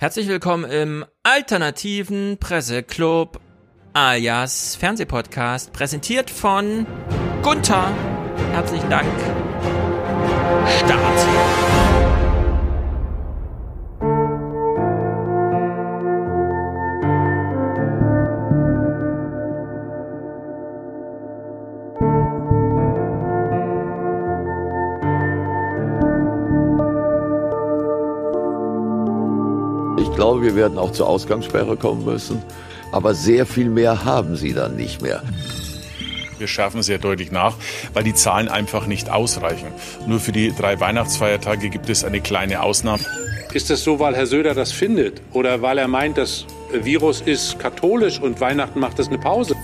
Herzlich willkommen im alternativen Presseclub alias Fernsehpodcast, präsentiert von Gunther. Herzlichen Dank. Start. Glaube, wir werden auch zur Ausgangssperre kommen müssen. Aber sehr viel mehr haben sie dann nicht mehr. Wir schärfen sehr deutlich nach, weil die Zahlen einfach nicht ausreichen. Nur für die drei Weihnachtsfeiertage gibt es eine kleine Ausnahme. Ist das so, weil Herr Söder das findet? Oder weil er meint, das Virus ist katholisch und Weihnachten macht es eine Pause?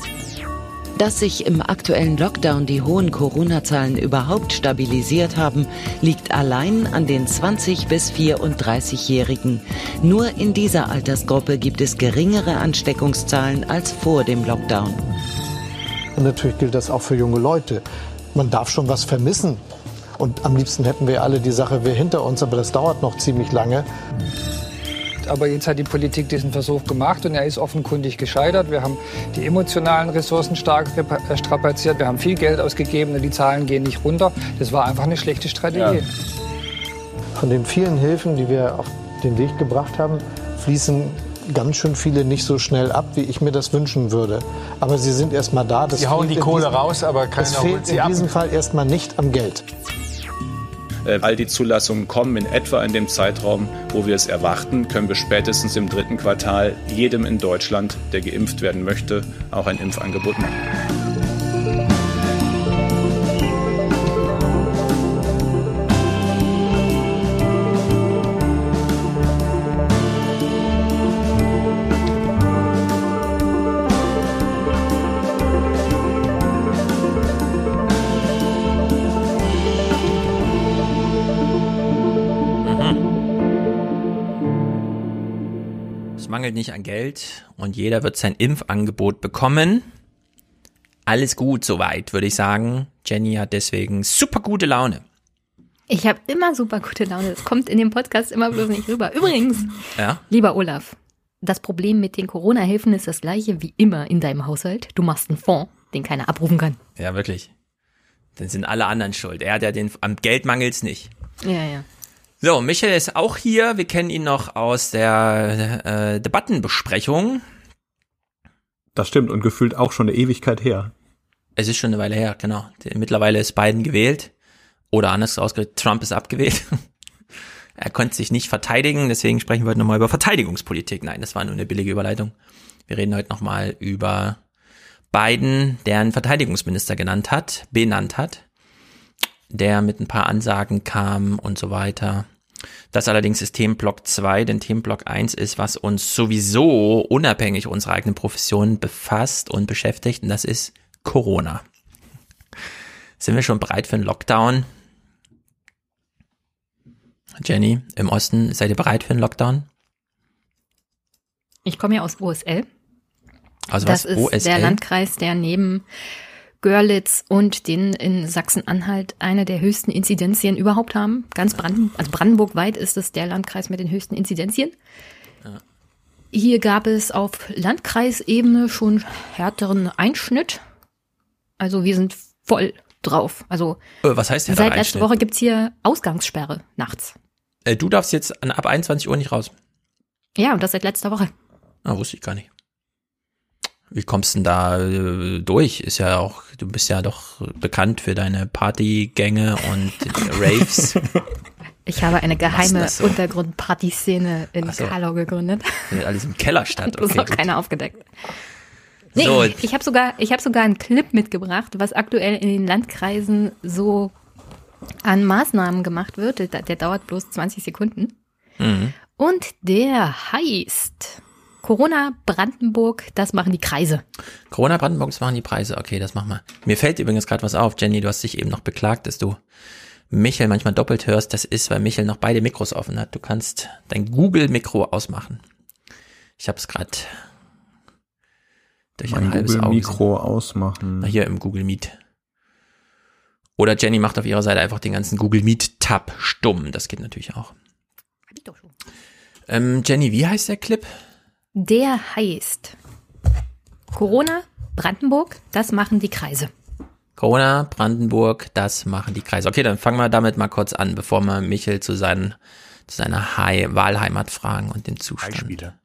Dass sich im aktuellen Lockdown die hohen Corona-Zahlen überhaupt stabilisiert haben, liegt allein an den 20- bis 34-Jährigen. Nur in dieser Altersgruppe gibt es geringere Ansteckungszahlen als vor dem Lockdown. Und natürlich gilt das auch für junge Leute. Man darf schon was vermissen. Und am liebsten hätten wir alle die Sache wäre hinter uns, aber das dauert noch ziemlich lange. Aber jetzt hat die Politik diesen Versuch gemacht und er ist offenkundig gescheitert. Wir haben die emotionalen Ressourcen stark äh, strapaziert. Wir haben viel Geld ausgegeben und die Zahlen gehen nicht runter. Das war einfach eine schlechte Strategie. Ja. Von den vielen Hilfen, die wir auf den Weg gebracht haben, fließen ganz schön viele nicht so schnell ab, wie ich mir das wünschen würde. Aber sie sind erst mal da. Das sie hauen die Kohle diesem, raus, aber keiner es fehlt in diesem Fall erst mal nicht am Geld. Äh, all die Zulassungen kommen in etwa in dem Zeitraum, wo wir es erwarten, können wir spätestens im dritten Quartal jedem in Deutschland, der geimpft werden möchte, auch ein Impfangebot machen. Mangelt nicht an Geld und jeder wird sein Impfangebot bekommen. Alles gut soweit, würde ich sagen. Jenny hat deswegen super gute Laune. Ich habe immer super gute Laune. Das kommt in dem Podcast immer bloß nicht rüber. Übrigens, ja? lieber Olaf, das Problem mit den Corona-Hilfen ist das gleiche wie immer in deinem Haushalt. Du machst einen Fonds, den keiner abrufen kann. Ja, wirklich. Dann sind alle anderen schuld. Er hat ja den, am Geld mangelt's nicht. Ja, ja. So, Michael ist auch hier. Wir kennen ihn noch aus der äh, Debattenbesprechung. Das stimmt und gefühlt auch schon eine Ewigkeit her. Es ist schon eine Weile her, genau. Mittlerweile ist Biden gewählt. Oder anders ausgedrückt, Trump ist abgewählt. er konnte sich nicht verteidigen, deswegen sprechen wir heute nochmal über Verteidigungspolitik. Nein, das war nur eine billige Überleitung. Wir reden heute nochmal über Biden, der einen Verteidigungsminister genannt hat, benannt hat der mit ein paar Ansagen kam und so weiter. Das allerdings ist Themenblock 2, denn Themenblock 1 ist, was uns sowieso unabhängig unserer eigenen Profession befasst und beschäftigt, und das ist Corona. Sind wir schon bereit für einen Lockdown? Jenny, im Osten, seid ihr bereit für einen Lockdown? Ich komme ja aus OSL. Also das was? ist OSL? der Landkreis, der neben Görlitz und den in Sachsen-Anhalt eine der höchsten Inzidenzien überhaupt haben. Ganz Brandenburg, also brandenburgweit ist es der Landkreis mit den höchsten Inzidenzien. Ja. Hier gab es auf Landkreisebene schon härteren Einschnitt. Also wir sind voll drauf. Also äh, was heißt seit letzter Woche gibt's hier Ausgangssperre nachts. Äh, du darfst jetzt ab 21 Uhr nicht raus. Ja, und das seit letzter Woche. Ah, wusste ich gar nicht. Wie kommst du denn da äh, durch? Ist ja auch, du bist ja doch bekannt für deine Partygänge und Raves. Ich habe eine geheime so? Untergrund-Party-Szene in so. Karlau gegründet. Alles im Keller statt. Okay, das ist auch keiner aufgedeckt. Nee, so. ich habe sogar, ich habe sogar einen Clip mitgebracht, was aktuell in den Landkreisen so an Maßnahmen gemacht wird. Der, der dauert bloß 20 Sekunden. Mhm. Und der heißt Corona Brandenburg, das machen die Kreise. Corona Brandenburg, das machen die Preise. Okay, das machen wir. Mir fällt übrigens gerade was auf, Jenny, du hast dich eben noch beklagt, dass du Michel manchmal doppelt hörst. Das ist, weil Michel noch beide Mikros offen hat. Du kannst dein Google-Mikro ausmachen. Ich habe es gerade durch mein ein halbes Google Mikro ausmachen. Na, hier im Google Meet. Oder Jenny macht auf ihrer Seite einfach den ganzen Google Meet Tab stumm. Das geht natürlich auch. Hab ich doch schon. Ähm, Jenny, wie heißt der Clip? Der heißt Corona, Brandenburg, das machen die Kreise. Corona, Brandenburg, das machen die Kreise. Okay, dann fangen wir damit mal kurz an, bevor wir Michel zu, seinen, zu seiner Hai Wahlheimat fragen und dem Zustand. Beispiele.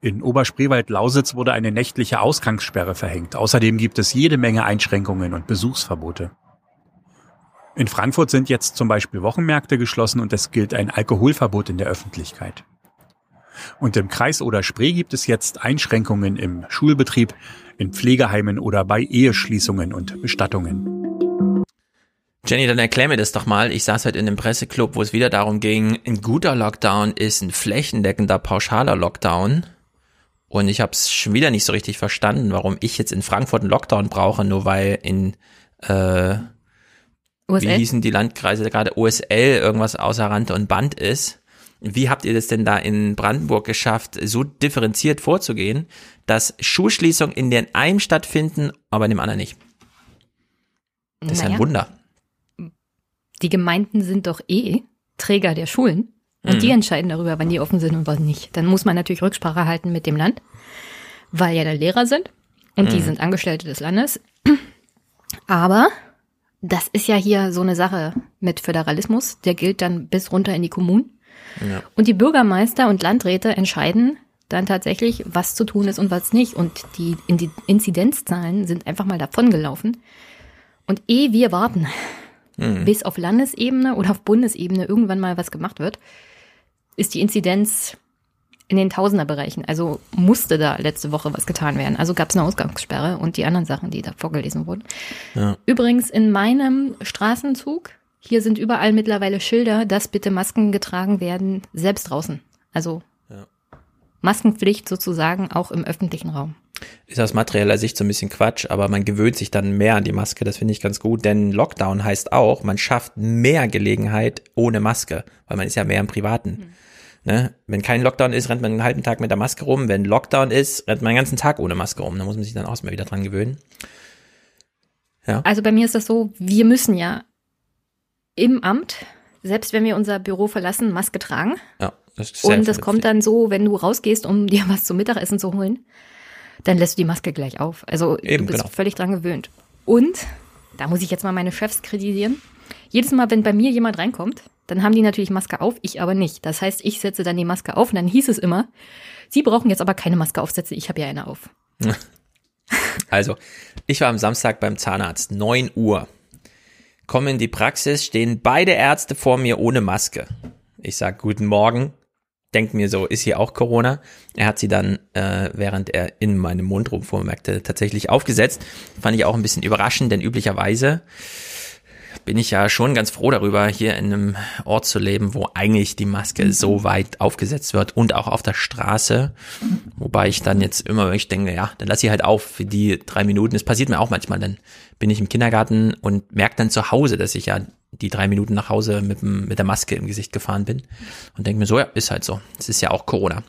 In Oberspreewald-Lausitz wurde eine nächtliche Ausgangssperre verhängt. Außerdem gibt es jede Menge Einschränkungen und Besuchsverbote. In Frankfurt sind jetzt zum Beispiel Wochenmärkte geschlossen und es gilt ein Alkoholverbot in der Öffentlichkeit. Und im Kreis oder Spree gibt es jetzt Einschränkungen im Schulbetrieb, in Pflegeheimen oder bei Eheschließungen und Bestattungen. Jenny, dann erklär mir das doch mal. Ich saß heute in einem Presseclub, wo es wieder darum ging, ein guter Lockdown ist ein flächendeckender pauschaler Lockdown. Und ich habe es schon wieder nicht so richtig verstanden, warum ich jetzt in Frankfurt einen Lockdown brauche, nur weil in äh, OSL? wie hießen die Landkreise gerade OSL irgendwas außer Rand und Band ist. Wie habt ihr das denn da in Brandenburg geschafft, so differenziert vorzugehen, dass Schulschließungen in den einen stattfinden, aber in dem anderen nicht? Das ist ja ein Naja, Wunder. Die Gemeinden sind doch eh Träger der Schulen und Mhm. die entscheiden darüber, wann die offen sind und wann nicht. Dann muss man natürlich Rücksprache halten mit dem Land, weil ja da Lehrer sind und die Mhm. sind Angestellte des Landes. Aber das ist ja hier so eine Sache mit Föderalismus, der gilt dann bis runter in die Kommunen. Ja. Und die Bürgermeister und Landräte entscheiden dann tatsächlich, was zu tun ist und was nicht. Und die Indi- Inzidenzzahlen sind einfach mal davongelaufen. Und ehe wir warten, Mhm. bis auf Landesebene oder auf Bundesebene irgendwann mal was gemacht wird, ist die Inzidenz in den Tausenderbereichen. Also musste da letzte Woche was getan werden. Also gab es eine Ausgangssperre und die anderen Sachen, die da vorgelesen wurden. Ja. Übrigens in meinem Straßenzug, hier sind überall mittlerweile Schilder, dass bitte Masken getragen werden, selbst draußen. Also Ja. Maskenpflicht sozusagen auch im öffentlichen Raum. Ist aus materieller Sicht so ein bisschen Quatsch, aber man gewöhnt sich dann mehr an die Maske. Das finde ich ganz gut, denn Lockdown heißt auch, man schafft mehr Gelegenheit ohne Maske, weil man ist ja mehr im Privaten. Ne? Wenn kein Lockdown ist, rennt man einen halben Tag mit der Maske rum. Wenn Lockdown ist, rennt man den ganzen Tag ohne Maske rum. Da muss man sich dann auch mal wieder dran gewöhnen. Ja. Also bei mir ist das so, wir müssen ja im Amt, selbst wenn wir unser Büro verlassen, Maske tragen. Ja, das ist Und sehr das kommt dann so, wenn du rausgehst, um dir was zum Mittagessen zu holen, dann lässt du die Maske gleich auf. Also Eben, du bist genau. völlig dran gewöhnt. Und, da muss ich jetzt mal meine Chefs kritisieren, jedes Mal, wenn bei mir jemand reinkommt, dann haben die natürlich Maske auf, ich aber nicht. Das heißt, ich setze dann die Maske auf und dann hieß es immer, Sie brauchen jetzt aber keine Maske aufsetzen, ich habe ja eine auf. Also, ich war am Samstag beim Zahnarzt, 9 Uhr. Komme in die Praxis, stehen beide Ärzte vor mir ohne Maske. Ich sag guten Morgen, denk mir so, ist hier auch Corona? Er hat sie dann, äh, während er in meinem Mund rumfuhrmerkte, tatsächlich aufgesetzt. Fand ich auch ein bisschen überraschend, denn üblicherweise bin ich ja schon ganz froh darüber, hier in einem Ort zu leben, wo eigentlich die Maske so weit aufgesetzt wird und auch auf der Straße. Wobei ich dann jetzt immer, wenn ich denke, ja, dann lass ich halt auf für die drei Minuten. Es passiert mir auch manchmal, dann bin ich im Kindergarten und merke dann zu Hause, dass ich ja die drei Minuten nach Hause mit, dem, mit der Maske im Gesicht gefahren bin und denke mir so, ja, ist halt so. Es ist ja auch Corona.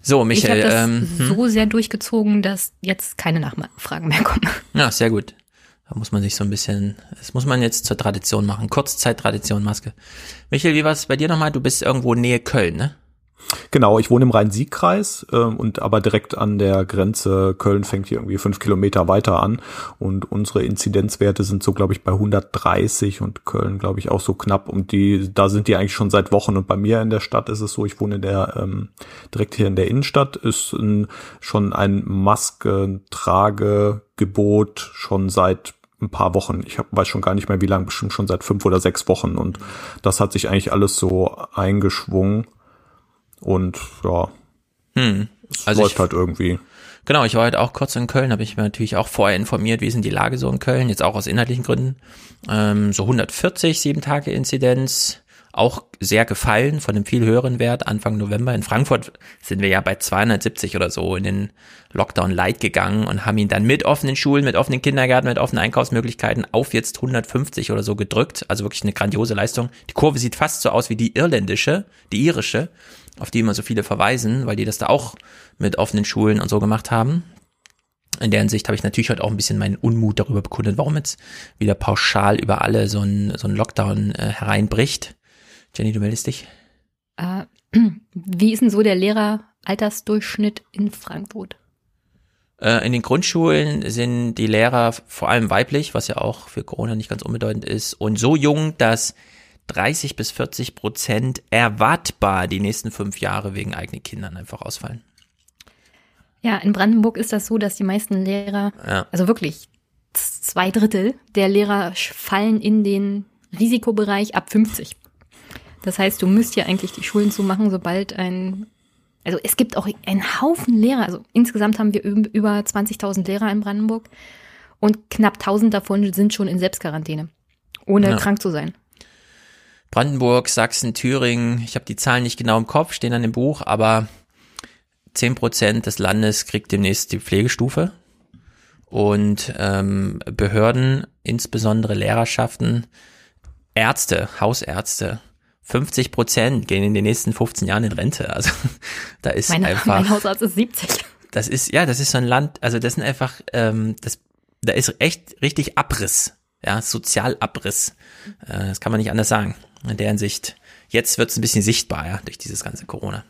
So, ich habe Michael, das ähm, hm? so sehr durchgezogen, dass jetzt keine Nachfragen mehr kommen. Ja, sehr gut. Da muss man sich so ein bisschen, das muss man jetzt zur Tradition machen. Kurzzeit-Tradition, Maske. Michael, wie war es bei dir nochmal? Du bist irgendwo Nähe Köln, ne? Genau, ich wohne im Rhein-Sieg-Kreis ähm, und aber direkt an der Grenze. Köln fängt hier irgendwie fünf Kilometer weiter an und unsere Inzidenzwerte sind so, glaube ich, bei 130 und Köln, glaube ich, auch so knapp. Und die, da sind die eigentlich schon seit Wochen. Und bei mir in der Stadt ist es so, ich wohne in der ähm, direkt hier in der Innenstadt, ist ein, schon ein Maskentragegebot schon seit ein paar Wochen. Ich hab, weiß schon gar nicht mehr, wie lange, bestimmt schon seit fünf oder sechs Wochen. Und das hat sich eigentlich alles so eingeschwungen. Und ja, Hm. es Also läuft halt irgendwie. Genau, ich war heute auch kurz in Köln, habe ich mir natürlich auch vorher informiert, wie ist denn die Lage so in Köln, jetzt auch aus inhaltlichen Gründen. Ähm, so 140, sieben Tage Inzidenz, auch sehr gefallen von einem viel höheren Wert Anfang November. In Frankfurt sind wir ja bei 270 oder so in den Lockdown Light gegangen und haben ihn dann mit offenen Schulen, mit offenen Kindergärten, mit offenen Einkaufsmöglichkeiten auf jetzt 150 oder so gedrückt. Also wirklich eine grandiose Leistung. Die Kurve sieht fast so aus wie die irländische, die irische, auf die immer so viele verweisen, weil die das da auch mit offenen Schulen und so gemacht haben. In der Hinsicht habe ich natürlich heute auch ein bisschen meinen Unmut darüber bekundet, warum jetzt wieder pauschal über alle so ein, so ein Lockdown äh, hereinbricht. Jenny, du meldest dich? Äh, Wie ist denn so der Lehreraltersdurchschnitt in Frankfurt? Äh, in den Grundschulen sind die Lehrer vor allem weiblich, was ja auch für Corona nicht ganz unbedeutend ist, und so jung, dass 30 bis 40 Prozent erwartbar die nächsten fünf Jahre wegen eigenen Kindern einfach ausfallen. Ja, in Brandenburg ist das so, dass die meisten Lehrer, Ja. also wirklich zwei Drittel der Lehrer fallen in den Risikobereich ab 50. Das heißt, du müsst ja eigentlich die Schulen zumachen, sobald ein, also es gibt auch einen Haufen Lehrer, also insgesamt haben wir üb- über 20.000 Lehrer in Brandenburg und knapp 1000 davon sind schon in Selbstquarantäne, ohne Ja. krank zu sein. Brandenburg, Sachsen, Thüringen, ich habe die Zahlen nicht genau im Kopf, stehen dann im Buch, aber 10 Prozent des Landes kriegt demnächst die Pflegestufe. Und ähm, Behörden, insbesondere Lehrerschaften, Ärzte, Hausärzte, 50 Prozent gehen in den nächsten 15 Jahren in Rente. Also da ist Mein, einfach. mein Hausarzt ist 70. Das ist, ja, das ist so ein Land, also das sind einfach, ähm, das, da ist echt richtig Abriss, ja, Sozialabriss. Äh, das kann man nicht anders sagen. In der Hinsicht, jetzt wird es ein bisschen sichtbar, ja, durch dieses ganze Corona.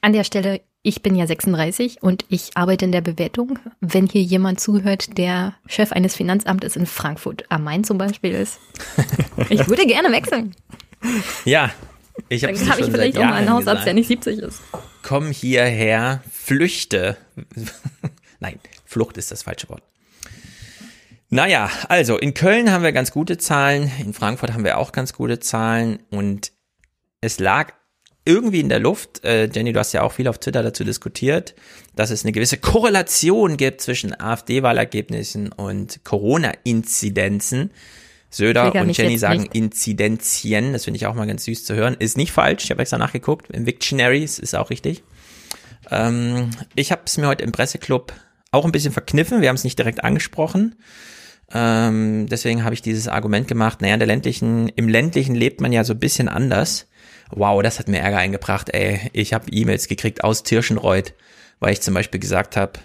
An der Stelle, ich bin ja 36 und ich arbeite in der Bewertung. Wenn hier jemand zuhört, der Chef eines Finanzamtes in Frankfurt am Main zum Beispiel ist, ich würde gerne wechseln. Ja, ich habe Dann habe ich vielleicht auch mal einen Hausarzt, der nicht 70 ist. Komm hierher, flüchte. Nein, Flucht ist das falsche Wort. Naja, also in Köln haben wir ganz gute Zahlen, in Frankfurt haben wir auch ganz gute Zahlen und es lag irgendwie in der Luft, äh, Jenny, du hast ja auch viel auf Twitter dazu diskutiert, dass es eine gewisse Korrelation gibt zwischen AfD-Wahlergebnissen und Corona-Inzidenzen. Söder Trigger und Jenny sagen nicht. Inzidenzien, das finde ich auch mal ganz süß zu hören. Ist nicht falsch, ich habe extra nachgeguckt, im Victionary es ist auch richtig. Ähm, ich habe es mir heute im Presseclub auch ein bisschen verkniffen, wir haben es nicht direkt angesprochen. Ähm, deswegen habe ich dieses Argument gemacht, naja, in der ländlichen, im ländlichen lebt man ja so ein bisschen anders. Wow, das hat mir Ärger eingebracht, ey. Ich habe E-Mails gekriegt aus Tirschenreuth, weil ich zum Beispiel gesagt habe,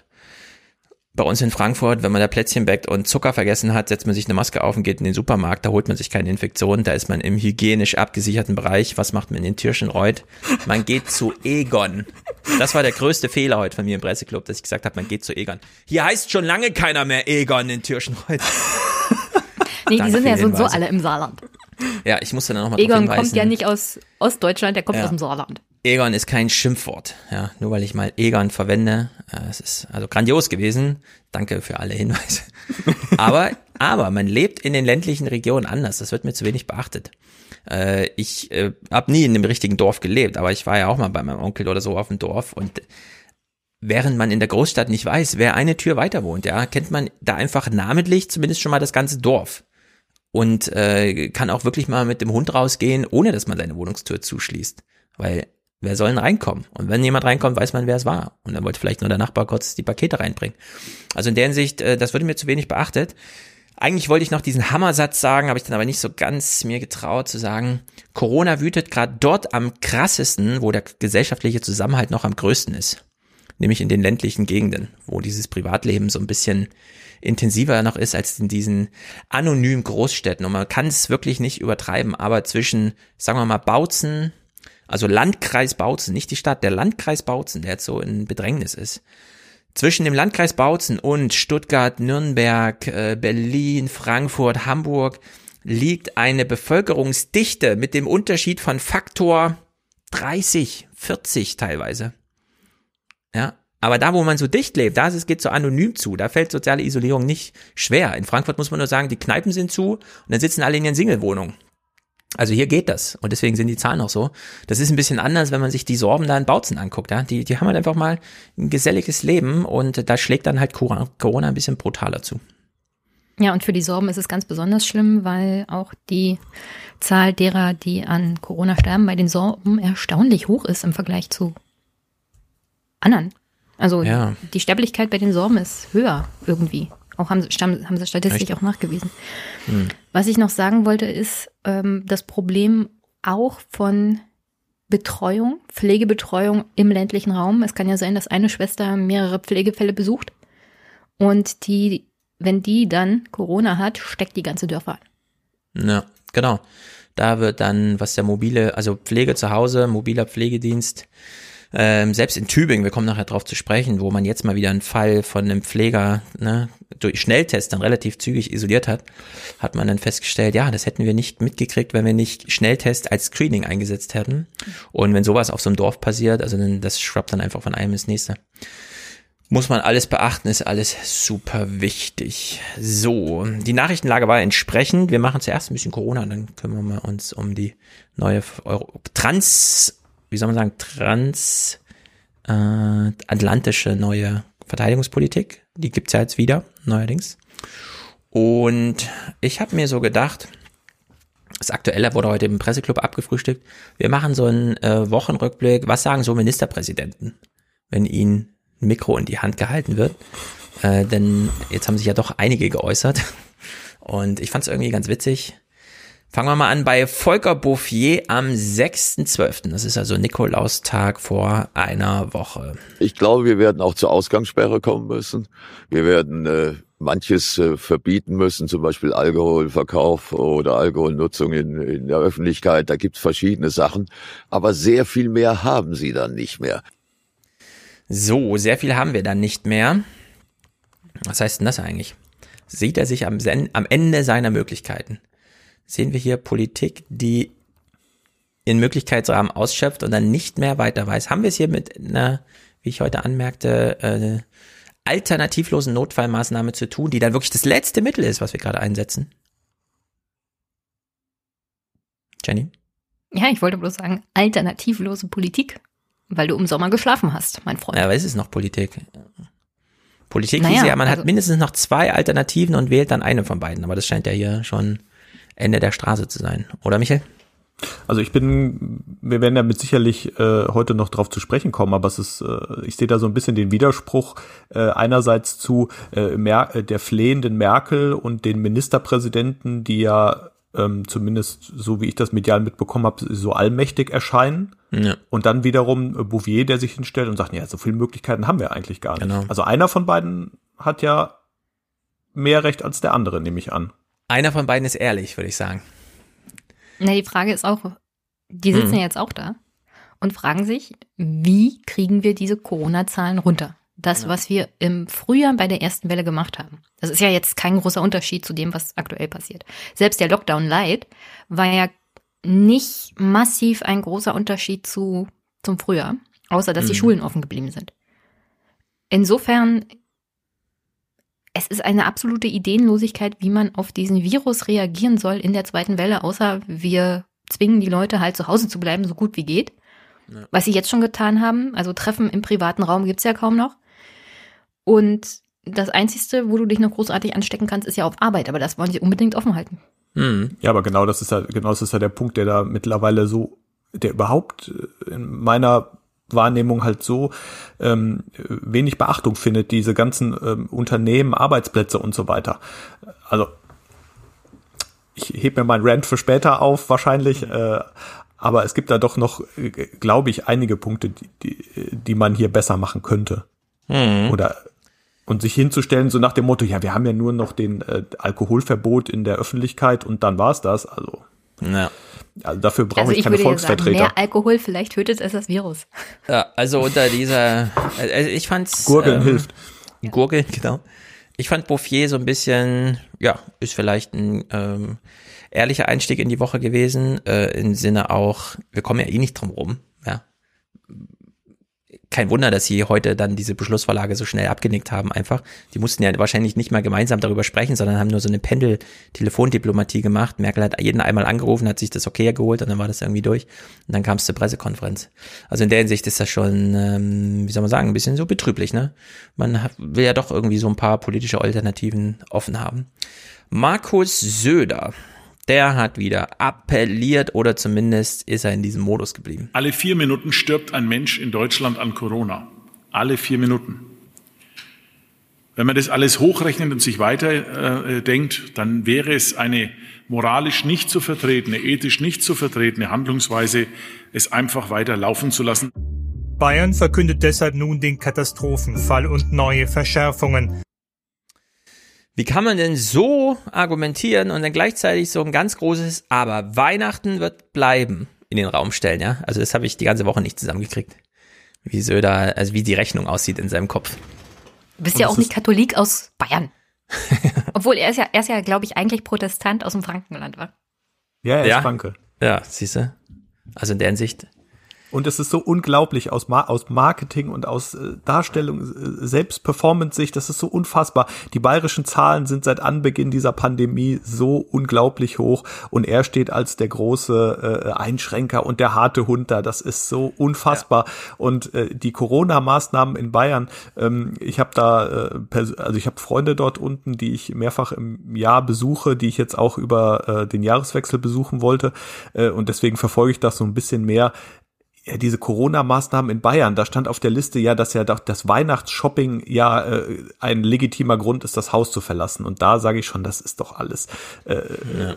bei uns in Frankfurt, wenn man da Plätzchen backt und Zucker vergessen hat, setzt man sich eine Maske auf und geht in den Supermarkt, da holt man sich keine Infektion, da ist man im hygienisch abgesicherten Bereich. Was macht man in Tirschenreuth? Man geht zu Egon. Das war der größte Fehler heute von mir im Presseclub, dass ich gesagt habe, man geht zu Egon. Hier heißt schon lange keiner mehr Egon in Tirschenreuth. Nee, die sind ja so und so alle im Saarland. Ja, ich musste dann nochmal Egon kommt ja nicht aus Ostdeutschland, der kommt Ja. aus dem Saarland. Egon ist kein Schimpfwort, ja, nur weil ich mal Egon verwende. Äh, Es ist also grandios gewesen. Danke für alle Hinweise. aber, aber man lebt in den ländlichen Regionen anders. Das wird mir zu wenig beachtet. Äh, ich äh, habe nie in dem richtigen Dorf gelebt, aber ich war ja auch mal bei meinem Onkel oder so auf dem Dorf und während man in der Großstadt nicht weiß, wer eine Tür weiter wohnt, ja, kennt man da einfach namentlich zumindest schon mal das ganze Dorf und äh, kann auch wirklich mal mit dem Hund rausgehen, ohne dass man seine Wohnungstür zuschließt, weil wer soll denn reinkommen? Und wenn jemand reinkommt, weiß man, wer es war. Und dann wollte vielleicht nur der Nachbar kurz die Pakete reinbringen. Also in der Hinsicht, äh, das wurde mir zu wenig beachtet. Eigentlich wollte ich noch diesen Hammersatz sagen, habe ich dann aber nicht so ganz mir getraut zu sagen. Corona wütet gerade dort am krassesten, wo der gesellschaftliche Zusammenhalt noch am größten ist. Nämlich in den ländlichen Gegenden, wo dieses Privatleben so ein bisschen intensiver noch ist als in diesen anonymen Großstädten. Und man kann es wirklich nicht übertreiben, aber zwischen, sagen wir mal, Bautzen, also Landkreis Bautzen, nicht die Stadt, der Landkreis Bautzen, der jetzt so in Bedrängnis ist. Zwischen dem Landkreis Bautzen und Stuttgart, Nürnberg, äh, Berlin, Frankfurt, Hamburg liegt eine Bevölkerungsdichte mit dem Unterschied von Faktor 30, 40 teilweise. Ja, aber da, wo man so dicht lebt, da geht so anonym zu, da fällt soziale Isolierung nicht schwer. In Frankfurt muss man nur sagen, die Kneipen sind zu und dann sitzen alle in ihren Singlewohnungen. Also hier geht das und deswegen sind die Zahlen auch so. Das ist ein bisschen anders, wenn man sich die Sorben da in Bautzen anguckt. Ja? Die, die haben halt einfach mal ein geselliges Leben und da schlägt dann halt Corona ein bisschen brutaler zu. Ja, und für die Sorben ist es ganz besonders schlimm, weil auch die Zahl derer, die an Corona sterben, bei den Sorben erstaunlich hoch ist im Vergleich zu anderen. Also Ja. die Sterblichkeit bei den Sorben ist höher irgendwie. Auch haben, haben sie statistisch Echt? auch nachgewiesen. Hm. Was ich noch sagen wollte, ist ähm, das Problem auch von Betreuung, Pflegebetreuung im ländlichen Raum. Es kann ja sein, dass eine Schwester mehrere Pflegefälle besucht und die, wenn die dann Corona hat, steckt die ganze Dörfer an. Ja, genau. Da wird dann, was der mobile, also Pflege zu Hause, mobiler Pflegedienst, ähm, selbst in Tübingen, wir kommen nachher drauf zu sprechen, wo man jetzt mal wieder einen Fall von einem Pfleger ne, durch Schnelltest dann relativ zügig isoliert hat, hat man dann festgestellt, ja, das hätten wir nicht mitgekriegt, wenn wir nicht Schnelltest als Screening eingesetzt hätten. Und wenn sowas auf so einem Dorf passiert, also dann, das schwappt dann einfach von einem ins nächste. Muss man alles beachten, ist alles super wichtig. So, die Nachrichtenlage war entsprechend. Wir machen zuerst ein bisschen Corona, dann kümmern wir uns um die neue Euro Trans, wie soll man sagen, transatlantische äh, neue Verteidigungspolitik. Die gibt's ja jetzt wieder, neuerdings. Und ich habe mir so gedacht, das Aktuelle wurde heute im Presseclub abgefrühstückt. Wir machen so einen äh, Wochenrückblick. Was sagen so Ministerpräsidenten, wenn ihnen ein Mikro in die Hand gehalten wird. Äh, denn jetzt haben sich ja doch einige geäußert. Und ich fand es irgendwie ganz witzig. Fangen wir mal an bei Volker Bouffier am 6.12. Das ist also Nikolaustag vor einer Woche. Ich glaube, wir werden auch zur Ausgangssperre kommen müssen. Wir werden äh, manches äh, verbieten müssen, zum Beispiel Alkoholverkauf oder Alkoholnutzung in, in der Öffentlichkeit. Da gibt es verschiedene Sachen. Aber sehr viel mehr haben sie dann nicht mehr. So, sehr viel haben wir dann nicht mehr. Was heißt denn das eigentlich? Sieht er sich am, am Ende seiner Möglichkeiten? Sehen wir hier Politik, die in Möglichkeitsrahmen ausschöpft und dann nicht mehr weiter weiß? Haben wir es hier mit einer, wie ich heute anmerkte, äh, alternativlosen Notfallmaßnahme zu tun, die dann wirklich das letzte Mittel ist, was wir gerade einsetzen? Jenny? Ja, ich wollte bloß sagen, alternativlose Politik. Weil du im Sommer geschlafen hast, mein Freund. Ja, aber es ist noch Politik. Politik naja, hieß ja, man also hat mindestens noch zwei Alternativen und wählt dann eine von beiden. Aber das scheint ja hier schon Ende der Straße zu sein. Oder Michael? Also ich bin, wir werden damit sicherlich äh, heute noch drauf zu sprechen kommen, aber es ist, äh, ich sehe da so ein bisschen den Widerspruch äh, einerseits zu äh, Mer der flehenden Merkel und den Ministerpräsidenten, die ja ähm, zumindest so wie ich das medial mitbekommen habe, so allmächtig erscheinen. Ja. Und dann wiederum äh, Bouvier, der sich hinstellt und sagt, ja, so viele Möglichkeiten haben wir eigentlich gar nicht. Genau. Also einer von beiden hat ja mehr Recht als der andere, nehme ich an. Einer von beiden ist ehrlich, würde ich sagen. Na, die Frage ist auch, die sitzen hm. ja jetzt auch da und fragen sich, wie kriegen wir diese Corona-Zahlen runter? Das, ja. was wir im Frühjahr bei der ersten Welle gemacht haben. Das ist ja jetzt kein großer Unterschied zu dem, was aktuell passiert. Selbst der Lockdown Light war ja nicht massiv ein großer Unterschied zu, zum Frühjahr, außer dass mhm. die Schulen offen geblieben sind. Insofern, es ist eine absolute Ideenlosigkeit, wie man auf diesen Virus reagieren soll in der zweiten Welle, außer wir zwingen die Leute halt zu Hause zu bleiben, so gut wie geht. Ja. Was sie jetzt schon getan haben, also Treffen im privaten Raum gibt's ja kaum noch. Und das Einzige, wo du dich noch großartig anstecken kannst, ist ja auf Arbeit, aber das wollen sie unbedingt offen halten. Hm. Ja, aber genau das ist ja, genau das ist ja der Punkt, der da mittlerweile so, der überhaupt in meiner Wahrnehmung halt so ähm, wenig Beachtung findet, diese ganzen ähm, Unternehmen, Arbeitsplätze und so weiter. Also ich heb mir meinen Rant für später auf, wahrscheinlich, äh, aber es gibt da doch noch, äh, glaube ich, einige Punkte, die, die, die man hier besser machen könnte. Mhm. Oder und sich hinzustellen, so nach dem Motto, ja, wir haben ja nur noch den äh, Alkoholverbot in der Öffentlichkeit und dann war's das. Also, ja. Also dafür brauche also ich, ich keine Volksvertreter. Sagen, mehr Alkohol, vielleicht tötet es das Virus. Ja, also unter dieser, also ich fand's. Gurgeln ähm, hilft. Gurgeln, genau. Ich fand Bouffier so ein bisschen, ja, ist vielleicht ein ähm, ehrlicher Einstieg in die Woche gewesen, äh, im Sinne auch, wir kommen ja eh nicht drum rum, kein Wunder, dass sie heute dann diese Beschlussvorlage so schnell abgenickt haben einfach. Die mussten ja wahrscheinlich nicht mal gemeinsam darüber sprechen, sondern haben nur so eine Pendel-Telefondiplomatie gemacht. Merkel hat jeden einmal angerufen, hat sich das okay geholt und dann war das irgendwie durch. Und dann kam es zur Pressekonferenz. Also in der Hinsicht ist das schon, ähm, wie soll man sagen, ein bisschen so betrüblich, ne? Man will ja doch irgendwie so ein paar politische Alternativen offen haben. Markus Söder der hat wieder appelliert oder zumindest ist er in diesem Modus geblieben. Alle vier Minuten stirbt ein Mensch in Deutschland an Corona. Alle vier Minuten. Wenn man das alles hochrechnet und sich weiter äh, denkt, dann wäre es eine moralisch nicht zu vertretene, ethisch nicht zu vertretene Handlungsweise, es einfach weiter laufen zu lassen. Bayern verkündet deshalb nun den Katastrophenfall und neue Verschärfungen. Wie kann man denn so argumentieren und dann gleichzeitig so ein ganz großes Aber Weihnachten wird bleiben in den Raum stellen, ja? Also das habe ich die ganze Woche nicht zusammengekriegt. Wie Söder, also wie die Rechnung aussieht in seinem Kopf. Du bist ja auch nicht Katholik aus Bayern. Obwohl er ist ja, er ist ja, glaube ich, eigentlich Protestant aus dem Frankenland, war. Ja, er ist Ja. Franke. Ja, siehst du? Also in der Hinsicht. Und es ist so unglaublich aus, Ma aus Marketing und aus äh, Darstellung, äh, selbst Performance-Sicht, das ist so unfassbar. Die bayerischen Zahlen sind seit Anbeginn dieser Pandemie so unglaublich hoch und er steht als der große äh, Einschränker und der harte Hund da. Das ist so unfassbar. Und äh, die Corona-Maßnahmen in Bayern, ähm, ich habe da, äh, also ich habe Freunde dort unten, die ich mehrfach im Jahr besuche, die ich jetzt auch über äh, den Jahreswechsel besuchen wollte. Äh, und deswegen verfolge ich das so ein bisschen mehr ja, diese Corona-Maßnahmen in Bayern, da stand auf der Liste ja, dass ja doch das Weihnachtsshopping ja äh, ein legitimer Grund ist, das Haus zu verlassen. Und da sage ich schon, das ist doch alles. Äh, ja.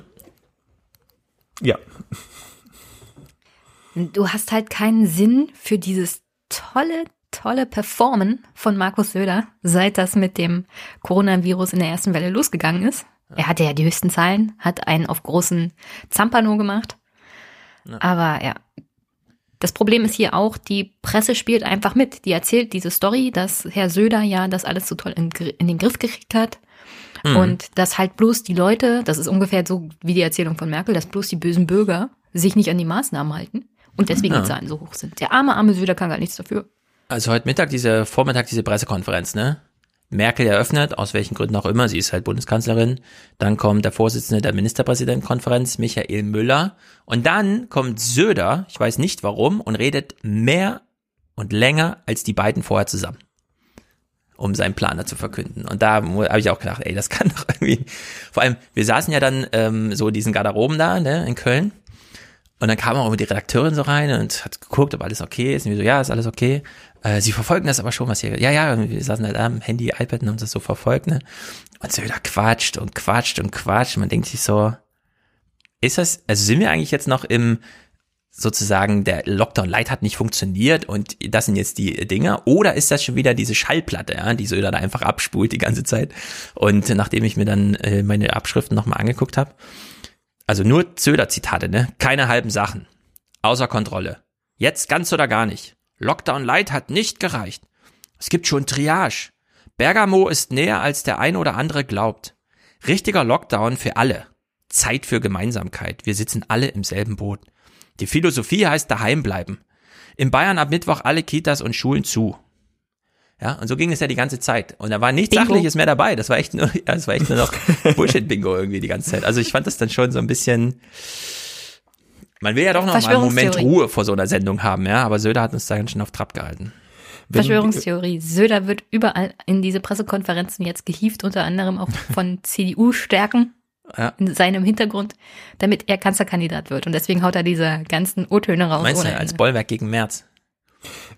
ja. Du hast halt keinen Sinn für dieses tolle, tolle Performen von Markus Söder, seit das mit dem Coronavirus in der ersten Welle losgegangen ist. Er hatte ja die höchsten Zahlen, hat einen auf großen Zampano gemacht. Aber ja, das Problem ist hier auch, die Presse spielt einfach mit. Die erzählt diese Story, dass Herr Söder ja das alles so toll in, in den Griff gekriegt hat. Mhm. Und dass halt bloß die Leute, das ist ungefähr so wie die Erzählung von Merkel, dass bloß die bösen Bürger sich nicht an die Maßnahmen halten und deswegen Ja. die Zahlen so hoch sind. Der arme, arme Söder kann gar nichts dafür. Also heute Mittag, diese Vormittag, diese Pressekonferenz, ne? Merkel eröffnet, aus welchen Gründen auch immer, sie ist halt Bundeskanzlerin. Dann kommt der Vorsitzende der Ministerpräsidentenkonferenz, Michael Müller. Und dann kommt Söder, ich weiß nicht warum, und redet mehr und länger als die beiden vorher zusammen. Um seinen Planer zu verkünden. Und da habe ich auch gedacht, ey, das kann doch irgendwie. Vor allem, wir saßen ja dann ähm, so diesen Garderoben da, ne, in Köln. Und dann kam auch die Redakteurin so rein und hat geguckt, ob alles okay ist. Und wir so, ja, ist alles okay. Äh, sie verfolgen das aber schon, was hier. Ja, ja, wir saßen halt am Handy, iPad und haben das so verfolgt, ne? Und Söder quatscht und quatscht und quatscht. Man denkt sich so, ist das, also sind wir eigentlich jetzt noch im, sozusagen, der Lockdown Light hat nicht funktioniert und das sind jetzt die Dinger? Oder ist das schon wieder diese Schallplatte, ja, die Söder da einfach abspult die ganze Zeit? Und nachdem ich mir dann äh, meine Abschriften nochmal angeguckt habe, also nur Söder-Zitate, ne? Keine halben Sachen. Außer Kontrolle. Jetzt ganz oder gar nicht. Lockdown Light hat nicht gereicht. Es gibt schon Triage. Bergamo ist näher, als der ein oder andere glaubt. Richtiger Lockdown für alle. Zeit für Gemeinsamkeit. Wir sitzen alle im selben Boot. Die Philosophie heißt daheim bleiben. In Bayern ab Mittwoch alle Kitas und Schulen zu. Ja, und so ging es ja die ganze Zeit. Und da war nichts Bingo. Sachliches mehr dabei. Das war echt nur, ja, das war echt nur noch Bullshit-Bingo irgendwie die ganze Zeit. Also ich fand das dann schon so ein bisschen, man will ja doch noch mal einen Moment. Ruhe vor so einer Sendung haben, ja, aber Söder hat uns da ganz schön auf Trab gehalten. Verschwörungstheorie. Söder wird überall in diese Pressekonferenzen jetzt gehievt, unter anderem auch von CDU-Stärken Ja. in seinem Hintergrund, damit er Kanzlerkandidat wird. Und deswegen haut er diese ganzen O-Töne raus. Meinst du, als. Bollwerk gegen März?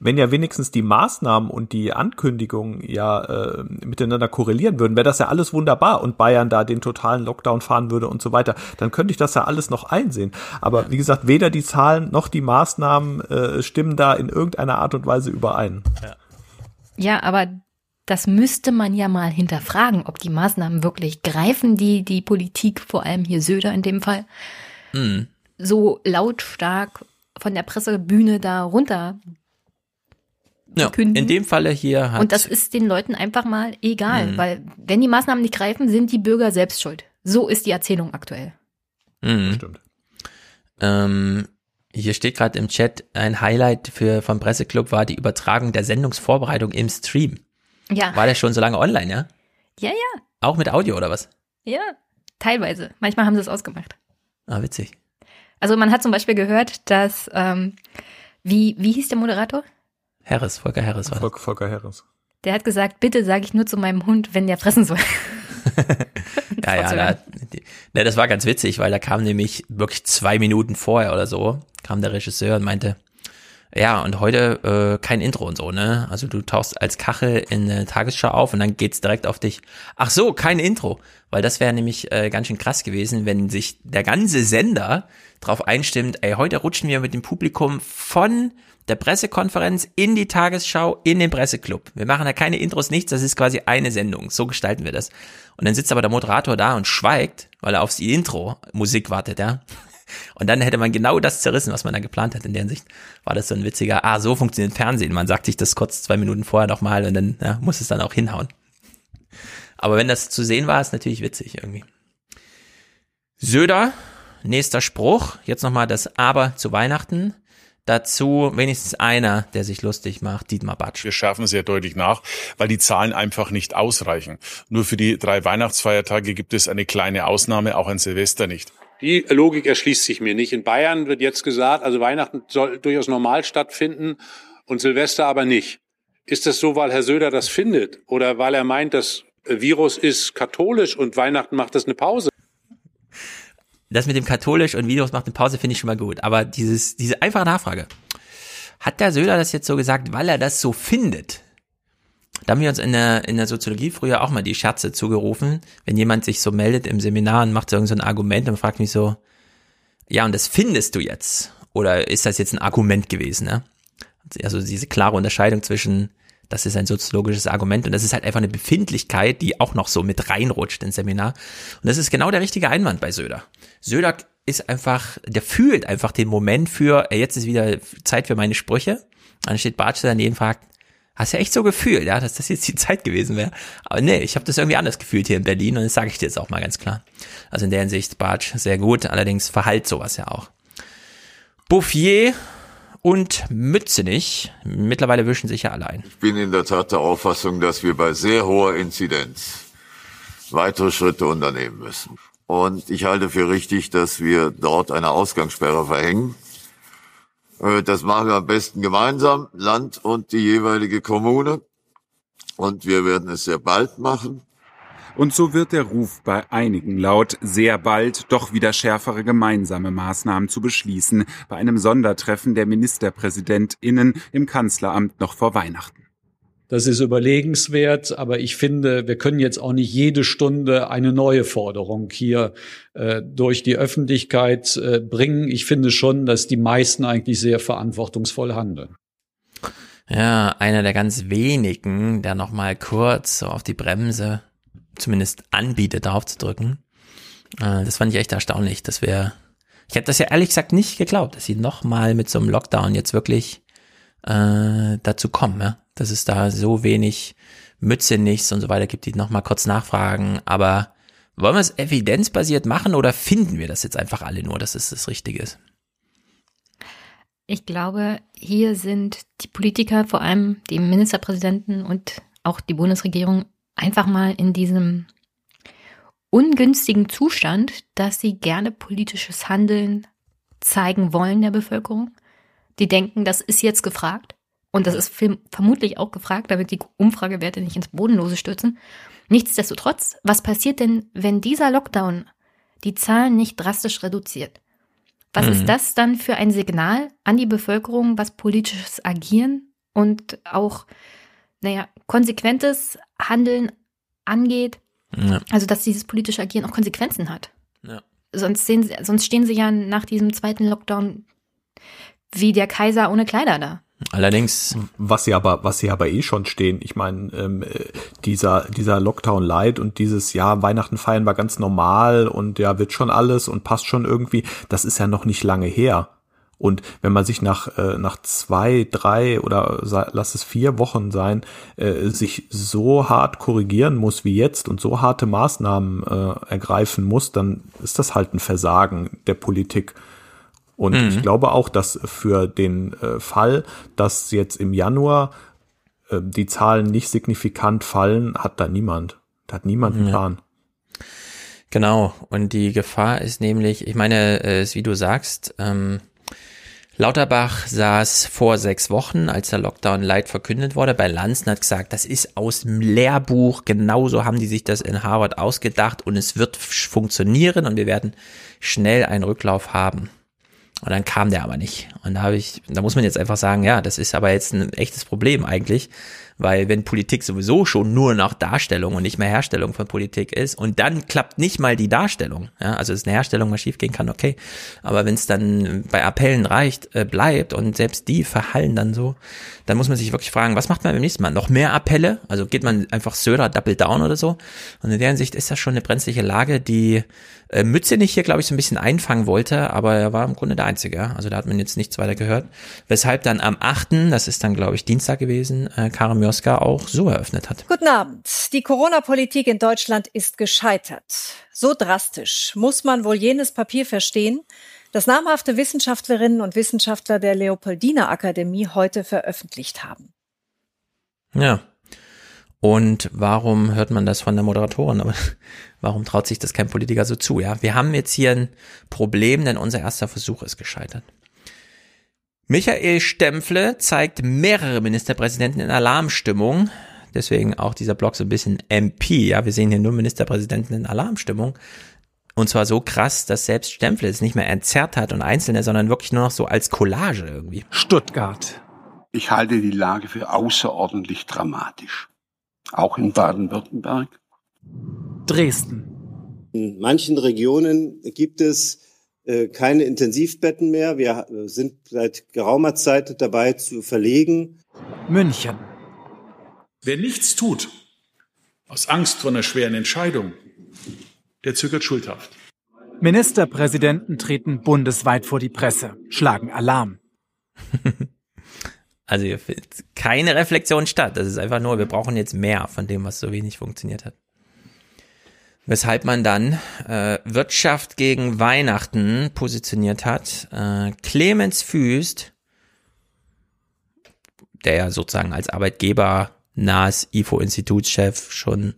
Wenn ja wenigstens die Maßnahmen und die Ankündigungen ja äh, miteinander korrelieren würden, wäre das ja alles wunderbar und Bayern da den totalen Lockdown fahren würde und so weiter, dann könnte ich das ja alles noch einsehen. Aber wie gesagt, weder die Zahlen noch die Maßnahmen äh, stimmen da in irgendeiner Art und Weise überein. Ja, aber das müsste man ja mal hinterfragen, ob die Maßnahmen wirklich greifen, die die Politik, vor allem hier Söder in dem Fall, Mhm. so lautstark von der Pressebühne da runter. Ja, verkünden. in dem Falle hier hat Und das ist den Leuten einfach mal egal, Mhm. weil wenn die Maßnahmen nicht greifen, sind die Bürger selbst schuld. So ist die Erzählung aktuell. Mhm. Stimmt. Ähm, hier steht gerade im Chat, ein Highlight für vom Presseclub war die Übertragung der Sendungsvorbereitung im Stream. Ja, War der schon so lange online, ja? ja, ja, Auch mit Audio oder was? ja, teilweise. Manchmal haben sie es ausgemacht. Ah, witzig. Also man hat zum Beispiel gehört, dass, ähm, wie, wie hieß der Moderator? Harris, Volker Harris war das. Volker, Harris. Der hat gesagt, bitte sage ich nur zu meinem Hund, wenn der fressen soll. Ja, ja, da, die, ne, das war ganz witzig, weil da kam nämlich wirklich zwei Minuten vorher oder so, kam der Regisseur und meinte, Ja, und heute äh, kein Intro und so, ne? Also du tauchst als Kachel in der Tagesschau auf und dann geht's direkt auf dich. Ach so, kein Intro. Weil das wäre nämlich äh, ganz schön krass gewesen, wenn sich der ganze Sender drauf einstimmt, ey, heute rutschen wir mit dem Publikum von der Pressekonferenz in die Tagesschau, in den Presseclub. Wir machen da keine Intros, nichts, das ist quasi eine Sendung. So gestalten wir das. Und dann sitzt aber der Moderator da und schweigt, weil er aufs Intro Musik wartet, ja. Und dann hätte man genau das zerrissen, was man da geplant hat. In der Hinsicht war das so ein witziger, ah, so funktioniert Fernsehen. Man sagt sich das kurz zwei Minuten vorher nochmal und dann ja, muss es dann auch hinhauen. Aber wenn das zu sehen war, ist natürlich witzig irgendwie. Söder, nächster Spruch. Jetzt nochmal das Aber zu Weihnachten. Dazu wenigstens einer, der sich lustig macht, Dietmar Batsch. Wir schärfen sehr deutlich nach, weil die Zahlen einfach nicht ausreichen. Nur für die drei Weihnachtsfeiertage gibt es eine kleine Ausnahme, auch ein Silvester nicht. Die Logik erschließt sich mir nicht. In Bayern wird jetzt gesagt, also Weihnachten soll durchaus normal stattfinden und Silvester aber nicht. Ist das so, weil Herr Söder das findet oder weil er meint, das Virus ist katholisch und Weihnachten macht das eine Pause? Das mit dem katholisch und Virus macht eine Pause finde ich schon mal gut. Aber dieses, diese einfache Nachfrage. Hat der Söder das jetzt so gesagt, weil er das so findet? Da haben wir uns in der, in der Soziologie früher auch mal die Scherze zugerufen, wenn jemand sich so meldet im Seminar und macht so irgendein so Argument und fragt mich so, ja, und das findest du jetzt? Oder ist das jetzt ein Argument gewesen? Ne? Also diese klare Unterscheidung zwischen, das ist ein soziologisches Argument und das ist halt einfach eine Befindlichkeit, die auch noch so mit reinrutscht ins Seminar. Und das ist genau der richtige Einwand bei Söder. Söder ist einfach, der fühlt einfach den Moment für, jetzt ist wieder Zeit für meine Sprüche. Dann steht Bartsch daneben und fragt, Hast ja echt so gefühlt, ja, dass das jetzt die Zeit gewesen wäre. Aber nee, ich habe das irgendwie anders gefühlt hier in Berlin und das sage ich dir jetzt auch mal ganz klar. Also in der Hinsicht Bartsch sehr gut, allerdings verhalt sowas ja auch. Bouffier und Mützenich, mittlerweile wischen sich ja alle ein. Ich bin in der Tat der Auffassung, dass wir bei sehr hoher Inzidenz weitere Schritte unternehmen müssen. Und ich halte für richtig, dass wir dort eine Ausgangssperre verhängen das machen wir am besten gemeinsam, Land und die jeweilige Kommune. Und wir werden es sehr bald machen. Und so wird der Ruf bei einigen laut, sehr bald doch wieder schärfere gemeinsame Maßnahmen zu beschließen bei einem Sondertreffen der Ministerpräsidentinnen im Kanzleramt noch vor Weihnachten. Das ist überlegenswert, aber ich finde, wir können jetzt auch nicht jede Stunde eine neue Forderung hier äh, durch die Öffentlichkeit äh, bringen. Ich finde schon, dass die meisten eigentlich sehr verantwortungsvoll handeln. Ja, einer der ganz wenigen, der noch mal kurz so auf die Bremse zumindest anbietet, darauf zu drücken. Äh, das fand ich echt erstaunlich, dass wir ich hätte das ja ehrlich gesagt nicht geglaubt, dass sie noch mal mit so einem Lockdown jetzt wirklich äh, dazu kommen, ja? dass es da so wenig Mütze nichts und so weiter gibt, die nochmal kurz nachfragen. Aber wollen wir es evidenzbasiert machen oder finden wir das jetzt einfach alle nur, dass es das Richtige ist? Ich glaube, hier sind die Politiker, vor allem die Ministerpräsidenten und auch die Bundesregierung, einfach mal in diesem ungünstigen Zustand, dass sie gerne politisches Handeln zeigen wollen der Bevölkerung. Die denken, das ist jetzt gefragt. Und das ist vermutlich auch gefragt, damit die Umfragewerte nicht ins Bodenlose stürzen. Nichtsdestotrotz, was passiert denn, wenn dieser Lockdown die Zahlen nicht drastisch reduziert? Was mhm. ist das dann für ein Signal an die Bevölkerung, was politisches Agieren und auch, naja, konsequentes Handeln angeht? Ja. Also, dass dieses politische Agieren auch Konsequenzen hat. Ja. Sonst, sie, sonst stehen sie ja nach diesem zweiten Lockdown wie der Kaiser ohne Kleider da. Allerdings. Was sie aber, was sie aber eh schon stehen. Ich meine, ähm, dieser, dieser Lockdown Light und dieses Jahr Weihnachten feiern war ganz normal und ja, wird schon alles und passt schon irgendwie. Das ist ja noch nicht lange her. Und wenn man sich nach, äh, nach zwei, drei oder lass es vier Wochen sein, äh, sich so hart korrigieren muss wie jetzt und so harte Maßnahmen äh, ergreifen muss, dann ist das halt ein Versagen der Politik. Und mhm. ich glaube auch, dass für den äh, Fall, dass jetzt im Januar äh, die Zahlen nicht signifikant fallen, hat da niemand. Da hat niemand einen ja. Plan. Genau. Und die Gefahr ist nämlich, ich meine, äh, ist wie du sagst, ähm, Lauterbach saß vor sechs Wochen, als der Lockdown Light verkündet wurde, bei Lanzen hat gesagt, das ist aus dem Lehrbuch, genauso haben die sich das in Harvard ausgedacht und es wird funktionieren und wir werden schnell einen Rücklauf haben. Und dann kam der aber nicht. Und da habe ich, da muss man jetzt einfach sagen, ja, das ist aber jetzt ein echtes Problem eigentlich, weil wenn Politik sowieso schon nur noch Darstellung und nicht mehr Herstellung von Politik ist und dann klappt nicht mal die Darstellung, ja, also ist eine Herstellung mal schiefgehen kann, okay, aber wenn es dann bei Appellen reicht, äh, bleibt und selbst die verhallen dann so, dann muss man sich wirklich fragen, was macht man beim nächsten Mal? Noch mehr Appelle? Also geht man einfach Söder Double Down oder so? Und in der Hinsicht ist das schon eine brenzliche Lage, die äh, Mütze nicht hier, glaube ich, so ein bisschen einfangen wollte, aber er war im Grunde der Einzige. Also da hat man jetzt nichts weiter gehört. Weshalb dann am 8., das ist dann, glaube ich, Dienstag gewesen, äh, Karin Mioska auch so eröffnet hat. Guten Abend. Die Corona-Politik in Deutschland ist gescheitert. So drastisch muss man wohl jenes Papier verstehen, das namhafte Wissenschaftlerinnen und Wissenschaftler der Leopoldina Akademie heute veröffentlicht haben. Ja. Und warum hört man das von der Moderatorin? Aber warum traut sich das kein Politiker so zu? Ja, wir haben jetzt hier ein Problem, denn unser erster Versuch ist gescheitert. Michael Stempfle zeigt mehrere Ministerpräsidenten in Alarmstimmung. Deswegen auch dieser Blog so ein bisschen MP. Ja, wir sehen hier nur Ministerpräsidenten in Alarmstimmung. Und zwar so krass, dass selbst Stempfle es nicht mehr entzerrt hat und Einzelne, sondern wirklich nur noch so als Collage irgendwie. Stuttgart. Ich halte die Lage für außerordentlich dramatisch. Auch in Baden-Württemberg. Dresden. In manchen Regionen gibt es äh, keine Intensivbetten mehr. Wir äh, sind seit geraumer Zeit dabei zu verlegen. München. Wer nichts tut, aus Angst vor einer schweren Entscheidung, der zögert schuldhaft. Ministerpräsidenten treten bundesweit vor die Presse, schlagen Alarm. Also hier findet keine Reflexion statt. Das ist einfach nur, wir brauchen jetzt mehr von dem, was so wenig funktioniert hat. Weshalb man dann äh, Wirtschaft gegen Weihnachten positioniert hat. Äh, Clemens Füst, der ja sozusagen als Arbeitgeber nahes IFO-Institutschef schon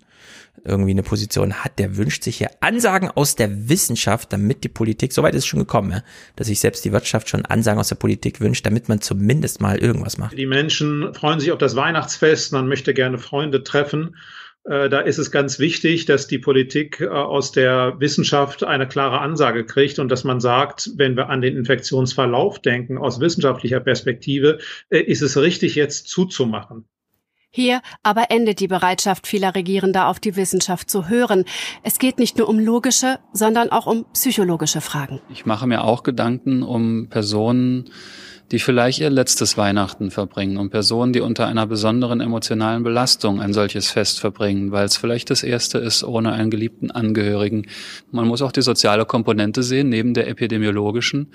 irgendwie eine Position hat, der wünscht sich hier Ansagen aus der Wissenschaft, damit die Politik, soweit ist es schon gekommen, dass sich selbst die Wirtschaft schon Ansagen aus der Politik wünscht, damit man zumindest mal irgendwas macht. Die Menschen freuen sich auf das Weihnachtsfest, man möchte gerne Freunde treffen. Äh, da ist es ganz wichtig, dass die Politik äh, aus der Wissenschaft eine klare Ansage kriegt und dass man sagt, wenn wir an den Infektionsverlauf denken, aus wissenschaftlicher Perspektive, äh, ist es richtig, jetzt zuzumachen. Hier aber endet die Bereitschaft vieler Regierender auf die Wissenschaft zu hören. Es geht nicht nur um logische, sondern auch um psychologische Fragen. Ich mache mir auch Gedanken um Personen, die vielleicht ihr letztes Weihnachten verbringen, um Personen, die unter einer besonderen emotionalen Belastung ein solches Fest verbringen, weil es vielleicht das erste ist ohne einen geliebten Angehörigen. Man muss auch die soziale Komponente sehen, neben der epidemiologischen.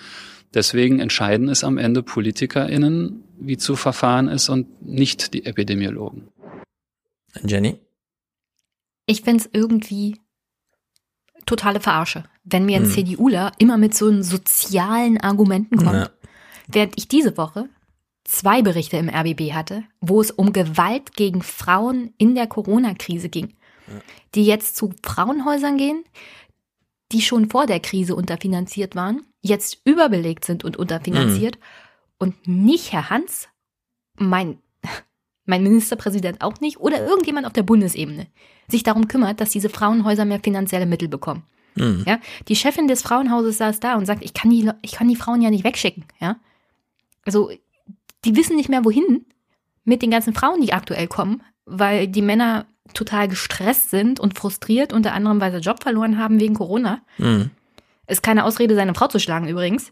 Deswegen entscheiden es am Ende PolitikerInnen, wie zu verfahren ist und nicht die Epidemiologen. Jenny? Ich finde es irgendwie totale Verarsche, wenn mir ein hm. CDUler immer mit so sozialen Argumenten kommt. Ja. Während ich diese Woche zwei Berichte im RBB hatte, wo es um Gewalt gegen Frauen in der Corona-Krise ging, ja. die jetzt zu Frauenhäusern gehen, die schon vor der Krise unterfinanziert waren, jetzt überbelegt sind und unterfinanziert mhm. und nicht Herr Hans, mein, mein Ministerpräsident auch nicht oder irgendjemand auf der Bundesebene sich darum kümmert, dass diese Frauenhäuser mehr finanzielle Mittel bekommen. Mhm. Ja, die Chefin des Frauenhauses saß da und sagt, ich kann die, ich kann die Frauen ja nicht wegschicken. Ja, also die wissen nicht mehr wohin mit den ganzen Frauen, die aktuell kommen, weil die Männer total gestresst sind und frustriert, unter anderem, weil sie Job verloren haben wegen Corona. Mhm. Ist keine Ausrede, seine Frau zu schlagen übrigens.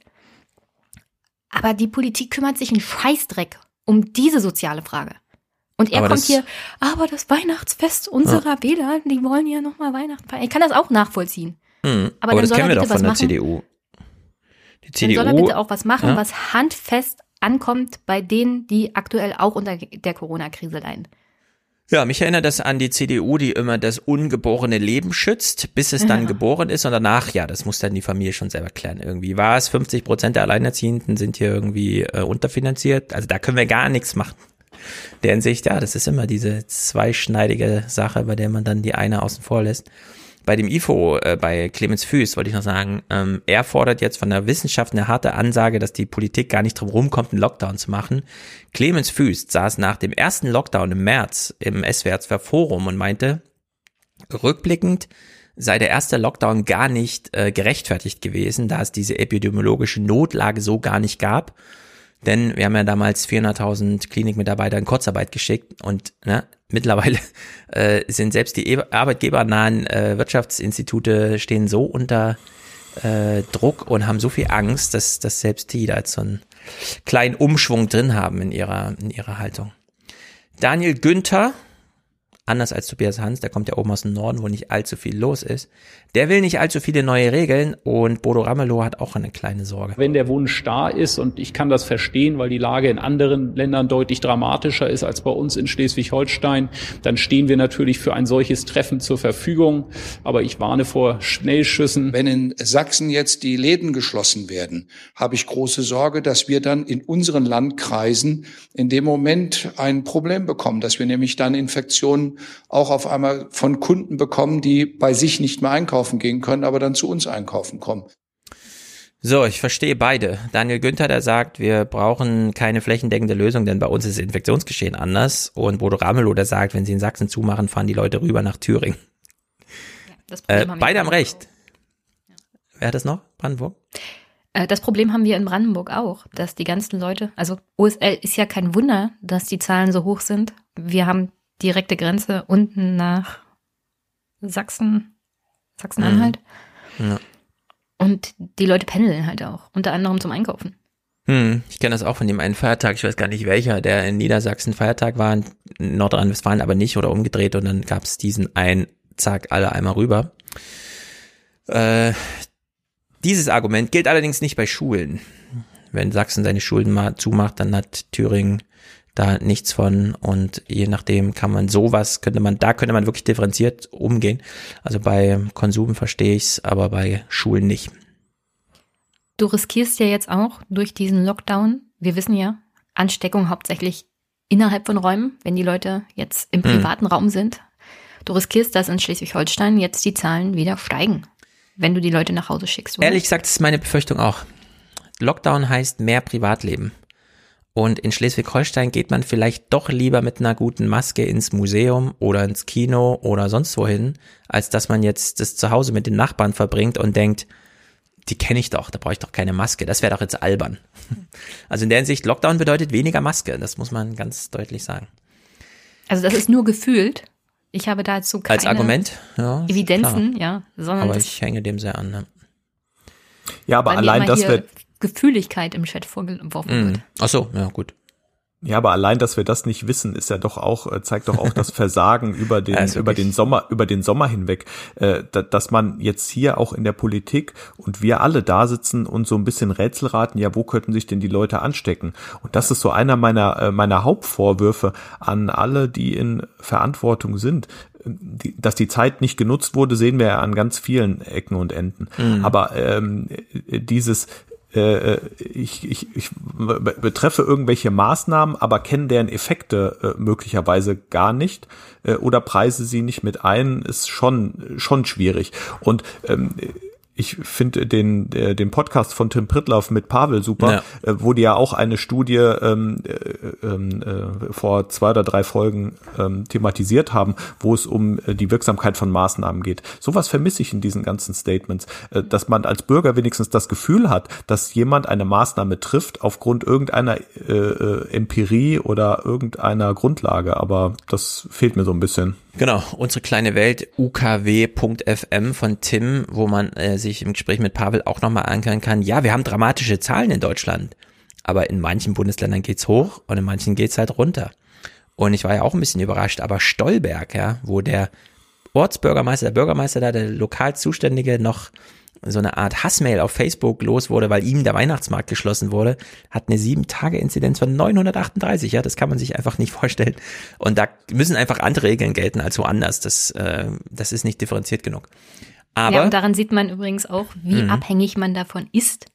Aber die Politik kümmert sich einen Scheißdreck um diese soziale Frage. Und er aber kommt hier, aber das Weihnachtsfest unserer ja. Wähler, die wollen ja nochmal Weihnachten feiern. Ich kann das auch nachvollziehen. Mhm. Aber, aber das kennen wir doch von der machen. CDU. Die CDU. Dann soll er bitte auch was machen, ja? was handfest ankommt bei denen, die aktuell auch unter der Corona-Krise leiden. Ja, mich erinnert das an die CDU, die immer das ungeborene Leben schützt, bis es dann ja. geboren ist und danach, ja, das muss dann die Familie schon selber klären. Irgendwie war es 50 Prozent der Alleinerziehenden sind hier irgendwie äh, unterfinanziert. Also da können wir gar nichts machen. Der Hinsicht, ja, das ist immer diese zweischneidige Sache, bei der man dann die eine außen vor lässt bei dem IFO, äh, bei Clemens Füß, wollte ich noch sagen, ähm, er fordert jetzt von der Wissenschaft eine harte Ansage, dass die Politik gar nicht drum rumkommt, einen Lockdown zu machen. Clemens Füß saß nach dem ersten Lockdown im März im SWR 2 Forum und meinte, rückblickend sei der erste Lockdown gar nicht äh, gerechtfertigt gewesen, da es diese epidemiologische Notlage so gar nicht gab. Denn wir haben ja damals 400.000 Klinikmitarbeiter in Kurzarbeit geschickt und ne, mittlerweile äh, sind selbst die arbeitgebernahen äh, Wirtschaftsinstitute stehen so unter äh, Druck und haben so viel Angst, dass, dass selbst die da jetzt so einen kleinen Umschwung drin haben in ihrer, in ihrer Haltung. Daniel Günther, anders als Tobias Hans, der kommt ja oben aus dem Norden, wo nicht allzu viel los ist. Der will nicht allzu viele neue Regeln und Bodo Ramelow hat auch eine kleine Sorge. Wenn der Wunsch da ist, und ich kann das verstehen, weil die Lage in anderen Ländern deutlich dramatischer ist als bei uns in Schleswig-Holstein, dann stehen wir natürlich für ein solches Treffen zur Verfügung. Aber ich warne vor Schnellschüssen. Wenn in Sachsen jetzt die Läden geschlossen werden, habe ich große Sorge, dass wir dann in unseren Landkreisen in dem Moment ein Problem bekommen, dass wir nämlich dann Infektionen auch auf einmal von Kunden bekommen, die bei sich nicht mehr einkaufen gehen können, aber dann zu uns einkaufen kommen. So, ich verstehe beide. Daniel Günther, der sagt, wir brauchen keine flächendeckende Lösung, denn bei uns ist das Infektionsgeschehen anders. Und Bodo Ramelow, der sagt, wenn sie in Sachsen zumachen, fahren die Leute rüber nach Thüringen. Ja, äh, haben beide haben recht. Ja. Wer hat das noch? Brandenburg? Äh, das Problem haben wir in Brandenburg auch, dass die ganzen Leute, also OSL ist ja kein Wunder, dass die Zahlen so hoch sind. Wir haben direkte Grenze unten nach Sachsen, Sachsen-Anhalt. Mhm. Ja. Und die Leute pendeln halt auch, unter anderem zum Einkaufen. Hm, ich kenne das auch von dem einen Feiertag, ich weiß gar nicht welcher, der in Niedersachsen Feiertag war, in Nordrhein-Westfalen aber nicht oder umgedreht und dann gab es diesen einen, zack, alle einmal rüber. Äh, dieses Argument gilt allerdings nicht bei Schulen. Wenn Sachsen seine Schulen mal zumacht, dann hat Thüringen da nichts von und je nachdem kann man sowas, könnte man, da könnte man wirklich differenziert umgehen. Also bei Konsum verstehe ich's, aber bei Schulen nicht. Du riskierst ja jetzt auch durch diesen Lockdown, wir wissen ja, Ansteckung hauptsächlich innerhalb von Räumen, wenn die Leute jetzt im hm. privaten hm. Raum sind. Du riskierst, dass in Schleswig-Holstein jetzt die Zahlen wieder steigen, wenn du die Leute nach Hause schickst. Oder? Ehrlich gesagt, ist meine Befürchtung auch. Lockdown heißt mehr Privatleben. Und in Schleswig-Holstein geht man vielleicht doch lieber mit einer guten Maske ins Museum oder ins Kino oder sonst wohin, als dass man jetzt das zu Hause mit den Nachbarn verbringt und denkt, die kenne ich doch, da brauche ich doch keine Maske. Das wäre doch jetzt albern. Also in der Hinsicht, Lockdown bedeutet weniger Maske, das muss man ganz deutlich sagen. Also das ist nur gefühlt. Ich habe dazu keine Als Argument, ja, Evidenzen, klar. ja, sondern aber ich hänge dem sehr an. Ne? Ja, aber allein, dass wir Gefühligkeit im Chat vorgeworfen mm. wird. Ach so, ja gut. Ja, aber allein, dass wir das nicht wissen, ist ja doch auch äh, zeigt doch auch das Versagen über den also über den Sommer über den Sommer hinweg, äh, dass man jetzt hier auch in der Politik und wir alle da sitzen und so ein bisschen Rätsel raten, ja, wo könnten sich denn die Leute anstecken? Und das ist so einer meiner äh, meiner Hauptvorwürfe an alle, die in Verantwortung sind. Die, dass die Zeit nicht genutzt wurde, sehen wir ja an ganz vielen Ecken und Enden. Mhm. Aber ähm, dieses äh, äh, ich, ich, ich betreffe irgendwelche Maßnahmen, aber kenne deren Effekte äh, möglicherweise gar nicht oder preise sie nicht mit ein, ist schon schon schwierig. Und ähm, ich finde den, äh, den Podcast von Tim Pritloff mit Pavel super, ja. äh, wo die ja auch eine Studie ähm, äh, ähm, äh, vor zwei oder drei Folgen ähm, thematisiert haben, wo es um äh, die Wirksamkeit von Maßnahmen geht. Sowas vermisse ich in diesen ganzen Statements, äh, dass man als Bürger wenigstens das Gefühl hat, dass jemand eine Maßnahme trifft aufgrund irgendeiner äh, äh Empirie oder irgendeiner Grundlage, aber das fehlt mir so ein bisschen. Genau, unsere kleine Welt ukw.fm von Tim, wo man äh, sich im Gespräch mit Pavel auch nochmal ankern kann, ja, wir haben dramatische Zahlen in Deutschland, aber in manchen Bundesländern geht's hoch und in manchen geht's halt runter. Und ich war ja auch ein bisschen überrascht, aber Stolberg, ja, wo der Ortsbürgermeister, der Bürgermeister da, der lokal Zuständige noch so eine Art Hassmail auf Facebook los wurde, weil ihm der Weihnachtsmarkt geschlossen wurde, hat eine sieben Tage Inzidenz von 938. Ja, das kann man sich einfach nicht vorstellen. Und da müssen einfach andere Regeln gelten als woanders. Das, äh, das ist nicht differenziert genug. Aber, ja, und daran sieht man übrigens auch, wie mhm. abhängig man davon ist,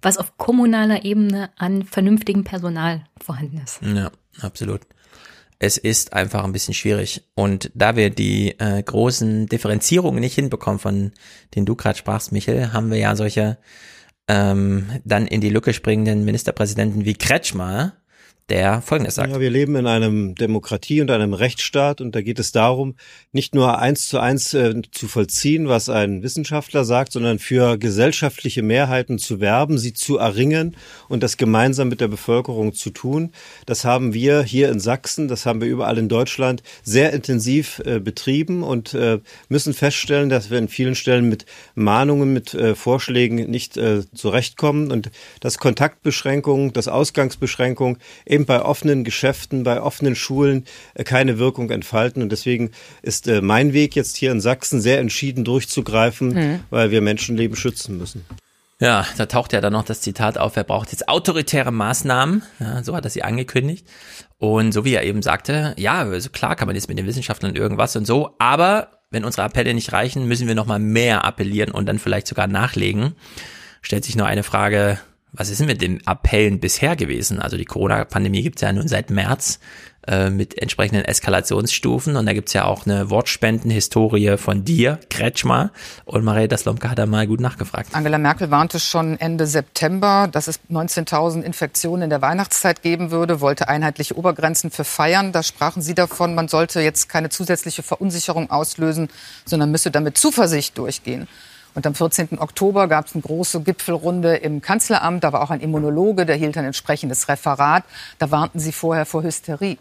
was auf kommunaler Ebene an vernünftigem Personal vorhanden ist. Ja, absolut es ist einfach ein bisschen schwierig. Und da wir die äh, großen Differenzierungen nicht hinbekommen, von denen du gerade sprachst, Michel, haben wir ja solche ähm, dann in die Lücke springenden Ministerpräsidenten wie Kretschmer, der Folgendes sagt. Ja, wir leben in einem Demokratie und einem Rechtsstaat und da geht es darum, nicht nur eins zu eins äh, zu vollziehen, was ein Wissenschaftler sagt, sondern für gesellschaftliche Mehrheiten zu werben, sie zu erringen und das gemeinsam mit der Bevölkerung zu tun. Das haben wir hier in Sachsen, das haben wir überall in Deutschland sehr intensiv äh, betrieben und äh, müssen feststellen, dass wir in vielen Stellen mit Mahnungen, mit äh, Vorschlägen nicht äh, zurechtkommen und dass Kontaktbeschränkungen, dass Ausgangsbeschränkungen eben bei offenen Geschäften, bei offenen Schulen äh, keine Wirkung entfalten. Und deswegen ist äh, mein Weg jetzt hier in Sachsen sehr entschieden durchzugreifen, mhm. weil wir Menschenleben schützen müssen. Ja, da taucht ja dann noch das Zitat auf, er braucht jetzt autoritäre Maßnahmen. Ja, so hat er sie angekündigt. Und so wie er eben sagte, ja, also klar kann man jetzt mit den Wissenschaftlern irgendwas und so, aber wenn unsere Appelle nicht reichen, müssen wir nochmal mehr appellieren und dann vielleicht sogar nachlegen. Stellt sich nur eine Frage, was ist denn mit den Appellen bisher gewesen? Also die Corona-Pandemie gibt es ja nun seit März äh, mit entsprechenden Eskalationsstufen und da gibt's ja auch eine Wortspendenhistorie von dir, Kretschmer und Marietta Slomka hat da mal gut nachgefragt. Angela Merkel warnte schon Ende September, dass es 19.000 Infektionen in der Weihnachtszeit geben würde, wollte einheitliche Obergrenzen für Feiern. Da sprachen Sie davon, man sollte jetzt keine zusätzliche Verunsicherung auslösen, sondern müsse damit Zuversicht durchgehen. Und am 14. Oktober gab es eine große Gipfelrunde im Kanzleramt. Da war auch ein Immunologe, der hielt ein entsprechendes Referat. Da warnten Sie vorher vor Hysterie.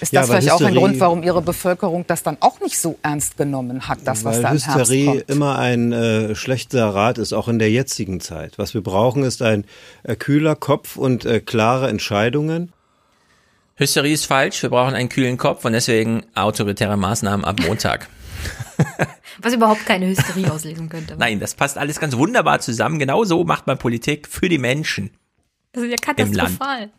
Ist ja, das vielleicht Hysterie, auch ein Grund, warum Ihre Bevölkerung das dann auch nicht so ernst genommen hat, das, was da im Hysterie Herbst kommt? immer ein äh, schlechter Rat ist, auch in der jetzigen Zeit. Was wir brauchen, ist ein äh, kühler Kopf und äh, klare Entscheidungen. Hysterie ist falsch, wir brauchen einen kühlen Kopf und deswegen autoritäre Maßnahmen ab Montag. Was überhaupt keine Hysterie auslesen könnte. Nein, das passt alles ganz wunderbar zusammen. Genau so macht man Politik für die Menschen. Das ist ja katastrophal.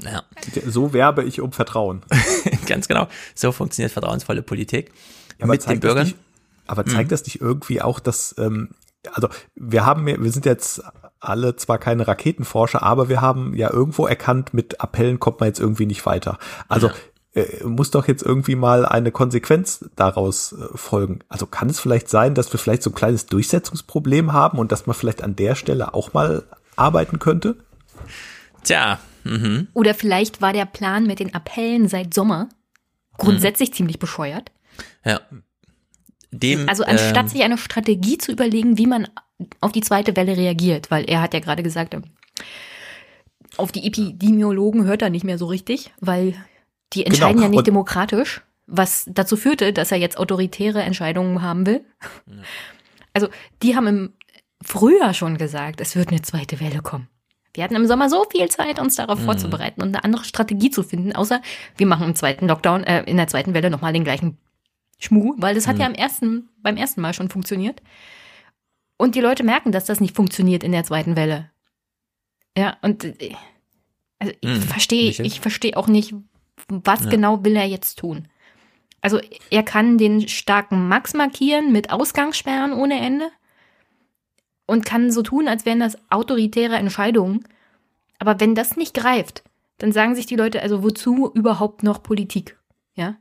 Ja. So werbe ich um Vertrauen. ganz genau. So funktioniert vertrauensvolle Politik. Ja, mit den Bürgern. Nicht, aber zeigt mhm. das nicht irgendwie auch, dass, ähm, also wir haben, wir sind jetzt alle zwar keine Raketenforscher, aber wir haben ja irgendwo erkannt, mit Appellen kommt man jetzt irgendwie nicht weiter. Also ja äh, muss doch jetzt irgendwie mal eine Konsequenz daraus äh, folgen. Also kann es vielleicht sein, dass wir vielleicht so ein kleines Durchsetzungsproblem haben und dass man vielleicht an der Stelle auch mal arbeiten könnte? Tja. Mhm. Oder vielleicht war der Plan mit den Appellen seit Sommer grundsätzlich mhm. ziemlich bescheuert. Ja. Dem, also anstatt ähm, sich eine Strategie zu überlegen, wie man auf die zweite Welle reagiert, weil er hat ja gerade gesagt, auf die Epidemiologen hört er nicht mehr so richtig, weil die entscheiden genau. ja nicht und demokratisch, was dazu führte, dass er jetzt autoritäre Entscheidungen haben will. Also die haben im Frühjahr schon gesagt, es wird eine zweite Welle kommen. Wir hatten im Sommer so viel Zeit, uns darauf mhm. vorzubereiten und eine andere Strategie zu finden, außer wir machen im zweiten Lockdown, äh, in der zweiten Welle nochmal den gleichen Schmuh, weil das hat mhm. ja im ersten, beim ersten Mal schon funktioniert. Und die Leute merken, dass das nicht funktioniert in der zweiten Welle. Ja, und äh, also ich mhm. verstehe, ich verstehe auch nicht, was ja. genau will er jetzt tun? Also er kann den starken Max markieren mit Ausgangssperren ohne Ende und kann so tun, als wären das autoritäre Entscheidungen. Aber wenn das nicht greift, dann sagen sich die Leute, also wozu überhaupt noch Politik? Ja.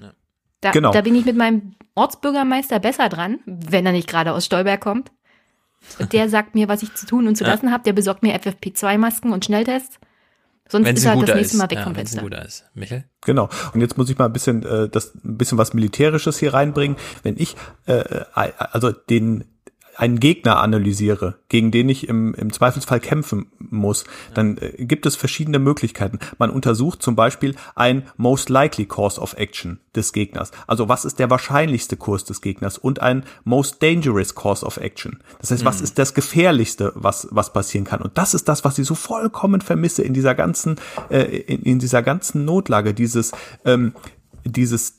ja. Da, genau. da bin ich mit meinem Ortsbürgermeister besser dran, wenn er nicht gerade aus Stolberg kommt. Und der sagt mir, was ich zu tun und zu lassen habe. Der besorgt mir FFP2-Masken und Schnelltests. Sonst Wenn's ist er halt das nächste. Mal weg ja, vom Fenster. Guter ist. Michael? Genau. Und jetzt muss ich mal ein bisschen äh, das ein bisschen was Militärisches hier reinbringen. Wenn ich äh, äh also den einen Gegner analysiere, gegen den ich im, im Zweifelsfall kämpfen muss, dann äh, gibt es verschiedene Möglichkeiten. Man untersucht zum Beispiel ein Most Likely Course of Action des Gegners. Also was ist der wahrscheinlichste Kurs des Gegners und ein Most Dangerous Course of Action. Das heißt, was mhm. ist das Gefährlichste, was, was passieren kann? Und das ist das, was ich so vollkommen vermisse in dieser ganzen, äh, in, in dieser ganzen Notlage, dieses, ähm, dieses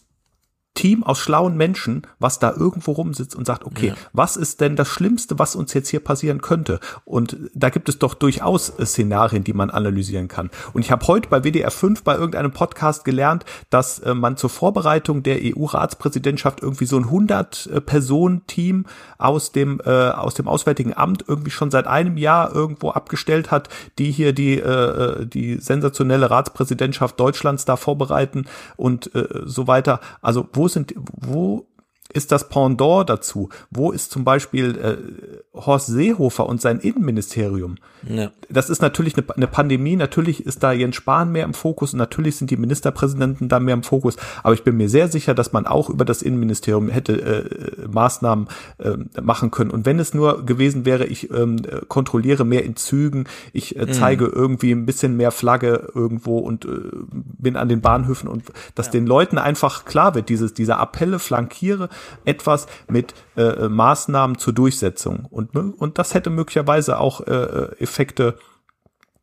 Team aus schlauen Menschen, was da irgendwo rumsitzt und sagt, okay, ja. was ist denn das Schlimmste, was uns jetzt hier passieren könnte? Und da gibt es doch durchaus Szenarien, die man analysieren kann. Und ich habe heute bei WDR 5 bei irgendeinem Podcast gelernt, dass äh, man zur Vorbereitung der EU-Ratspräsidentschaft irgendwie so ein 100-Personen-Team aus dem äh, aus dem Auswärtigen Amt irgendwie schon seit einem Jahr irgendwo abgestellt hat, die hier die äh, äh die sensationelle Ratspräsidentschaft Deutschlands da vorbereiten und äh, so weiter. Also wo sind, wo ist das Pendant dazu. Wo ist zum Beispiel äh, Horst Seehofer und sein Innenministerium? Ja. Das ist natürlich eine, eine, Pandemie, natürlich ist da Jens Spahn mehr im Fokus und natürlich sind die Ministerpräsidenten da mehr im Fokus. Aber ich bin mir sehr sicher, dass man auch über das Innenministerium hätte äh, Maßnahmen äh, machen können. Und wenn es nur gewesen wäre, ich ähm, kontrolliere mehr in Zügen, ich äh, zeige mhm. irgendwie ein bisschen mehr Flagge irgendwo und äh, bin an den Bahnhöfen und dass ja. den Leuten einfach klar wird, dieses, diese Appelle flankiere, etwas mit äh, Maßnahmen zur Durchsetzung. Und, und das hätte möglicherweise auch äh, Effekte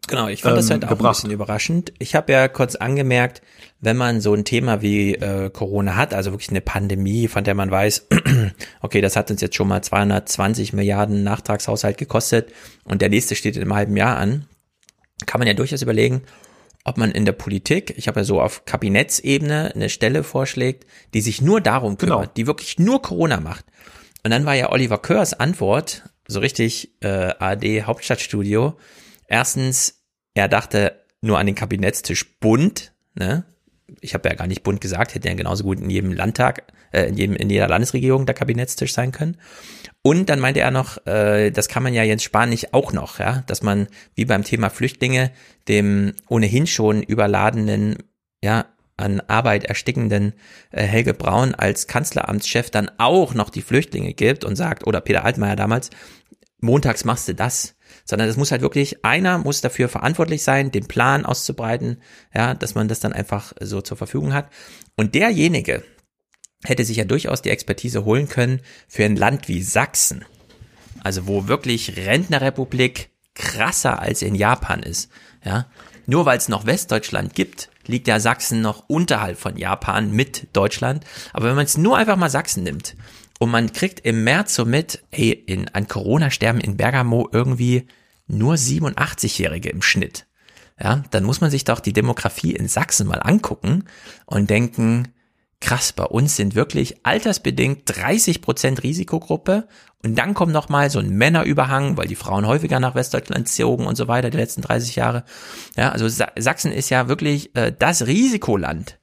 Genau, ich fand ähm, das halt auch gebracht. ein bisschen überraschend. Ich habe ja kurz angemerkt, wenn man so ein Thema wie äh, Corona hat, also wirklich eine Pandemie, von der man weiß, okay, das hat uns jetzt schon mal 220 Milliarden Nachtragshaushalt gekostet und der nächste steht in einem halben Jahr an, kann man ja durchaus überlegen, ob man in der Politik, ich habe ja so auf Kabinettsebene eine Stelle vorschlägt, die sich nur darum kümmert, genau. die wirklich nur Corona macht. Und dann war ja Oliver Körs Antwort, so richtig äh, AD Hauptstadtstudio, erstens, er dachte nur an den Kabinettstisch bunt, ne? Ich habe ja gar nicht bunt gesagt, hätte ja genauso gut in jedem Landtag, äh, in, jedem, in jeder Landesregierung der Kabinettstisch sein können. Und dann meinte er noch, äh, das kann man ja Jens Spahn nicht auch noch, ja, dass man wie beim Thema Flüchtlinge dem ohnehin schon überladenen, ja, an Arbeit erstickenden äh, Helge Braun als Kanzleramtschef dann auch noch die Flüchtlinge gibt und sagt, oder Peter Altmaier damals, montags machst du das, sondern es muss halt wirklich, einer muss dafür verantwortlich sein, den Plan auszubreiten, ja, dass man das dann einfach so zur Verfügung hat. Und derjenige, hätte sich ja durchaus die Expertise holen können für ein Land wie Sachsen. Also wo wirklich Rentnerrepublik krasser als in Japan ist. Ja, nur weil es noch Westdeutschland gibt, liegt ja Sachsen noch unterhalb von Japan mit Deutschland. Aber wenn man es nur einfach mal Sachsen nimmt und man kriegt im März so mit, hey, in, an Corona sterben in Bergamo irgendwie nur 87-Jährige im Schnitt. Ja, dann muss man sich doch die Demografie in Sachsen mal angucken und denken, krass, bei uns sind wirklich altersbedingt 30 Prozent Risikogruppe und dann kommt noch mal so ein Männerüberhang, weil die Frauen häufiger nach Westdeutschland zogen und so weiter die letzten 30 Jahre. Ja, also Sachsen ist ja wirklich äh, das Risikoland.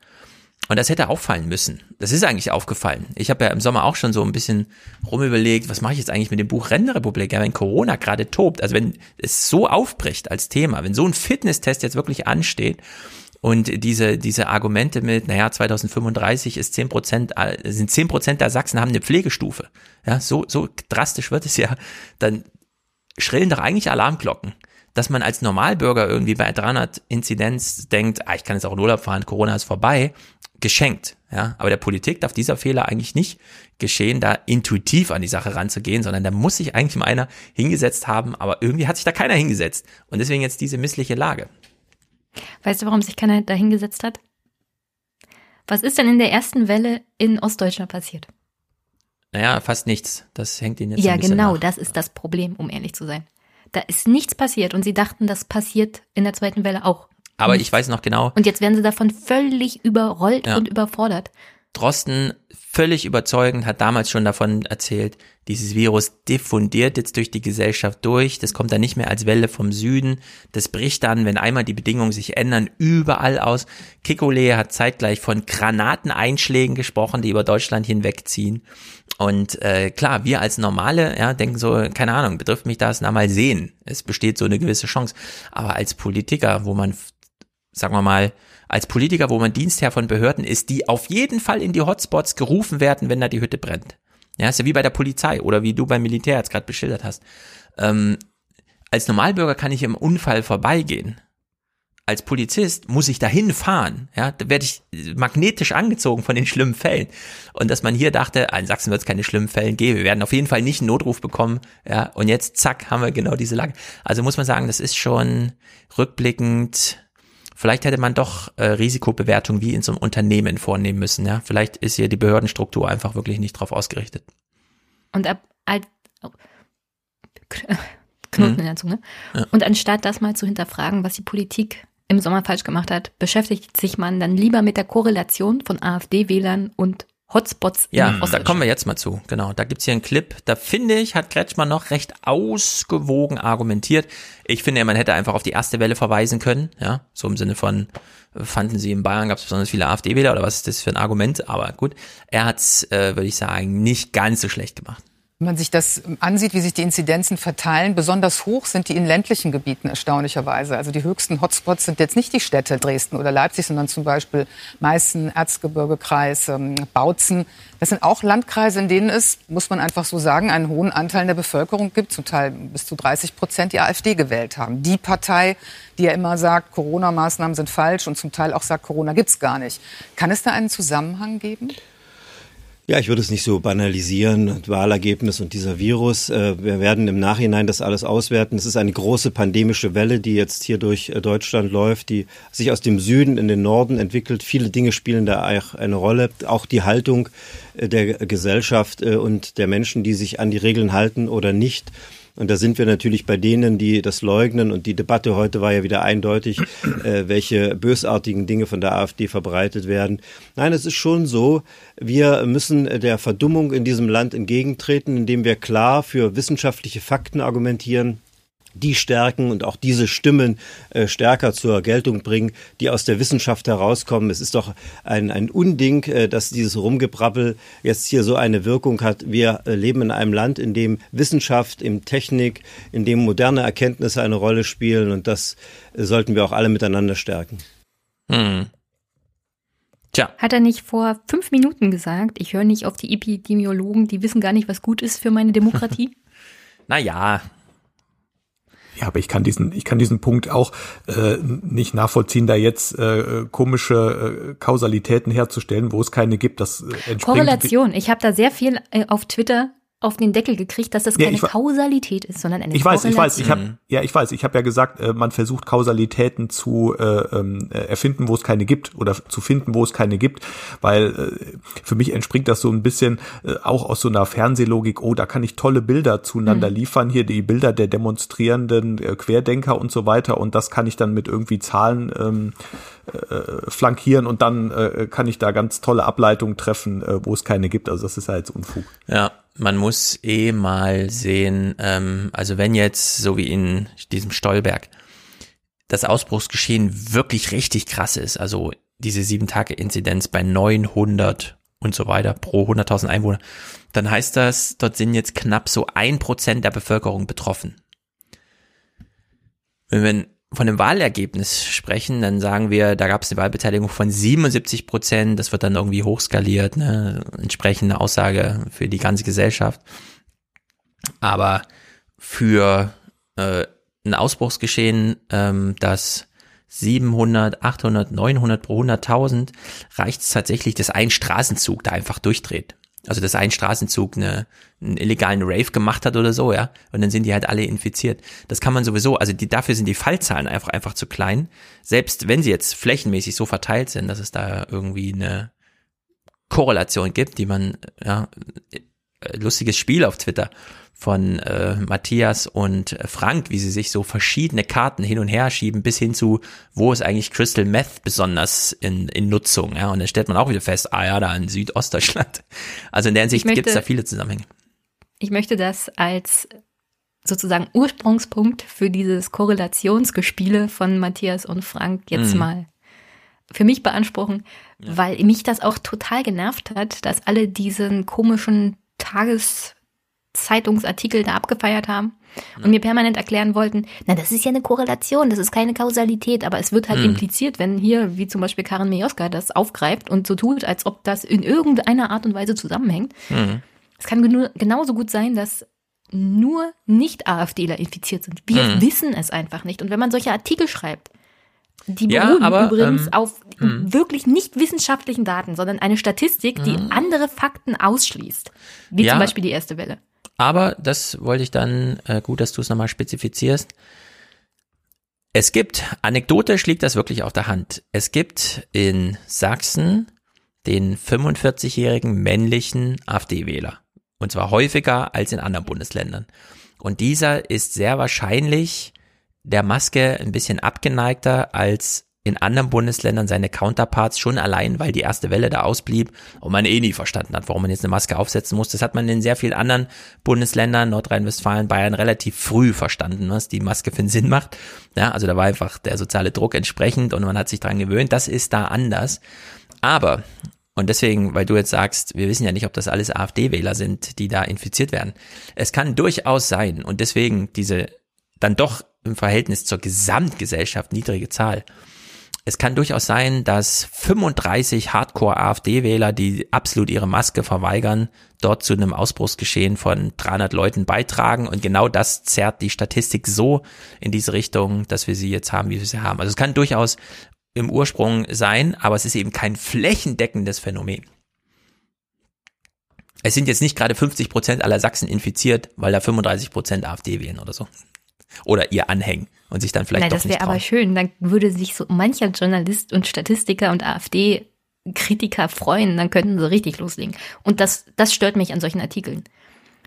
Und das hätte auffallen müssen. Das ist eigentlich aufgefallen. Ich habe ja im Sommer auch schon so ein bisschen rumüberlegt, was mache ich jetzt eigentlich mit dem Buch Rentenrepublik, ja, wenn Corona gerade tobt. Also wenn es so aufbricht als Thema, wenn so ein Fitnesstest jetzt wirklich ansteht und diese, diese Argumente mit, naja, 2035 ist 10 Prozent, äh, sind 10 Prozent der Sachsen haben eine Pflegestufe. Ja, so, so drastisch wird es ja. Dann schrillen doch eigentlich Alarmglocken. Dass man als Normalbürger irgendwie bei 300 Inzidenz denkt, ah, ich kann jetzt auch in Urlaub fahren, Corona ist vorbei, geschenkt. Ja, aber der Politik darf dieser Fehler eigentlich nicht geschehen, da intuitiv an die Sache ranzugehen, sondern da muss sich eigentlich mal einer hingesetzt haben, aber irgendwie hat sich da keiner hingesetzt. Und deswegen jetzt diese missliche Lage. Weißt du, warum sich keiner dahingesetzt hat? Was ist denn in der ersten Welle in Ostdeutschland passiert? Naja, fast nichts. Das hängt ihnen jetzt Ja, genau, nach. das ist das Problem, um ehrlich zu sein. Da ist nichts passiert und sie dachten, das passiert in der zweiten Welle auch. Aber ich weiß noch genau. Und jetzt werden sie davon völlig überrollt ja. und überfordert. Drosten völlig überzeugend hat damals schon davon erzählt, dieses Virus diffundiert jetzt durch die Gesellschaft durch, das kommt dann nicht mehr als Welle vom Süden, das bricht dann, wenn einmal die Bedingungen sich ändern, überall aus. Kikole hat zeitgleich von Granateneinschlägen gesprochen, die über Deutschland hinwegziehen. Und äh, klar, wir als Normale, ja, denken so, keine Ahnung, betrifft mich das, na mal sehen. Es besteht so eine gewisse Chance. Aber als Politiker, wo man, sagen wir mal, als Politiker, wo man Dienstherr von Behörden ist, die auf jeden Fall in die Hotspots gerufen werden, wenn da die Hütte brennt. Ja, ist ja wie bei der Polizei oder wie du beim Militär jetzt gerade beschildert hast. Ähm, als Normalbürger kann ich im Unfall vorbeigehen. Als Polizist muss ich dahin fahren. Ja, da werde ich magnetisch angezogen von den schlimmen Fällen. Und dass man hier dachte, ah, in Sachsen wird es keine schlimmen Fällen geben. Wir werden auf jeden Fall nicht einen Notruf bekommen. Ja, und jetzt zack haben wir genau diese Lage. Also muss man sagen, das ist schon rückblickend vielleicht hätte man doch äh, Risikobewertung wie in so einem Unternehmen vornehmen müssen. Ja, vielleicht ist hier die Behördenstruktur einfach wirklich nicht drauf ausgerichtet. Und ab, alt, oh, Knoten mhm. in der Zunge. Ja. Und anstatt das mal zu hinterfragen, was die Politik im Sommer falsch gemacht hat, beschäftigt sich man dann lieber mit der Korrelation von AfD-Wählern und Hotspots. Ja, da kommen wir jetzt mal zu. Genau, da gibt's hier einen Clip. Da finde ich, hat Kretschmann noch recht ausgewogen argumentiert. Ich finde, man hätte einfach auf die erste Welle verweisen können. Ja, so im Sinne von, fanden sie in Bayern gab es besonders viele AfD-Wähler oder was ist das für ein Argument? Aber gut, er hat's, äh, würde ich sagen, nicht ganz so schlecht gemacht. Wenn man sich das ansieht, wie sich die Inzidenzen verteilen, besonders hoch sind die in ländlichen Gebieten erstaunlicherweise. Also die höchsten Hotspots sind jetzt nicht die Städte Dresden oder Leipzig, sondern zum Beispiel Meißen, Erzgebirgekreis, ähm, Bautzen. Das sind auch Landkreise, in denen es, muss man einfach so sagen, einen hohen Anteil der Bevölkerung gibt, zum Teil bis zu 30 Prozent, die AfD gewählt haben. Die Partei, die ja immer sagt, Corona-Maßnahmen sind falsch und zum Teil auch sagt, Corona gibt's gar nicht. Kann es da einen Zusammenhang geben? Ja, ich würde es nicht so banalisieren, Wahlergebnis und dieser Virus. Äh, wir werden im Nachhinein das alles auswerten. Es ist eine große pandemische Welle, die jetzt hier durch äh, Deutschland läuft, die sich aus dem Süden in den Norden entwickelt. Viele Dinge spielen da eine Rolle. Auch die Haltung äh, der Gesellschaft und der Menschen, die sich an die Regeln halten oder nicht. Und da sind wir natürlich bei denen, die das leugnen. Und die Debatte heute war ja wieder eindeutig, äh, welche bösartigen Dinge von der AfD verbreitet werden. Nein, es ist schon so, wir müssen der Verdummung in diesem Land entgegentreten, indem wir klar für wissenschaftliche Fakten argumentieren die stärken und auch diese Stimmen äh, stärker zur Geltung bringen, die aus der Wissenschaft herauskommen. Es ist doch ein, ein Unding, äh, dass dieses Rumgebrabbel jetzt hier so eine Wirkung hat. Wir äh, leben in einem Land, in dem Wissenschaft, in Technik, in dem moderne Erkenntnisse eine Rolle spielen und das sollten wir auch alle miteinander stärken. Hm. Tja. Hat er nicht vor fünf Minuten gesagt, ich höre nicht auf die Epidemiologen, die wissen gar nicht, was gut ist für meine Demokratie? naja, ja, aber ich kann diesen, ich kann diesen Punkt auch äh, nicht nachvollziehen, da jetzt äh, komische äh, Kausalitäten herzustellen, wo es keine gibt. Das äh, entspringt Korrelation. Ich habe da sehr viel äh, auf Twitter auf den Deckel gekriegt, dass das keine ja, Kausalität ist, sondern eine Ich weiß, ich weiß, ich habe ja, ich weiß, ich habe ja gesagt, äh, man versucht Kausalitäten zu äh, ähm, äh, erfinden, wo es keine gibt oder zu finden, wo es keine gibt, weil äh, für mich entspringt das so ein bisschen äh, auch aus so einer Fernsehlogik, oh, da kann ich tolle Bilder zueinander mhm. liefern, hier die Bilder der demonstrierenden äh, Querdenker und so weiter und das kann ich dann mit irgendwie Zahlen ähm, äh, flankieren und dann äh, kann ich da ganz tolle Ableitungen treffen, äh, wo es keine gibt. Also das ist ja jetzt Unfug. Ja, man muss eh mal sehen, ähm, also wenn jetzt, so wie in diesem Stolberg, das Ausbruchsgeschehen wirklich richtig krass ist, also diese sieben Tage Inzidenz bei 900 und so weiter pro 100.000 Einwohner, dann heißt das, dort sind jetzt knapp so ein Prozent der Bevölkerung betroffen. Wenn von dem Wahlergebnis sprechen, dann sagen wir, da gab es eine Wahlbeteiligung von 77 Prozent, das wird dann irgendwie hochskaliert, ne? entsprechende Aussage für die ganze Gesellschaft. Aber für äh, ein Ausbruchsgeschehen, ähm, das 700, 800, 900 pro 100.000 reicht es tatsächlich, dass ein Straßenzug da einfach durchdreht. Also dass ein Straßenzug eine, einen illegalen Rave gemacht hat oder so, ja. Und dann sind die halt alle infiziert. Das kann man sowieso, also die, dafür sind die Fallzahlen einfach, einfach zu klein. Selbst wenn sie jetzt flächenmäßig so verteilt sind, dass es da irgendwie eine Korrelation gibt, die man, ja, äh, lustiges Spiel auf Twitter von äh, Matthias und Frank, wie sie sich so verschiedene Karten hin und her schieben, bis hin zu, wo ist eigentlich Crystal Meth besonders in, in Nutzung. Ja? Und dann stellt man auch wieder fest, ah ja, da in Südostdeutschland. Also in der Hinsicht gibt es da viele Zusammenhänge. Ich möchte das als sozusagen Ursprungspunkt für dieses Korrelationsgespiele von Matthias und Frank jetzt mhm. mal für mich beanspruchen, ja. weil mich das auch total genervt hat, dass alle diesen komischen Tages Zeitungsartikel da abgefeiert haben und ja. mir permanent erklären wollten, na, das ist ja eine Korrelation, das ist keine Kausalität, aber es wird halt mhm. impliziert, wenn hier, wie zum Beispiel Karin Mioska das aufgreift und so tut, als ob das in irgendeiner Art und Weise zusammenhängt. Mhm. Es kann genauso gut sein, dass nur Nicht-AfDler infiziert sind. Wir mhm. wissen es einfach nicht. Und wenn man solche Artikel schreibt, die beruhen ja, aber, übrigens ähm, auf mh. wirklich nicht wissenschaftlichen Daten, sondern eine Statistik, die mhm. andere Fakten ausschließt. Wie ja, zum Beispiel die erste Welle. Aber das wollte ich dann, äh, gut, dass du es nochmal spezifizierst. Es gibt, anekdotisch liegt das wirklich auf der Hand. Es gibt in Sachsen den 45-jährigen männlichen AfD-Wähler. Und zwar häufiger als in anderen Bundesländern. Und dieser ist sehr wahrscheinlich der Maske ein bisschen abgeneigter als in anderen Bundesländern seine Counterparts schon allein, weil die erste Welle da ausblieb und man eh nie verstanden hat, warum man jetzt eine Maske aufsetzen muss. Das hat man in sehr vielen anderen Bundesländern, Nordrhein-Westfalen, Bayern relativ früh verstanden, was die Maske für einen Sinn macht. Ja, also da war einfach der soziale Druck entsprechend und man hat sich dran gewöhnt. Das ist da anders. Aber und deswegen, weil du jetzt sagst, wir wissen ja nicht, ob das alles AfD-Wähler sind, die da infiziert werden. Es kann durchaus sein und deswegen diese dann doch im Verhältnis zur Gesamtgesellschaft niedrige Zahl. Es kann durchaus sein, dass 35 Hardcore-AfD-Wähler, die absolut ihre Maske verweigern, dort zu einem Ausbruchsgeschehen von 300 Leuten beitragen. Und genau das zerrt die Statistik so in diese Richtung, dass wir sie jetzt haben, wie wir sie haben. Also es kann durchaus im Ursprung sein, aber es ist eben kein flächendeckendes Phänomen. Es sind jetzt nicht gerade 50 Prozent aller Sachsen infiziert, weil da 35 Prozent AfD wählen oder so. Oder ihr anhängen und sich dann vielleicht Nein, doch das nicht wäre aber schön. Dann würde sich so mancher Journalist und Statistiker und AfD-Kritiker freuen. Dann könnten sie richtig loslegen. Und das, das stört mich an solchen Artikeln.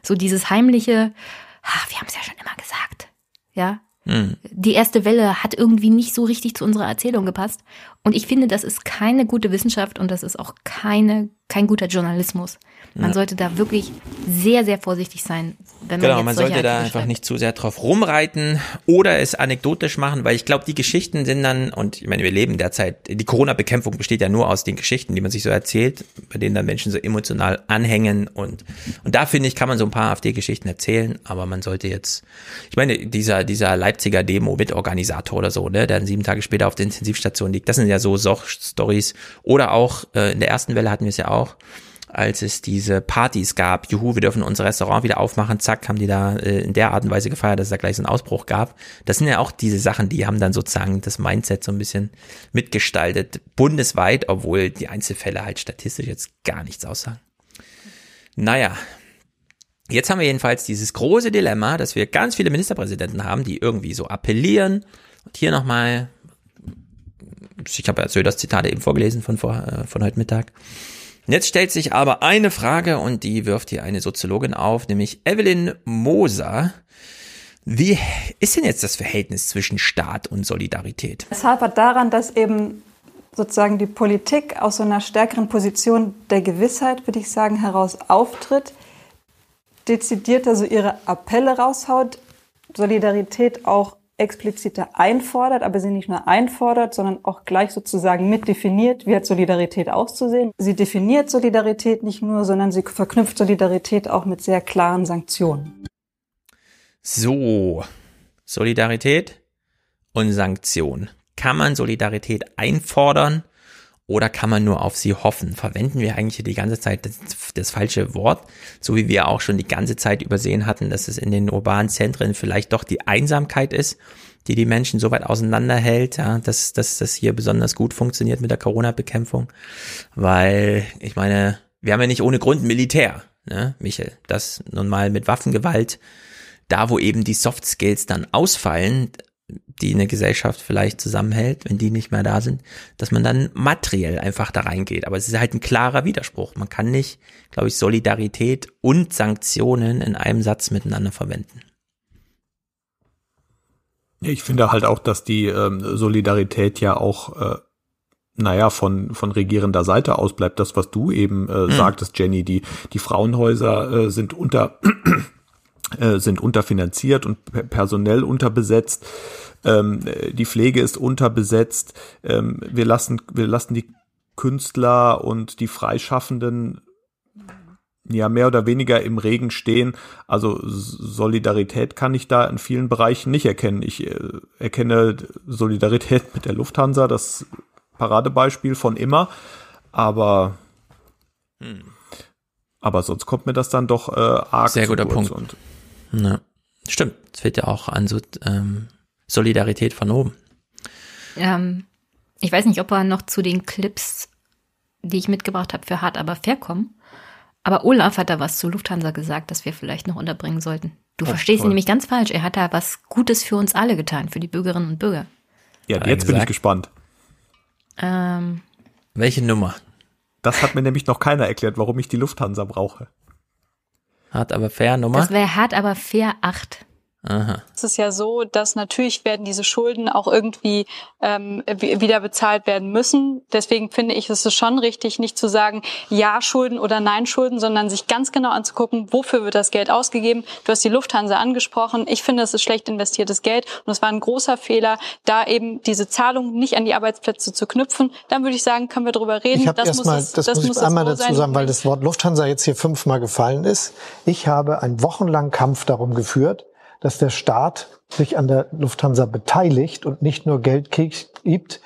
So dieses heimliche, ah, wir haben es ja schon immer gesagt. Ja, Die erste Welle hat irgendwie nicht so richtig zu unserer Erzählung gepasst. Und ich finde, das ist keine gute Wissenschaft und das ist auch keine, kein guter Journalismus. Man Ja. sollte da wirklich sehr, sehr vorsichtig sein, wenn man Genau, man sollte da einfach nicht zu sehr drauf rumreiten oder es anekdotisch machen, weil ich glaube, die Geschichten sind dann, und ich meine, wir leben derzeit, die Corona-Bekämpfung besteht ja nur aus den Geschichten, die man sich so erzählt, bei denen dann Menschen so emotional anhängen und, und da finde ich, kann man so ein paar AfD-Geschichten erzählen, aber man sollte jetzt, ich meine, dieser, dieser Leipziger Demo-Mitorganisator oder so, ne, der dann sieben Tage später auf der Intensivstation liegt, das sind ja so Stories oder auch, äh, in der ersten Welle hatten wir es ja auch, als es diese Partys gab, juhu, wir dürfen unser Restaurant wieder aufmachen, zack, haben die da äh, in der Art und Weise gefeiert, dass es da gleich so einen Ausbruch gab. Das sind ja auch diese Sachen, die haben dann sozusagen das Mindset so ein bisschen mitgestaltet, bundesweit, obwohl die Einzelfälle halt statistisch jetzt gar nichts aussagen. Naja, jetzt haben wir jedenfalls dieses große Dilemma, dass wir ganz viele Ministerpräsidenten haben, die irgendwie so appellieren. Und hier nochmal, ich habe ja Söders Zitate eben vorgelesen von, vor, äh, von heute Mittag. Jetzt stellt sich aber eine Frage und die wirft hier eine Soziologin auf, nämlich Evelyn Moser. Wie ist denn jetzt das Verhältnis zwischen Staat und Solidarität? Es hapert daran, dass eben sozusagen die Politik aus so einer stärkeren Position der Gewissheit, würde ich sagen, heraus auftritt, dezidierter so ihre Appelle raushaut, Solidarität auch expliziter einfordert, aber sie nicht nur einfordert, sondern auch gleich sozusagen mitdefiniert, wie hat Solidarität auszusehen. Sie definiert Solidarität nicht nur, sondern sie verknüpft Solidarität auch mit sehr klaren Sanktionen. So, Solidarität und Sanktion. Kann man Solidarität einfordern oder kann man nur auf sie hoffen? Verwenden wir eigentlich die ganze Zeit das, das, falsche Wort, so wie wir auch schon die ganze Zeit übersehen hatten, dass es in den urbanen Zentren vielleicht doch die Einsamkeit ist, die die Menschen so weit auseinanderhält, ja, dass, dass das hier besonders gut funktioniert mit der Corona-Bekämpfung, weil ich meine, wir haben ja nicht ohne Grund Militär, ne, Michel, das nun mal mit Waffengewalt da, wo eben die Soft Skills dann ausfallen, die eine Gesellschaft vielleicht zusammenhält, wenn die nicht mehr da sind, dass man dann materiell einfach da reingeht. Aber es ist halt ein klarer Widerspruch. Man kann nicht, glaube ich, Solidarität und Sanktionen in einem Satz miteinander verwenden. Ich finde halt auch, dass die ähm, Solidarität ja auch, äh, naja, von, von regierender Seite aus bleibt. Das, was du eben äh, Mhm. sagtest, Jenny, die, die Frauenhäuser äh, sind unter äh, sind unterfinanziert und pe- personell unterbesetzt. Ähm, äh, die Pflege ist unterbesetzt. Ähm, wir lassen, wir lassen die Künstler und die Freischaffenden ja mehr oder weniger im Regen stehen. Also Solidarität kann ich da in vielen Bereichen nicht erkennen. Ich äh, erkenne Solidarität mit der Lufthansa, das Paradebeispiel von immer, aber Hm. aber sonst kommt mir das dann doch äh, arg Sehr zu guter kurz Punkt. Und Ja. Stimmt, es fehlt ja auch an so ähm, Solidarität von oben. Ähm, ich weiß nicht, ob wir noch zu den Clips, die ich mitgebracht habe, für hart aber fair kommen. Aber Olaf hat da was zu Lufthansa gesagt, das wir vielleicht noch unterbringen sollten. Du Oh, verstehst ihn toll. nämlich ganz falsch. Er hat da was Gutes für uns alle getan, für die Bürgerinnen und Bürger. ja, Hat jetzt bin ich gespannt. Ähm, Welche Nummer? Das hat mir nämlich noch keiner erklärt, warum ich die Lufthansa brauche. Hart aber fair Nummer? das wäre hart aber fair 8. Aha. Es ist ja so, dass natürlich werden diese Schulden auch irgendwie ähm, wieder bezahlt werden müssen. Deswegen finde ich, ist es schon richtig, nicht zu sagen, ja Schulden oder nein Schulden, sondern sich ganz genau anzugucken, wofür wird das Geld ausgegeben. Du hast die Lufthansa angesprochen. Ich finde, es ist schlecht investiertes Geld und es war ein großer Fehler, da eben diese Zahlung nicht an die Arbeitsplätze zu knüpfen. Dann würde ich sagen, können wir darüber reden. Ich habe erstmal, das, das, das muss ich einmal dazu sagen, weil das Wort Lufthansa jetzt hier fünfmal gefallen ist. Ich habe einen wochenlangen Kampf darum geführt, dass der Staat sich an der Lufthansa beteiligt und nicht nur Geld gibt.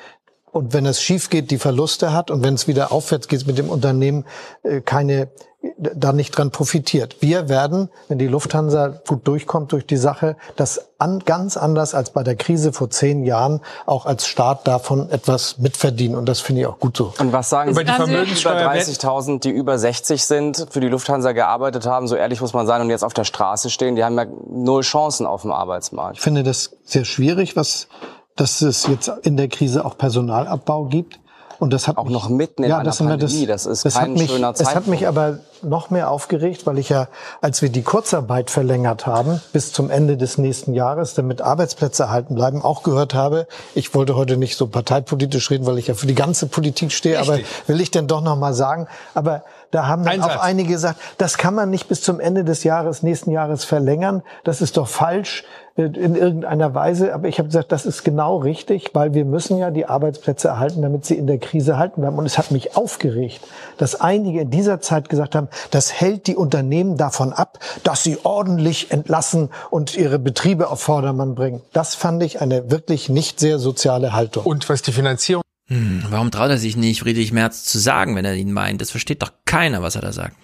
Und wenn es schief geht, die Verluste hat. Und wenn es wieder aufwärts geht mit dem Unternehmen, äh, keine da nicht dran profitiert. Wir werden, wenn die Lufthansa gut durchkommt durch die Sache, das an, ganz anders als bei der Krise vor zehn Jahren auch als Staat davon etwas mitverdienen. Und das finde ich auch gut so. Und was sagen über Sie die Vermögenssteuer über 30.000, die über 60 sind, für die Lufthansa gearbeitet haben, so ehrlich muss man sein, und jetzt auf der Straße stehen, die haben ja null Chancen auf dem Arbeitsmarkt. Ich finde das sehr schwierig, was, dass es jetzt in der Krise auch Personalabbau gibt. Und das hat auch mich, noch mitten in ja, einer das, Pandemie. Das, das ist das kein hat mich, schöner Zeitpunkt. Es hat mich aber noch mehr aufgeregt, weil ich ja, als wir die Kurzarbeit verlängert haben bis zum Ende des nächsten Jahres, damit Arbeitsplätze erhalten bleiben, auch gehört habe. Ich wollte heute nicht so parteipolitisch reden, weil ich ja für die ganze Politik stehe, Richtig. aber will ich denn doch noch mal sagen. Aber da haben dann Ein auch einige gesagt, das kann man nicht bis zum Ende des Jahres, nächsten Jahres verlängern. Das ist doch falsch in irgendeiner Weise. Aber ich habe gesagt, das ist genau richtig, weil wir müssen ja die Arbeitsplätze erhalten, damit sie in der Krise halten bleiben. Und es hat mich aufgeregt, dass einige in dieser Zeit gesagt haben, das hält die Unternehmen davon ab, dass sie ordentlich entlassen und ihre Betriebe auf Vordermann bringen. Das fand ich eine wirklich nicht sehr soziale Haltung. Und was die Finanzierung Hm, warum traut er sich nicht, Friedrich Merz zu sagen, wenn er ihn meint? Das versteht doch keiner, was er da sagt.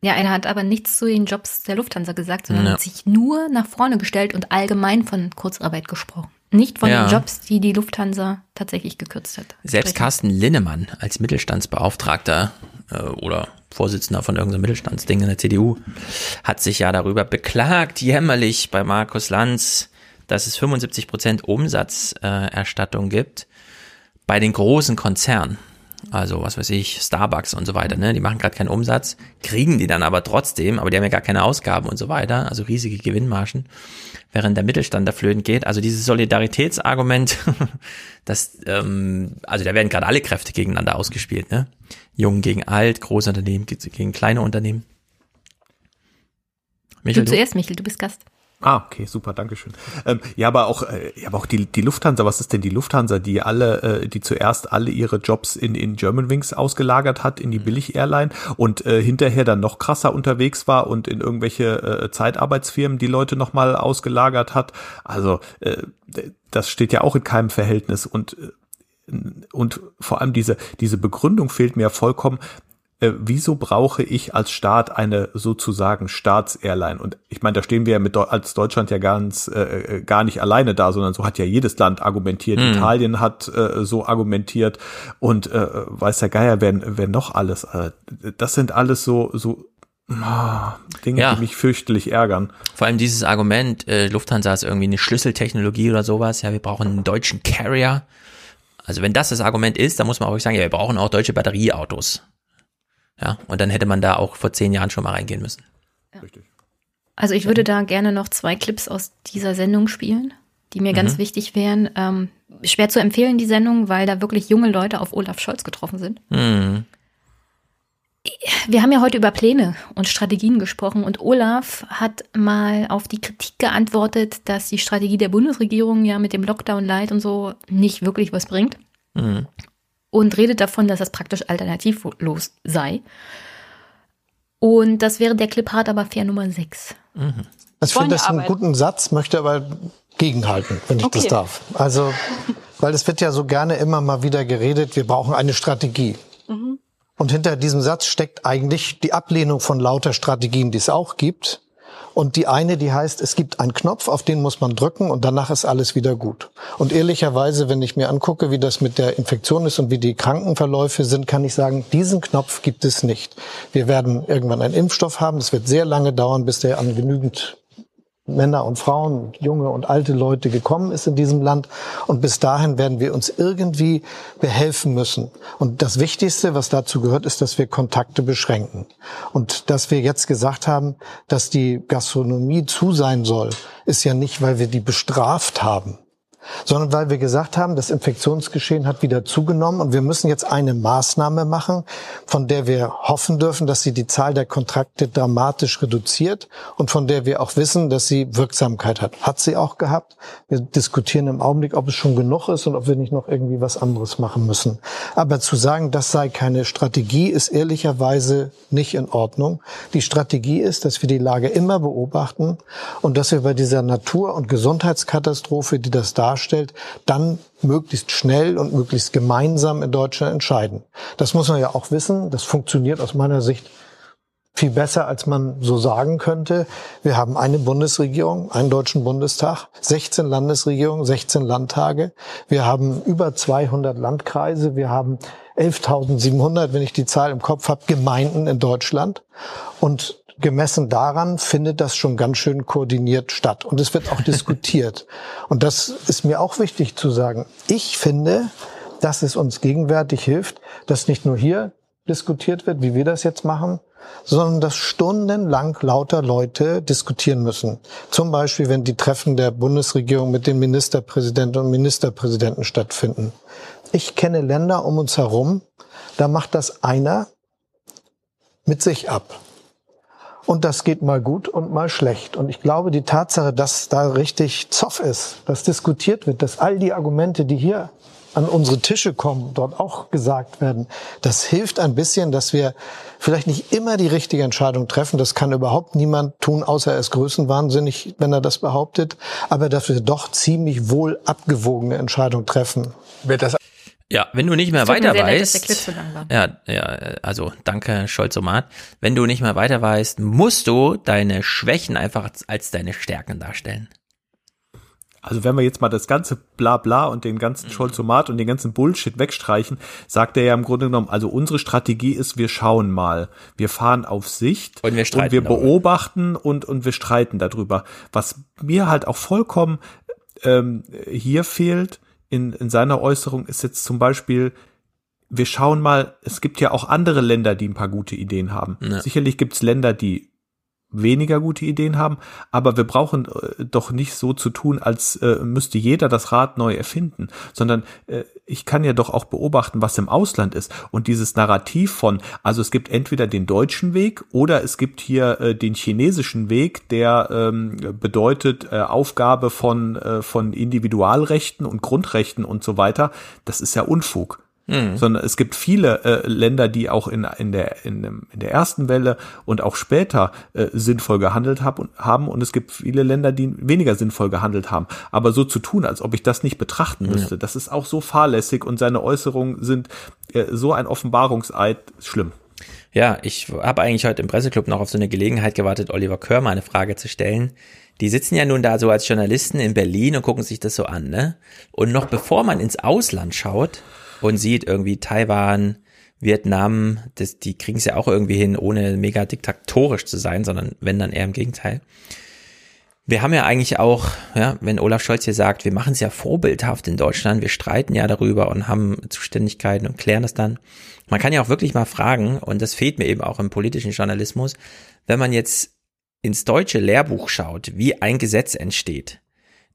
Ja, er hat aber nichts zu den Jobs der Lufthansa gesagt, sondern Ja. hat sich nur nach vorne gestellt und allgemein von Kurzarbeit gesprochen. Nicht von Ja. den Jobs, die die Lufthansa tatsächlich gekürzt hat. Selbst Carsten Linnemann als Mittelstandsbeauftragter äh, oder Vorsitzender von irgendeinem Mittelstandsding in der CDU hat sich ja darüber beklagt, jämmerlich bei Markus Lanz, dass es 75 Prozent Umsatzerstattung äh, gibt bei den großen Konzernen. Also was weiß ich, Starbucks und so weiter, ne? Die machen gerade keinen Umsatz, kriegen die dann aber trotzdem, aber die haben ja gar keine Ausgaben und so weiter, also riesige Gewinnmargen, während der Mittelstand da flöten geht. Also dieses Solidaritätsargument, das, ähm, also da werden gerade alle Kräfte gegeneinander ausgespielt, ne? Jung gegen alt, große Unternehmen gegen kleine Unternehmen. du zuerst, Michel, du bist Gast. Ah, okay, super, dankeschön. Ähm, ja, aber auch, äh, ja, aber auch die, die Lufthansa, was ist denn die Lufthansa, die alle, äh, die zuerst alle ihre Jobs in, in Germanwings ausgelagert hat, in die Billig-Airline und äh, hinterher dann noch krasser unterwegs war und in irgendwelche äh, Zeitarbeitsfirmen die Leute nochmal ausgelagert hat. Also, äh, das steht ja auch in keinem Verhältnis und äh, und vor allem diese, diese Begründung fehlt mir vollkommen. Äh, wieso brauche ich als Staat eine sozusagen Staatsairline? Und ich meine, da stehen wir ja mit als Deutschland ja ganz äh, gar nicht alleine da, sondern so hat ja jedes Land argumentiert. Hm. Italien hat äh, so argumentiert und äh, weiß der Geier, wer, wer noch alles. Äh, das sind alles so so ah, Dinge, Ja. die mich fürchterlich ärgern. Vor allem dieses Argument, äh, Lufthansa ist irgendwie eine Schlüsseltechnologie oder sowas, ja, wir brauchen einen deutschen Carrier. Also wenn das das Argument ist, dann muss man auch sagen, ja, wir brauchen auch deutsche Batterieautos. Ja, und dann hätte man da auch vor zehn Jahren schon mal reingehen müssen. Also ich würde da gerne noch zwei Clips aus dieser Sendung spielen, die mir ganz Mhm. wichtig wären. Ähm, schwer zu empfehlen, die Sendung, weil da wirklich junge Leute auf Olaf Scholz getroffen sind. Hm. Wir haben ja heute über Pläne und Strategien gesprochen und Olaf hat mal auf die Kritik geantwortet, dass die Strategie der Bundesregierung ja mit dem Lockdown Light und so nicht wirklich was bringt Hm. Und redet davon, dass das praktisch alternativlos sei. Und das wäre der Clip hart, aber fair Nummer 6. Mhm. Also ich finde das einen guten Satz, möchte aber gegenhalten, wenn ich Okay. das darf. Also, weil es wird ja so gerne immer mal wieder geredet, wir brauchen eine Strategie. Mhm. Und hinter diesem Satz steckt eigentlich die Ablehnung von lauter Strategien, die es auch gibt. Und die eine, die heißt, es gibt einen Knopf, auf den muss man drücken und danach ist alles wieder gut. Und ehrlicherweise, wenn ich mir angucke, wie das mit der Infektion ist und wie die Krankenverläufe sind, kann ich sagen, diesen Knopf gibt es nicht. Wir werden irgendwann einen Impfstoff haben. Es wird sehr lange dauern, bis der an genügend Männer und Frauen, junge und alte Leute gekommen ist in diesem Land. Und bis dahin werden wir uns irgendwie behelfen müssen. Und das Wichtigste, was dazu gehört, ist, dass wir Kontakte beschränken. Und dass wir jetzt gesagt haben, dass die Gastronomie zu sein soll, ist ja nicht, weil wir die bestraft haben sondern weil wir gesagt haben, das Infektionsgeschehen hat wieder zugenommen und wir müssen jetzt eine Maßnahme machen, von der wir hoffen dürfen, dass sie die Zahl der Kontrakte dramatisch reduziert und von der wir auch wissen, dass sie Wirksamkeit hat. Hat sie auch gehabt. Wir diskutieren im Augenblick, ob es schon genug ist und ob wir nicht noch irgendwie was anderes machen müssen. Aber zu sagen, das sei keine Strategie, ist ehrlicherweise nicht in Ordnung. Die Strategie ist, dass wir die Lage immer beobachten und dass wir bei dieser Natur- und Gesundheitskatastrophe, die das darstellt, darstellt, dann möglichst schnell und möglichst gemeinsam in Deutschland entscheiden. Das muss man ja auch wissen. Das funktioniert aus meiner Sicht viel besser, als man so sagen könnte. Wir haben eine Bundesregierung, einen deutschen Bundestag, 16 Landesregierungen, 16 Landtage. Wir haben über 200 Landkreise. Wir haben 11.700, wenn ich die Zahl im Kopf habe, Gemeinden in Deutschland. Und gemessen daran findet das schon ganz schön koordiniert statt. Und es wird auch diskutiert. Und das ist mir auch wichtig zu sagen. Ich finde, dass es uns gegenwärtig hilft, dass nicht nur hier diskutiert wird, wie wir das jetzt machen, sondern dass stundenlang lauter Leute diskutieren müssen. Zum Beispiel, wenn die Treffen der Bundesregierung mit den Ministerpräsidenten und Ministerpräsidenten stattfinden. Ich kenne Länder um uns herum, da macht das einer mit sich ab. Und das geht mal gut und mal schlecht. Und ich glaube, die Tatsache, dass da richtig Zoff ist, dass diskutiert wird, dass all die Argumente, die hier an unsere Tische kommen, dort auch gesagt werden, das hilft ein bisschen, dass wir vielleicht nicht immer die richtige Entscheidung treffen. Das kann überhaupt niemand tun, außer er ist größenwahnsinnig, wenn er das behauptet. Aber dass wir doch ziemlich wohl abgewogene Entscheidungen treffen. Wird das ja, wenn du nicht mehr weiter mir weißt, ja, ja, also danke Scholz-Omat. Wenn du nicht mehr weiter weißt, musst du deine Schwächen einfach als deine Stärken darstellen. Also wenn wir jetzt mal das ganze Blabla und den ganzen mhm. Scholzomat und den ganzen Bullshit wegstreichen, sagt er ja im Grunde genommen, also unsere Strategie ist, wir schauen mal. Wir fahren auf Sicht und wir, und wir beobachten und, und wir streiten darüber. Was mir halt auch vollkommen ähm, hier fehlt, in, in seiner Äußerung ist jetzt zum Beispiel, wir schauen mal, es gibt ja auch andere Länder, die ein paar gute Ideen haben. Ja. Sicherlich gibt es Länder, die weniger gute Ideen haben, aber wir brauchen äh, doch nicht so zu tun, als äh, müsste jeder das Rad neu erfinden, sondern äh, ich kann ja doch auch beobachten, was im Ausland ist und dieses Narrativ von, also es gibt entweder den deutschen Weg oder es gibt hier äh, den chinesischen Weg, der ähm, bedeutet äh, Aufgabe von äh, von Individualrechten und Grundrechten und so weiter. Das ist ja Unfug. Mhm. Sondern es gibt viele äh, Länder, die auch in, in, der, in, in der ersten Welle und auch später äh, sinnvoll gehandelt hab, und, haben und es gibt viele Länder, die weniger sinnvoll gehandelt haben. Aber so zu tun, als ob ich das nicht betrachten müsste, mhm. das ist auch so fahrlässig und seine Äußerungen sind äh, so ein Offenbarungseid schlimm. Ja, ich habe eigentlich heute im Presseclub noch auf so eine Gelegenheit gewartet, Oliver Körmer eine Frage zu stellen. Die sitzen ja nun da so als Journalisten in Berlin und gucken sich das so an, ne? Und noch bevor man ins Ausland schaut, und sieht irgendwie Taiwan, Vietnam, das, die kriegen es ja auch irgendwie hin, ohne mega diktatorisch zu sein, sondern wenn dann eher im Gegenteil. Wir haben ja eigentlich auch, ja, wenn Olaf Scholz hier sagt, wir machen es ja vorbildhaft in Deutschland, wir streiten ja darüber und haben Zuständigkeiten und klären das dann. Man kann ja auch wirklich mal fragen, und das fehlt mir eben auch im politischen Journalismus, wenn man jetzt ins deutsche Lehrbuch schaut, wie ein Gesetz entsteht,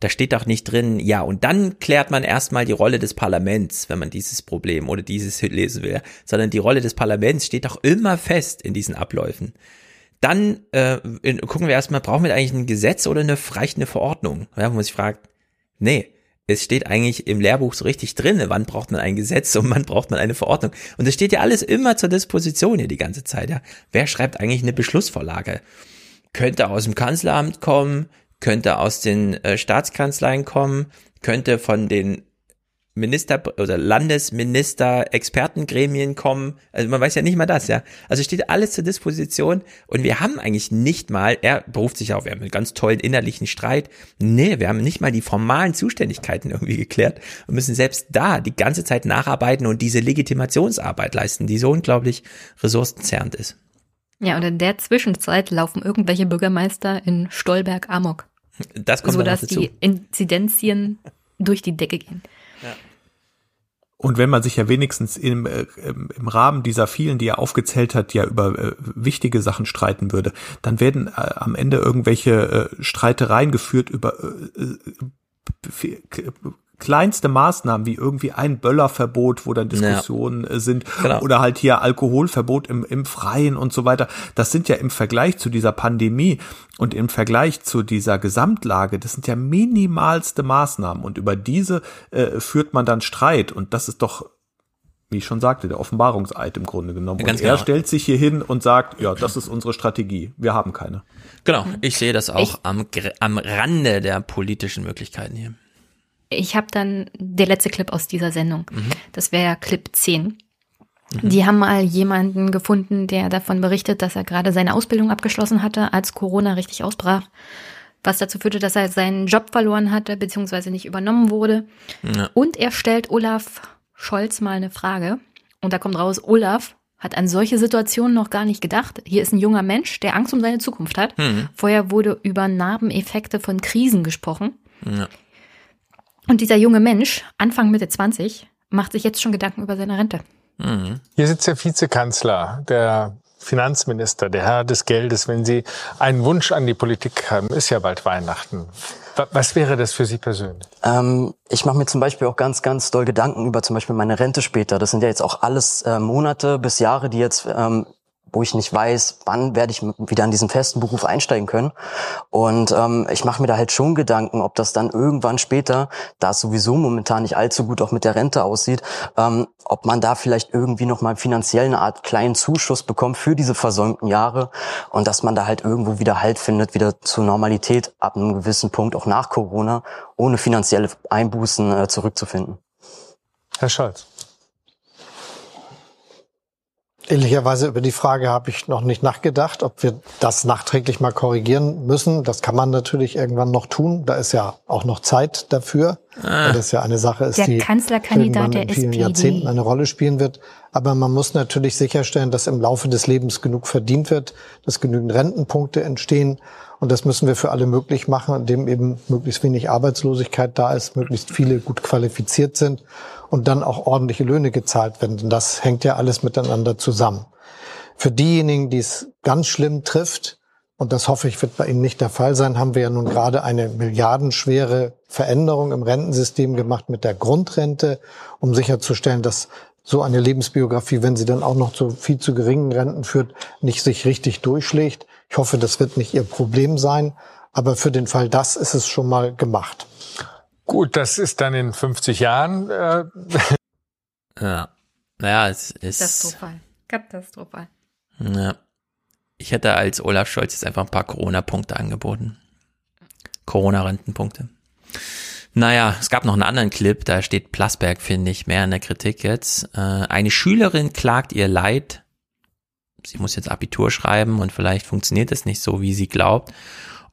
da steht doch nicht drin, ja, und dann klärt man erstmal die Rolle des Parlaments, wenn man dieses Problem oder dieses lesen will, sondern die Rolle des Parlaments steht doch immer fest in diesen Abläufen. Dann äh, in, gucken wir erstmal, brauchen wir eigentlich ein Gesetz oder eine reicht Verordnung? Ja, wo man sich fragt, nee, es steht eigentlich im Lehrbuch so richtig drin, wann braucht man ein Gesetz und wann braucht man eine Verordnung. Und es steht ja alles immer zur Disposition hier die ganze Zeit. Ja. Wer schreibt eigentlich eine Beschlussvorlage? Könnte aus dem Kanzleramt kommen, könnte aus den äh, Staatskanzleien kommen, könnte von den Minister oder Landesminister Expertengremien kommen. Also man weiß ja nicht mal das, ja. Also steht alles zur Disposition und wir haben eigentlich nicht mal, er beruft sich auf, wir haben einen ganz tollen innerlichen Streit. Nee, wir haben nicht mal die formalen Zuständigkeiten irgendwie geklärt und müssen selbst da die ganze Zeit nacharbeiten und diese Legitimationsarbeit leisten, die so unglaublich ressourcenzerrend ist. Ja, und in der Zwischenzeit laufen irgendwelche Bürgermeister in Stolberg Amok. Das kommt sodass die Inzidenzien durch die Decke gehen. Ja. Und wenn man sich ja wenigstens im, äh, im Rahmen dieser vielen, die er aufgezählt hat, ja über äh, wichtige Sachen streiten würde, dann werden äh, am Ende irgendwelche Streitereien geführt über kleinste Maßnahmen wie irgendwie ein Böllerverbot, wo dann Diskussionen ja. sind genau. oder halt hier Alkoholverbot im, im Freien und so weiter. Das sind ja im Vergleich zu dieser Pandemie und im Vergleich zu dieser Gesamtlage, das sind ja minimalste Maßnahmen und über diese äh, führt man dann Streit und das ist doch wie ich schon sagte, der Offenbarungseid im Grunde genommen. Ja, und er genau. stellt sich hier hin und sagt, ja, das ist unsere Strategie. Wir haben keine. Genau, ich sehe das auch ich, am, am Rande der politischen Möglichkeiten hier. Ich habe dann der letzte Clip aus dieser Sendung. Mhm. Das wäre Clip 10. Mhm. Die haben mal jemanden gefunden, der davon berichtet, dass er gerade seine Ausbildung abgeschlossen hatte, als Corona richtig ausbrach. Was dazu führte, dass er seinen Job verloren hatte, beziehungsweise nicht übernommen wurde. Ja. Und er stellt Olaf Scholz mal eine Frage. Und da kommt raus, Olaf hat an solche Situationen noch gar nicht gedacht. Hier ist ein junger Mensch, der Angst um seine Zukunft hat. Mhm. Vorher wurde über Narbeneffekte von Krisen gesprochen. Ja. Und dieser junge Mensch, Anfang Mitte 20, macht sich jetzt schon Gedanken über seine Rente. Mhm. Hier sitzt der Vizekanzler, der Finanzminister, der Herr des Geldes. Wenn Sie einen Wunsch an die Politik haben, ist ja bald Weihnachten. Was wäre das für Sie persönlich? Ähm, ich mache mir zum Beispiel auch ganz, ganz doll Gedanken über zum Beispiel meine Rente später. Das sind ja jetzt auch alles äh, Monate bis Jahre, die jetzt ähm, wo ich nicht weiß, wann werde ich wieder in diesen festen Beruf einsteigen können. Und ähm, ich mache mir da halt schon Gedanken, ob das dann irgendwann später, da es sowieso momentan nicht allzu gut auch mit der Rente aussieht, ähm, ob man da vielleicht irgendwie nochmal finanziell eine Art kleinen Zuschuss bekommt für diese versäumten Jahre und dass man da halt irgendwo wieder Halt findet, wieder zur Normalität ab einem gewissen Punkt, auch nach Corona, ohne finanzielle Einbußen äh, zurückzufinden. Herr Scholz. Ehrlicherweise über die Frage habe ich noch nicht nachgedacht, ob wir das nachträglich mal korrigieren müssen. Das kann man natürlich irgendwann noch tun. Da ist ja auch noch Zeit dafür. Ah. Weil das ja eine Sache ist, der die Kanzlerkandidat in vielen SPD. Jahrzehnten eine Rolle spielen wird. Aber man muss natürlich sicherstellen, dass im Laufe des Lebens genug verdient wird, dass genügend Rentenpunkte entstehen. Und das müssen wir für alle möglich machen, indem eben möglichst wenig Arbeitslosigkeit da ist, möglichst viele gut qualifiziert sind und dann auch ordentliche Löhne gezahlt werden. Denn das hängt ja alles miteinander zusammen. Für diejenigen, die es ganz schlimm trifft, und das hoffe ich wird bei Ihnen nicht der Fall sein, haben wir ja nun gerade eine milliardenschwere Veränderung im Rentensystem gemacht mit der Grundrente, um sicherzustellen, dass so eine Lebensbiografie, wenn sie dann auch noch zu viel zu geringen Renten führt, nicht sich richtig durchschlägt. Ich hoffe, das wird nicht Ihr Problem sein. Aber für den Fall das ist es schon mal gemacht. Gut, das ist dann in 50 Jahren. Äh ja. Naja, es ist. Katastrophal. Katastrophal. Ja. Ich hätte als Olaf Scholz jetzt einfach ein paar Corona-Punkte angeboten. Corona-Rentenpunkte. Naja, es gab noch einen anderen Clip, da steht Plasberg, finde ich, mehr in der Kritik jetzt. Äh, eine Schülerin klagt ihr Leid. Sie muss jetzt Abitur schreiben und vielleicht funktioniert es nicht so, wie sie glaubt.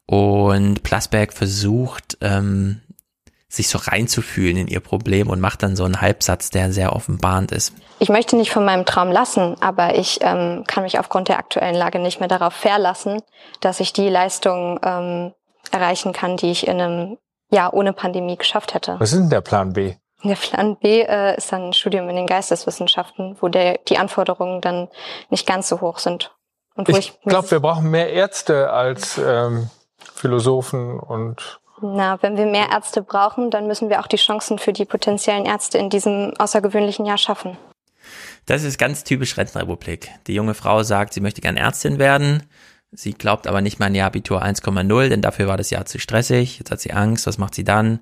Und Plasberg versucht, ähm, sich so reinzufühlen in ihr Problem und macht dann so einen Halbsatz, der sehr offenbarend ist. Ich möchte nicht von meinem Traum lassen, aber ich ähm, kann mich aufgrund der aktuellen Lage nicht mehr darauf verlassen, dass ich die Leistung ähm, erreichen kann, die ich in einem Jahr ohne Pandemie geschafft hätte. Was ist denn der Plan B? Der Plan B äh, ist dann ein Studium in den Geisteswissenschaften, wo der, die Anforderungen dann nicht ganz so hoch sind. Und wo ich, ich glaube, wir brauchen mehr Ärzte als ähm, Philosophen und na, wenn wir mehr Ärzte brauchen, dann müssen wir auch die Chancen für die potenziellen Ärzte in diesem außergewöhnlichen Jahr schaffen. Das ist ganz typisch Rentenrepublik. Die junge Frau sagt, sie möchte gern Ärztin werden. Sie glaubt aber nicht mal an ihr Abitur 1,0, denn dafür war das Jahr zu stressig. Jetzt hat sie Angst. Was macht sie dann?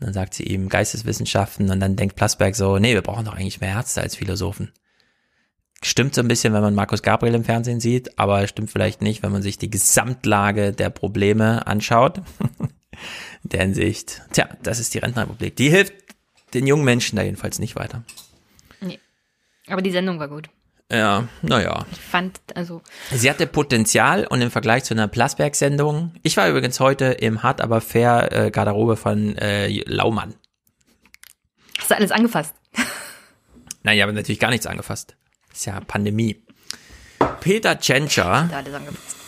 Dann sagt sie eben Geisteswissenschaften und dann denkt Plasberg so, nee, wir brauchen doch eigentlich mehr Ärzte als Philosophen. Stimmt so ein bisschen, wenn man Markus Gabriel im Fernsehen sieht, aber stimmt vielleicht nicht, wenn man sich die Gesamtlage der Probleme anschaut. der Hinsicht. Tja, das ist die Rentenrepublik. Die hilft den jungen Menschen da jedenfalls nicht weiter. Nee. Aber die Sendung war gut. Ja, naja. Ich fand, also. Sie hatte Potenzial und im Vergleich zu einer Plasberg-Sendung. Ich war übrigens heute im Hart aber fair äh, Garderobe von äh, Laumann. Hast du alles angefasst? Nein, ich habe natürlich gar nichts angefasst. ist ja Pandemie. Peter Tschentscher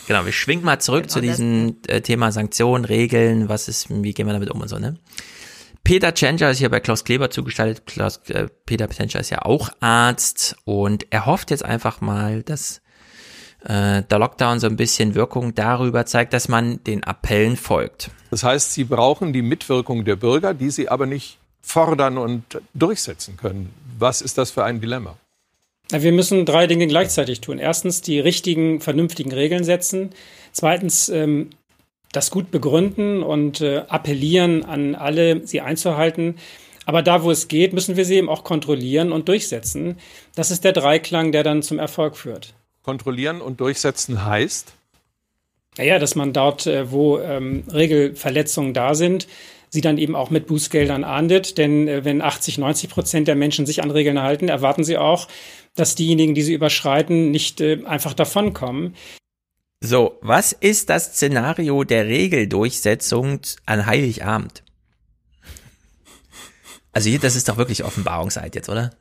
Genau, wir schwingen mal zurück genau, zu diesem äh, Thema Sanktionen, Regeln, was ist, wie gehen wir damit um und so, ne? Peter Tschentscher ist hier bei Klaus Kleber zugestaltet. Klaus, äh, Peter Tschentscher ist ja auch Arzt und er hofft jetzt einfach mal, dass äh, der Lockdown so ein bisschen Wirkung darüber zeigt, dass man den Appellen folgt. Das heißt, sie brauchen die Mitwirkung der Bürger, die sie aber nicht fordern und durchsetzen können. Was ist das für ein Dilemma? Wir müssen drei Dinge gleichzeitig tun. Erstens die richtigen, vernünftigen Regeln setzen. Zweitens ähm, das gut begründen und äh, appellieren an alle, sie einzuhalten. Aber da, wo es geht, müssen wir sie eben auch kontrollieren und durchsetzen. Das ist der Dreiklang, der dann zum Erfolg führt. Kontrollieren und durchsetzen heißt? Naja, dass man dort, äh, wo ähm, Regelverletzungen da sind, sie dann eben auch mit Bußgeldern ahndet. Denn äh, wenn 80, 90 Prozent der Menschen sich an Regeln halten, erwarten sie auch, dass diejenigen, die sie überschreiten, nicht äh, einfach davonkommen. So, was ist das Szenario der Regeldurchsetzung an Heiligabend? Also hier, das ist doch wirklich Offenbarungszeit jetzt, oder?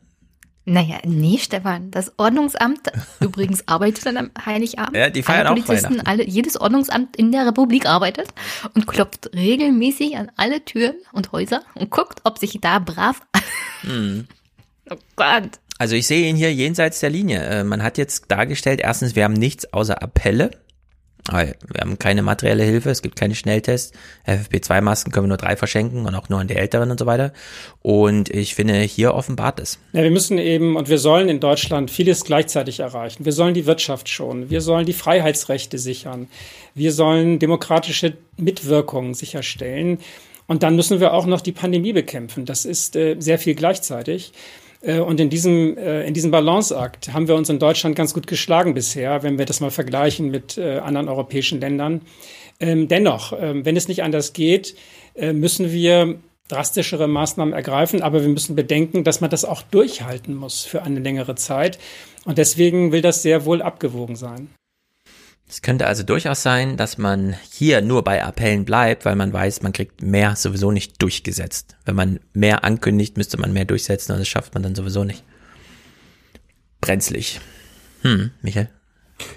Naja, nee, Stefan. Das Ordnungsamt übrigens arbeitet dann am Heiligabend. Ja, die feiern alle Polizisten, auch alle, jedes Ordnungsamt in der Republik arbeitet und klopft regelmäßig an alle Türen und Häuser und guckt, ob sich da brav. Hm. Oh Gott. Also ich sehe ihn hier jenseits der Linie. Äh, man hat jetzt dargestellt, erstens, wir haben nichts außer Appelle. Wir haben keine materielle Hilfe, es gibt keine Schnelltests. FFP2-Masken können wir nur drei verschenken und auch nur an die Älteren und so weiter. Und ich finde, hier offenbart es. Ja, wir müssen eben und wir sollen in Deutschland vieles gleichzeitig erreichen. Wir sollen die Wirtschaft schonen, wir sollen die Freiheitsrechte sichern, wir sollen demokratische Mitwirkung sicherstellen. Und dann müssen wir auch noch die Pandemie bekämpfen. Das ist äh, sehr viel gleichzeitig. Äh, und in diesem, äh, in diesem Balanceakt haben wir uns in Deutschland ganz gut geschlagen bisher, wenn wir das mal vergleichen mit äh, anderen europäischen Ländern. Ähm, dennoch, ähm, wenn es nicht anders geht, müssen wir drastischere Maßnahmen ergreifen, aber wir müssen bedenken, dass man das auch durchhalten muss für eine längere Zeit. Und deswegen will das sehr wohl abgewogen sein. Es könnte also durchaus sein, dass man hier nur bei Appellen bleibt, weil man weiß, man kriegt mehr sowieso nicht durchgesetzt. Wenn man mehr ankündigt, müsste man mehr durchsetzen und das schafft man dann sowieso nicht. Brenzlig. Hm, Michael?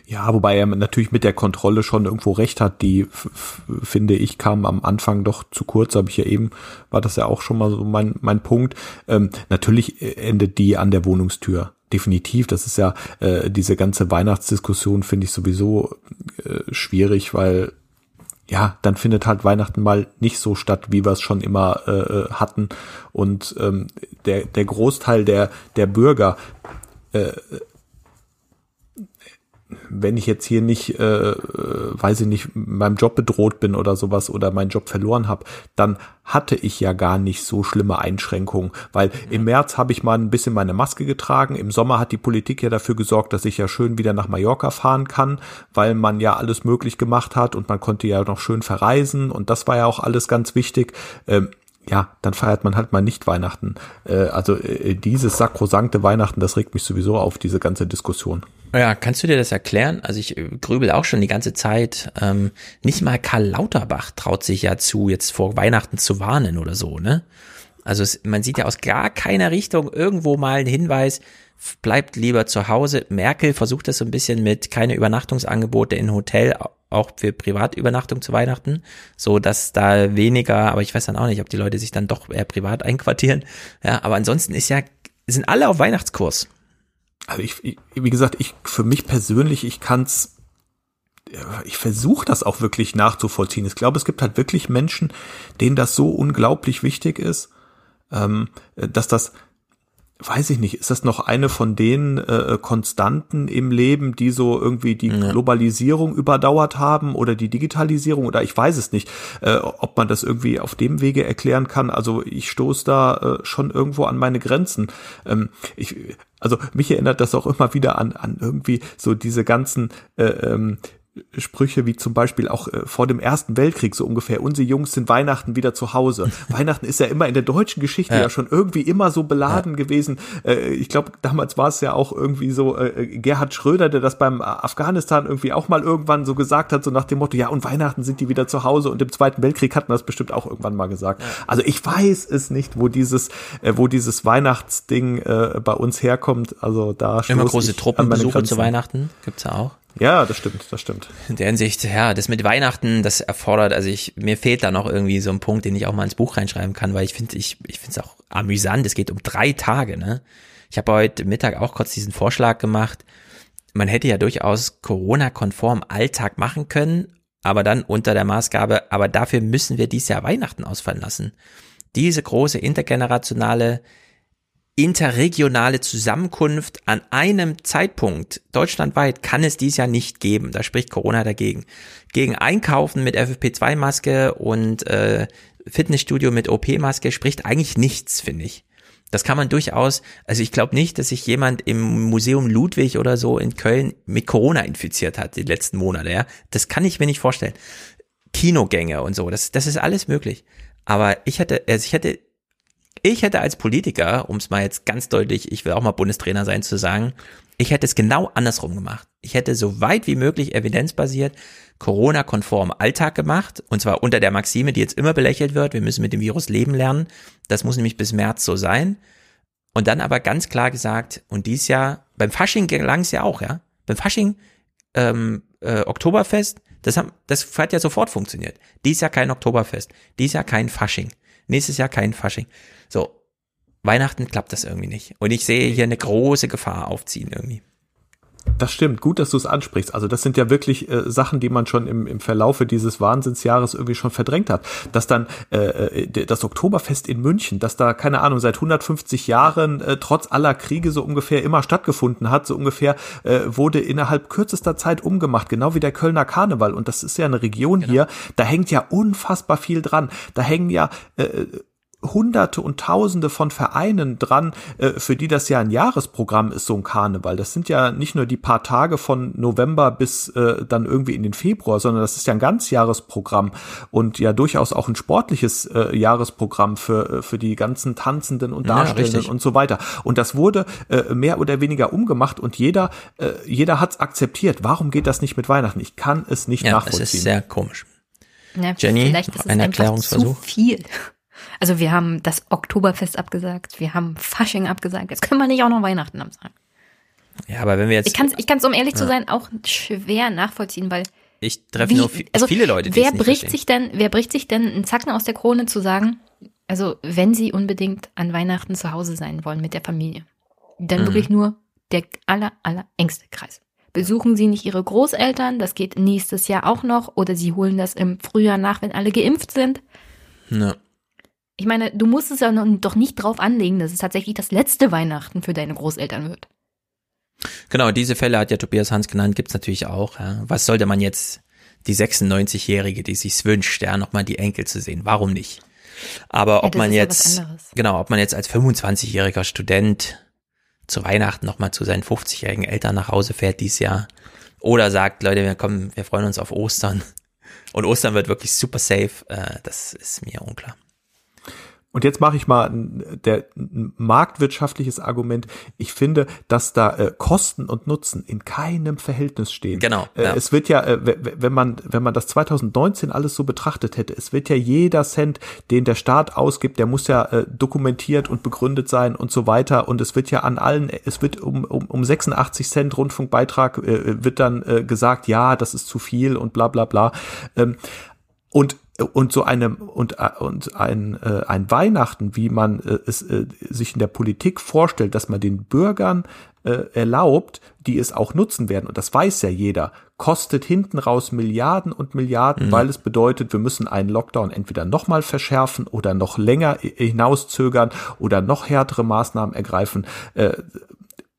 Ja, wobei er natürlich mit der Kontrolle schon irgendwo recht hat. Die, finde ich, kam am Anfang doch zu kurz. Habe ich ja eben, war das ja auch schon mal so mein, mein Punkt. Ähm, natürlich endet die an der Wohnungstür definitiv. Das ist ja äh, diese ganze Weihnachtsdiskussion finde ich sowieso äh, schwierig, weil ja, dann findet halt Weihnachten mal nicht so statt, wie wir es schon immer äh, äh, hatten. Und ähm, der, der Großteil der, der Bürger äh, wenn ich jetzt hier nicht, äh, weiß ich nicht, meinem Job bedroht bin oder sowas oder meinen Job verloren habe, dann hatte ich ja gar nicht so schlimme Einschränkungen, weil im März habe ich mal ein bisschen meine Maske getragen, im Sommer hat die Politik ja dafür gesorgt, dass ich ja schön wieder nach Mallorca fahren kann, weil man ja alles möglich gemacht hat und man konnte ja noch schön verreisen. Und das war ja auch alles ganz wichtig. Ähm, ja, dann feiert man halt mal nicht Weihnachten. Äh, also äh, dieses sakrosankte Weihnachten, das regt mich sowieso auf, diese ganze Diskussion. Ja, kannst du dir das erklären? Also ich äh, grübel auch schon die ganze Zeit. Ähm, nicht mal Karl Lauterbach traut sich ja zu, jetzt vor Weihnachten zu warnen oder so, ne? Also es, man sieht ja aus gar keiner Richtung irgendwo mal einen Hinweis, bleibt lieber zu Hause. Merkel versucht das so ein bisschen mit keine Übernachtungsangebote in Hotel, auch für Privatübernachtung zu Weihnachten, so dass da weniger, aber ich weiß dann auch nicht, ob die Leute sich dann doch eher privat einquartieren. Ja, aber ansonsten ist ja, sind alle auf Weihnachtskurs. Also ich, ich wie gesagt, ich für mich persönlich, ich kann's ich versuche das auch wirklich nachzuvollziehen. Ich glaube, es gibt halt wirklich Menschen, denen das so unglaublich wichtig ist, ähm, dass das weiß ich nicht, ist das noch eine von den äh, Konstanten im Leben, die so irgendwie die ja. Globalisierung überdauert haben oder die Digitalisierung oder ich weiß es nicht, äh, ob man das irgendwie auf dem Wege erklären kann. Also ich stoße da äh, schon irgendwo an meine Grenzen. Ähm, ich, also mich erinnert das auch immer wieder an, an irgendwie so diese ganzen äh, ähm, Sprüche wie zum Beispiel auch äh, vor dem Ersten Weltkrieg so ungefähr, unsere Jungs sind Weihnachten wieder zu Hause. Weihnachten ist ja immer in der deutschen Geschichte ja, ja schon irgendwie immer so beladen ja. gewesen. Äh, ich glaube, damals war es ja auch irgendwie so äh, Gerhard Schröder, der das beim Afghanistan irgendwie auch mal irgendwann so gesagt hat, so nach dem Motto, ja und Weihnachten sind die wieder zu Hause und im Zweiten Weltkrieg hat man das bestimmt auch irgendwann mal gesagt. Also ich weiß es nicht, wo dieses, äh, wo dieses Weihnachtsding äh, bei uns herkommt. Also da immer große Truppenbesuche zu Weihnachten gibt's ja auch. Ja, das stimmt, das stimmt. In der Hinsicht, ja, das mit Weihnachten, das erfordert, also ich, mir fehlt da noch irgendwie so ein Punkt, den ich auch mal ins Buch reinschreiben kann, weil ich finde, ich, ich finde es auch amüsant, es geht um drei Tage, ne? Ich habe heute Mittag auch kurz diesen Vorschlag gemacht, man hätte ja durchaus Corona-konform Alltag machen können, aber dann unter der Maßgabe, aber dafür müssen wir dieses Jahr Weihnachten ausfallen lassen. Diese große intergenerationale interregionale Zusammenkunft an einem Zeitpunkt deutschlandweit kann es dies Jahr nicht geben. Da spricht Corona dagegen. Gegen Einkaufen mit FFP2-Maske und äh, Fitnessstudio mit OP-Maske spricht eigentlich nichts, finde ich. Das kann man durchaus, also ich glaube nicht, dass sich jemand im Museum Ludwig oder so in Köln mit Corona infiziert hat die letzten Monate, ja. Das kann ich mir nicht vorstellen. Kinogänge und so, das, das ist alles möglich. Aber ich hätte, also ich hätte ich hätte als Politiker, um es mal jetzt ganz deutlich, ich will auch mal Bundestrainer sein, zu sagen, ich hätte es genau andersrum gemacht. Ich hätte so weit wie möglich evidenzbasiert Corona-konform Alltag gemacht und zwar unter der Maxime, die jetzt immer belächelt wird, wir müssen mit dem Virus leben lernen. Das muss nämlich bis März so sein. Und dann aber ganz klar gesagt, und dies Jahr, beim Fasching gelang es ja auch, ja. Beim Fasching, ähm, äh, Oktoberfest, das, haben, das hat ja sofort funktioniert. Dies Jahr kein Oktoberfest, dies Jahr kein Fasching, nächstes Jahr kein Fasching. So, Weihnachten klappt das irgendwie nicht. Und ich sehe hier eine große Gefahr aufziehen irgendwie. Das stimmt, gut, dass du es ansprichst. Also das sind ja wirklich äh, Sachen, die man schon im, im Verlaufe dieses Wahnsinnsjahres irgendwie schon verdrängt hat. Dass dann äh, äh das Oktoberfest in München, dass da, keine Ahnung, seit 150 Jahren äh, trotz aller Kriege so ungefähr immer stattgefunden hat, so ungefähr äh, wurde innerhalb kürzester Zeit umgemacht, genau wie der Kölner Karneval. Und das ist ja eine Region genau. hier, da hängt ja unfassbar viel dran. Da hängen ja äh, Hunderte und Tausende von Vereinen dran, äh, für die das ja ein Jahresprogramm ist, so ein Karneval. Das sind ja nicht nur die paar Tage von November bis äh, dann irgendwie in den Februar, sondern das ist ja ein Ganzjahresprogramm und ja durchaus auch ein sportliches äh, Jahresprogramm für, äh, für die ganzen Tanzenden und Darstellenden ja, und so weiter. Und das wurde äh, mehr oder weniger umgemacht und jeder, äh, jeder hat es akzeptiert. Warum geht das nicht mit Weihnachten? Ich kann es nicht ja, nachvollziehen. Das ist sehr komisch. Ja, Jenny, ein Erklärungsversuch. Zu viel. Also wir haben das Oktoberfest abgesagt, wir haben Fasching abgesagt, jetzt können wir nicht auch noch Weihnachten absagen. Ja, aber wenn wir jetzt. Ich kann es, ich kann's, um ehrlich ja. zu sein, auch schwer nachvollziehen, weil. Ich treffe nur viel, also viele Leute, die wer bricht sich denn, wer bricht sich denn einen Zacken aus der Krone zu sagen, also wenn sie unbedingt an Weihnachten zu Hause sein wollen mit der Familie, dann mhm. wirklich nur der aller, aller engste Kreis. Besuchen Sie nicht Ihre Großeltern, das geht nächstes Jahr auch noch, oder Sie holen das im Frühjahr nach, wenn alle geimpft sind. Ja. Ich meine, du musst es ja doch nicht drauf anlegen, dass es tatsächlich das letzte Weihnachten für deine Großeltern wird. Genau, diese Fälle hat ja Tobias Hans genannt, gibt's natürlich auch. Ja. Was sollte man jetzt, die 96-Jährige, die sich's wünscht, ja, nochmal die Enkel zu sehen? Warum nicht? Aber ob ja, man jetzt, genau, ob man jetzt als 25-jähriger Student zu Weihnachten nochmal zu seinen 50-jährigen Eltern nach Hause fährt dieses Jahr oder sagt, Leute, wir kommen, wir freuen uns auf Ostern und Ostern wird wirklich super safe, äh, das ist mir unklar. Und jetzt mache ich mal ein, der, ein marktwirtschaftliches Argument. Ich finde, dass da äh, Kosten und Nutzen in keinem Verhältnis stehen. Genau. Äh, ja. Es wird ja, äh, wenn man wenn man das 2019 alles so betrachtet hätte, es wird ja jeder Cent, den der Staat ausgibt, der muss ja äh, dokumentiert und begründet sein und so weiter. Und es wird ja an allen, es wird um um, um 86 Cent Rundfunkbeitrag äh, wird dann äh, gesagt, ja, das ist zu viel und bla bla bla. Ähm, und und so eine und und ein äh, ein Weihnachten, wie man äh, es äh, sich in der Politik vorstellt, dass man den Bürgern äh, erlaubt, die es auch nutzen werden und das weiß ja jeder, kostet hinten raus Milliarden und Milliarden, mhm. weil es bedeutet, wir müssen einen Lockdown entweder nochmal verschärfen oder noch länger hinauszögern oder noch härtere Maßnahmen ergreifen äh,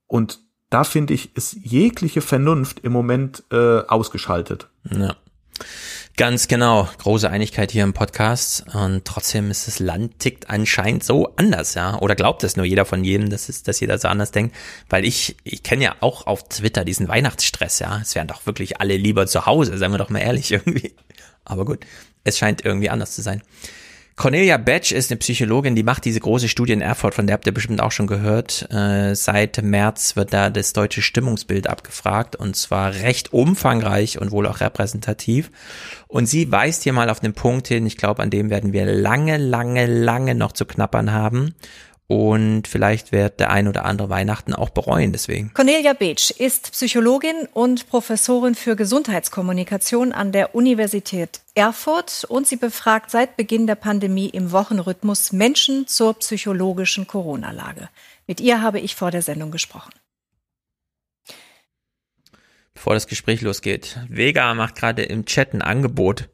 und da finde ich, ist jegliche Vernunft im Moment äh, ausgeschaltet. Ja. Ganz genau, große Einigkeit hier im Podcast. Und trotzdem ist das Land tickt anscheinend so anders, ja, oder glaubt es nur jeder von jedem, dass es, dass jeder so anders denkt, weil ich, ich kenne ja auch auf Twitter diesen Weihnachtsstress, ja, es wären doch wirklich alle lieber zu Hause, seien wir doch mal ehrlich irgendwie, aber gut, es scheint irgendwie anders zu sein. Cornelia Batch ist eine Psychologin, die macht diese große Studie in Erfurt, von der habt ihr bestimmt auch schon gehört. Äh, seit März wird da das deutsche Stimmungsbild abgefragt und zwar recht umfangreich und wohl auch repräsentativ. Und sie weist hier mal auf den Punkt hin, ich glaube, an dem werden wir lange, lange, lange noch zu knappern haben. Und vielleicht wird der ein oder andere Weihnachten auch bereuen deswegen. Cornelia Beetsch ist Psychologin und Professorin für Gesundheitskommunikation an der Universität Erfurt und sie befragt seit Beginn der Pandemie im Wochenrhythmus Menschen zur psychologischen Corona-Lage. Mit ihr habe ich vor der Sendung gesprochen. Bevor das Gespräch losgeht, Vega macht gerade im Chat ein Angebot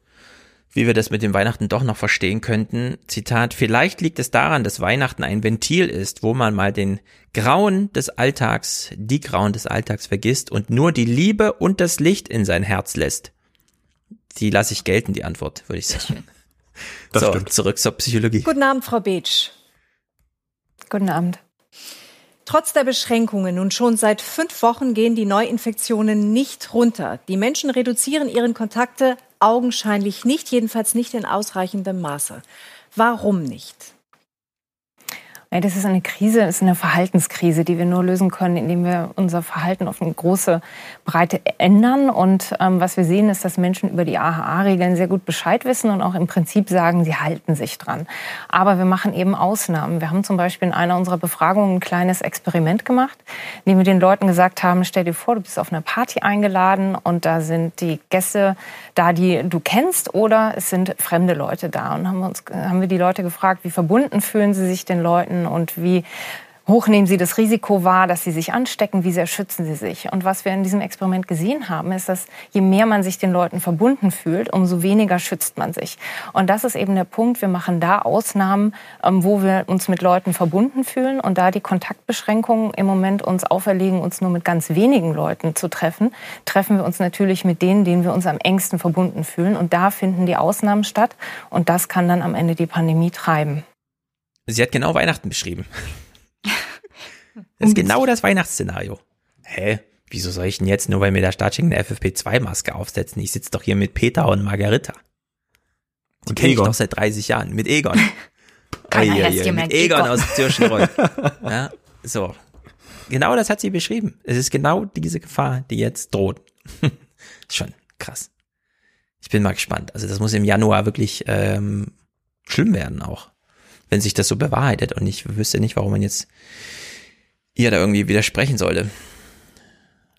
wie wir das mit dem Weihnachten doch noch verstehen könnten. Zitat, vielleicht liegt es daran, dass Weihnachten ein Ventil ist, wo man mal den Grauen des Alltags, die Grauen des Alltags vergisst und nur die Liebe und das Licht in sein Herz lässt. Die lasse ich gelten, die Antwort, würde ich sagen. Das so, stimmt. zurück zur Psychologie. Guten Abend, Frau Beetsch. Guten Abend. Trotz der Beschränkungen und schon seit fünf Wochen gehen die Neuinfektionen nicht runter. Die Menschen reduzieren ihre Kontakte augenscheinlich nicht, jedenfalls nicht in ausreichendem Maße. Warum nicht? Das ist eine Krise, das ist eine Verhaltenskrise, die wir nur lösen können, indem wir unser Verhalten auf eine große Breite ändern. Und ähm, was wir sehen, ist, dass Menschen über die AHA-Regeln sehr gut Bescheid wissen und auch im Prinzip sagen, sie halten sich dran. Aber wir machen eben Ausnahmen. Wir haben zum Beispiel in einer unserer Befragungen ein kleines Experiment gemacht, indem wir den Leuten gesagt haben, stell dir vor, du bist auf einer Party eingeladen und da sind die Gäste da, die du kennst oder es sind fremde Leute da. Und haben, uns, haben wir die Leute gefragt, wie verbunden fühlen sie sich den Leuten und wie hoch nehmen Sie das Risiko wahr, dass Sie sich anstecken? Wie sehr schützen Sie sich? Und was wir in diesem Experiment gesehen haben, ist, dass je mehr man sich den Leuten verbunden fühlt, umso weniger schützt man sich. Und das ist eben der Punkt. Wir machen da Ausnahmen, ähm, wo wir uns mit Leuten verbunden fühlen und da die Kontaktbeschränkungen im Moment uns auferlegen, uns nur mit ganz wenigen Leuten zu treffen, treffen wir uns natürlich mit denen, denen wir uns am engsten verbunden fühlen. Und da finden die Ausnahmen statt. Und das kann dann am Ende die Pandemie treiben. Sie hat genau Weihnachten beschrieben. Das ist genau das Weihnachtsszenario. Hä? Wieso soll ich denn jetzt, nur weil mir der Staatschef eine FFP2-Maske aufsetzen? Ich sitze doch hier mit Peter und Margarita. Die kenne ich doch seit 30 Jahren. Mit Egon. Keiner Oi, mit Egon, Egon aus Zürchenreuth. ja, so. Genau das hat sie beschrieben. Es ist genau diese Gefahr, die jetzt droht. Schon krass. Ich bin mal gespannt. Also das muss im Januar wirklich ähm, schlimm werden auch wenn sich das so bewahrheitet. Und ich wüsste nicht, warum man jetzt ihr da irgendwie widersprechen sollte.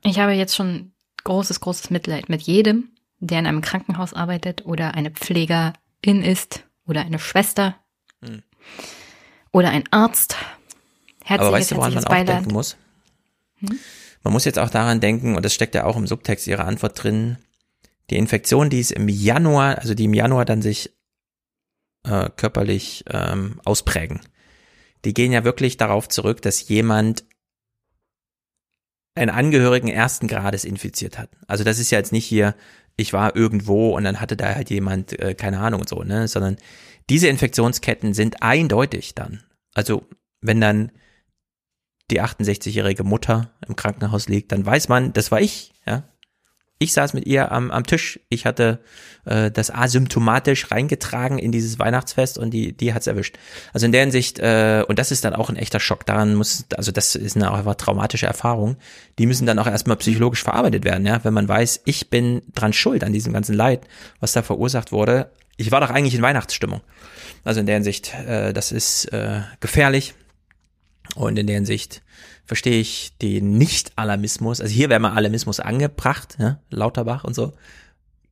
Ich habe jetzt schon großes, großes Mitleid mit jedem, der in einem Krankenhaus arbeitet oder eine Pflegerin ist oder eine Schwester hm. oder ein Arzt. Herzliches, Aber weißt du, woran man auch Beileid. denken muss? Hm? Man muss jetzt auch daran denken, und das steckt ja auch im Subtext ihrer Antwort drin, die Infektion, die es im Januar, also die im Januar dann sich äh, körperlich ähm, ausprägen. Die gehen ja wirklich darauf zurück, dass jemand einen Angehörigen ersten Grades infiziert hat. Also das ist ja jetzt nicht hier, ich war irgendwo und dann hatte da halt jemand, äh, keine Ahnung und so, ne, sondern diese Infektionsketten sind eindeutig dann. Also wenn dann die 68-jährige Mutter im Krankenhaus liegt, dann weiß man, das war ich, ja. Ich saß mit ihr am, am Tisch. Ich hatte äh, das asymptomatisch reingetragen in dieses Weihnachtsfest und die, die hat's erwischt. Also in der Hinsicht, äh, und das ist dann auch ein echter Schock. Daran muss, also das ist eine einfach traumatische Erfahrung. Die müssen dann auch erstmal psychologisch verarbeitet werden, ja. Wenn man weiß, ich bin dran schuld an diesem ganzen Leid, was da verursacht wurde. Ich war doch eigentlich in Weihnachtsstimmung. Also in der Hinsicht, äh, das ist äh, gefährlich. Und in der Hinsicht verstehe ich den Nicht-Alarmismus. Also hier wäre mal Alarmismus angebracht, ja? Lauterbach und so.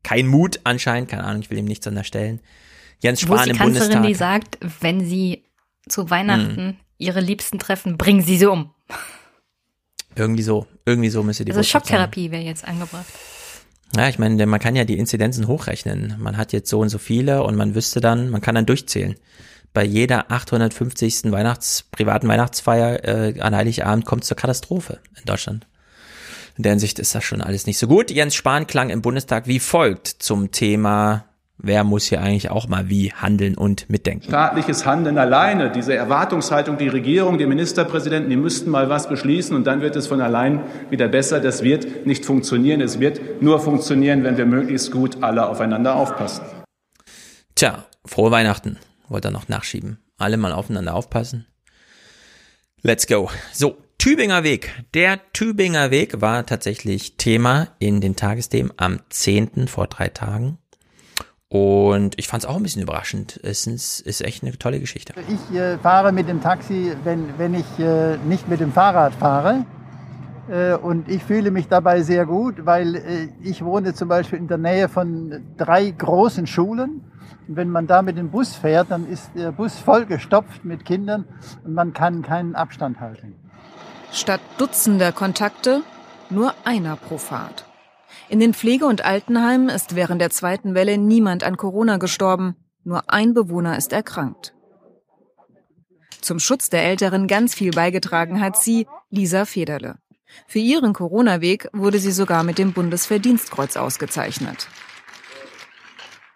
Kein Mut anscheinend, keine Ahnung, ich will ihm nichts unterstellen. Jens Spahn Wo ist die im Kanzlerin, Bundestag. die sagt, wenn sie zu Weihnachten hm. ihre Liebsten treffen, bringen sie sie um. Irgendwie so, irgendwie so müsste die Also Schocktherapie wäre jetzt angebracht. Ja, ich meine, man kann ja die Inzidenzen hochrechnen. Man hat jetzt so und so viele und man wüsste dann, man kann dann durchzählen bei jeder 850. Weihnachts-, privaten Weihnachtsfeier äh, an Heiligabend kommt zur Katastrophe in Deutschland. In der Hinsicht ist das schon alles nicht so gut. Jens Spahn klang im Bundestag wie folgt zum Thema Wer muss hier eigentlich auch mal wie handeln und mitdenken? Staatliches Handeln alleine, diese Erwartungshaltung, die Regierung, die Ministerpräsidenten, die müssten mal was beschließen und dann wird es von allein wieder besser. Das wird nicht funktionieren. Es wird nur funktionieren, wenn wir möglichst gut alle aufeinander aufpassen. Tja, frohe Weihnachten wollte er noch nachschieben. Alle mal aufeinander aufpassen. Let's go. So, Tübinger Weg. Der Tübinger Weg war tatsächlich Thema in den Tagesthemen am 10. vor drei Tagen. Und ich fand es auch ein bisschen überraschend. Es ist, ist echt eine tolle Geschichte. Ich äh, fahre mit dem Taxi, wenn, wenn ich äh, nicht mit dem Fahrrad fahre. Äh, und ich fühle mich dabei sehr gut, weil äh, ich wohne zum Beispiel in der Nähe von drei großen Schulen. Wenn man da mit dem Bus fährt, dann ist der Bus vollgestopft mit Kindern und man kann keinen Abstand halten. Statt Dutzender Kontakte nur einer pro Fahrt. In den Pflege- und Altenheimen ist während der zweiten Welle niemand an Corona gestorben. Nur ein Bewohner ist erkrankt. Zum Schutz der Älteren ganz viel beigetragen hat sie, Lisa Federle. Für ihren Corona-Weg wurde sie sogar mit dem Bundesverdienstkreuz ausgezeichnet.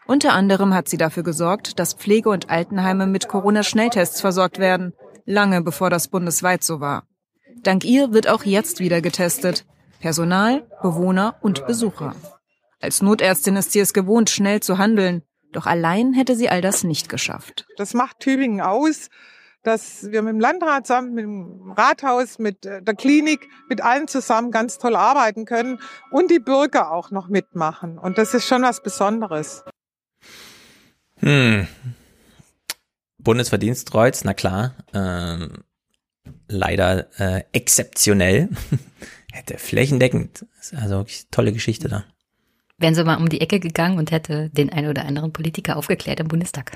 Unter anderem hat sie dafür gesorgt, dass Pflege- und Altenheime mit Corona-Schnelltests versorgt werden, lange bevor das bundesweit so war. Dank ihr wird auch jetzt wieder getestet. Personal, Bewohner und Besucher. Als Notärztin ist sie es gewohnt, schnell zu handeln. Doch allein hätte sie all das nicht geschafft. Das macht Tübingen aus, dass wir mit dem Landrat zusammen, mit dem Rathaus, mit äh, der Klinik, mit allen zusammen ganz toll arbeiten können und die Bürger auch noch mitmachen. Und das ist schon was Besonderes. Hm. Bundesverdienstkreuz, na klar. Ähm, leider äh, exzeptionell. hätte flächendeckend. Also tolle Geschichte da. Wären sie mal um die Ecke gegangen und hätte den einen oder anderen Politiker aufgeklärt im Bundestag.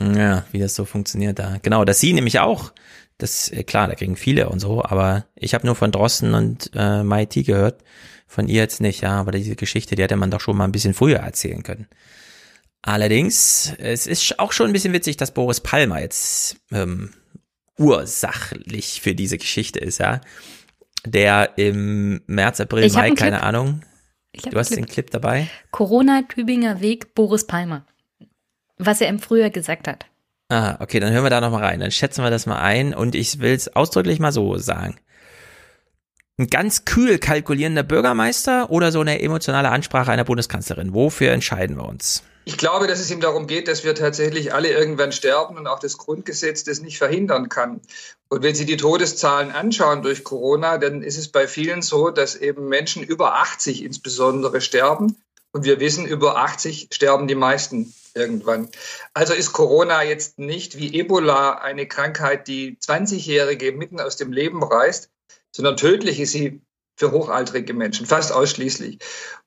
Ja, wie das so funktioniert da. Genau, dass sie nämlich auch, das äh, klar, da kriegen viele und so, aber ich habe nur von Drosten und äh, Maiti gehört, von ihr jetzt nicht, ja, aber diese Geschichte, die hätte man doch schon mal ein bisschen früher erzählen können. Allerdings, es ist auch schon ein bisschen witzig, dass Boris Palmer jetzt ähm, ursachlich für diese Geschichte ist, ja der im März, April, ich Mai, keine. Ahnung. Du hast Clip. den Clip dabei. Corona-Tübinger Weg, Boris Palmer. Was er im Frühjahr gesagt hat. Ah, okay, dann hören wir da nochmal rein. Dann schätzen wir das mal ein und ich will es ausdrücklich mal so sagen. Ein ganz kühl kalkulierender Bürgermeister oder so eine emotionale Ansprache einer Bundeskanzlerin? Wofür entscheiden wir uns? Ich glaube, dass es ihm darum geht, dass wir tatsächlich alle irgendwann sterben und auch das Grundgesetz das nicht verhindern kann. Und wenn Sie die Todeszahlen anschauen durch Corona, dann ist es bei vielen so, dass eben Menschen über 80 insbesondere sterben. Und wir wissen, über 80 sterben die meisten irgendwann. Also ist Corona jetzt nicht wie Ebola eine Krankheit, die 20-Jährige mitten aus dem Leben reißt, sondern tödlich ist sie für hochaltrige Menschen, fast ausschließlich.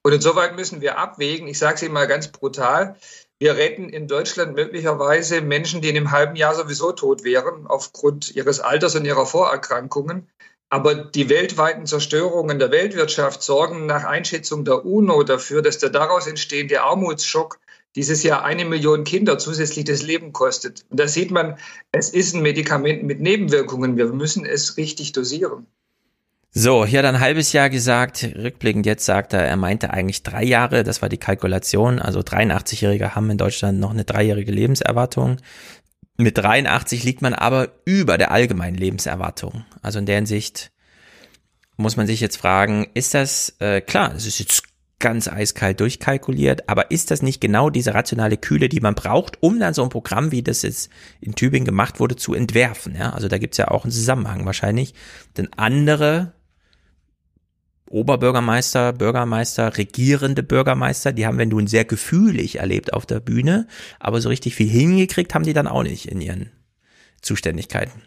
Und insoweit müssen wir abwägen, ich sage es Ihnen mal ganz brutal, wir retten in Deutschland möglicherweise Menschen, die in einem halben Jahr sowieso tot wären, aufgrund ihres Alters und ihrer Vorerkrankungen. Aber die weltweiten Zerstörungen der Weltwirtschaft sorgen nach Einschätzung der UNO dafür, dass der daraus entstehende Armutsschock dieses Jahr eine Million Kinder zusätzlich das Leben kostet. Und da sieht man, es ist ein Medikament mit Nebenwirkungen. Wir müssen es richtig dosieren. So, hier hat er ein halbes Jahr gesagt, rückblickend jetzt sagt er, er meinte eigentlich drei Jahre, das war die Kalkulation, also 83-Jährige haben in Deutschland noch eine dreijährige Lebenserwartung. Mit 83 liegt man aber über der allgemeinen Lebenserwartung. Also in der Hinsicht muss man sich jetzt fragen, ist das, äh, klar, es ist jetzt ganz eiskalt durchkalkuliert, aber ist das nicht genau diese rationale Kühle, die man braucht, um dann so ein Programm, wie das jetzt in Tübingen gemacht wurde, zu entwerfen? Ja? Also da gibt's ja auch einen Zusammenhang wahrscheinlich. Denn andere Oberbürgermeister, Bürgermeister, regierende Bürgermeister, die haben, wenn du ein sehr gefühlig erlebt auf der Bühne, aber so richtig viel hingekriegt haben die dann auch nicht in ihren Zuständigkeiten.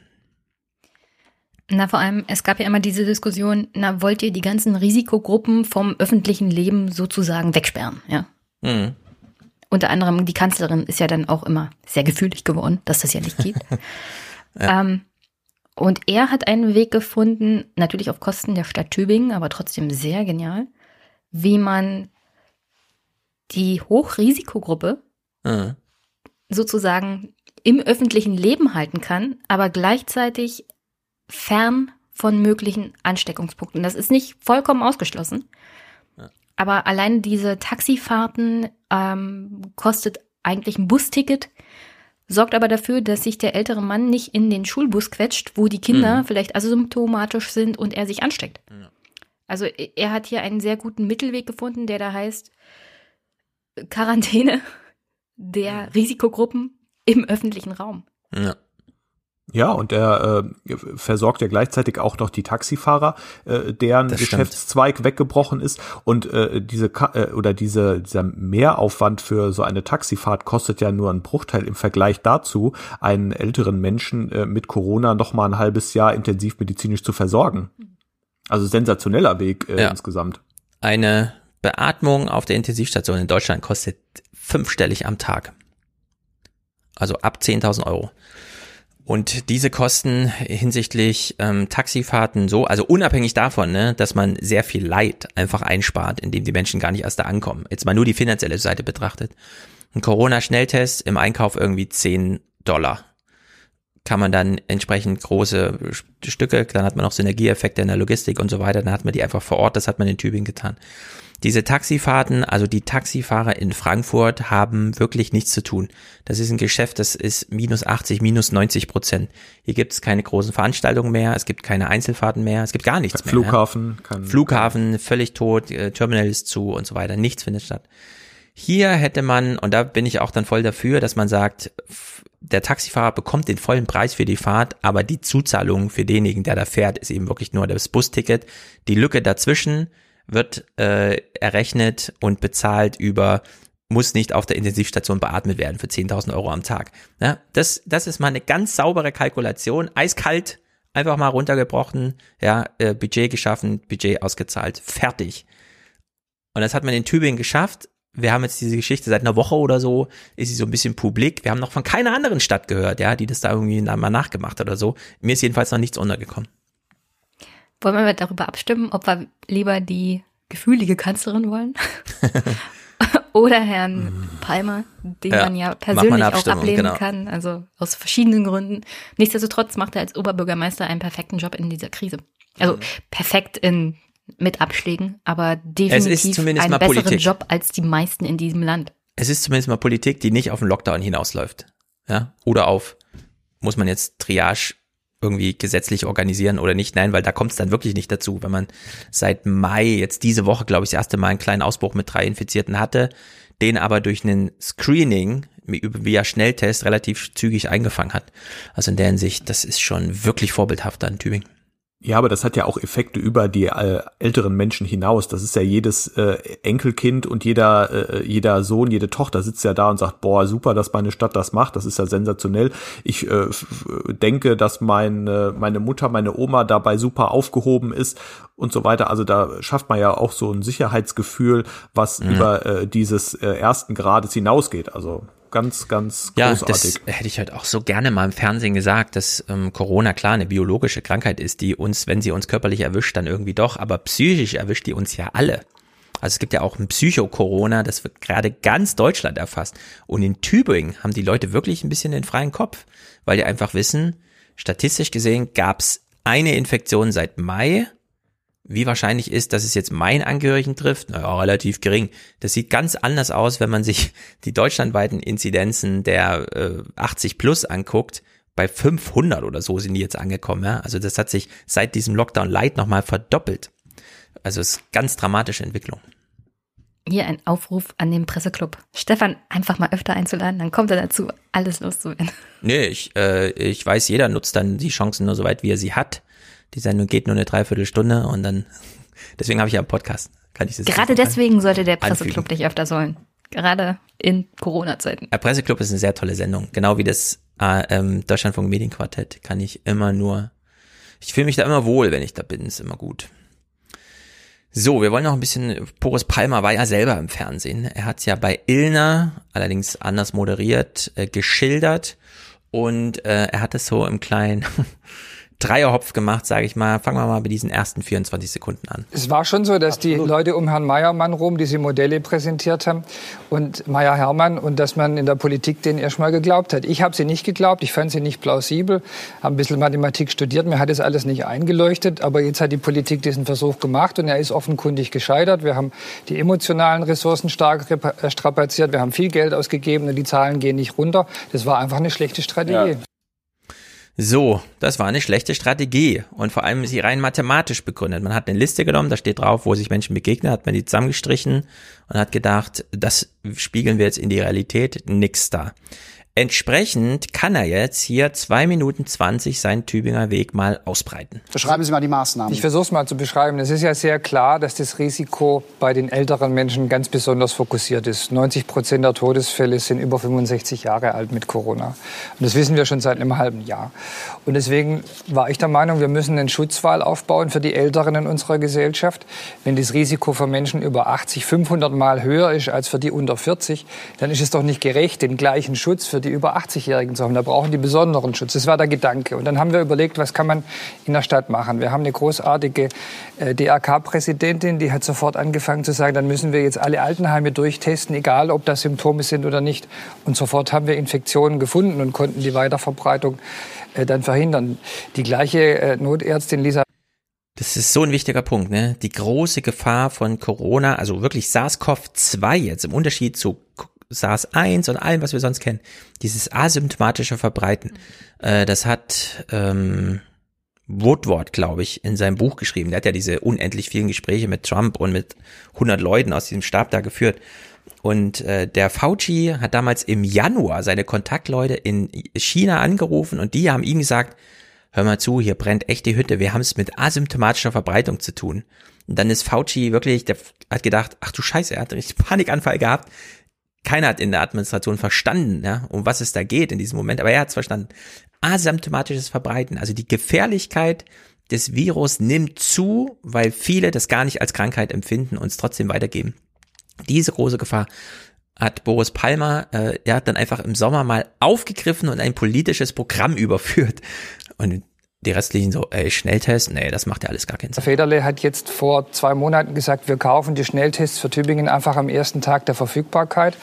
Na, vor allem, es gab ja immer diese Diskussion, na, wollt ihr die ganzen Risikogruppen vom öffentlichen Leben sozusagen wegsperren, ja? Mhm. Unter anderem die Kanzlerin ist ja dann auch immer sehr gefühlig geworden, dass das ja nicht geht. ja. Ähm, und er hat einen Weg gefunden, natürlich auf Kosten der Stadt Tübingen, aber trotzdem sehr genial, wie man die Hochrisikogruppe mhm. sozusagen im öffentlichen Leben halten kann, aber gleichzeitig fern von möglichen Ansteckungspunkten. Das ist nicht vollkommen ausgeschlossen. Ja. Aber allein diese Taxifahrten ähm, kostet eigentlich ein Busticket sorgt aber dafür, dass sich der ältere Mann nicht in den Schulbus quetscht, wo die Kinder mhm. vielleicht asymptomatisch sind und er sich ansteckt. Ja. Also er hat hier einen sehr guten Mittelweg gefunden, der da heißt Quarantäne der mhm. Risikogruppen im öffentlichen Raum. Ja. Ja, und er äh, versorgt ja gleichzeitig auch noch die Taxifahrer, äh, deren das Geschäftszweig stimmt. weggebrochen ist. Und äh, diese äh, oder diese dieser Mehraufwand für so eine Taxifahrt kostet ja nur einen Bruchteil im Vergleich dazu, einen älteren Menschen äh, mit Corona noch mal ein halbes Jahr intensiv medizinisch zu versorgen. Also sensationeller Weg äh, ja. insgesamt. Eine Beatmung auf der Intensivstation in Deutschland kostet fünfstellig am Tag. Also ab 10.000 Euro. Und diese Kosten hinsichtlich ähm, Taxifahrten so, also unabhängig davon, ne, dass man sehr viel Leid einfach einspart, indem die Menschen gar nicht erst da ankommen. Jetzt mal nur die finanzielle Seite betrachtet. Ein Corona-Schnelltest im Einkauf irgendwie 10 Dollar. Kann man dann entsprechend große Stücke, dann hat man auch Synergieeffekte in der Logistik und so weiter, dann hat man die einfach vor Ort, das hat man in Tübingen getan. Diese Taxifahrten, also die Taxifahrer in Frankfurt haben wirklich nichts zu tun. Das ist ein Geschäft, das ist minus 80, minus 90 Prozent. Hier gibt es keine großen Veranstaltungen mehr, es gibt keine Einzelfahrten mehr, es gibt gar nichts mehr. Flughafen. Ja. Flughafen, völlig tot, äh, Terminal ist zu und so weiter, nichts findet statt. Hier hätte man, und da bin ich auch dann voll dafür, dass man sagt, der Taxifahrer bekommt den vollen Preis für die Fahrt, aber die Zuzahlung für denjenigen, der da fährt, ist eben wirklich nur das Busticket. Die Lücke dazwischen, wird äh, errechnet und bezahlt über muss nicht auf der Intensivstation beatmet werden für 10.000 Euro am Tag. Ja, das, das ist mal eine ganz saubere Kalkulation, eiskalt, einfach mal runtergebrochen, ja, äh, Budget geschaffen, Budget ausgezahlt, fertig. Und das hat man in Tübingen geschafft. Wir haben jetzt diese Geschichte seit einer Woche oder so, ist sie so ein bisschen publik. Wir haben noch von keiner anderen Stadt gehört, ja, die das da irgendwie mal nachgemacht hat oder so. Mir ist jedenfalls noch nichts untergekommen. Wollen wir darüber abstimmen, ob wir lieber die gefühlige Kanzlerin wollen? Oder Herrn Palmer, den ja, man ja persönlich auch ablehnen genau. kann, also aus verschiedenen Gründen. Nichtsdestotrotz macht er als Oberbürgermeister einen perfekten Job in dieser Krise. Also mhm. perfekt in mit Abschlägen, aber definitiv einen besseren Politik. Job als die meisten in diesem Land. Es ist zumindest mal Politik, die nicht auf den Lockdown hinausläuft. Ja? Oder auf, muss man jetzt Triage irgendwie gesetzlich organisieren oder nicht. Nein, weil da kommt es dann wirklich nicht dazu. Wenn man seit Mai, jetzt diese Woche, glaube ich, das erste Mal einen kleinen Ausbruch mit drei Infizierten hatte, den aber durch einen Screening via Schnelltest relativ zügig eingefangen hat. Also in der Hinsicht, das ist schon wirklich vorbildhaft an Tübingen. Ja, aber das hat ja auch Effekte über die äh, älteren Menschen hinaus. Das ist ja jedes äh, Enkelkind und jeder, äh, jeder Sohn, jede Tochter sitzt ja da und sagt, boah, super, dass meine Stadt das macht. Das ist ja sensationell. Ich äh, denke, dass meine, meine Mutter, meine Oma dabei super aufgehoben ist und so weiter. Also da schafft man ja auch so ein Sicherheitsgefühl, was mhm. über äh, dieses äh, ersten Grades hinausgeht. Also ganz, ganz ja, großartig. Ja, das hätte ich halt auch so gerne mal im Fernsehen gesagt, dass ähm, Corona klar eine biologische Krankheit ist, die uns, wenn sie uns körperlich erwischt, dann irgendwie doch, aber psychisch erwischt die uns ja alle. Also es gibt ja auch ein Psycho-Corona, das wird gerade ganz Deutschland erfasst. Und in Tübingen haben die Leute wirklich ein bisschen den freien Kopf, weil die einfach wissen, statistisch gesehen gab's eine Infektion seit Mai wie wahrscheinlich ist, dass es jetzt meinen Angehörigen trifft? Naja, relativ gering. Das sieht ganz anders aus, wenn man sich die deutschlandweiten Inzidenzen der äh, 80 plus anguckt. Bei 500 oder so sind die jetzt angekommen. Ja? Also das hat sich seit diesem Lockdown Light nochmal verdoppelt. Also es ist ganz dramatische Entwicklung. Hier ein Aufruf an den Presseclub. Stefan einfach mal öfter einzuladen, dann kommt er dazu, alles loszuwerden. Nee, ich, äh, ich weiß, jeder nutzt dann die Chancen nur so weit, wie er sie hat. Die Sendung geht nur eine Dreiviertelstunde und dann, deswegen habe ich ja einen Podcast. Kann ich das Gerade deswegen sollte der Presseclub anfügen. dich öfter sollen. Gerade in Corona-Zeiten. Der Presseclub ist eine sehr tolle Sendung. Genau wie das äh, ähm, Deutschlandfunk Medienquartett kann ich immer nur, ich fühle mich da immer wohl, wenn ich da bin, ist immer gut. So, wir wollen noch ein bisschen, Boris Palmer war ja selber im Fernsehen. Er hat es ja bei Ilna, allerdings anders moderiert, äh, geschildert und äh, er hat es so im kleinen Dreierhopf gemacht, sage ich mal. Fangen wir mal bei diesen ersten 24 Sekunden an. Es war schon so, dass Absolut. die Leute um Herrn Meiermann rum diese Modelle präsentiert haben und Meier Hermann und dass man in der Politik denen erstmal geglaubt hat. Ich habe sie nicht geglaubt, ich fand sie nicht plausibel, habe ein bisschen Mathematik studiert, mir hat das alles nicht eingeleuchtet, aber jetzt hat die Politik diesen Versuch gemacht und er ist offenkundig gescheitert. Wir haben die emotionalen Ressourcen stark äh, strapaziert, wir haben viel Geld ausgegeben und die Zahlen gehen nicht runter. Das war einfach eine schlechte Strategie. Ja. So, das war eine schlechte Strategie und vor allem sie rein mathematisch begründet. Man hat eine Liste genommen, da steht drauf, wo sich Menschen begegnen, hat man die zusammengestrichen und hat gedacht, das spiegeln wir jetzt in die Realität, nix da. Entsprechend kann er jetzt hier zwei Minuten zwanzig seinen Tübinger Weg mal ausbreiten. Beschreiben Sie mal die Maßnahmen. Ich versuche es mal zu beschreiben. Es ist ja sehr klar, dass das Risiko bei den älteren Menschen ganz besonders fokussiert ist. 90 Prozent der Todesfälle sind über 65 Jahre alt mit Corona. Und das wissen wir schon seit einem halben Jahr. Und deswegen war ich der Meinung, wir müssen einen Schutzwall aufbauen für die Älteren in unserer Gesellschaft. Wenn das Risiko für Menschen über 80 500 Mal höher ist als für die unter 40, dann ist es doch nicht gerecht, den gleichen Schutz für die über 80-Jährigen zu haben. Da brauchen die besonderen Schutz. Das war der Gedanke. Und dann haben wir überlegt, was kann man in der Stadt machen. Wir haben eine großartige äh, DRK-Präsidentin, die hat sofort angefangen zu sagen, dann müssen wir jetzt alle Altenheime durchtesten, egal ob das Symptome sind oder nicht. Und sofort haben wir Infektionen gefunden und konnten die Weiterverbreitung äh, dann verhindern. Die gleiche äh, Notärztin Lisa das ist so ein wichtiger Punkt, ne? Die große Gefahr von Corona, also wirklich SARS-CoV-2 jetzt im Unterschied zu SARS-1 und allem, was wir sonst kennen, dieses asymptomatische Verbreiten, äh, das hat ähm, Woodward, glaube ich, in seinem Buch geschrieben. Der hat ja diese unendlich vielen Gespräche mit Trump und mit 100 Leuten aus diesem Stab da geführt. Und äh, der Fauci hat damals im Januar seine Kontaktleute in China angerufen und die haben ihm gesagt, hör mal zu, hier brennt echt die Hütte, wir haben es mit asymptomatischer Verbreitung zu tun. Und dann ist Fauci wirklich, der hat gedacht, ach du Scheiße, er hat einen Panikanfall gehabt, keiner hat in der Administration verstanden, ja, um was es da geht in diesem Moment, aber er hat es verstanden. Asymptomatisches Verbreiten, also die Gefährlichkeit des Virus nimmt zu, weil viele das gar nicht als Krankheit empfinden und es trotzdem weitergeben. Diese große Gefahr hat Boris Palmer, äh, er hat dann einfach im Sommer mal aufgegriffen und ein politisches Programm überführt. Und die restlichen so, ey, Schnelltest, nee, das macht ja alles gar keinen Sinn. Federle hat jetzt vor zwei Monaten gesagt, wir kaufen die Schnelltests für Tübingen einfach am ersten Tag der Verfügbarkeit.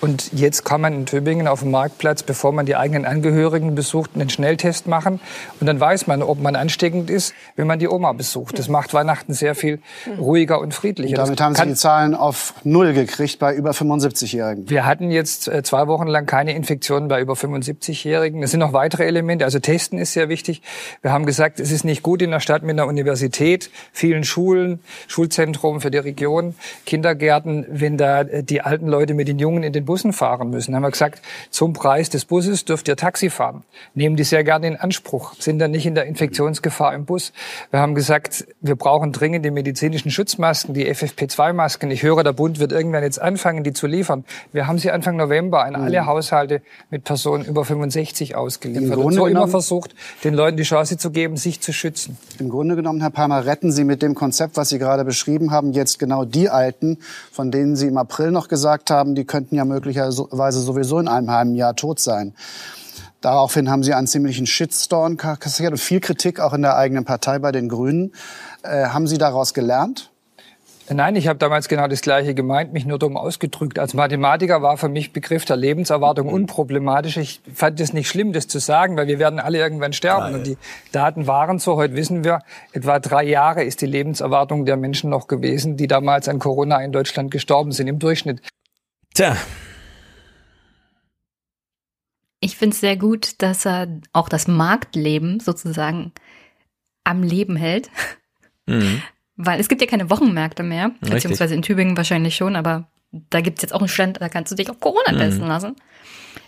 Und jetzt kann man in Tübingen auf dem Marktplatz, bevor man die eigenen Angehörigen besucht, einen Schnelltest machen. Und dann weiß man, ob man ansteckend ist, wenn man die Oma besucht. Das macht Weihnachten sehr viel ruhiger und friedlicher. Und damit haben Sie die Zahlen auf Null gekriegt bei über 75-Jährigen. Wir hatten jetzt äh, zwei Wochen lang keine Infektionen bei über 75-Jährigen. Es sind noch weitere Elemente. Also Testen ist sehr wichtig. Wir haben gesagt, es ist nicht gut in der Stadt mit einer Universität, vielen Schulen, Schulzentrum für die Region, Kindergärten, wenn da äh, die alten Leute mit den Jungen in den Bussen fahren müssen. Haben wir gesagt, zum Preis des Busses dürft ihr Taxi fahren. Nehmen die sehr gerne in Anspruch, sind dann nicht in der Infektionsgefahr im Bus. Wir haben gesagt, wir brauchen dringend die medizinischen Schutzmasken, die FFP2-Masken. Ich höre, der Bund wird irgendwann jetzt anfangen, die zu liefern. Wir haben sie Anfang November an alle mhm. Haushalte mit Personen über 65 ausgeliefert. Und so immer versucht, den Leuten die Chance zu geben, sich zu schützen. Im Grunde genommen, Herr Palmer, retten Sie mit dem Konzept, was Sie gerade beschrieben haben, jetzt genau die Alten, von denen Sie im April noch gesagt haben, die könnten ja möglicherweise sowieso in einem halben Jahr tot sein. Daraufhin haben sie einen ziemlichen Shitstorm kassiert und viel Kritik auch in der eigenen Partei bei den Grünen. Äh, haben Sie daraus gelernt? Nein, ich habe damals genau das Gleiche gemeint, mich nur dumm ausgedrückt. Als Mathematiker war für mich Begriff der Lebenserwartung unproblematisch. Ich fand es nicht schlimm, das zu sagen, weil wir werden alle irgendwann sterben. Nein. Und die Daten waren so. Heute wissen wir, etwa drei Jahre ist die Lebenserwartung der Menschen noch gewesen, die damals an Corona in Deutschland gestorben sind im Durchschnitt. Tja. Ich finde es sehr gut, dass er auch das Marktleben sozusagen am Leben hält. Mhm. Weil es gibt ja keine Wochenmärkte mehr, Richtig. beziehungsweise in Tübingen wahrscheinlich schon, aber da gibt es jetzt auch einen Stand, da kannst du dich auf Corona mhm. testen lassen.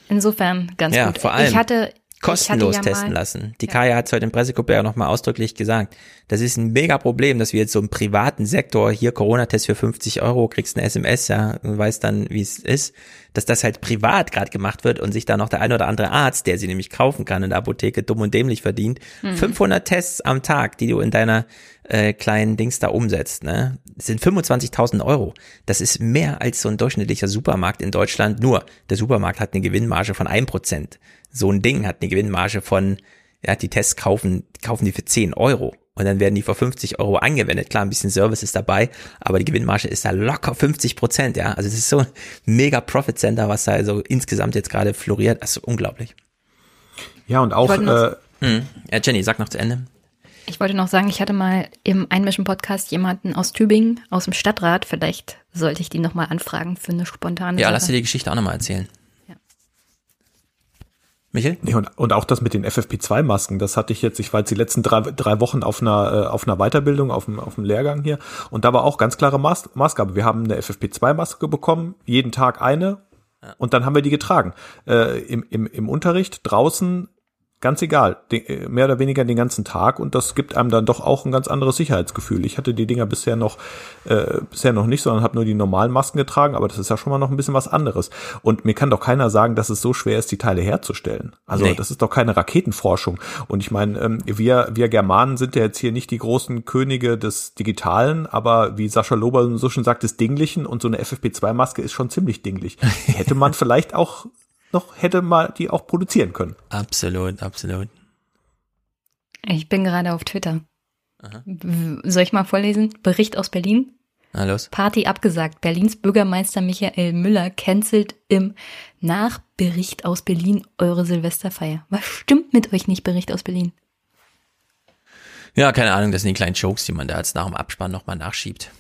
Insofern ganz ja, gut. Vor allem, ich hatte, kostenlos ja testen lassen. Die ja. Kaya hat es heute im Pressekupé ja nochmal ausdrücklich gesagt. Das ist ein mega Problem, dass wir jetzt so im privaten Sektor hier Corona-Test für 50 Euro, kriegst eine SMS, ja, und weißt dann, wie es ist, dass das halt privat gerade gemacht wird und sich da noch der ein oder andere Arzt, der sie nämlich kaufen kann in der Apotheke, dumm und dämlich verdient. Mhm. 500 Tests am Tag, die du in deiner äh, kleinen Dings da umsetzt, ne? Das sind 25.000 Euro. Das ist mehr als so ein durchschnittlicher Supermarkt in Deutschland. Nur, der Supermarkt hat eine Gewinnmarge von 1% so ein Ding hat eine Gewinnmarge von, ja, die Tests kaufen, kaufen die für 10 Euro. Und dann werden die für 50 Euro angewendet. Klar, ein bisschen Service ist dabei, aber die Gewinnmarge ist da locker 50 Prozent, ja. Also es ist so ein mega Profit Center, was da also insgesamt jetzt gerade floriert. Das ist unglaublich. Ja, und auch, äh, hm. ja, Jenny, sag noch zu Ende. Ich wollte noch sagen, ich hatte mal im Einmischen-Podcast jemanden aus Tübingen, aus dem Stadtrat. Vielleicht sollte ich die nochmal anfragen für eine spontane Ja, Sache. lass dir die Geschichte auch nochmal erzählen. Michael? Nee, und, und auch das mit den FFP2-Masken, das hatte ich jetzt, ich war jetzt die letzten drei, drei Wochen auf einer, äh, auf einer Weiterbildung, auf dem, auf dem Lehrgang hier und da war auch ganz klare Maß, Maßgabe. Wir haben eine FFP2-Maske bekommen, jeden Tag eine, Und dann haben wir die getragen. Äh, im, im, Im Unterricht draußen Ganz egal, äh, mehr oder weniger den ganzen Tag und das gibt einem dann doch auch ein ganz anderes Sicherheitsgefühl. Ich hatte die Dinger bisher noch äh, bisher noch nicht, sondern habe nur die normalen Masken getragen, aber das ist ja schon mal noch ein bisschen was anderes. Und mir kann doch keiner sagen, dass es so schwer ist, die Teile herzustellen. Also nee. das ist doch keine Raketenforschung. Und ich meine, ähm, wir wir Germanen sind ja jetzt hier nicht die großen Könige des Digitalen, aber wie Sascha Lober so schon sagt, des Dinglichen und so eine FFP2-Maske ist schon ziemlich dinglich. Hätte man vielleicht auch noch hätte mal die auch produzieren können. Absolut, absolut. Ich bin gerade auf Twitter. Aha. Soll ich mal vorlesen? Bericht aus Berlin. Na los. Party abgesagt. Berlins Bürgermeister Michael Müller cancelt im Nachbericht aus Berlin eure Silvesterfeier. Was stimmt mit euch nicht, Bericht aus Berlin? Ja, keine Ahnung, das sind die kleinen Jokes, die man da jetzt nach dem Abspann nochmal nachschiebt.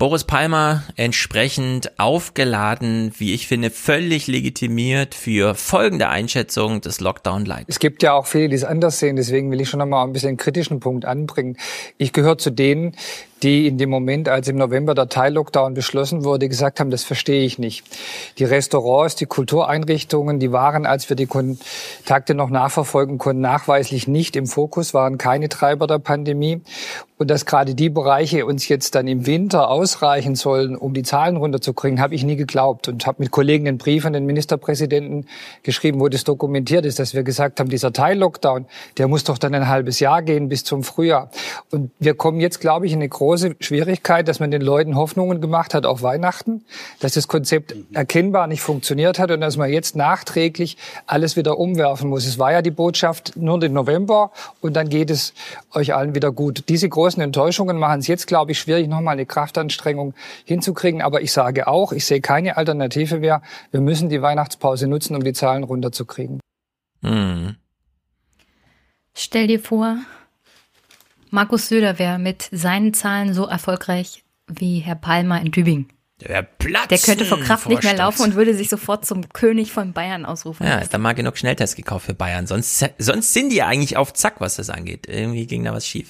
Boris Palmer entsprechend aufgeladen, wie ich finde, völlig legitimiert für folgende Einschätzung des Lockdown Light. Es gibt ja auch viele, die es anders sehen, deswegen will ich schon nochmal ein bisschen einen kritischen Punkt anbringen. Ich gehöre zu denen, die in dem Moment, als im November der Teil-Lockdown beschlossen wurde, gesagt haben, das verstehe ich nicht. Die Restaurants, die Kultureinrichtungen, die waren, als wir die Kontakte noch nachverfolgen konnten, nachweislich nicht im Fokus, waren keine Treiber der Pandemie. Und dass gerade die Bereiche uns jetzt dann im Winter ausreichen sollen, um die Zahlen runterzukriegen, habe ich nie geglaubt und habe mit Kollegen einen Brief an den Ministerpräsidenten geschrieben, wo das dokumentiert ist, dass wir gesagt haben, dieser Teil-Lockdown, der muss doch dann ein halbes Jahr gehen bis zum Frühjahr. Und wir kommen jetzt, glaube ich, in eine große große Schwierigkeit, dass man den Leuten Hoffnungen gemacht hat auf Weihnachten, dass das Konzept erkennbar nicht funktioniert hat und dass man jetzt nachträglich alles wieder umwerfen muss. Es war ja die Botschaft nur den November und dann geht es euch allen wieder gut. Diese großen Enttäuschungen machen es jetzt, glaube ich, schwierig, nochmal eine Kraftanstrengung hinzukriegen. Aber ich sage auch, ich sehe keine Alternative mehr. Wir müssen die Weihnachtspause nutzen, um die Zahlen runterzukriegen. Hm. Stell dir vor, Markus Söder wäre mit seinen Zahlen so erfolgreich wie Herr Palmer in Tübingen. Der, Der könnte vor Kraft nicht mehr laufen und würde sich sofort zum König von Bayern ausrufen. Ja, ist da mal genug Schnelltests gekauft für Bayern. Sonst, sonst sind die eigentlich auf Zack, was das angeht. Irgendwie ging da was schief.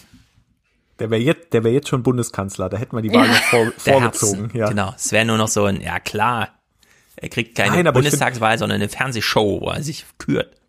Der wäre jetzt, der wäre jetzt schon Bundeskanzler. Da hätten wir die Wahl ja. noch vor, vorgezogen. Ja. Genau. Es wäre nur noch so ein, ja klar. Er kriegt keine Nein, Bundestagswahl, sondern eine Fernsehshow, wo er sich kürt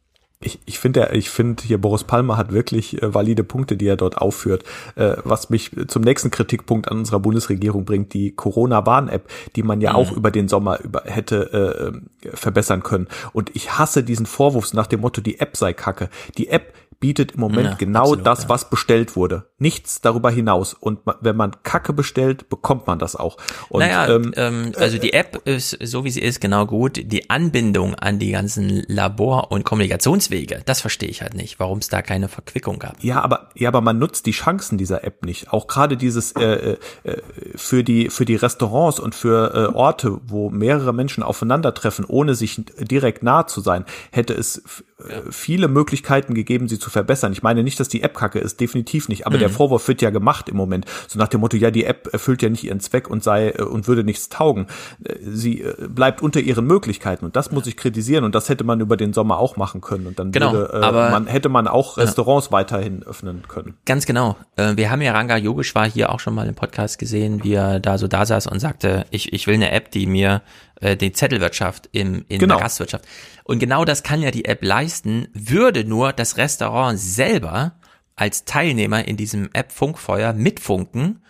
ich, ich finde, ich finde hier Boris Palmer hat wirklich äh, valide Punkte, die er dort aufführt. Äh, was mich zum nächsten Kritikpunkt an unserer Bundesregierung bringt, die Corona-Warn-App, die man ja mhm. auch über den Sommer über, hätte äh, verbessern können. Und ich hasse diesen Vorwurf nach dem Motto, die App sei kacke. Die App bietet im Moment ja, genau absolut, das, was bestellt wurde. Nichts darüber hinaus. Und wenn man Kacke bestellt, bekommt man das auch. Und, naja, ähm, ähm, also die App ist, so wie sie ist, genau gut. Die Anbindung an die ganzen Labor- und Kommunikationswege, das verstehe ich halt nicht, warum es da keine Verquickung gab. Ja, aber ja, aber man nutzt die Chancen dieser App nicht. Auch gerade dieses äh, äh, für die für die Restaurants und für äh, Orte, wo mehrere Menschen aufeinandertreffen, ohne sich direkt nah zu sein, hätte es äh, viele Möglichkeiten gegeben, sie zu verbessern. Ich meine nicht, dass die App kacke ist, definitiv nicht. Aber mhm. der Vorwurf wird ja gemacht im Moment. So nach dem Motto, ja, die App erfüllt ja nicht ihren Zweck und sei äh, und würde nichts taugen. Äh, sie bleibt unter ihren Möglichkeiten und das muss ich kritisieren und das hätte man über den Sommer auch machen können und dann genau, würde, äh, man, hätte man auch Restaurants ja. weiterhin öffnen können. Ganz genau. Wir haben ja Ranga Yogeshwar hier auch schon mal im Podcast gesehen, wie er da so da saß und sagte, ich, ich will eine App, die mir äh, die Zettelwirtschaft im, in genau. der Gastwirtschaft. Und genau das kann ja die App leisten, würde nur das Restaurant selber als Teilnehmer in diesem App Funkfeuer mitfunken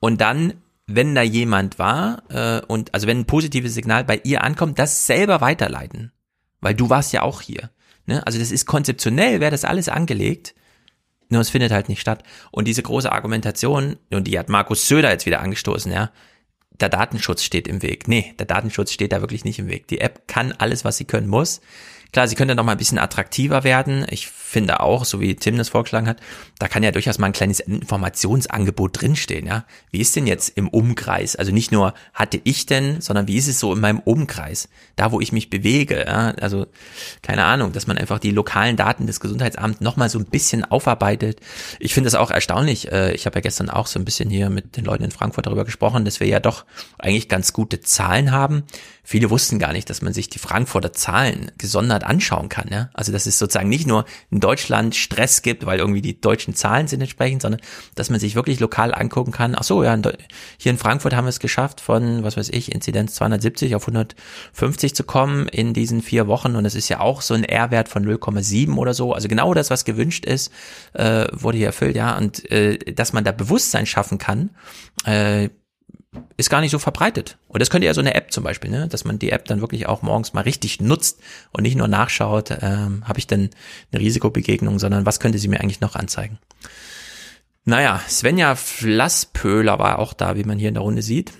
und dann, wenn da jemand war äh, und also wenn ein positives Signal bei ihr ankommt, das selber weiterleiten. Weil du warst ja auch hier. Ne? Also das ist konzeptionell, wäre das alles angelegt, nur es findet halt nicht statt. Und diese große Argumentation, und die hat Markus Söder jetzt wieder angestoßen, ja, der Datenschutz steht im Weg. Nee, der Datenschutz steht da wirklich nicht im Weg. Die App kann alles, was sie können muss. Klar, sie könnte noch mal ein bisschen attraktiver werden. Ich finde auch, so wie Tim das vorgeschlagen hat, da kann ja durchaus mal ein kleines Informationsangebot drinstehen, ja. Wie ist denn jetzt im Umkreis? Also nicht nur hatte ich denn, sondern wie ist es so in meinem Umkreis? Da, wo ich mich bewege, ja. Also, keine Ahnung, dass man einfach die lokalen Daten des Gesundheitsamts noch mal so ein bisschen aufarbeitet. Ich finde das auch erstaunlich. Äh, ich habe ja gestern auch so ein bisschen hier mit den Leuten in Frankfurt darüber gesprochen, dass wir ja doch eigentlich ganz gute Zahlen haben. Viele wussten gar nicht, dass man sich die Frankfurter Zahlen gesondert Monat anschauen kann. Ja? Also dass es sozusagen nicht nur in Deutschland Stress gibt, weil irgendwie die deutschen Zahlen sind entsprechend, sondern dass man sich wirklich lokal angucken kann. Ach so, ja, in hier in Frankfurt haben wir es geschafft, von, was weiß ich, Inzidenz 270 auf 150 zu kommen in diesen vier Wochen. Und das ist ja auch so ein R-Wert von 0,7 oder so. Also genau das, was gewünscht ist, äh, wurde hier erfüllt, ja. Und äh, dass man da Bewusstsein schaffen kann, äh, ist gar nicht so verbreitet. Und das könnte ja so eine App zum Beispiel, ne? dass man die App dann wirklich auch morgens mal richtig nutzt und nicht nur nachschaut, ähm, habe ich denn eine Risikobegegnung, sondern was könnte sie mir eigentlich noch anzeigen. Naja, Svenja Flasspöhler war auch da, wie man hier in der Runde sieht.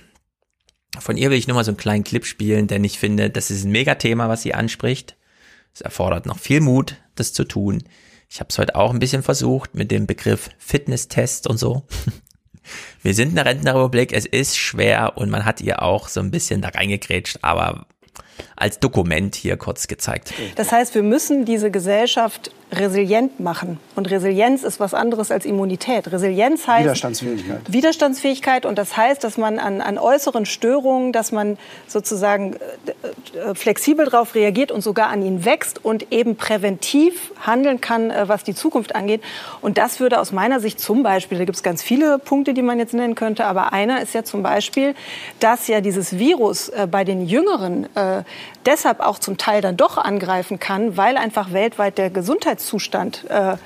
Von ihr will ich nur mal so einen kleinen Clip spielen, denn ich finde, das ist ein Megathema, was sie anspricht. Es erfordert noch viel Mut, das zu tun. Ich habe es heute auch ein bisschen versucht mit dem Begriff Fitnesstest und so. Wir sind eine Rentenrepublik, es ist schwer und man hat ihr auch so ein bisschen da reingekrätscht, aber als Dokument hier kurz gezeigt. Das heißt, wir müssen diese Gesellschaft resilient machen. Und Resilienz ist was anderes als Immunität. Resilienz heißt Widerstandsfähigkeit. Widerstandsfähigkeit und das heißt, dass man an, an äußeren Störungen, dass man sozusagen äh, äh flexibel darauf reagiert und sogar an ihnen wächst und eben präventiv handeln kann, äh, was die Zukunft angeht. Und das würde aus meiner Sicht zum Beispiel, da gibt es ganz viele Punkte, die man jetzt nennen könnte, aber einer ist ja zum Beispiel, dass ja dieses Virus äh, bei den Jüngeren deshalb auch zum Teil dann doch angreifen kann, weil einfach weltweit der Gesundheitszustand äh,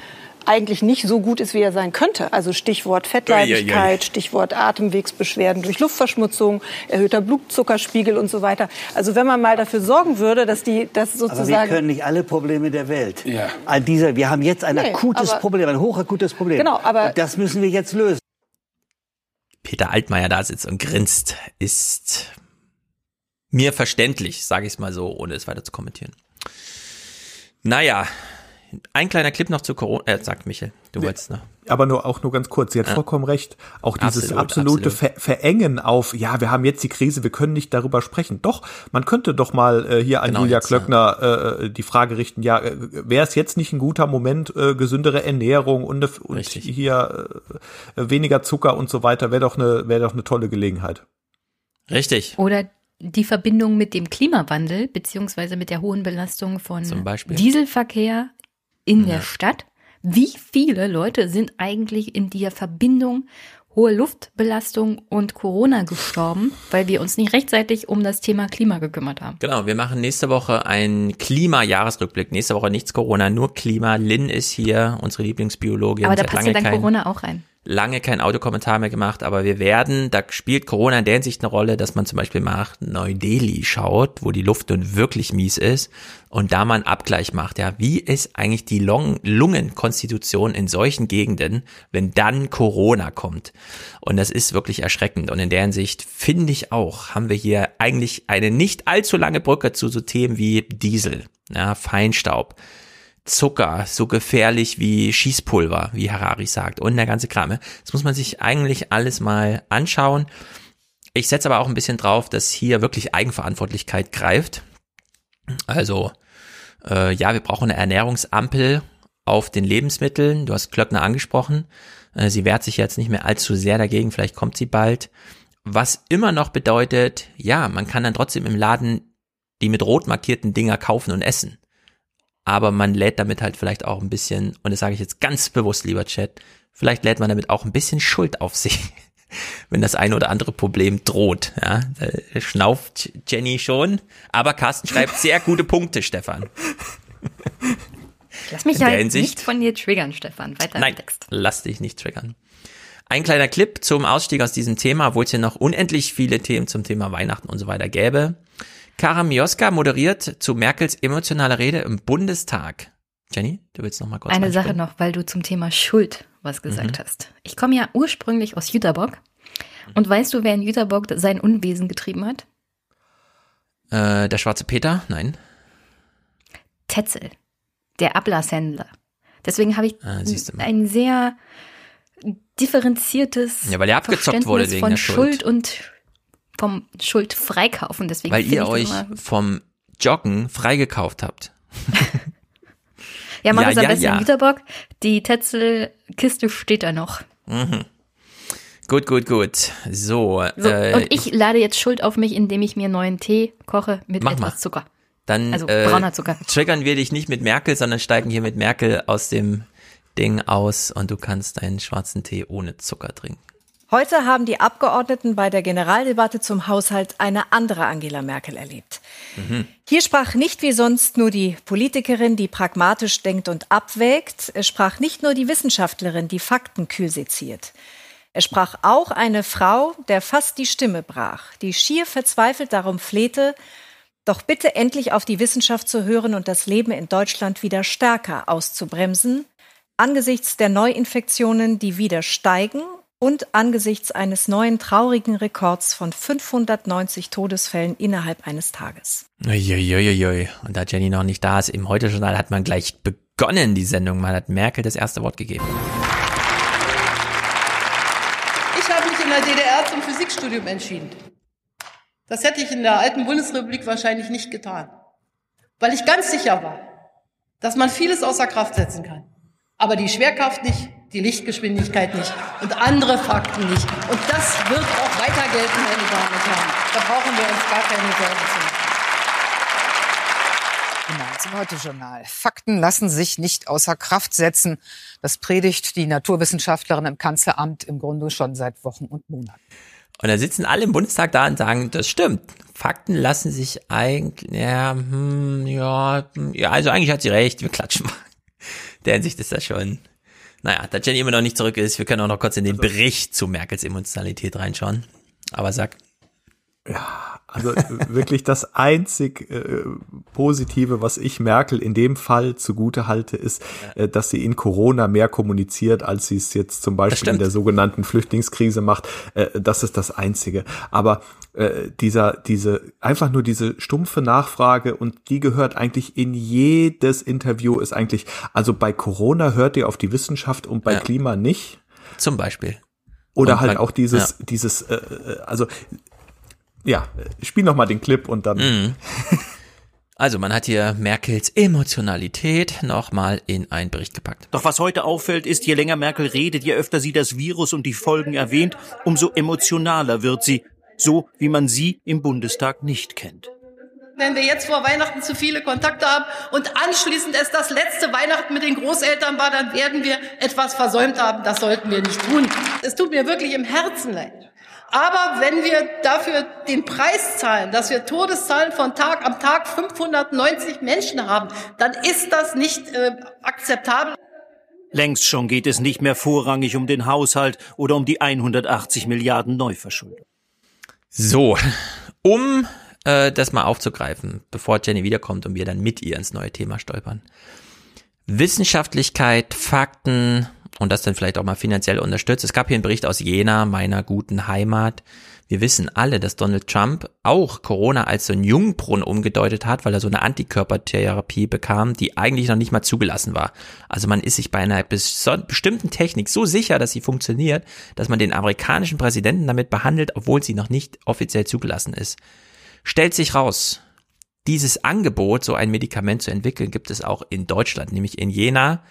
eigentlich nicht so gut ist, wie er sein könnte. Also Stichwort Fettleibigkeit, Stichwort Atemwegsbeschwerden durch Luftverschmutzung, erhöhter Blutzuckerspiegel und so weiter. Also wenn man mal dafür sorgen würde, dass die das sozusagen... Aber wir können nicht alle Probleme der Welt. Ja. All dieser, wir haben jetzt ein nee, akutes Problem, ein hochakutes Problem. Genau, aber... Und das müssen wir jetzt lösen. Peter Altmaier da sitzt und grinst, ist mir verständlich, sage ich es mal so, ohne es weiter zu kommentieren. Naja, ein kleiner Clip noch zu Corona, äh, sagt Michel, du nee, wolltest noch. Aber nur, auch nur ganz kurz, sie hat ja. vollkommen recht. Auch dieses absolut, absolute absolut. Ver Verengen auf, ja, wir haben jetzt die Krise, wir können nicht darüber sprechen. Doch, man könnte doch mal äh, hier an genau Julia jetzt, Klöckner ja. äh, die Frage richten, ja, äh, wäre es jetzt nicht ein guter Moment, äh, gesündere Ernährung und, und hier äh, weniger Zucker und so weiter, wäre doch eine, wäre doch eine tolle Gelegenheit. Richtig. Oder die Verbindung mit dem Klimawandel beziehungsweise mit der hohen Belastung von Dieselverkehr in ja. der Stadt. Wie viele Leute sind eigentlich in der Verbindung hohe Luftbelastung und Corona gestorben, weil wir uns nicht rechtzeitig um das Thema Klima gekümmert haben. Genau, wir machen nächste Woche einen Klima-Jahresrückblick. Nächste Woche nichts Corona, nur Klima. Lynn ist hier, unsere Lieblingsbiologin. Aber da passt ja dann Corona auch rein lange kein Audiokommentar mehr gemacht, aber wir werden, da spielt Corona in der Hinsicht eine Rolle, dass man zum Beispiel nach Neu-Delhi schaut, wo die Luft nun wirklich mies ist und da man Abgleich macht, ja, wie ist eigentlich die Lungenkonstitution in solchen Gegenden, wenn dann Corona kommt? Und das ist wirklich erschreckend. Und in der Hinsicht finde ich auch, haben wir hier eigentlich eine nicht allzu lange Brücke zu so Themen wie Diesel, ja, Feinstaub, Zucker so gefährlich wie Schießpulver, wie Harari sagt, und der ganze Kram. Das muss man sich eigentlich alles mal anschauen. Ich setze aber auch ein bisschen drauf, dass hier wirklich Eigenverantwortlichkeit greift. Also, äh, ja, wir brauchen eine Ernährungsampel auf den Lebensmitteln. Du hast Klöckner angesprochen. Äh, sie wehrt sich jetzt nicht mehr allzu sehr dagegen, vielleicht kommt sie bald. Was immer noch bedeutet, ja, man kann dann trotzdem im Laden die mit rot markierten Dinger kaufen und essen aber man lädt damit halt vielleicht auch ein bisschen, und das sage ich jetzt ganz bewusst, lieber Chat, vielleicht lädt man damit auch ein bisschen Schuld auf sich, wenn das ein oder andere Problem droht. Ja, da schnauft Jenny schon, aber Carsten schreibt sehr gute Punkte, Stefan. Lass mich halt Hinsicht, nicht von dir triggern, Stefan. Weiter nein, im Text. lass dich nicht triggern. Ein kleiner Clip zum Ausstieg aus diesem Thema, obwohl es hier noch unendlich viele Themen zum Thema Weihnachten und so weiter gäbe. Kara Mioska moderiert zu Merkels emotionaler Rede im Bundestag. Jenny, du willst noch mal kurz Eine Sache noch, weil du zum Thema Schuld was gesagt mhm. hast. Ich komme ja ursprünglich aus Jüterbock. Und weißt du, wer in Jüterbock sein Unwesen getrieben hat? Äh, der schwarze Peter? Nein. Tetzel, der Ablasshändler. Deswegen habe ich ah, ein sehr differenziertes ja, weil er abgezockt wurde wegen von der Schuld. Schuld und vom Schuld freikaufen. Deswegen Weil ihr euch vom Joggen freigekauft habt. ja, mach ja, es am ja, besten ja. in Güterbock. Die Tetzel-Kiste steht da noch. Mhm. Gut, gut, gut. So. so äh, und ich lade jetzt Schuld auf mich, indem ich mir neuen Tee koche mit etwas mal. Zucker. Dann also äh, brauner Zucker. triggern wir dich nicht mit Merkel, sondern steigen hier mit Merkel aus dem Ding aus und du kannst deinen schwarzen Tee ohne Zucker trinken. Heute haben die Abgeordneten bei der Generaldebatte zum Haushalt eine andere Angela Merkel erlebt. Mhm. Hier sprach nicht wie sonst nur die Politikerin, die pragmatisch denkt und abwägt. Es sprach nicht nur die Wissenschaftlerin, die Fakten kühl seziert. Es sprach auch eine Frau, der fast die Stimme brach, die schier verzweifelt darum flehte, doch bitte endlich auf die Wissenschaft zu hören und das Leben in Deutschland wieder stärker auszubremsen, angesichts der Neuinfektionen, die wieder steigen und angesichts eines neuen traurigen Rekords von 590 Todesfällen innerhalb eines Tages. Uiuiuiui. Und da Jenny noch nicht da ist, im Heute-Journal hat man gleich begonnen, die Sendung. Man hat Merkel das erste Wort gegeben. Ich habe mich in der DDR zum Physikstudium entschieden. Das hätte ich in der alten Bundesrepublik wahrscheinlich nicht getan. Weil ich ganz sicher war, dass man vieles außer Kraft setzen kann. Aber die Schwerkraft nicht, die Lichtgeschwindigkeit nicht und andere Fakten nicht. Und das wird auch weiter gelten, meine Damen und Herren. Da brauchen wir uns gar keine Sorgen zu machen. Genau, zum Heute-Journal. Fakten lassen sich nicht außer Kraft setzen. Das predigt die Naturwissenschaftlerin im Kanzleramt im Grunde schon seit Wochen und Monaten. Und da sitzen alle im Bundestag da und sagen, das stimmt. Fakten lassen sich eigentlich, ja, hm, ja, hm, ja, also eigentlich hat sie recht, wir klatschen mal. Der Hinsicht ist das schon naja, da Jenny immer noch nicht zurück ist, wir können auch noch kurz in den also, Bericht zu Merkels Emotionalität reinschauen. Aber sag. Ja, also wirklich das einzig äh, Positive, was ich Merkel in dem Fall zugute halte, ist, äh, dass sie in Corona mehr kommuniziert, als sie es jetzt zum Beispiel in der sogenannten Flüchtlingskrise macht. Äh, das ist das Einzige. Aber äh, dieser, diese, einfach nur diese stumpfe Nachfrage und die gehört eigentlich in jedes Interview ist eigentlich, also bei Corona hört ihr auf die Wissenschaft und bei ja. Klima nicht. Zum Beispiel. Oder und halt auch dieses, ja. dieses, äh, äh also ja, spiel noch mal den Clip und dann. Mhm. Also man hat hier Merkels Emotionalität nochmal in einen Bericht gepackt. Doch was heute auffällt, ist, je länger Merkel redet, je öfter sie das Virus und die Folgen erwähnt, umso emotionaler wird sie so wie man sie im Bundestag nicht kennt. Wenn wir jetzt vor Weihnachten zu viele Kontakte haben und anschließend es das letzte Weihnachten mit den Großeltern war, dann werden wir etwas versäumt haben. Das sollten wir nicht tun. Es tut mir wirklich im Herzen leid. Aber wenn wir dafür den Preis zahlen, dass wir Todeszahlen von Tag am Tag 590 Menschen haben, dann ist das nicht äh, akzeptabel. Längst schon geht es nicht mehr vorrangig um den Haushalt oder um die 180 Milliarden Neuverschuldung. So, um äh, das mal aufzugreifen, bevor Jenny wiederkommt und wir dann mit ihr ins neue Thema stolpern. Wissenschaftlichkeit, Fakten und das dann vielleicht auch mal finanziell unterstützt. Es gab hier einen Bericht aus Jena, meiner guten Heimat, wir wissen alle, dass Donald Trump auch Corona als so ein Jungbrunnen umgedeutet hat, weil er so eine Antikörpertherapie bekam, die eigentlich noch nicht mal zugelassen war. Also man ist sich bei einer bestimmten Technik so sicher, dass sie funktioniert, dass man den amerikanischen Präsidenten damit behandelt, obwohl sie noch nicht offiziell zugelassen ist. Stellt sich raus, dieses Angebot, so ein Medikament zu entwickeln, gibt es auch in Deutschland, nämlich in Jena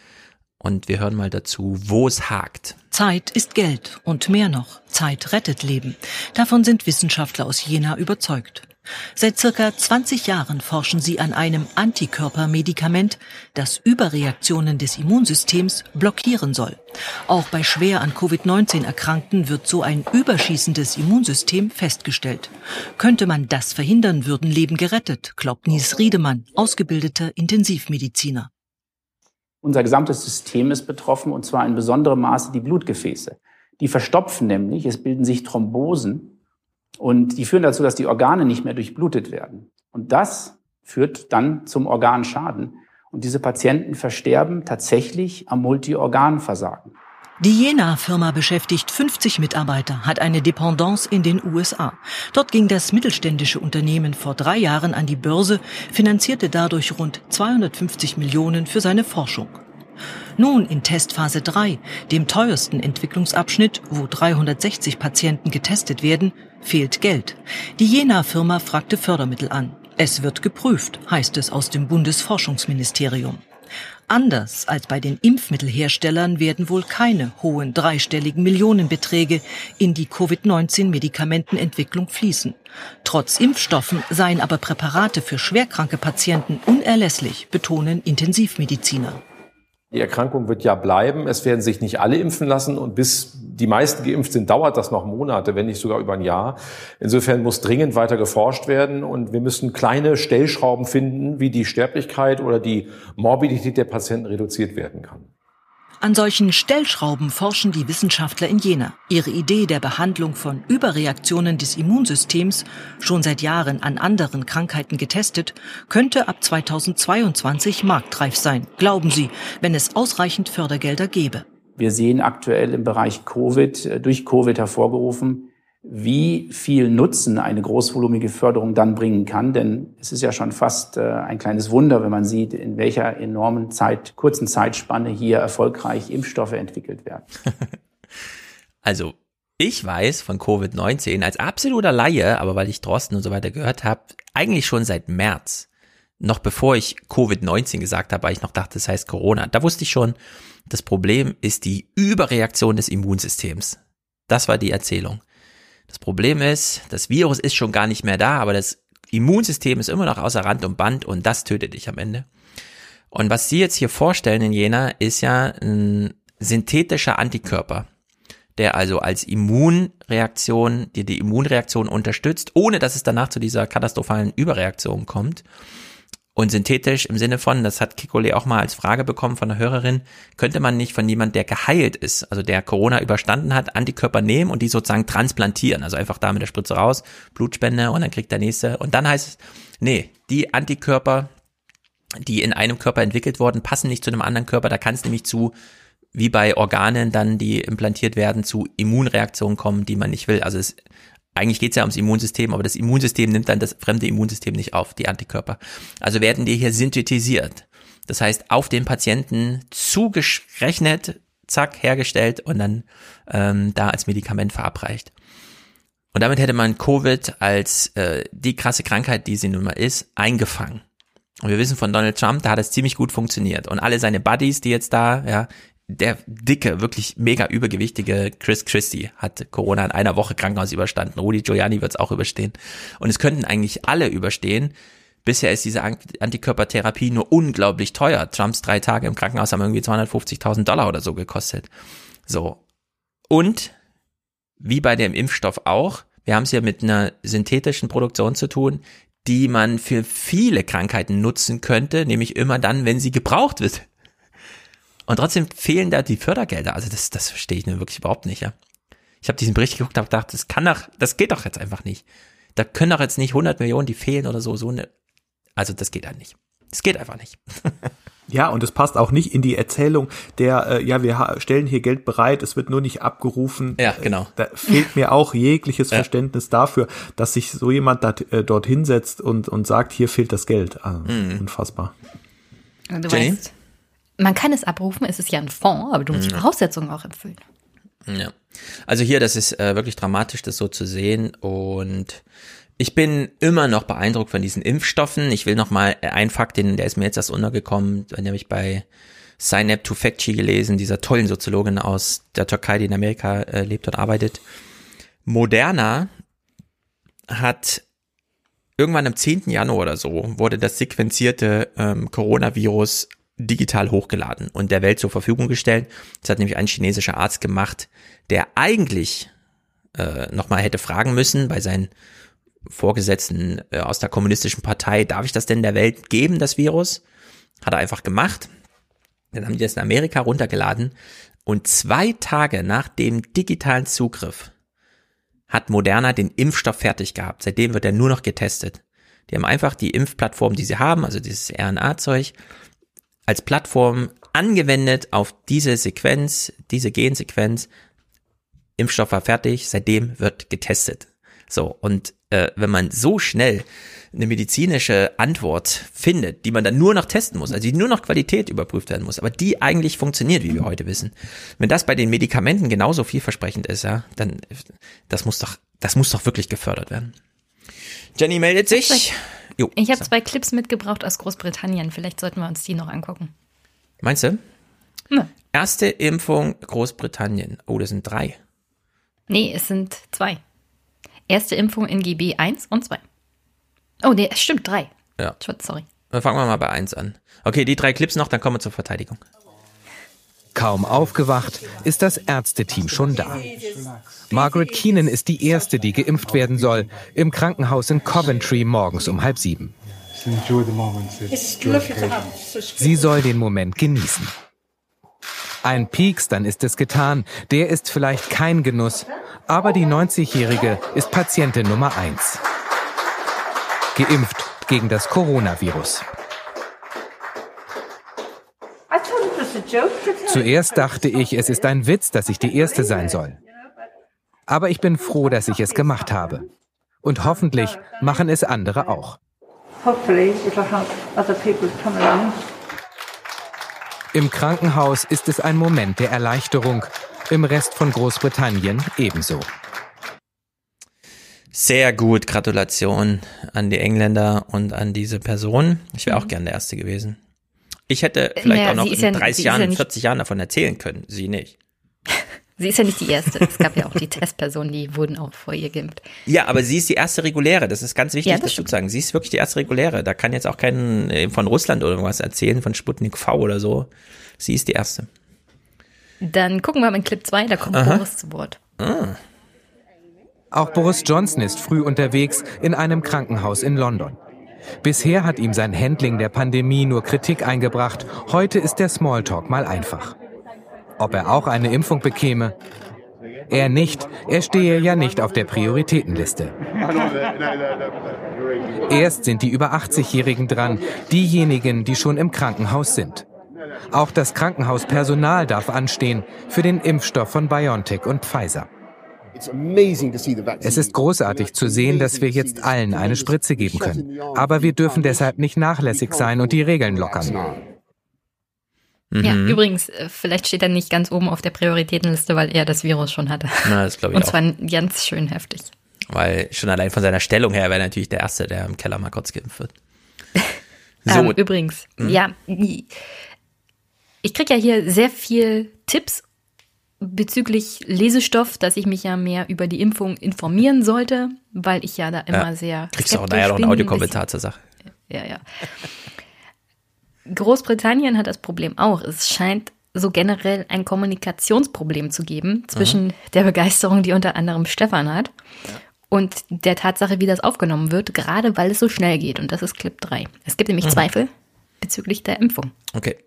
und wir hören mal dazu, wo es hakt. Zeit ist Geld und mehr noch, Zeit rettet Leben. Davon sind Wissenschaftler aus Jena überzeugt. Seit circa 20 Jahren forschen sie an einem Antikörpermedikament, das Überreaktionen des Immunsystems blockieren soll. Auch bei schwer an Covid-19 Erkrankten wird so ein überschießendes Immunsystem festgestellt. Könnte man das verhindern, würden Leben gerettet, glaubt Nies Riedemann, ausgebildeter Intensivmediziner. Unser gesamtes System ist betroffen und zwar in besonderem Maße die Blutgefäße. Die verstopfen nämlich, es bilden sich Thrombosen und die führen dazu, dass die Organe nicht mehr durchblutet werden. Und das führt dann zum Organschaden. Und diese Patienten versterben tatsächlich am Multiorganversagen. Die Jena-Firma beschäftigt 50 Mitarbeiter, hat eine Dependance in den USA. Dort ging das mittelständische Unternehmen vor drei Jahren an die Börse, finanzierte dadurch rund 250 Millionen für seine Forschung. Nun in Testphase 3, dem teuersten Entwicklungsabschnitt, wo 360 Patienten getestet werden, fehlt Geld. Die Jena-Firma fragte Fördermittel an. Es wird geprüft, heißt es aus dem Bundesforschungsministerium. Anders als bei den Impfmittelherstellern werden wohl keine hohen dreistelligen Millionenbeträge in die Covid-19-Medikamentenentwicklung fließen. Trotz Impfstoffen seien aber Präparate für schwerkranke Patienten unerlässlich, betonen Intensivmediziner. Die Erkrankung wird ja bleiben. Es werden sich nicht alle impfen lassen und bis die meisten geimpft sind, dauert das noch Monate, wenn nicht sogar über ein Jahr. Insofern muss dringend weiter geforscht werden und wir müssen kleine Stellschrauben finden, wie die Sterblichkeit oder die Morbidität der Patienten reduziert werden kann. An solchen Stellschrauben forschen die Wissenschaftler in Jena. Ihre Idee der Behandlung von Überreaktionen des Immunsystems, schon seit Jahren an anderen Krankheiten getestet, könnte ab 2022 marktreif sein, glauben sie, wenn es ausreichend Fördergelder gäbe. Wir sehen aktuell im Bereich Covid, äh, durch Covid hervorgerufen, wie viel Nutzen eine großvolumige Förderung dann bringen kann. Denn es ist ja schon fast äh, ein kleines Wunder, wenn man sieht, in welcher enormen Zeit, kurzen Zeitspanne hier erfolgreich Impfstoffe entwickelt werden. Also ich weiß von Covid-19 als absoluter Laie, aber weil ich Drosten und so weiter gehört habe, eigentlich schon seit März. Noch bevor ich Covid-19 gesagt habe, weil ich noch dachte, das heißt Corona. Da wusste ich schon, das Problem ist die Überreaktion des Immunsystems. Das war die Erzählung. Das Problem ist, das Virus ist schon gar nicht mehr da, aber das Immunsystem ist immer noch außer Rand und Band und das tötet dich am Ende. Und was Sie jetzt hier vorstellen in Jena, ist ja ein synthetischer Antikörper, der also als Immunreaktion, die die Immunreaktion unterstützt, ohne dass es danach zu dieser katastrophalen Überreaktion kommt. Und synthetisch im Sinne von, das hat Kikole auch mal als Frage bekommen von einer Hörerin, könnte man nicht von jemand, der geheilt ist, also der Corona überstanden hat, Antikörper nehmen und die sozusagen transplantieren, also einfach da mit der Spritze raus, Blutspende und dann kriegt der nächste. Und dann heißt es, nee, die Antikörper, die in einem Körper entwickelt wurden, passen nicht zu einem anderen Körper, da kann es nämlich zu wie bei Organen dann, die implantiert werden, zu Immunreaktionen kommen, die man nicht will. Also es eigentlich geht es ja ums Immunsystem, aber das Immunsystem nimmt dann das fremde Immunsystem nicht auf, die Antikörper. Also werden die hier synthetisiert. Das heißt, auf den Patienten zugerechnet, zack, hergestellt und dann ähm, da als Medikament verabreicht. Und damit hätte man Covid als äh, die krasse Krankheit, die sie nun mal ist, eingefangen. Und wir wissen von Donald Trump, da hat es ziemlich gut funktioniert. Und alle seine Buddies, die jetzt da, ja, der dicke, wirklich mega übergewichtige Chris Christie hat Corona in einer Woche Krankenhaus überstanden. Rudi Giuliani wird es auch überstehen. Und es könnten eigentlich alle überstehen. Bisher ist diese Antikörpertherapie nur unglaublich teuer. Trumps drei Tage im Krankenhaus haben irgendwie 250.000 Dollar oder so gekostet. So. Und, wie bei dem Impfstoff auch, wir haben es hier mit einer synthetischen Produktion zu tun, die man für viele Krankheiten nutzen könnte, nämlich immer dann, wenn sie gebraucht wird. Und trotzdem fehlen da die Fördergelder. Also das, das verstehe ich nur wirklich überhaupt nicht, ja. Ich habe diesen Bericht geguckt und habe gedacht, das kann doch, das geht doch jetzt einfach nicht. Da können doch jetzt nicht 100 Millionen, die fehlen oder so, so eine, also das geht halt nicht. Das geht einfach nicht. Ja, und es passt auch nicht in die Erzählung der, äh, ja, wir stellen hier Geld bereit, es wird nur nicht abgerufen. Ja, genau. Da fehlt mir auch jegliches ja. Verständnis dafür, dass sich so jemand dat, äh, dort hinsetzt und, und sagt, hier fehlt das Geld. Also, mhm. Unfassbar. Du Jenny? weißt, man kann es abrufen, es ist ja ein Fonds, aber du musst die Voraussetzungen auch erfüllen. Ja. Also hier, das ist äh, wirklich dramatisch, das so zu sehen und ich bin immer noch beeindruckt von diesen Impfstoffen. Ich will noch mal einen Fakt, den, der ist mir jetzt erst untergekommen, den habe ich bei Synap Tufekci gelesen, dieser tollen Soziologin aus der Türkei, die in Amerika äh, lebt und arbeitet. Moderna hat irgendwann am 10. Januar oder so wurde das sequenzierte ähm, Coronavirus digital hochgeladen und der Welt zur Verfügung gestellt. Das hat nämlich ein chinesischer Arzt gemacht, der eigentlich äh, nochmal hätte fragen müssen bei seinen Vorgesetzten äh, aus der kommunistischen Partei, darf ich das denn der Welt geben, das Virus? Hat er einfach gemacht. Dann haben die das in Amerika runtergeladen und zwei Tage nach dem digitalen Zugriff hat Moderna den Impfstoff fertig gehabt. Seitdem wird er nur noch getestet. Die haben einfach die Impfplattform, die sie haben, also dieses RNA-Zeug, als Plattform angewendet auf diese Sequenz, diese Gensequenz. Impfstoff war fertig, seitdem wird getestet. So, und äh, wenn man so schnell eine medizinische Antwort findet, die man dann nur noch testen muss, also die nur noch Qualität überprüft werden muss, aber die eigentlich funktioniert, wie wir heute wissen. Wenn das bei den Medikamenten genauso vielversprechend ist, ja, dann das muss doch, das muss doch wirklich gefördert werden. Jenny meldet sich. Jo, ich habe zwei Clips mitgebracht aus Großbritannien. Vielleicht sollten wir uns die noch angucken. Meinst du? Ne. Erste Impfung Großbritannien. Oh, das sind drei. Nee, es sind zwei. Erste Impfung in GB 1 und 2. Oh, nee, es stimmt, drei. Ja. Sorry. Dann fangen wir mal bei eins an. Okay, die drei Clips noch, dann kommen wir zur Verteidigung. Kaum aufgewacht, ist das Ärzteteam schon da. Margaret Keenan ist die erste, die geimpft werden soll, im Krankenhaus in Coventry morgens um halb sieben. Sie soll den Moment genießen. Ein Pieks, dann ist es getan. Der ist vielleicht kein Genuss, aber die 90-Jährige ist Patientin Nummer eins. Geimpft gegen das Coronavirus. Zuerst dachte ich, es ist ein Witz, dass ich die Erste sein soll. Aber ich bin froh, dass ich es gemacht habe. Und hoffentlich machen es andere auch. Im Krankenhaus ist es ein Moment der Erleichterung, im Rest von Großbritannien ebenso. Sehr gut, Gratulation an die Engländer und an diese Person. Ich wäre auch gern der Erste gewesen. Ich hätte vielleicht Naja, auch noch in ja- 30 sie ist Jahren, ja nicht- 40 Jahren davon erzählen können. Sie nicht. Sie ist ja nicht die erste. Es gab ja auch die Testpersonen, die wurden auch vor ihr geimpft. Ja, aber sie ist die erste reguläre. Das ist ganz wichtig, Ja, das dazu zu sagen. Sie ist wirklich die erste reguläre. Da kann jetzt auch kein äh, von Russland oder irgendwas erzählen, von Sputnik V oder so. Sie ist die erste. Dann gucken wir mal in Clip 2, da kommt Aha. Boris zu Wort. Ah. Auch Boris Johnson ist früh unterwegs in einem Krankenhaus in London. Bisher hat ihm sein Handling der Pandemie nur Kritik eingebracht. Heute ist der Smalltalk mal einfach. Ob er auch eine Impfung bekäme? Er nicht. Er stehe ja nicht auf der Prioritätenliste. Erst sind die über 80-Jährigen dran, diejenigen, die schon im Krankenhaus sind. Auch das Krankenhauspersonal darf anstehen für den Impfstoff von BioNTech und Pfizer. Es ist großartig zu sehen, dass wir jetzt allen eine Spritze geben können. Aber wir dürfen deshalb nicht nachlässig sein und die Regeln lockern. Ja, Mhm. übrigens, äh, vielleicht steht er nicht ganz oben auf der Prioritätenliste, weil er das Virus schon hatte. Na, das glaube ich Und auch. zwar ganz schön heftig. Weil schon allein von seiner Stellung her wäre er natürlich der Erste, der im Keller mal kurz geimpft wird. So, Ähm, übrigens, Mhm. ja, ich kriege ja hier sehr viel Tipps bezüglich Lesestoff, dass ich mich ja mehr über die Impfung informieren sollte, weil ich ja da immer ja, sehr kriegst du auch nachher noch einen Audiokommentar zur Sache. Ja, ja. Großbritannien hat das Problem auch. Es scheint so generell ein Kommunikationsproblem zu geben zwischen der Begeisterung, die unter anderem Stefan hat, und der Tatsache, wie das aufgenommen wird, gerade weil es so schnell geht. Und das ist Clip 3. Es gibt nämlich Mhm. Zweifel bezüglich der Impfung. Okay.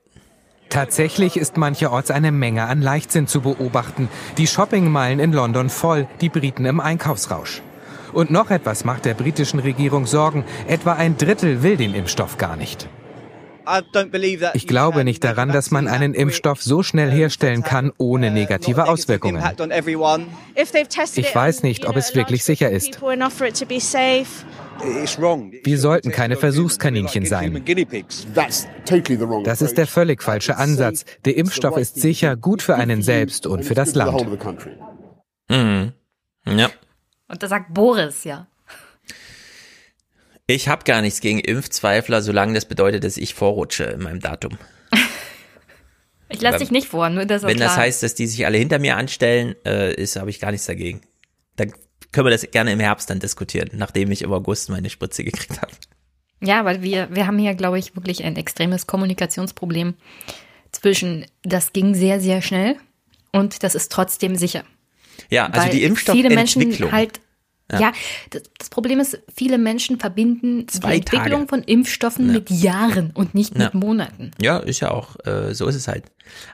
Tatsächlich ist mancherorts eine Menge an Leichtsinn zu beobachten. Die Shoppingmeilen in London voll, die Briten im Einkaufsrausch. Und noch etwas macht der britischen Regierung Sorgen. Etwa ein Drittel will den Impfstoff gar nicht. Ich glaube nicht daran, dass man einen Impfstoff so schnell herstellen kann, ohne negative Auswirkungen. Ich weiß nicht, ob es wirklich sicher ist. Wir sollten keine Versuchskaninchen sein. Das ist der völlig falsche Ansatz. Der Impfstoff ist sicher gut für einen selbst und für das Land. Mhm. Ja. Und da sagt Boris, ja. Ich habe gar nichts gegen Impfzweifler, solange das bedeutet, dass ich vorrutsche in meinem Datum. Ich lasse dich nicht vor, nur das Wenn klar. das heißt, dass die sich alle hinter mir anstellen, äh, ist, habe ich gar nichts dagegen. Dann können wir das gerne im Herbst dann diskutieren, nachdem ich im August meine Spritze gekriegt habe. Ja, weil wir, wir haben hier, glaube ich, wirklich ein extremes Kommunikationsproblem zwischen, das ging sehr, sehr schnell und das ist trotzdem sicher. Ja, also Weil die Viele Impfstoffentwicklung. Menschen halt, Ja. ja, das, das Problem ist, viele Menschen verbinden Zwei die Entwicklung Tage. von Impfstoffen mit Jahren und nicht Ja. mit Monaten. Ja, ist ja auch, äh, so ist es halt.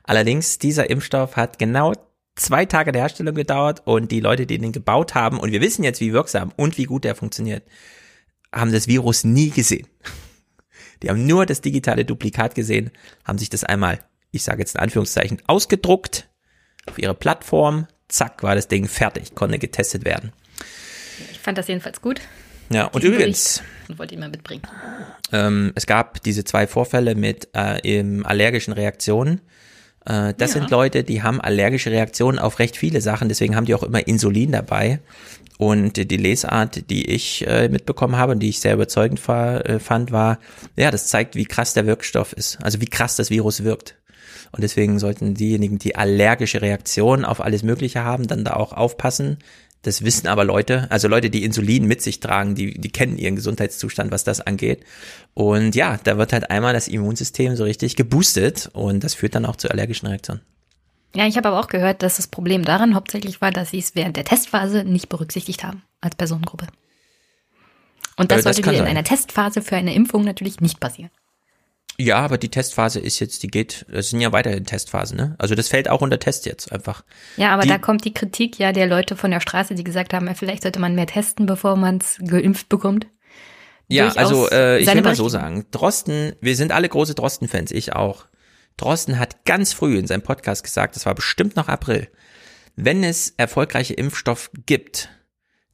Allerdings, dieser Impfstoff hat genau zwei Tage der Herstellung gedauert und die Leute, die den gebaut haben, und wir wissen jetzt, wie wirksam und wie gut der funktioniert, haben das Virus nie gesehen. Die haben nur das digitale Duplikat gesehen, haben sich das einmal, ich sage jetzt in Anführungszeichen, ausgedruckt auf ihre Plattform, zack, war das Ding fertig, konnte getestet werden. Ich fand das jedenfalls gut. Ja, und übrigens, Und wollte ihn mal mitbringen. ähm, es gab diese zwei Vorfälle mit äh, im allergischen Reaktionen. Äh, das Ja. sind Leute, die haben allergische Reaktionen auf recht viele Sachen, deswegen haben die auch immer Insulin dabei. Und die Lesart, die ich äh, mitbekommen habe und die ich sehr überzeugend war, äh, fand, war, ja, das zeigt, wie krass der Wirkstoff ist, also wie krass das Virus wirkt. Und deswegen sollten diejenigen, die allergische Reaktionen auf alles Mögliche haben, dann da auch aufpassen. Das wissen aber Leute, also Leute, die Insulin mit sich tragen, die, die kennen ihren Gesundheitszustand, was das angeht. Und ja, da wird halt einmal das Immunsystem so richtig geboostet und das führt dann auch zu allergischen Reaktionen. Ja, ich habe aber auch gehört, dass das Problem daran hauptsächlich war, dass sie es während der Testphase nicht berücksichtigt haben als Personengruppe. Und das, äh, das sollte in einer Testphase für eine Impfung natürlich nicht passieren. Ja, aber die Testphase ist jetzt, die geht, das sind ja weiterhin Testphasen, ne? Also das fällt auch unter Test jetzt einfach. Ja, aber die, da kommt die Kritik ja der Leute von der Straße, die gesagt haben, ja, vielleicht sollte man mehr testen, bevor man es geimpft bekommt. Ja, also äh, ich will mal so sagen, Drosten, wir sind alle große Drosten-Fans, ich auch. Drosten hat ganz früh in seinem Podcast gesagt, das war bestimmt noch April, wenn es erfolgreiche Impfstoff gibt,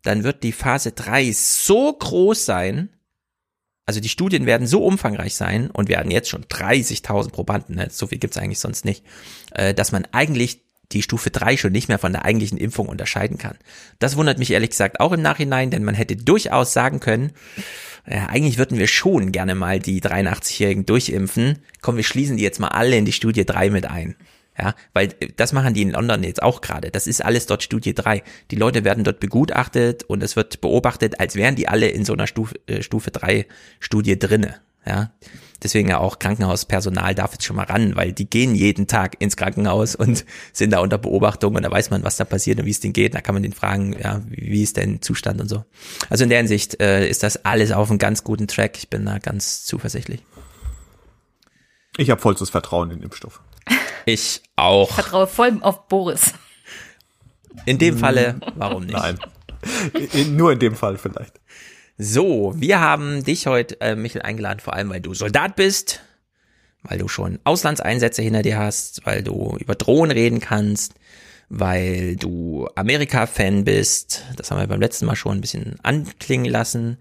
dann wird die Phase 3 so groß sein, also die Studien werden so umfangreich sein und wir hatten jetzt schon 30.000 Probanden, ne, so viel gibt's eigentlich sonst nicht, äh, dass man eigentlich die Stufe 3 schon nicht mehr von der eigentlichen Impfung unterscheiden kann. Das wundert mich ehrlich gesagt auch im Nachhinein, denn man hätte durchaus sagen können, ja, eigentlich würden wir schon gerne mal die 83-Jährigen durchimpfen. Komm, wir schließen die jetzt mal alle in die Studie 3 mit ein. Ja, weil äh, das machen die in London jetzt auch gerade. Das ist alles dort Studie 3. Die Leute werden dort begutachtet und es wird beobachtet, als wären die alle in so einer Stufe, äh, Stufe 3 Studie drinne. Ja, deswegen ja auch Krankenhauspersonal darf jetzt schon mal ran, weil die gehen jeden Tag ins Krankenhaus und sind da unter Beobachtung und da weiß man, was da passiert und wie es denen geht. Da kann man den fragen, ja, wie ist denn Zustand und so. Also in der Hinsicht äh, ist das alles auf einem ganz guten Track. Ich bin da ganz zuversichtlich. Ich habe vollstes Vertrauen in den Impfstoff. Ich auch. Ich vertraue voll auf Boris. In dem Falle, warum nicht? Nein. In, nur in dem Fall vielleicht. So, wir haben dich heute, äh, Michel, eingeladen, vor allem, weil du Soldat bist, weil du schon Auslandseinsätze hinter dir hast, weil du über Drohnen reden kannst, weil du Amerika-Fan bist. Das haben wir beim letzten Mal schon ein bisschen anklingen lassen.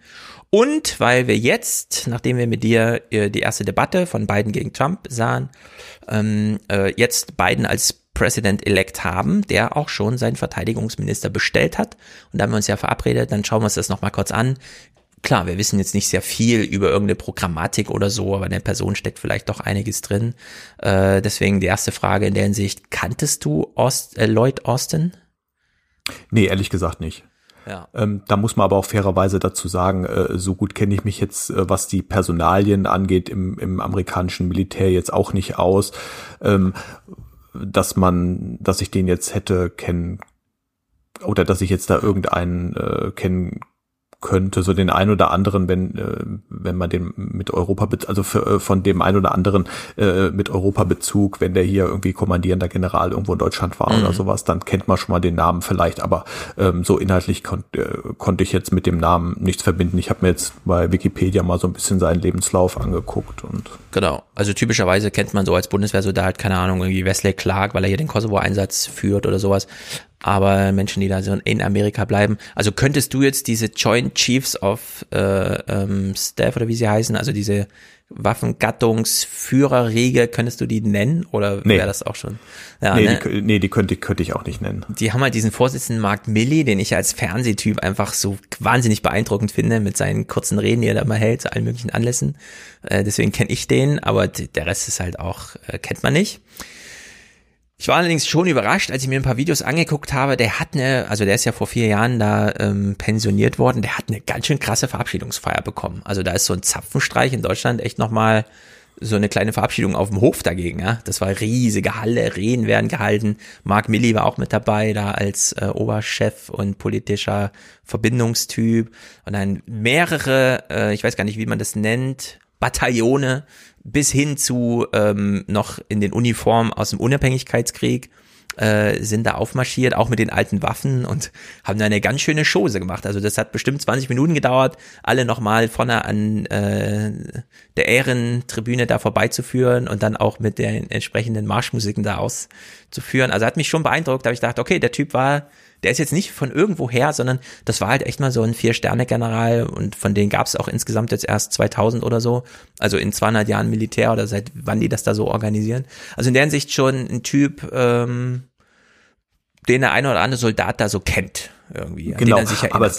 Und weil wir jetzt, nachdem wir mit dir äh, die erste Debatte von Biden gegen Trump sahen, ähm, äh, jetzt Biden als President-elect haben, der auch schon seinen Verteidigungsminister bestellt hat. Und da haben wir uns ja verabredet, dann schauen wir uns das nochmal kurz an. Klar, wir wissen jetzt nicht sehr viel über irgendeine Programmatik oder so, aber in der Person steckt vielleicht doch einiges drin. Äh, deswegen die erste Frage in der Hinsicht, kanntest du Ost, äh, Lloyd Austin? Nee, ehrlich gesagt nicht. Ja. Ähm, da muss man aber auch fairerweise dazu sagen, äh, so gut kenne ich mich jetzt, äh, was die Personalien angeht, im, im amerikanischen Militär jetzt auch nicht aus, ähm, dass man, dass ich den jetzt hätte kennen oder dass ich jetzt da irgendeinen äh, kennen könnte, so den ein oder anderen, wenn äh, wenn man den mit Europa, also für, äh, von dem ein oder anderen äh, mit Europa-Bezug, wenn der hier irgendwie kommandierender General irgendwo in Deutschland war mhm. oder sowas, dann kennt man schon mal den Namen vielleicht, aber ähm, so inhaltlich kon äh, konnte ich jetzt mit dem Namen nichts verbinden. Ich habe mir jetzt bei Wikipedia mal so ein bisschen seinen Lebenslauf angeguckt und genau. Also typischerweise kennt man so als Bundeswehrsoldat keine Ahnung irgendwie Wesley Clark, weil er hier den Kosovo-Einsatz führt oder sowas aber Menschen, die da so in Amerika bleiben. Also könntest du jetzt diese Joint Chiefs of äh, ähm, Staff oder wie sie heißen, also diese Waffengattungsführerriege, könntest du die nennen oder nee. wäre das auch schon? Ja, nee, ne? die, nee, die könnte, könnte ich auch nicht nennen. Die haben halt diesen Vorsitzenden Mark Milley, den ich als Fernsehtyp einfach so wahnsinnig beeindruckend finde mit seinen kurzen Reden, die er da mal hält zu allen möglichen Anlässen. Äh, deswegen kenne ich den, aber der Rest ist halt auch, äh, kennt man nicht. Ich war allerdings schon überrascht, als ich mir ein paar Videos angeguckt habe. Der hat eine, also der ist ja vor vier Jahren da ähm, pensioniert worden. Der hat eine ganz schön krasse Verabschiedungsfeier bekommen. Also da ist so ein Zapfenstreich in Deutschland echt nochmal so eine kleine Verabschiedung auf dem Hof dagegen. Ja, das war riesige Halle, Rehen werden gehalten. Mark Milley war auch mit dabei, da als äh, Oberchef und politischer Verbindungstyp und dann mehrere, äh, ich weiß gar nicht, wie man das nennt, Bataillone bis hin zu ähm, noch in den Uniformen aus dem Unabhängigkeitskrieg äh, sind da aufmarschiert, auch mit den alten Waffen und haben da eine ganz schöne Chose gemacht. Also das hat bestimmt 20 Minuten gedauert, alle nochmal vorne an äh, der Ehrentribüne da vorbeizuführen und dann auch mit den entsprechenden Marschmusiken da auszuführen. Also hat mich schon beeindruckt, da habe ich gedacht, okay, der Typ war der ist jetzt nicht von irgendwo her, sondern das war halt echt mal so ein Vier-Sterne-General und von denen gab es auch insgesamt jetzt erst 2000 oder so, also in 200 Jahren Militär oder seit wann die das da so organisieren. Also in der Hinsicht schon ein Typ, ähm, den der eine oder andere Soldat da so kennt irgendwie. Genau, aber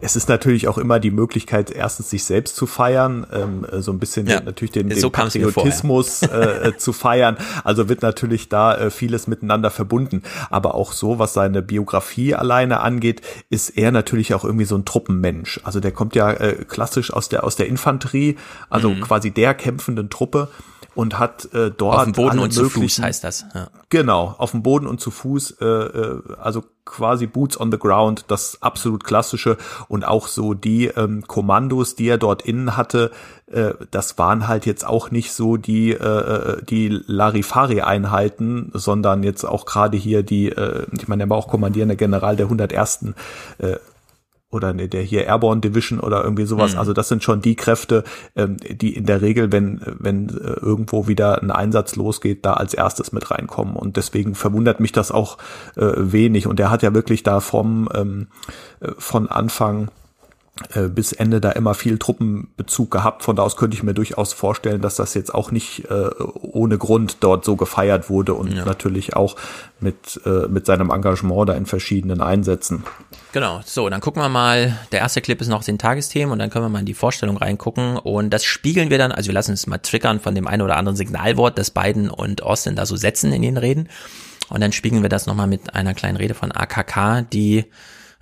es ist natürlich auch immer die Möglichkeit, erstens sich selbst zu feiern, ähm, so ein bisschen ja, natürlich den, den so Patriotismus äh, zu feiern. Also wird natürlich da äh, vieles miteinander verbunden. Aber auch so, was seine Biografie alleine angeht, ist er natürlich auch irgendwie so ein Truppenmensch. Also der kommt ja äh, klassisch aus der aus der Infanterie, also mhm. quasi der kämpfenden Truppe und hat äh, dort auf dem Boden und zu Fuß heißt das. Ja. Genau, auf dem Boden und zu Fuß, äh, äh, also quasi Boots on the Ground, das absolut klassische und auch so die ähm, Kommandos, die er dort innen hatte, äh, das waren halt jetzt auch nicht so die äh, äh die Larifari-Einheiten, sondern jetzt auch gerade hier die, äh, ich meine, er war auch kommandierender General der 101. Äh, oder ne, der hier Airborne Division oder irgendwie sowas. Mhm. Also das sind schon die Kräfte, ähm, die in der Regel, wenn, wenn äh, irgendwo wieder ein Einsatz losgeht, da als erstes mit reinkommen. Und deswegen verwundert mich das auch äh, wenig. Und er hat ja wirklich da vom ähm, äh, von Anfang äh, bis Ende da immer viel Truppenbezug gehabt. Von da aus könnte ich mir durchaus vorstellen, dass das jetzt auch nicht äh, ohne Grund dort so gefeiert wurde und ja. natürlich auch mit, äh, mit seinem Engagement da in verschiedenen Einsätzen. Genau, so, dann gucken wir mal, der erste Clip ist noch den Tagesthemen und dann können wir mal in die Vorstellung reingucken und das spiegeln wir dann, also wir lassen uns mal triggern von dem einen oder anderen Signalwort, das Biden und Austin da so setzen in den Reden und dann spiegeln wir das nochmal mit einer kleinen Rede von AKK, die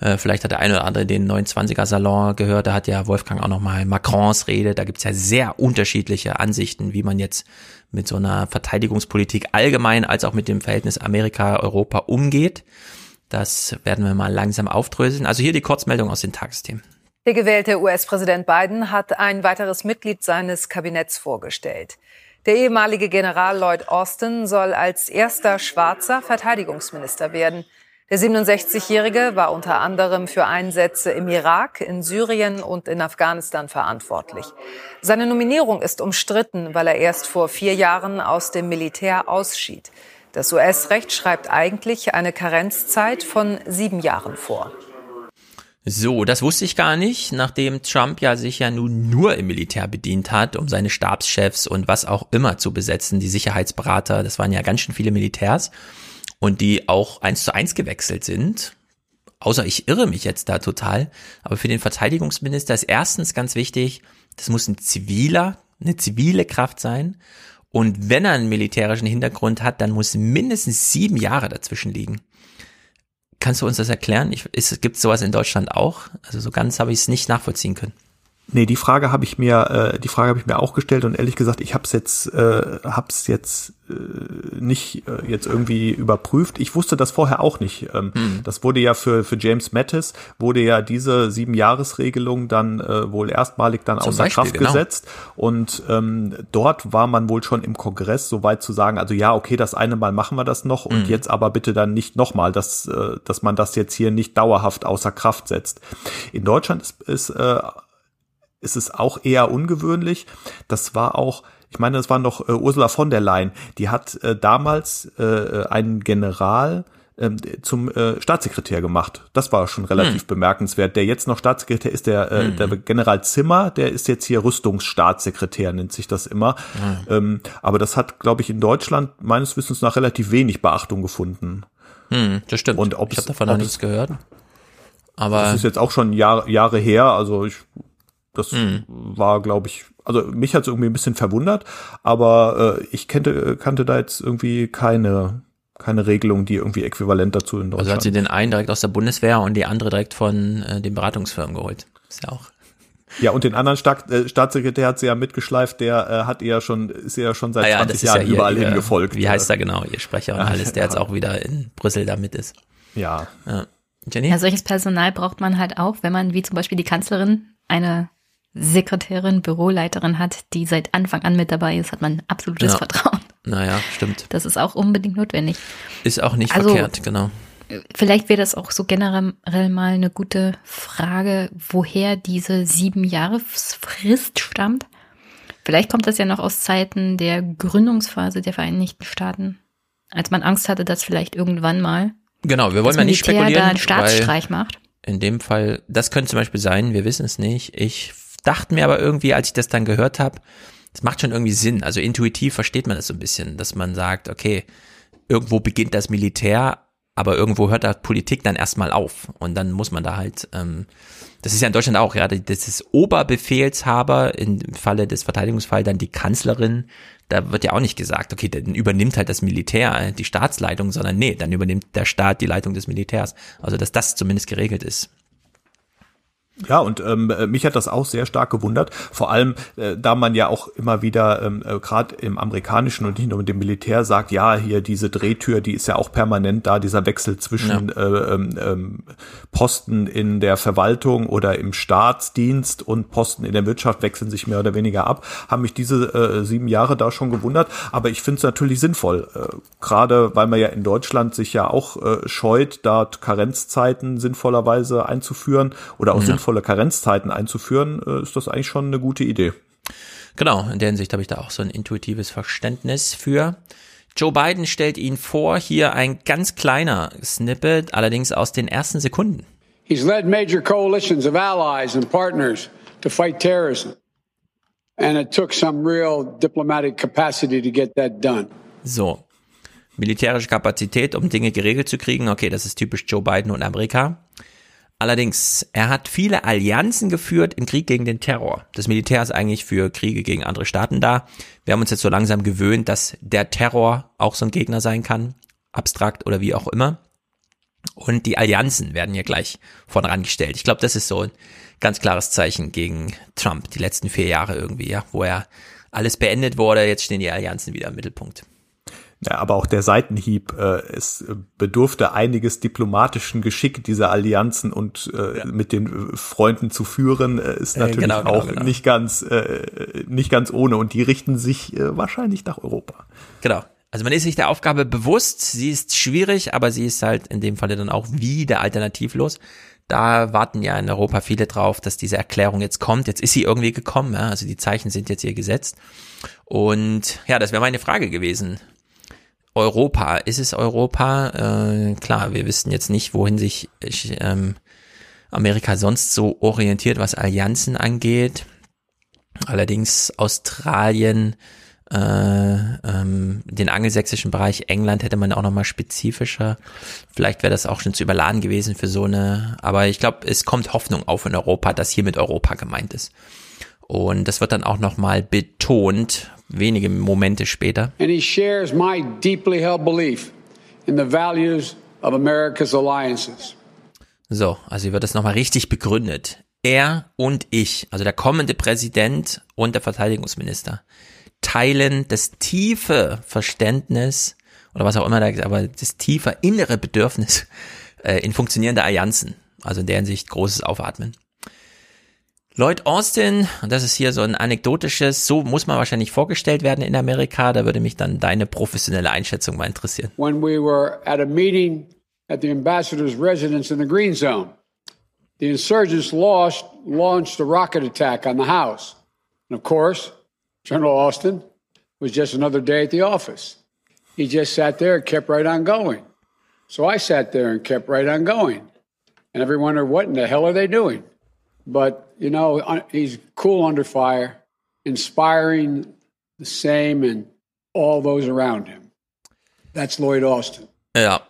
äh, vielleicht hat der eine oder andere den 29er Salon gehört. Da hat ja Wolfgang auch nochmal Macrons Rede. Da gibt's ja sehr unterschiedliche Ansichten, wie man jetzt mit so einer Verteidigungspolitik allgemein als auch mit dem Verhältnis Amerika-Europa umgeht. Das werden wir mal langsam aufdröseln. Also hier die Kurzmeldung aus den Tagesthemen. Der gewählte US-Präsident Biden hat ein weiteres Mitglied seines Kabinetts vorgestellt. Der ehemalige General Lloyd Austin soll als erster schwarzer Verteidigungsminister werden. Der 67-Jährige war unter anderem für Einsätze im Irak, in Syrien und in Afghanistan verantwortlich. Seine Nominierung ist umstritten, weil er erst vor vier Jahren aus dem Militär ausschied. Das US-Recht schreibt eigentlich eine Karenzzeit von sieben Jahren vor. So, das wusste ich gar nicht, nachdem Trump ja sich ja nun nur im Militär bedient hat, um seine Stabschefs und was auch immer zu besetzen, die Sicherheitsberater, das waren ja ganz schön viele Militärs und die auch eins zu eins gewechselt sind. Außer ich irre mich jetzt da total. Aber für den Verteidigungsminister ist erstens ganz wichtig, das muss ein ziviler, eine zivile Kraft sein. Und wenn er einen militärischen Hintergrund hat, dann muss mindestens sieben Jahre dazwischen liegen. Kannst du uns das erklären? Ich, ist, gibt sowas in Deutschland auch? Also so ganz habe ich es nicht nachvollziehen können. Nee, die Frage habe ich mir, äh, die Frage habe ich mir auch gestellt und ehrlich gesagt, ich habe es jetzt, äh, hab's jetzt äh, nicht äh, jetzt irgendwie überprüft. Ich wusste das vorher auch nicht. Ähm, hm. Das wurde ja für für James Mattis wurde ja diese sieben Jahresregelung dann äh, wohl erstmalig dann Zum außer Beispiel, Kraft genau. gesetzt und ähm, dort war man wohl schon im Kongress so weit zu sagen, also ja, okay, das eine Mal machen wir das noch und hm. jetzt aber bitte dann nicht nochmal, dass äh, dass man das jetzt hier nicht dauerhaft außer Kraft setzt. In Deutschland ist, ist äh, ist es auch eher ungewöhnlich. Das war auch, ich meine, das war noch äh, Ursula von der Leyen, die hat äh, damals äh, einen General ähm, zum äh, Staatssekretär gemacht. Das war schon relativ hm. bemerkenswert. Der jetzt noch Staatssekretär ist der, äh, hm. der General Zimmer, der ist jetzt hier Rüstungsstaatssekretär, nennt sich das immer. Hm. Ähm, aber das hat, glaube ich, in Deutschland meines Wissens nach relativ wenig Beachtung gefunden. Hm, das stimmt. Und ich habe davon noch nichts gehört. Aber das ist jetzt auch schon Jahr, Jahre her. Also ich das mhm. war, glaube ich, also mich hat es irgendwie ein bisschen verwundert, aber äh, ich kannte, kannte da jetzt irgendwie keine keine Regelung, die irgendwie äquivalent dazu in Deutschland. Also hat sie den einen direkt aus der Bundeswehr und die andere direkt von äh, den Beratungsfirmen geholt. Ist ja auch. Ja, und den anderen Staat, äh, Staatssekretär hat sie ja mitgeschleift, der äh, hat ihr ja schon, ist ja schon seit ah ja, 20 Jahren ja ihr, überall ihr, hingefolgt. Wie heißt er genau, ihr Sprecher und alles, der ja. jetzt auch wieder in Brüssel damit ist. Ja. ja. Jenny? Ja, solches Personal braucht man halt auch, wenn man wie zum Beispiel die Kanzlerin eine Sekretärin, Büroleiterin hat, die seit Anfang an mit dabei ist, hat man absolutes ja. Vertrauen. Naja, stimmt. Das ist auch unbedingt notwendig. Ist auch nicht also, verkehrt, genau. Vielleicht wäre das auch so generell mal eine gute Frage, woher diese sieben Jahre Frist stammt. Vielleicht kommt das ja noch aus Zeiten der Gründungsphase der Vereinigten Staaten, als man Angst hatte, dass vielleicht irgendwann mal Genau, wir wollen mal nicht spekulieren, da einen Staatsstreich macht. In dem Fall, das könnte zum Beispiel sein, wir wissen es nicht. Ich dachte mir aber irgendwie, als ich das dann gehört habe, das macht schon irgendwie Sinn. Also intuitiv versteht man das so ein bisschen, dass man sagt, okay, irgendwo beginnt das Militär aber irgendwo hört da Politik dann erstmal auf und dann muss man da halt, ähm, das ist ja in Deutschland auch, ja, das ist Oberbefehlshaber, im Falle des Verteidigungsfalls dann die Kanzlerin, da wird ja auch nicht gesagt, okay, dann übernimmt halt das Militär die Staatsleitung, sondern nee, dann übernimmt der Staat die Leitung des Militärs. Also dass das zumindest geregelt ist. Ja, und ähm, äh, mich hat das auch sehr stark gewundert, vor allem äh, da man ja auch immer wieder ähm, äh, gerade im amerikanischen und nicht nur mit dem Militär sagt, ja, hier diese Drehtür, die ist ja auch permanent da, dieser Wechsel zwischen ja. äh, ähm, ähm, Posten in der Verwaltung oder im Staatsdienst und Posten in der Wirtschaft wechseln sich mehr oder weniger ab, haben mich diese äh, sieben Jahre da schon gewundert, aber ich finde es natürlich sinnvoll, äh, gerade weil man ja in Deutschland sich ja auch äh, scheut, da Karenzzeiten sinnvollerweise einzuführen oder auch ja. Sinnvoll sinnvolle Karenzzeiten einzuführen, äh, ist das eigentlich schon eine gute Idee. Genau, in der Hinsicht habe ich da auch so ein intuitives Verständnis für. Joe Biden stellt ihn vor, hier ein ganz kleiner Snippet, allerdings aus den ersten Sekunden. He's led major coalitions of allies and partners to fight terrorism. And it took some real diplomatic capacity to get that done. So. Militärische Kapazität, um Dinge geregelt zu kriegen. Okay, das ist typisch Joe Biden und Amerika. Allerdings, er hat viele Allianzen geführt im Krieg gegen den Terror. Das Militär ist eigentlich für Kriege gegen andere Staaten da. Wir haben uns jetzt so langsam gewöhnt, dass der Terror auch so ein Gegner sein kann, abstrakt oder wie auch immer. Und die Allianzen werden hier gleich vorn rangestellt. Ich glaube, das ist so ein ganz klares Zeichen gegen Trump, die letzten vier Jahre irgendwie, ja, wo er alles beendet wurde, jetzt stehen die Allianzen wieder im Mittelpunkt. Ja, aber auch der Seitenhieb, äh, es bedurfte einiges diplomatischen Geschick dieser Allianzen und äh, ja. mit den Freunden zu führen, äh, ist äh, natürlich genau, genau, auch genau. nicht ganz äh, nicht ganz ohne und die richten sich äh, wahrscheinlich nach Europa. Genau. Also man ist sich der Aufgabe bewusst, sie ist schwierig, aber sie ist halt in dem Falle dann auch wieder alternativlos. Da warten ja in Europa viele drauf, dass diese Erklärung jetzt kommt. Jetzt ist sie irgendwie gekommen, ja? also die Zeichen sind jetzt hier gesetzt. Und ja, das wäre meine Frage gewesen. Europa. Ist es Europa? Äh, klar, wir wissen jetzt nicht, wohin sich ähm, Amerika sonst so orientiert, was Allianzen angeht. Allerdings Australien, äh, ähm, den angelsächsischen Bereich England hätte man auch nochmal spezifischer. Vielleicht wäre das auch schon zu überladen gewesen für so eine, aber ich glaube, es kommt Hoffnung auf in Europa, dass hier mit Europa gemeint ist. Und das wird dann auch nochmal betont, wenige Momente später. And he shares my deeply held belief in the values of America's alliances. So, also hier wird das nochmal richtig begründet. Er und ich, also der kommende Präsident und der Verteidigungsminister, teilen das tiefe Verständnis oder was auch immer, da, aber das tiefe innere Bedürfnis äh, in funktionierende Allianzen. Also in der Hinsicht großes Aufatmen. Lloyd Austin, und das ist hier so ein anekdotisches, so muss man wahrscheinlich vorgestellt werden in Amerika, da würde mich dann deine professionelle Einschätzung mal interessieren. When we were at a meeting at the ambassador's residence in the Green Zone, the insurgents lost, launched a rocket attack on the house. And of course, General Austin was just another day at the office. He just sat there and kept right on going. So I sat there and kept right on going. And everyone wondered, what in the hell are they doing? But, you know, he's cool under fire, inspiring the same and all those around him. That's Lloyd Austin. Ja.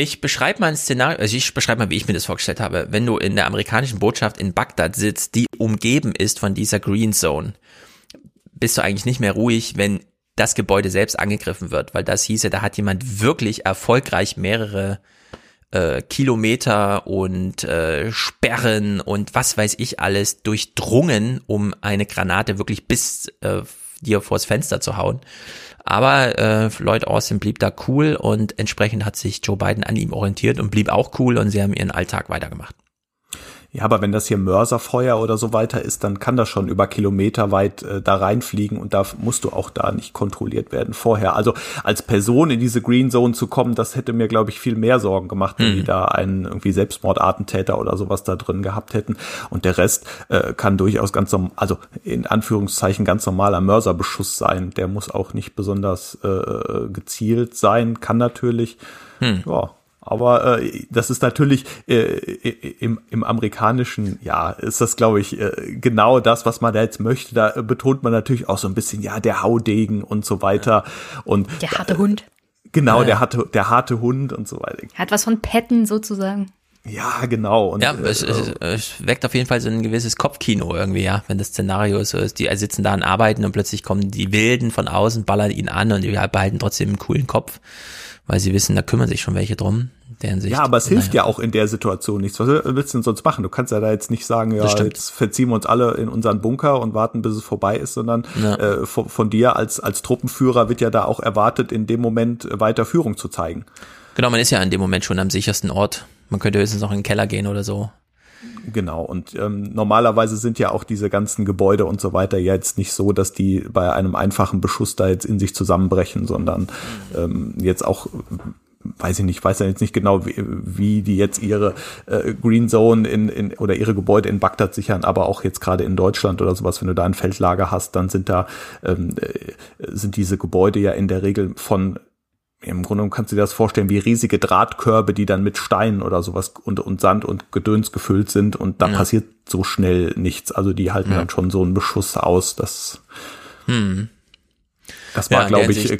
Ich beschreibe mal ein Szenario, also ich beschreibe mal, wie ich mir das vorgestellt habe. Wenn du in der amerikanischen Botschaft in Bagdad sitzt, die umgeben ist von dieser Green Zone, bist du eigentlich nicht mehr ruhig, wenn das Gebäude selbst angegriffen wird, weil das hieße, da hat jemand wirklich erfolgreich mehrere äh, Kilometer und äh, Sperren und was weiß ich alles durchdrungen, um eine Granate wirklich bis äh, dir vors Fenster zu hauen. Aber äh, Lloyd Austin blieb da cool und entsprechend hat sich Joe Biden an ihm orientiert und blieb auch cool und sie haben ihren Alltag weitergemacht. Ja, aber wenn das hier Mörserfeuer oder so weiter ist, dann kann das schon über Kilometer weit äh, da reinfliegen und da musst du auch da nicht kontrolliert werden vorher. Also als Person in diese Green Zone zu kommen, das hätte mir, glaube ich, viel mehr Sorgen gemacht, wenn mhm. die da einen irgendwie Selbstmordattentäter oder sowas da drin gehabt hätten. Und der Rest äh, kann durchaus ganz normal, also in Anführungszeichen ganz normaler Mörserbeschuss sein. Der muss auch nicht besonders äh, gezielt sein, kann natürlich. Hm. Ja, aber äh, das ist natürlich äh, im, im amerikanischen, ja, ist das, glaube ich, äh, genau das, was man da jetzt möchte. Da betont man natürlich auch so ein bisschen, ja, der Haudegen und so weiter. Und der harte Hund. Genau, Ja, der ja. hatte, der harte Hund und so weiter. Hat was von Petten sozusagen. Ja, genau. Und, ja, äh, es, es, es weckt auf jeden Fall so ein gewisses Kopfkino irgendwie, ja, wenn das Szenario so ist. Die sitzen da und arbeiten und plötzlich kommen die Wilden von außen, ballern ihn an und die behalten trotzdem einen coolen Kopf, weil sie wissen, da kümmern sich schon welche drum. Deren Sicht, Ja, aber es hilft naja. ja auch in der Situation nichts. Was willst du denn sonst machen? Du kannst ja da jetzt nicht sagen, ja, jetzt verziehen wir uns alle in unseren Bunker und warten, bis es vorbei ist, sondern Ja. äh, von, von dir als, als Truppenführer wird ja da auch erwartet, in dem Moment weiter Führung zu zeigen. Genau, man ist ja in dem Moment schon am sichersten Ort. Man könnte höchstens noch in den Keller gehen oder so. Genau, und ähm, normalerweise sind ja auch diese ganzen Gebäude und so weiter jetzt nicht so, dass die bei einem einfachen Beschuss da jetzt in sich zusammenbrechen, sondern ähm, jetzt auch weiß ich nicht, weiß ja jetzt nicht genau, wie, wie die jetzt ihre äh, Green Zone in, in oder ihre Gebäude in Bagdad sichern, aber auch jetzt gerade in Deutschland oder sowas, wenn du da ein Feldlager hast, dann sind da ähm, äh, sind diese Gebäude ja in der Regel von im Grunde kannst du dir das vorstellen wie riesige Drahtkörbe, die dann mit Steinen oder sowas und, und Sand und Gedöns gefüllt sind und da Ja. passiert so schnell nichts. Also die halten Ja. dann schon so einen Beschuss aus. Das, Hm. das Ja, war, in glaube der ich, äh,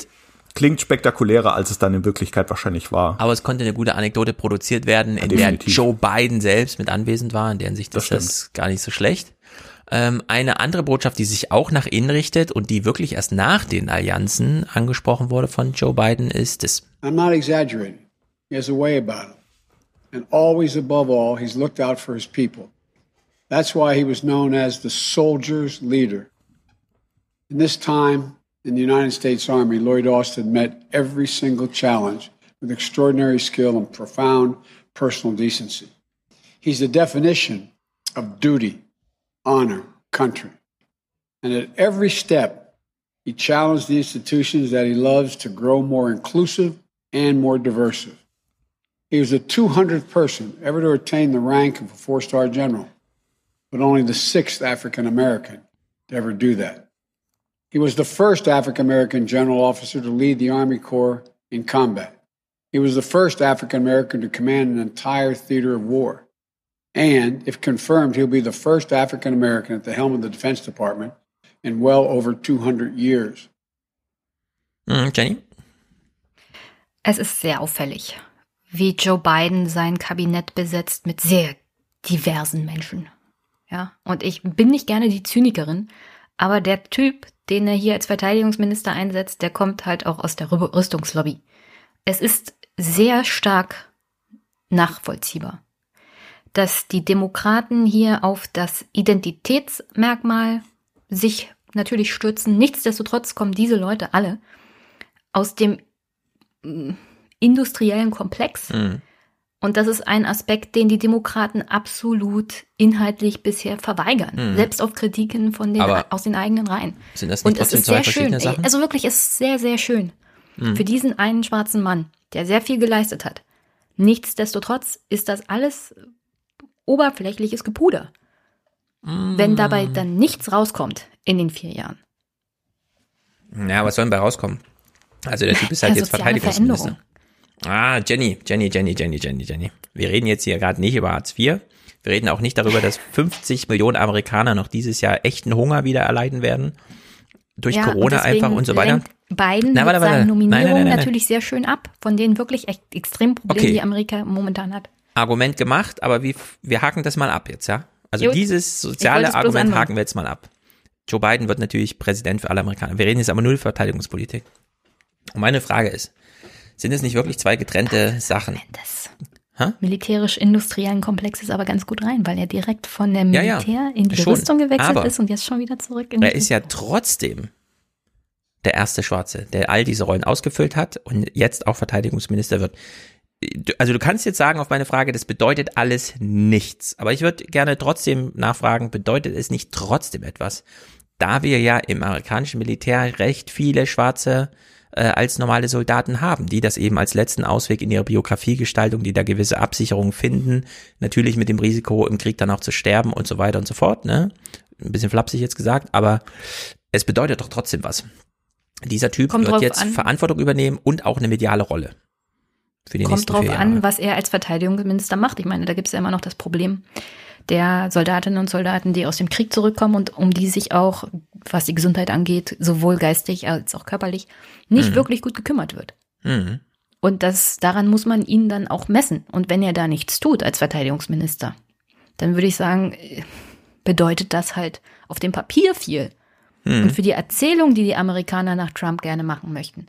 klingt spektakulärer, als es dann in Wirklichkeit wahrscheinlich war. Aber es konnte eine gute Anekdote produziert werden, in der definitiv. Joe Biden selbst mit anwesend war, in deren Sicht ist Das das gar nicht so schlecht. Ähm, eine andere Botschaft, die sich auch nach innen richtet und die wirklich erst nach den Allianzen angesprochen wurde von Joe Biden, ist das. I'm not exaggerating. He has a way about him. And always above all, he's looked out for his people. That's why he was known as the soldier's leader. In this time in the United States Army, Lloyd Austin met every single challenge with extraordinary skill and profound personal decency. He's the definition of duty, honor, country. And at every step, he challenged the institutions that he loves to grow more inclusive and more diverse. He was the 200th person ever to attain the rank of a four star general, but only the sixth African American to ever do that. He was the first African American general officer to lead the Army Corps in combat. He was the first African American to command an entire theater of war. And if confirmed, he'll be the first African American at the helm of the Defense Department in well over 200 years. Jenny? Es ist sehr auffällig, wie Joe Biden sein Kabinett besetzt mit sehr diversen Menschen. Ja, und ich bin nicht gerne die Zynikerin, aber der Typ, den er hier als Verteidigungsminister einsetzt, der kommt halt auch aus der Rü- Rüstungslobby. Es ist sehr stark nachvollziehbar, dass die Demokraten hier auf das Identitätsmerkmal sich natürlich stürzen. Nichtsdestotrotz kommen diese Leute alle aus dem mm, industriellen Komplex. Hm. Und das ist ein Aspekt, den die Demokraten absolut inhaltlich bisher verweigern. Hm. Selbst auf Kritiken von den, Aber aus den eigenen Reihen. Sind das nicht Und es ist zwei sehr schön. verschiedene Sachen? Also wirklich, es ist sehr, sehr schön. Hm. Für diesen einen schwarzen Mann, der sehr viel geleistet hat. Nichtsdestotrotz ist das alles oberflächliches Gepuder. Wenn dabei Hm. dann nichts rauskommt in den vier Jahren. Ja, was soll denn bei rauskommen? Also der Typ ist halt Ja, jetzt Verteidigungsminister. Ah, Jenny, Jenny, Jenny, Jenny, Jenny, Jenny. Wir reden jetzt hier gerade nicht über Hartz IV. Wir reden auch nicht darüber, dass 50 Millionen Amerikaner noch dieses Jahr echten Hunger wieder erleiden werden. Durch Ja, Corona einfach und so weiter. lenkt Biden Na, mit warte, warte. seinen Nominierungen nein, nein, nein. natürlich sehr schön ab, von den wirklich echt extremen Problemen, Okay. die Amerika momentan hat. Argument gemacht, aber wie, wir haken das mal ab jetzt, ja? Also Gut. dieses soziale Argument haken wir jetzt mal ab. Joe Biden wird natürlich Präsident für alle Amerikaner. Wir reden jetzt aber nur über Verteidigungspolitik. Und meine Frage ist, sind es nicht wirklich zwei getrennte Sachen? Militärisch-industriellen Komplex ist aber ganz gut rein, weil er direkt von der Ja, ja, Militär in die schon. Rüstung gewechselt ist und jetzt schon wieder zurück in Er ist ja trotzdem der erste Schwarze, der all diese Rollen ausgefüllt hat und jetzt auch Verteidigungsminister wird. Also du kannst jetzt sagen auf meine Frage, das bedeutet alles nichts. Aber ich würde gerne trotzdem nachfragen, bedeutet es nicht trotzdem etwas? Da wir ja im amerikanischen Militär recht viele Schwarze äh, als normale Soldaten haben, die das eben als letzten Ausweg in ihrer Biografiegestaltung, die da gewisse Absicherungen finden, natürlich mit dem Risiko, im Krieg dann auch zu sterben und so weiter und so fort, ne? Ein bisschen flapsig jetzt gesagt, aber es bedeutet doch trotzdem was. Dieser Typ Kommt wird jetzt an. Verantwortung übernehmen und auch eine mediale Rolle. Für die Kommt drauf an, was er als Verteidigungsminister macht. Ich meine, da gibt es ja immer noch das Problem der Soldatinnen und Soldaten, die aus dem Krieg zurückkommen und um die sich auch, was die Gesundheit angeht, sowohl geistig als auch körperlich, nicht Mhm. wirklich gut gekümmert wird. Mhm. Und das, daran muss man ihn dann auch messen. Und wenn er da nichts tut als Verteidigungsminister, dann würde ich sagen, bedeutet das halt auf dem Papier viel. Mhm. Und für die Erzählung, die die Amerikaner nach Trump gerne machen möchten.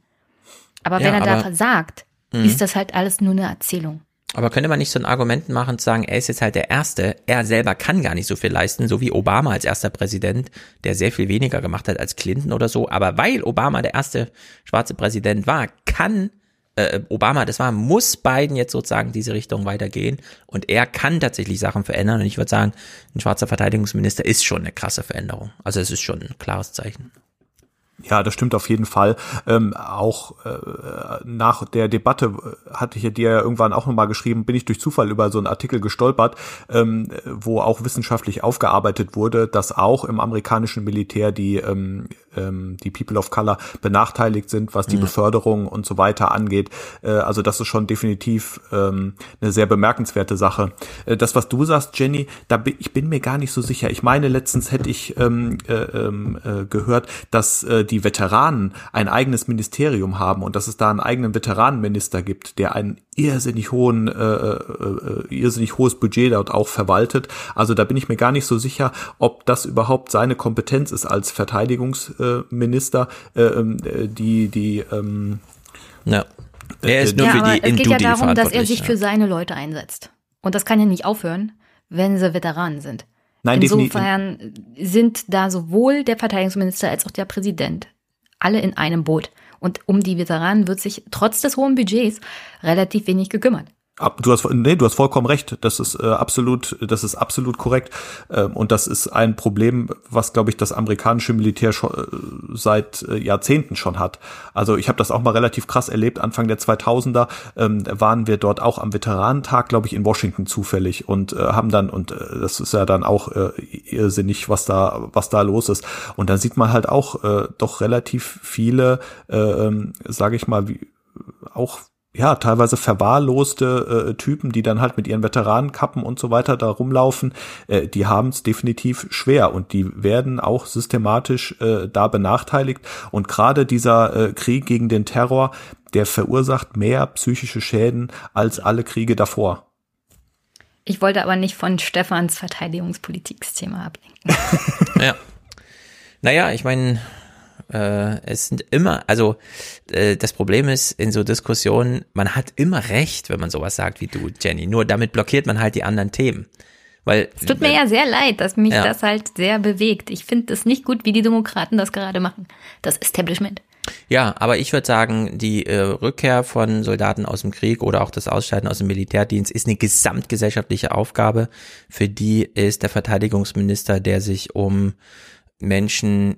Aber wenn ja, er da versagt, mhm. ist das halt alles nur eine Erzählung. Aber könnte man nicht so ein Argument machen, zu sagen, er ist jetzt halt der Erste, er selber kann gar nicht so viel leisten, so wie Obama als erster Präsident, der sehr viel weniger gemacht hat als Clinton oder so. Aber weil Obama der erste schwarze Präsident war, kann äh, Obama das war, muss Biden jetzt sozusagen diese Richtung weitergehen und er kann tatsächlich Sachen verändern und ich würde sagen, ein schwarzer Verteidigungsminister ist schon eine krasse Veränderung. Also es ist schon ein klares Zeichen. Ja, das stimmt auf jeden Fall. Ähm, auch äh, nach der Debatte äh, hatte ich dir ja irgendwann auch nochmal geschrieben, bin ich durch Zufall über so einen Artikel gestolpert, ähm, wo auch wissenschaftlich aufgearbeitet wurde, dass auch im amerikanischen Militär die ähm, ähm, die People of Color benachteiligt sind, was die ja. Beförderung und so weiter angeht. Äh, also das ist schon definitiv ähm, eine sehr bemerkenswerte Sache. Äh, das, was du sagst, Jenny, da bin, ich bin mir gar nicht so sicher. Ich meine, letztens hätte ich ähm, äh, ähm, äh, gehört, dass äh, die Veteranen ein eigenes Ministerium haben und dass es da einen eigenen Veteranenminister gibt, der einen irrsinnig hohen, äh, äh, äh, irrsinnig hohes Budget dort auch verwaltet. Also da bin ich mir gar nicht so sicher, ob das überhaupt seine Kompetenz ist als Verteidigungsminister, äh, äh, die, die, ähm, ja. Er ist nur ja, für die Es geht ja darum, dass er sich für seine Leute einsetzt. Und das kann ja nicht aufhören, wenn sie Veteranen sind. Nein, Insofern definitiv. sind da sowohl der Verteidigungsminister als auch der Präsident alle in einem Boot. Und um die Veteranen wird sich trotz des hohen Budgets relativ wenig gekümmert. Du hast, nee, du hast vollkommen recht. Das ist äh, absolut, das ist absolut korrekt. Ähm, und das ist ein Problem, was, glaube ich, das amerikanische Militär schon, äh, seit äh, Jahrzehnten schon hat. Also ich habe das auch mal relativ krass erlebt. Anfang der 2000er ähm, waren wir dort auch am Veteranentag, glaube ich, in Washington zufällig und äh, haben dann und äh, das ist ja dann auch äh, irrsinnig, was da, was da los ist. Und da sieht man halt auch äh, doch relativ viele, äh, ähm, sage ich mal, wie auch ja, teilweise verwahrloste äh, Typen, die dann halt mit ihren Veteranenkappen und so weiter da rumlaufen, äh, die haben es definitiv schwer und die werden auch systematisch äh, da benachteiligt. Und gerade dieser äh, Krieg gegen den Terror, der verursacht mehr psychische Schäden als alle Kriege davor. Ich wollte aber nicht von Stefans Verteidigungspolitiksthema ablenken. ja. Naja, ich meine, äh, es sind immer, also äh, das Problem ist in so Diskussionen, man hat immer recht, wenn man sowas sagt wie du, Jenny. Nur damit blockiert man halt die anderen Themen. Weil, es tut mir ja sehr leid, dass mich ja. das halt sehr bewegt. Ich finde es nicht gut, wie die Demokraten das gerade machen. Das Establishment. Ja, aber ich würde sagen, die äh, Rückkehr von Soldaten aus dem Krieg oder auch das Ausscheiden aus dem Militärdienst ist eine gesamtgesellschaftliche Aufgabe. Für die ist der Verteidigungsminister, der sich um Menschen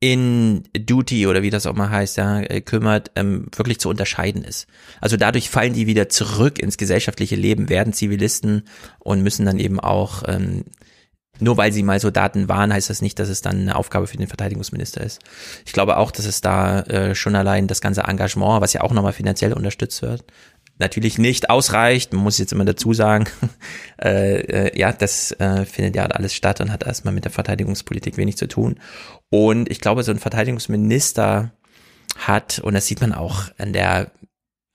in Duty oder wie das auch mal heißt, ja, äh, kümmert, ähm, wirklich zu unterscheiden ist. Also dadurch fallen die wieder zurück ins gesellschaftliche Leben, werden Zivilisten und müssen dann eben auch, ähm, nur weil sie mal Soldaten waren, heißt das nicht, dass es dann eine Aufgabe für den Verteidigungsminister ist. Ich glaube auch, dass es da äh, schon allein das ganze Engagement, was ja auch nochmal finanziell unterstützt wird, natürlich nicht ausreicht, man muss jetzt immer dazu sagen, äh, äh, ja, das äh, findet ja alles statt und hat erstmal mit der Verteidigungspolitik wenig zu tun. Und ich glaube, so ein Verteidigungsminister hat, und das sieht man auch an der,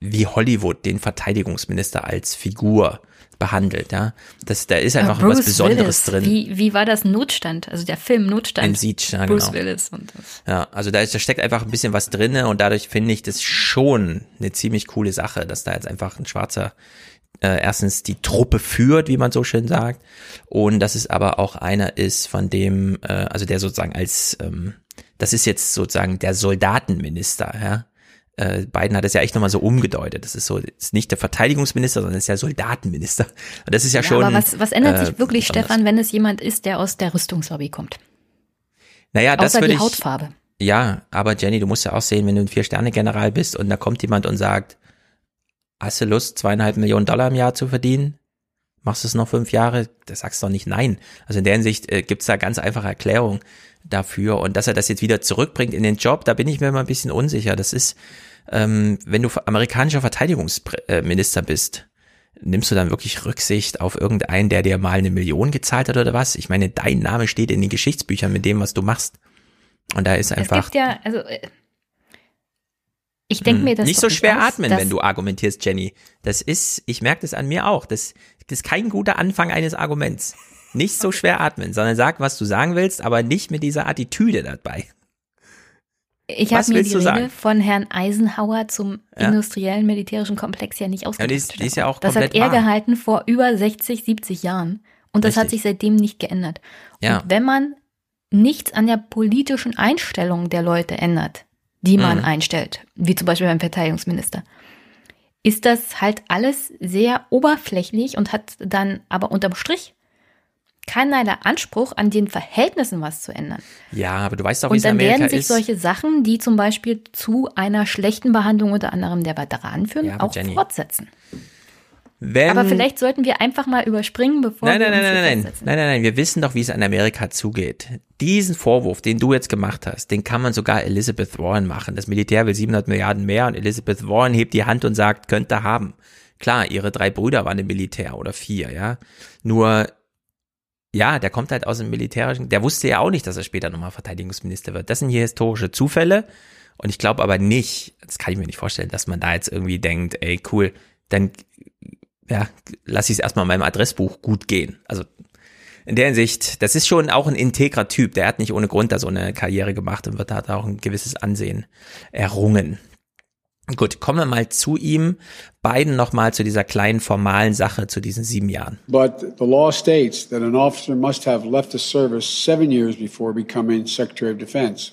wie Hollywood den Verteidigungsminister als Figur behandelt, ja. Das, da ist einfach was Besonderes Willis. drin. Wie, wie war das Notstand? Also der Film Notstand. In Siege, ja, Bruce genau. Willis und das. Ja, also da, ist, da steckt einfach ein bisschen was drinne und dadurch finde ich das schon eine ziemlich coole Sache, dass da jetzt einfach ein schwarzer äh, erstens die Truppe führt, wie man so schön sagt, und dass es aber auch einer ist, von dem, äh, also der sozusagen als, ähm, das ist jetzt sozusagen der Soldatenminister, ja, äh, Biden hat es ja echt nochmal so umgedeutet. Das ist so, ist nicht der Verteidigungsminister, sondern ist ja Soldatenminister. Und das ist ja, ja schon. Aber was, was ändert äh, sich wirklich, Stefan, wenn es jemand ist, der aus der Rüstungslobby kommt? Naja, das Außer würde die ich, Hautfarbe. Ja, aber Jenny, du musst ja auch sehen, wenn du ein Vier-Sterne-General bist und da kommt jemand und sagt, hast du Lust, zweieinhalb Millionen Dollar im Jahr zu verdienen? Machst du es noch fünf Jahre? Da sagst du doch nicht nein. Also in der Hinsicht äh, gibt's da ganz einfache Erklärungen dafür. Und dass er das jetzt wieder zurückbringt in den Job, da bin ich mir immer ein bisschen unsicher. Das ist, ähm, wenn du amerikanischer Verteidigungsminister bist, nimmst du dann wirklich Rücksicht auf irgendeinen, der dir mal eine Million gezahlt hat oder was? Ich meine, dein Name steht in den Geschichtsbüchern mit dem, was du machst. Und da ist einfach. Es gibt ja, also äh, Ich denke mir das Nicht so schwer aus, atmen, wenn du argumentierst, Jenny. Das ist, ich merke das an mir auch. Das, das ist kein guter Anfang eines Arguments. Nicht so schwer atmen, sondern sag, was du sagen willst, aber nicht mit dieser Attitüde dabei. Ich habe mir die Rede sagen? von Herrn Eisenhower zum Ja. industriellen militärischen Komplex ja nicht Ja, ausgedacht. die ist, die ist ja auch das hat er wahr. gehalten vor über 60, 70 Jahren. Und das hat Richtig. sich seitdem nicht geändert. Ja. Und wenn man nichts an der politischen Einstellung der Leute ändert, die man Mhm. einstellt, wie zum Beispiel beim Verteidigungsminister, ist das halt alles sehr oberflächlich und hat dann aber unterm Strich keinerlei Anspruch, an den Verhältnissen was zu ändern. Ja, aber du weißt doch, wie es Und in dann Amerika werden sich ist. solche Sachen, die zum Beispiel zu einer schlechten Behandlung unter anderem der Veteranen führen, Ja, auch Jenny, fortsetzen. Wenn, Aber vielleicht sollten wir einfach mal überspringen, bevor Nein, wir nein, uns nein, nein, nein, nein, nein, nein. Wir wissen doch, wie es in Amerika zugeht. Diesen Vorwurf, den du jetzt gemacht hast, den kann man sogar Elizabeth Warren machen. Das Militär will 700 Milliarden mehr und Elizabeth Warren hebt die Hand und sagt, könnte haben. Klar, ihre drei Brüder waren im Militär oder vier, ja. Nur, ja, der kommt halt aus dem militärischen, der wusste ja auch nicht, dass er später nochmal Verteidigungsminister wird. Das sind hier historische Zufälle. Und ich glaube aber nicht, das kann ich mir nicht vorstellen, dass man da jetzt irgendwie denkt, ey, cool, dann ja, lass ich es erstmal in meinem Adressbuch gut gehen. Also in der Hinsicht, das ist schon auch ein integrer Typ. Der hat nicht ohne Grund da so eine Karriere gemacht und wird da auch ein gewisses Ansehen errungen. Gut, kommen wir mal zu ihm. Beiden nochmal zu dieser kleinen formalen Sache, zu diesen sieben Jahren. But the law states that an officer must have left the service seven years before becoming Secretary of Defense.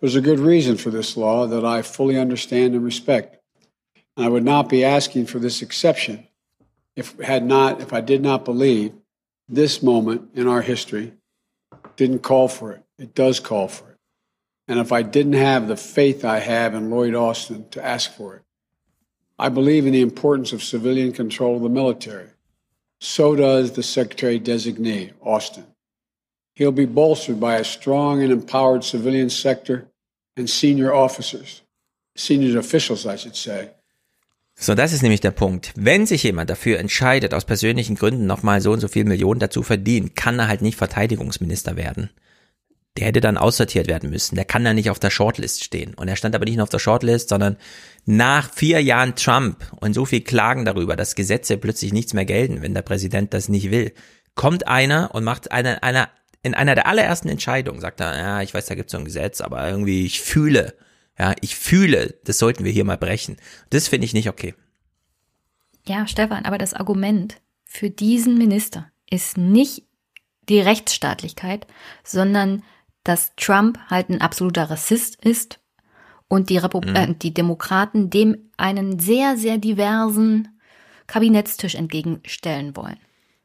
There's a good reason for this law that I fully understand and respect. I would not be asking for this exception if had not if I did not believe this moment in our history didn't call for it. It does call for it. And if I didn't have the faith I have in Lloyd Austin to ask for it. I believe in the importance of civilian control of the military. So does the Secretary designee, Austin. He'll be bolstered by a strong and empowered civilian sector and senior officers, senior officials, I should say. So, das ist nämlich der Punkt. Wenn sich jemand dafür entscheidet, aus persönlichen Gründen nochmal so und so viel Millionen dazu verdienen, kann er halt nicht Verteidigungsminister werden. Der hätte dann aussortiert werden müssen. Der kann dann nicht auf der Shortlist stehen. Und er stand aber nicht nur auf der Shortlist, sondern nach vier Jahren Trump und so viel Klagen darüber, dass Gesetze plötzlich nichts mehr gelten, wenn der Präsident das nicht will, kommt einer und macht eine, einer, in einer der allerersten Entscheidungen, sagt er, ja, ich weiß, da gibt es so ein Gesetz, aber irgendwie, ich fühle, ja, ich fühle, das sollten wir hier mal brechen. Das finde ich nicht okay. Ja, Stefan, aber das Argument für diesen Minister ist nicht die Rechtsstaatlichkeit, sondern dass Trump halt ein absoluter Rassist ist und die, Repu Mhm. äh, die Demokraten dem einen sehr, sehr diversen Kabinettstisch entgegenstellen wollen.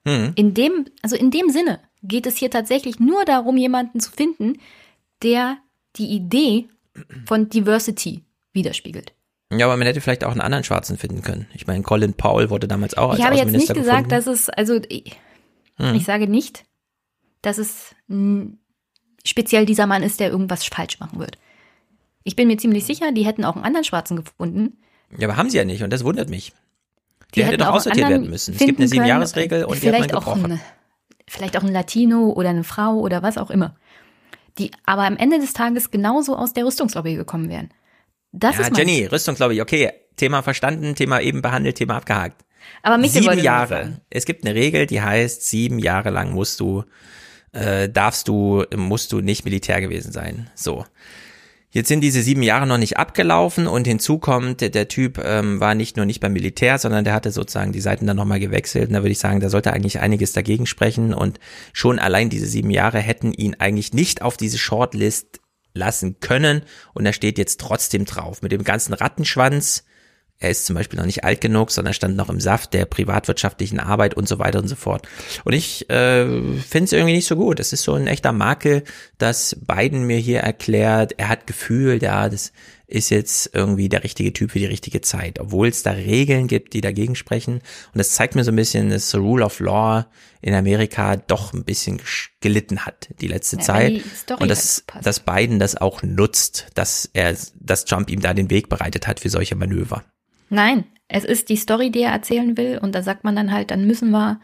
Mhm. In dem, also in dem Sinne geht es hier tatsächlich nur darum, jemanden zu finden, der die Idee von Diversity widerspiegelt. Ja, aber man hätte vielleicht auch einen anderen Schwarzen finden können. Ich meine, Colin Powell wurde damals auch als Ich habe jetzt nicht gesagt, gefunden. dass es, also ich, Hm. ich sage nicht, dass es mh, speziell dieser Mann ist, der irgendwas falsch machen wird. Ich bin mir ziemlich sicher, die hätten auch einen anderen Schwarzen gefunden. Ja, aber haben sie ja nicht und das wundert mich. Die Der hätte hätten doch aussortiert werden müssen. Es gibt eine Siebenjahresregel und die hat man vielleicht auch gebrochen. ein, vielleicht auch ein Latino oder eine Frau oder was auch immer. Die aber am Ende des Tages genauso aus der Rüstungslobby gekommen wären. Das ja, ist Jenny, Rüstung, glaube ich, okay. Thema verstanden, Thema eben behandelt, Thema abgehakt. Aber Michael sieben Jahre. Es gibt eine Regel, die heißt, sieben Jahre lang musst du, äh, darfst du, musst du nicht Militär gewesen sein. So. Jetzt sind diese sieben Jahre noch nicht abgelaufen und hinzu kommt, der, der Typ ähm, war nicht nur nicht beim Militär, sondern der hatte sozusagen die Seiten dann nochmal gewechselt. Und da würde ich sagen, da sollte eigentlich einiges dagegen sprechen. Und schon allein diese sieben Jahre hätten ihn eigentlich nicht auf diese Shortlist lassen können. Und er steht jetzt trotzdem drauf. Mit dem ganzen Rattenschwanz. Er ist zum Beispiel noch nicht alt genug, sondern stand noch im Saft der privatwirtschaftlichen Arbeit und so weiter und so fort. Und ich äh, finde es irgendwie nicht so gut. Es ist so ein echter Makel, dass Biden mir hier erklärt, er hat Gefühl, ja, das ist jetzt irgendwie der richtige Typ für die richtige Zeit, obwohl es da Regeln gibt, die dagegen sprechen. Und das zeigt mir so ein bisschen, dass Rule of Law in Amerika doch ein bisschen gelitten hat die letzte Ja, Zeit. die Und dass, dass Biden das auch nutzt, dass er, dass Trump ihm da den Weg bereitet hat für solche Manöver. Nein, es ist die Story, die er erzählen will. Und da sagt man dann halt, dann müssen wir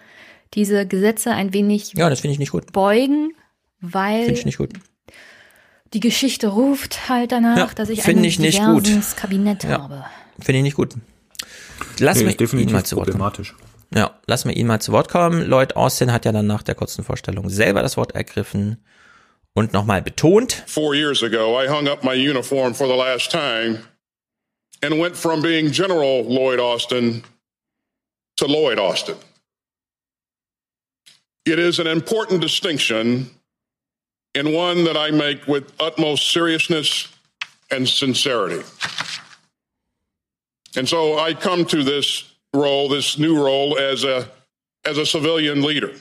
diese Gesetze ein wenig Ja, das finde ich nicht gut. beugen, weil ich nicht gut. Die Geschichte ruft halt danach, Ja, dass ich find ein ich nicht gut. Kabinett Ja. habe. Finde ich nicht gut. Lass Nee, definitiv ihn mal zu Wort kommen. Ja, lass mir ihn mal zu Wort kommen. Lloyd Austin hat ja dann nach der kurzen Vorstellung selber das Wort ergriffen und nochmal betont. Four years ago, I hung up my uniform for the last time and went from being General Lloyd Austin to Lloyd Austin. It is an important distinction and one that I make with utmost seriousness and sincerity. And so I come to this role, this new role as a as a civilian leader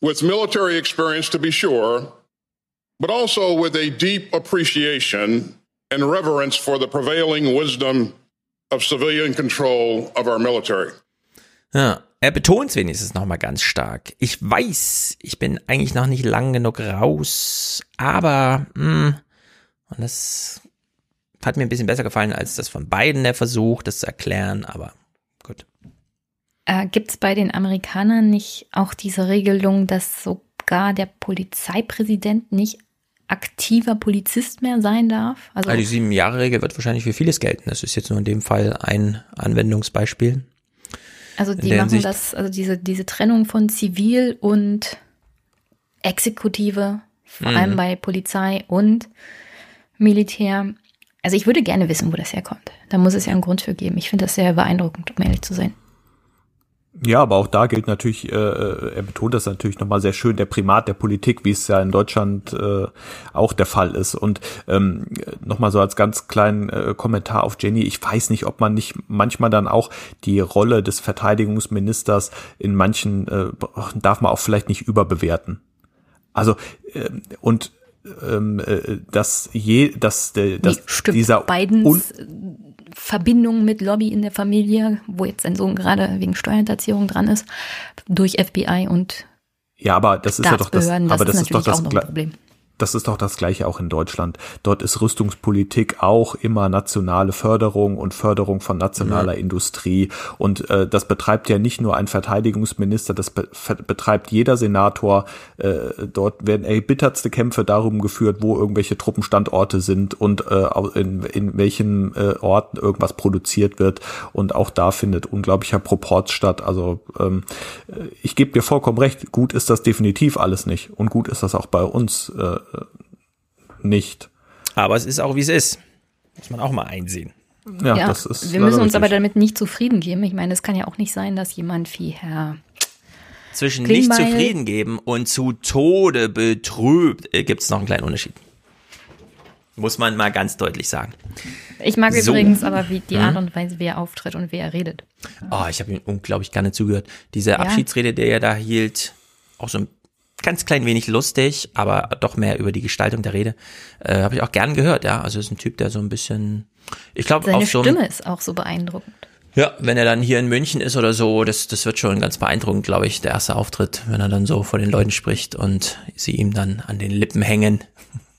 with military experience to be sure, but also with a deep appreciation and reverence for the prevailing wisdom of civilian control of our military. Ja, er betont es wenigstens nochmal ganz stark. Ich weiß, ich bin eigentlich noch nicht lang genug raus, aber mh, und das hat mir ein bisschen besser gefallen als das von beiden der Versuch, das zu erklären, aber gut. Äh, Gibt es bei den Amerikanern nicht auch diese Regelung, dass sogar der Polizeipräsident nicht aktiver Polizist mehr sein darf? Also, Also die sieben Jahre Regel wird wahrscheinlich für vieles gelten. Das ist jetzt nur in dem Fall ein Anwendungsbeispiel. also die machen Hinsicht- das, also diese, diese Trennung von Zivil und Exekutive, vor Mhm. allem bei Polizei und Militär. Also ich würde gerne wissen, wo das herkommt. Da muss es ja einen Grund für geben. Ich finde das sehr beeindruckend, um ehrlich zu sein. Ja, aber auch da gilt natürlich, äh, er betont das natürlich nochmal sehr schön, der Primat der Politik, wie es ja in Deutschland äh, auch der Fall ist. Und ähm, nochmal so als ganz kleinen äh, Kommentar auf Jenny, ich weiß nicht, ob man nicht manchmal dann auch die Rolle des Verteidigungsministers in manchen, äh, darf man auch vielleicht nicht überbewerten. Also, ähm, und ähm, äh, dass je, dass, der, dass dieser Bidens äh, Verbindung mit Lobby in der Familie, wo jetzt sein Sohn gerade wegen Steuerhinterziehung dran ist, durch FBI und Ja, aber das ist ja doch das, aber das das ist doch natürlich das, auch noch ein Gle- Problem. Das ist doch das gleiche auch in Deutschland. Dort ist Rüstungspolitik auch immer nationale Förderung und Förderung von nationaler Industrie. Und äh, das betreibt ja nicht nur ein Verteidigungsminister, das be betreibt jeder Senator. Äh, dort werden erbittertste Kämpfe darum geführt, wo irgendwelche Truppenstandorte sind und äh, in, in welchen äh, Orten irgendwas produziert wird. Und auch da findet unglaublicher Proport statt. Also ähm, äh, ich gebe dir vollkommen recht, gut ist das definitiv alles nicht. Und gut ist das auch bei uns äh, nicht. Aber es ist auch, wie es ist. Muss man auch mal einsehen. Ja, das ist wir müssen uns richtig. aber damit nicht zufrieden geben. Ich meine, es kann ja auch nicht sein, dass jemand wie Herr Zwischen Klingbeil- nicht zufrieden geben und zu Tode betrübt äh, gibt es noch einen kleinen Unterschied. Muss man mal ganz deutlich sagen. Ich mag So. übrigens aber wie die Hm? Art und Weise, wie er auftritt und wie er redet. Oh, ich habe ihm unglaublich gerne zugehört. Diese Ja. Abschiedsrede, der er da hielt, auch so ein ganz klein wenig lustig, aber doch mehr über die Gestaltung der Rede, äh, habe ich auch gern gehört. Ja, also ist ein Typ, der so ein bisschen, ich glaube Seine auch so. Stimme ist auch so beeindruckend. Ja, wenn er dann hier in München ist oder so, das, das wird schon ganz beeindruckend, glaube ich, der erste Auftritt, wenn er dann so vor den Leuten spricht und sie ihm dann an den Lippen hängen.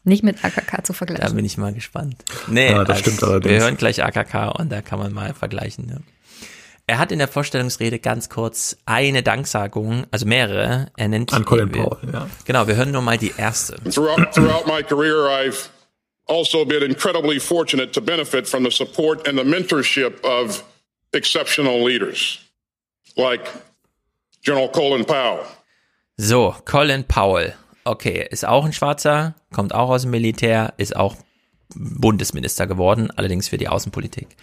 Nicht mit AKK zu Da vergleichen. bin ich mal gespannt. Nee, Ja, das also, stimmt allerdings. Wir hören gleich AKK und da kann man mal vergleichen. Ja. Er hat in der Vorstellungsrede ganz kurz eine Danksagung, also mehrere. Er nennt An Colin Powell, ja. Genau, wir hören nur mal die erste. Throughout, throughout my career, I've also been incredibly fortunate to benefit from the support and the mentorship of exceptional leaders like General Colin Powell. So, Colin Powell. Okay, ist auch ein Schwarzer, kommt auch aus dem Militär, ist auch Bundesminister geworden, allerdings für die Außenpolitik.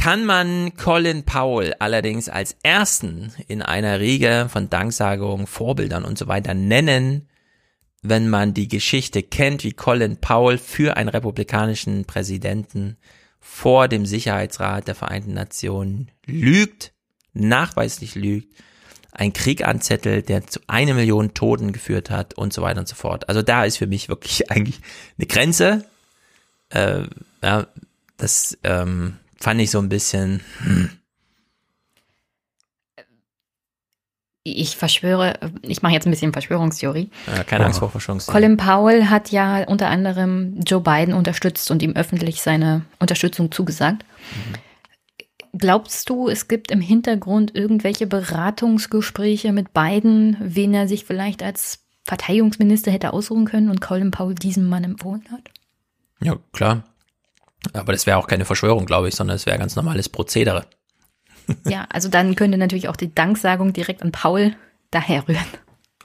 Kann man Colin Powell allerdings als ersten in einer Riege von Danksagungen, Vorbildern und so weiter nennen, wenn man die Geschichte kennt, wie Colin Powell für einen republikanischen Präsidenten vor dem Sicherheitsrat der Vereinten Nationen lügt, nachweislich lügt, ein Krieg anzettelt, der zu eine Million Toten geführt hat und so weiter und so fort. Also da ist für mich wirklich eigentlich eine Grenze. Äh, ja, das ähm, fand ich so ein bisschen. Hm. Ich verschwöre, ich mache jetzt ein bisschen Verschwörungstheorie. Ja, keine Angst vor Verschwörungstheorie. Colin Powell hat ja unter anderem Joe Biden unterstützt und ihm öffentlich seine Unterstützung zugesagt. Glaubst du, es gibt im Hintergrund irgendwelche Beratungsgespräche mit Biden, wen er sich vielleicht als Verteidigungsminister hätte ausruhen können und Colin Powell diesem Mann empfohlen hat? Ja, klar. Aber das wäre auch keine Verschwörung, glaube ich, sondern es wäre ganz normales Prozedere. ja, also dann könnte natürlich auch die Danksagung direkt an Paul daherrühren.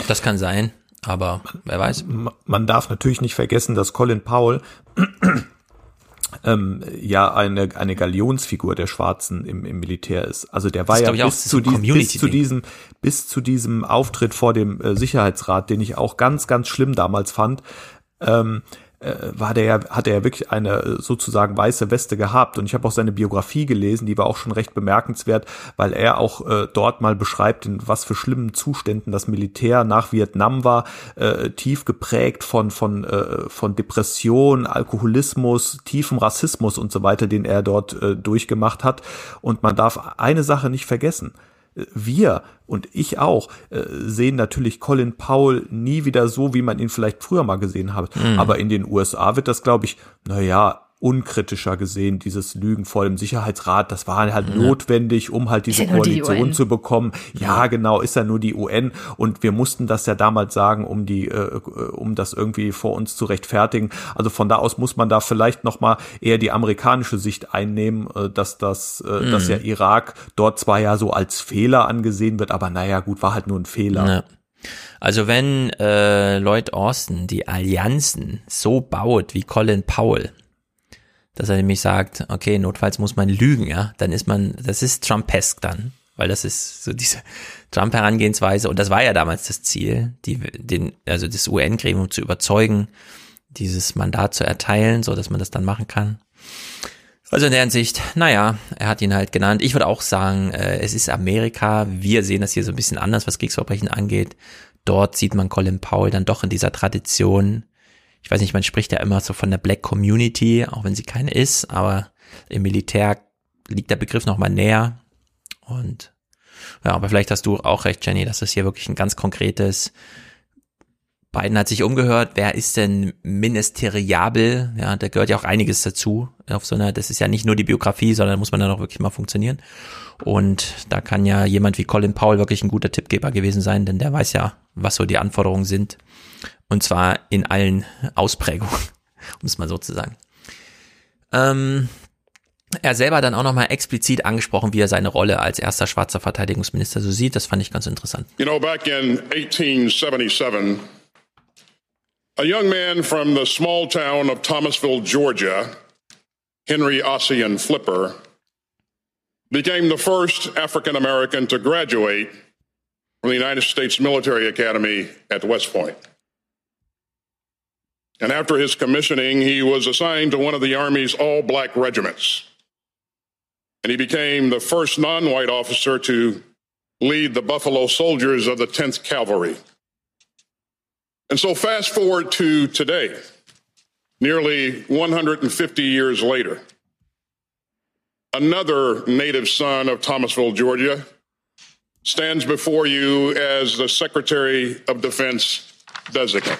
Das kann sein, aber wer weiß. Man darf natürlich nicht vergessen, dass Colin Powell ähm, ja eine, eine Galionsfigur der Schwarzen im, im Militär ist. Also der war das ja bis zu, die, bis zu diesem bis zu diesem Auftritt vor dem äh, Sicherheitsrat, den ich auch ganz ganz schlimm damals fand. Ähm, äh, war der hat er ja wirklich eine äh, sozusagen weiße Weste gehabt. Und ich habe auch seine Biografie gelesen, die war auch schon recht bemerkenswert, weil er auch äh, dort mal beschreibt, in was für schlimmen Zuständen das Militär nach Vietnam war, äh, tief geprägt von, von, äh, von Depression, Alkoholismus, tiefem Rassismus und so weiter, den er dort äh, durchgemacht hat. Und man darf eine Sache nicht vergessen wir und ich auch äh, sehen natürlich Colin Powell nie wieder so, wie man ihn vielleicht früher mal gesehen hat. Mhm. Aber in den USA wird das, glaube ich, naja, unkritischer gesehen, dieses Lügen vor dem Sicherheitsrat, das war halt ja. notwendig, um halt diese Koalition die zu bekommen. Ja, genau, ist ja nur die UN und wir mussten das ja damals sagen, um die, äh, um das irgendwie vor uns zu rechtfertigen. Also von da aus muss man da vielleicht noch mal eher die amerikanische Sicht einnehmen, äh, dass das, äh, mhm. dass ja Irak dort zwar ja so als Fehler angesehen wird, aber naja, gut, war halt nur ein Fehler. Ja. Also wenn äh, Lloyd Austin die Allianzen so baut wie Colin Powell, dass er nämlich sagt, okay, notfalls muss man lügen, ja, dann ist man, das ist Trumpesk dann, weil das ist so diese Trump-Herangehensweise und das war ja damals das Ziel, die, den, also das UN-Gremium zu überzeugen, dieses Mandat zu erteilen, so dass man das dann machen kann. Also in der Hinsicht, naja, er hat ihn halt genannt. Ich würde auch sagen, äh, es ist Amerika. Wir sehen das hier so ein bisschen anders, was Kriegsverbrechen angeht. Dort sieht man Colin Powell dann doch in dieser Tradition ich weiß nicht, man spricht ja immer so von der Black Community, auch wenn sie keine ist, aber im Militär liegt der Begriff nochmal näher. Und ja, aber vielleicht hast du auch recht, Jenny, dass das hier wirklich ein ganz konkretes Biden hat sich umgehört, wer ist denn ministeriabel? Ja, da gehört ja auch einiges dazu. Auf so einer, das ist ja nicht nur die Biografie, sondern muss man dann auch wirklich mal funktionieren. Und da kann ja jemand wie Colin Powell wirklich ein guter Tippgeber gewesen sein, denn der weiß ja, was so die Anforderungen sind. Und zwar in allen Ausprägungen, um es mal so zu sagen. Ähm, er selber dann auch nochmal explizit angesprochen, wie er seine Rolle als erster schwarzer Verteidigungsminister so sieht. Das fand ich ganz interessant. You know, back in 1877, a young man from the small town of Thomasville, Georgia, Henry Ossian Flipper, became the first African American to graduate from the United States Military Academy at West Point. And after his commissioning, he was assigned to one of the Army's all black regiments. And he became the first non white officer to lead the Buffalo Soldiers of the 10th Cavalry. And so, fast forward to today, nearly 150 years later, another native son of Thomasville, Georgia, stands before you as the Secretary of Defense designate.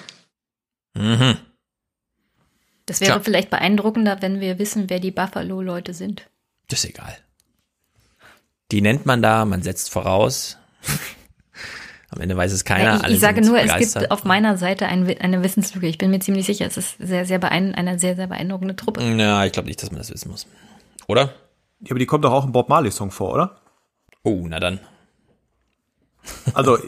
Mhm. Das wäre Tja. vielleicht beeindruckender, wenn wir wissen, wer die Buffalo-Leute sind. Das ist egal. Die nennt man da, man setzt voraus. Am Ende weiß es keiner. Ja, ich, ich sage nur, begeistert. es gibt auf meiner Seite ein, eine Wissenslücke. Ich bin mir ziemlich sicher, es ist sehr, sehr eine sehr, sehr beeindruckende Truppe. Ja, ich glaube nicht, dass man das wissen muss. Oder? Ja, aber die kommt doch auch im Bob Marley-Song vor, oder? Oh, na dann. Also,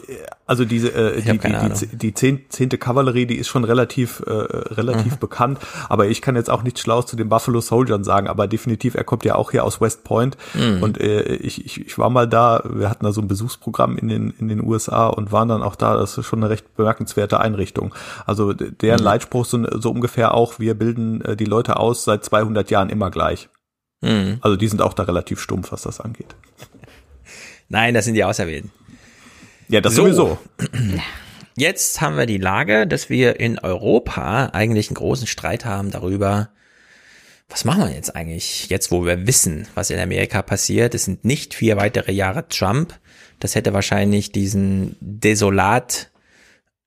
also diese äh, die, die, die, die zehnte Kavallerie, die ist schon relativ äh, relativ mhm. bekannt, aber ich kann jetzt auch nichts Schlaues zu den Buffalo Soldiers sagen, aber definitiv, er kommt ja auch hier aus West Point mhm. und äh, ich, ich, ich war mal da, wir hatten da so ein Besuchsprogramm in den in den USA und waren dann auch da, das ist schon eine recht bemerkenswerte Einrichtung. Also deren mhm. Leitspruch so, so ungefähr auch, wir bilden äh, die Leute aus seit 200 Jahren immer gleich. Mhm. Also die sind auch da relativ stumpf, was das angeht. Nein, das sind die Auserwählten. Ja, das so. sowieso. Jetzt haben wir die Lage, dass wir in Europa eigentlich einen großen Streit haben darüber, was machen wir jetzt eigentlich, jetzt wo wir wissen, was in Amerika passiert. Es sind nicht vier weitere Jahre Trump. Das hätte wahrscheinlich diesen Desolat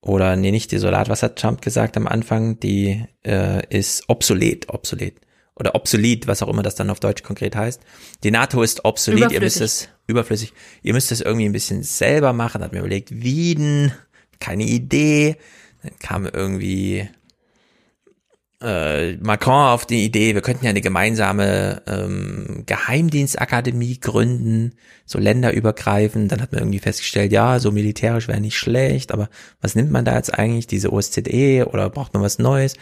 oder nee, nicht Desolat, was hat Trump gesagt am Anfang? Die äh, ist obsolet, obsolet oder obsolet, was auch immer das dann auf Deutsch konkret heißt. Die NATO ist obsolet, ihr müsst es überflüssig, ihr müsst es irgendwie ein bisschen selber machen, hat mir überlegt, wie denn, keine Idee, Dann kam irgendwie äh, Macron auf die Idee, wir könnten ja eine gemeinsame ähm, Geheimdienstakademie gründen, so länderübergreifend. Dann hat man irgendwie festgestellt, ja, so militärisch wäre nicht schlecht, aber was nimmt man da jetzt eigentlich, diese OSZE oder braucht man was Neues?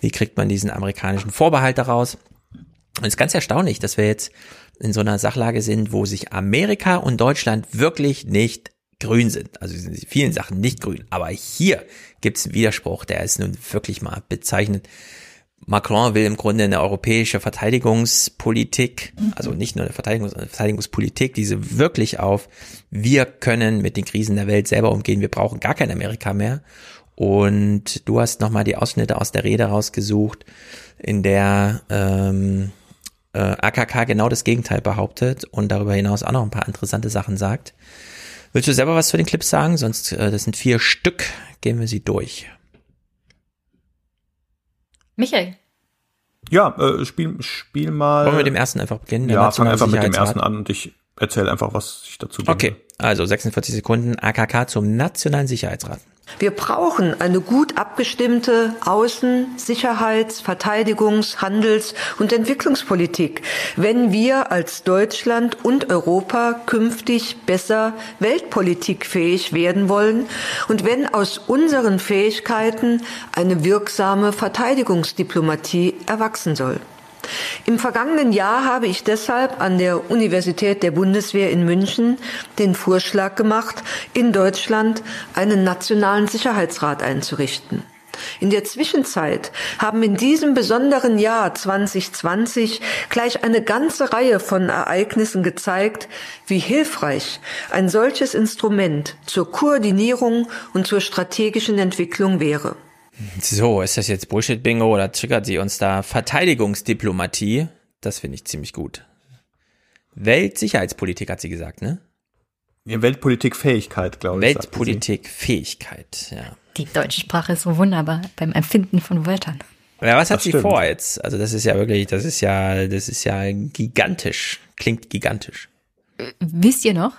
Wie kriegt man diesen amerikanischen Vorbehalt daraus? Und es ist ganz erstaunlich, dass wir jetzt in so einer Sachlage sind, wo sich Amerika und Deutschland wirklich nicht grün sind. Also sind in vielen Sachen nicht grün. Aber hier gibt es einen Widerspruch, der ist nun wirklich mal bezeichnet. Macron will im Grunde eine europäische Verteidigungspolitik, also nicht nur eine Verteidigungs Verteidigungspolitik, diese wirklich auf, wir können mit den Krisen der Welt selber umgehen, wir brauchen gar kein Amerika mehr. Und du hast nochmal die Ausschnitte aus der Rede rausgesucht, in der ähm, äh, AKK genau das Gegenteil behauptet und darüber hinaus auch noch ein paar interessante Sachen sagt. Willst du selber was zu den Clips sagen? Sonst, äh, das sind vier Stück, gehen wir sie durch. Michael. Ja, äh, spiel, spiel mal. Wollen wir mit dem ersten einfach beginnen? Ja, fang einfach mit dem ersten an und ich erzähle einfach, was ich dazu denke. Okay, also 46 Sekunden AKK zum Nationalen Sicherheitsrat. Wir brauchen eine gut abgestimmte Außen-, Sicherheits-, Verteidigungs-, Handels- und Entwicklungspolitik, wenn wir als Deutschland und Europa künftig besser weltpolitikfähig werden wollen und wenn aus unseren Fähigkeiten eine wirksame Verteidigungsdiplomatie erwachsen soll. Im vergangenen Jahr habe ich deshalb an der Universität der Bundeswehr in München den Vorschlag gemacht, in Deutschland einen nationalen Sicherheitsrat einzurichten. In der Zwischenzeit haben in diesem besonderen Jahr 2020 gleich eine ganze Reihe von Ereignissen gezeigt, wie hilfreich ein solches Instrument zur Koordinierung und zur strategischen Entwicklung wäre. So, ist das jetzt Bullshit-Bingo oder triggert sie uns da Verteidigungsdiplomatie? Das finde ich ziemlich gut. Weltsicherheitspolitik hat sie gesagt, ne? Ja, Weltpolitikfähigkeit, glaube ich. Weltpolitikfähigkeit, ja. Die deutsche Sprache ist so wunderbar beim Empfinden von Wörtern. Ja, was hat das sie stimmt. vor jetzt? Also das ist ja wirklich, das ist ja, das ist ja gigantisch. Klingt gigantisch. Wisst ihr noch,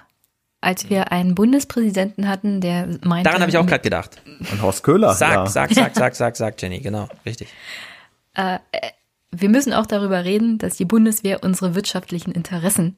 als wir einen Bundespräsidenten hatten, der meinte. Daran habe ich auch gerade gedacht. Und Horst Köhler. Sag, ja. sag, sag, sag, sag, sag, Jenny, genau, richtig. Äh, wir müssen auch darüber reden, dass die Bundeswehr unsere wirtschaftlichen Interessen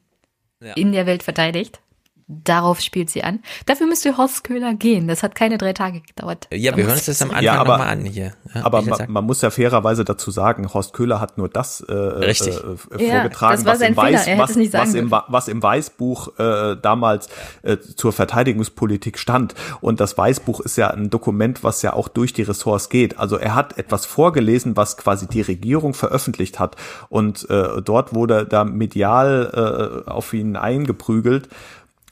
ja. in der Welt verteidigt. Darauf spielt sie an. Dafür müsste Horst Köhler gehen. Das hat keine drei Tage gedauert. Ja, wir hören uns das am Anfang ja, nochmal an hier. Ja, aber man, man, muss ja fairerweise dazu sagen, Horst Köhler hat nur das äh, Richtig. Äh, vorgetragen, ja, was, im Weiß, was, was, im, was, im, Weißbuch äh, damals äh, zur Verteidigungspolitik stand. Und das Weißbuch ist ja ein Dokument, was ja auch durch die Ressorts geht. Also er hat etwas vorgelesen, was quasi die Regierung veröffentlicht hat. Und äh, dort wurde da medial äh, auf ihn eingeprügelt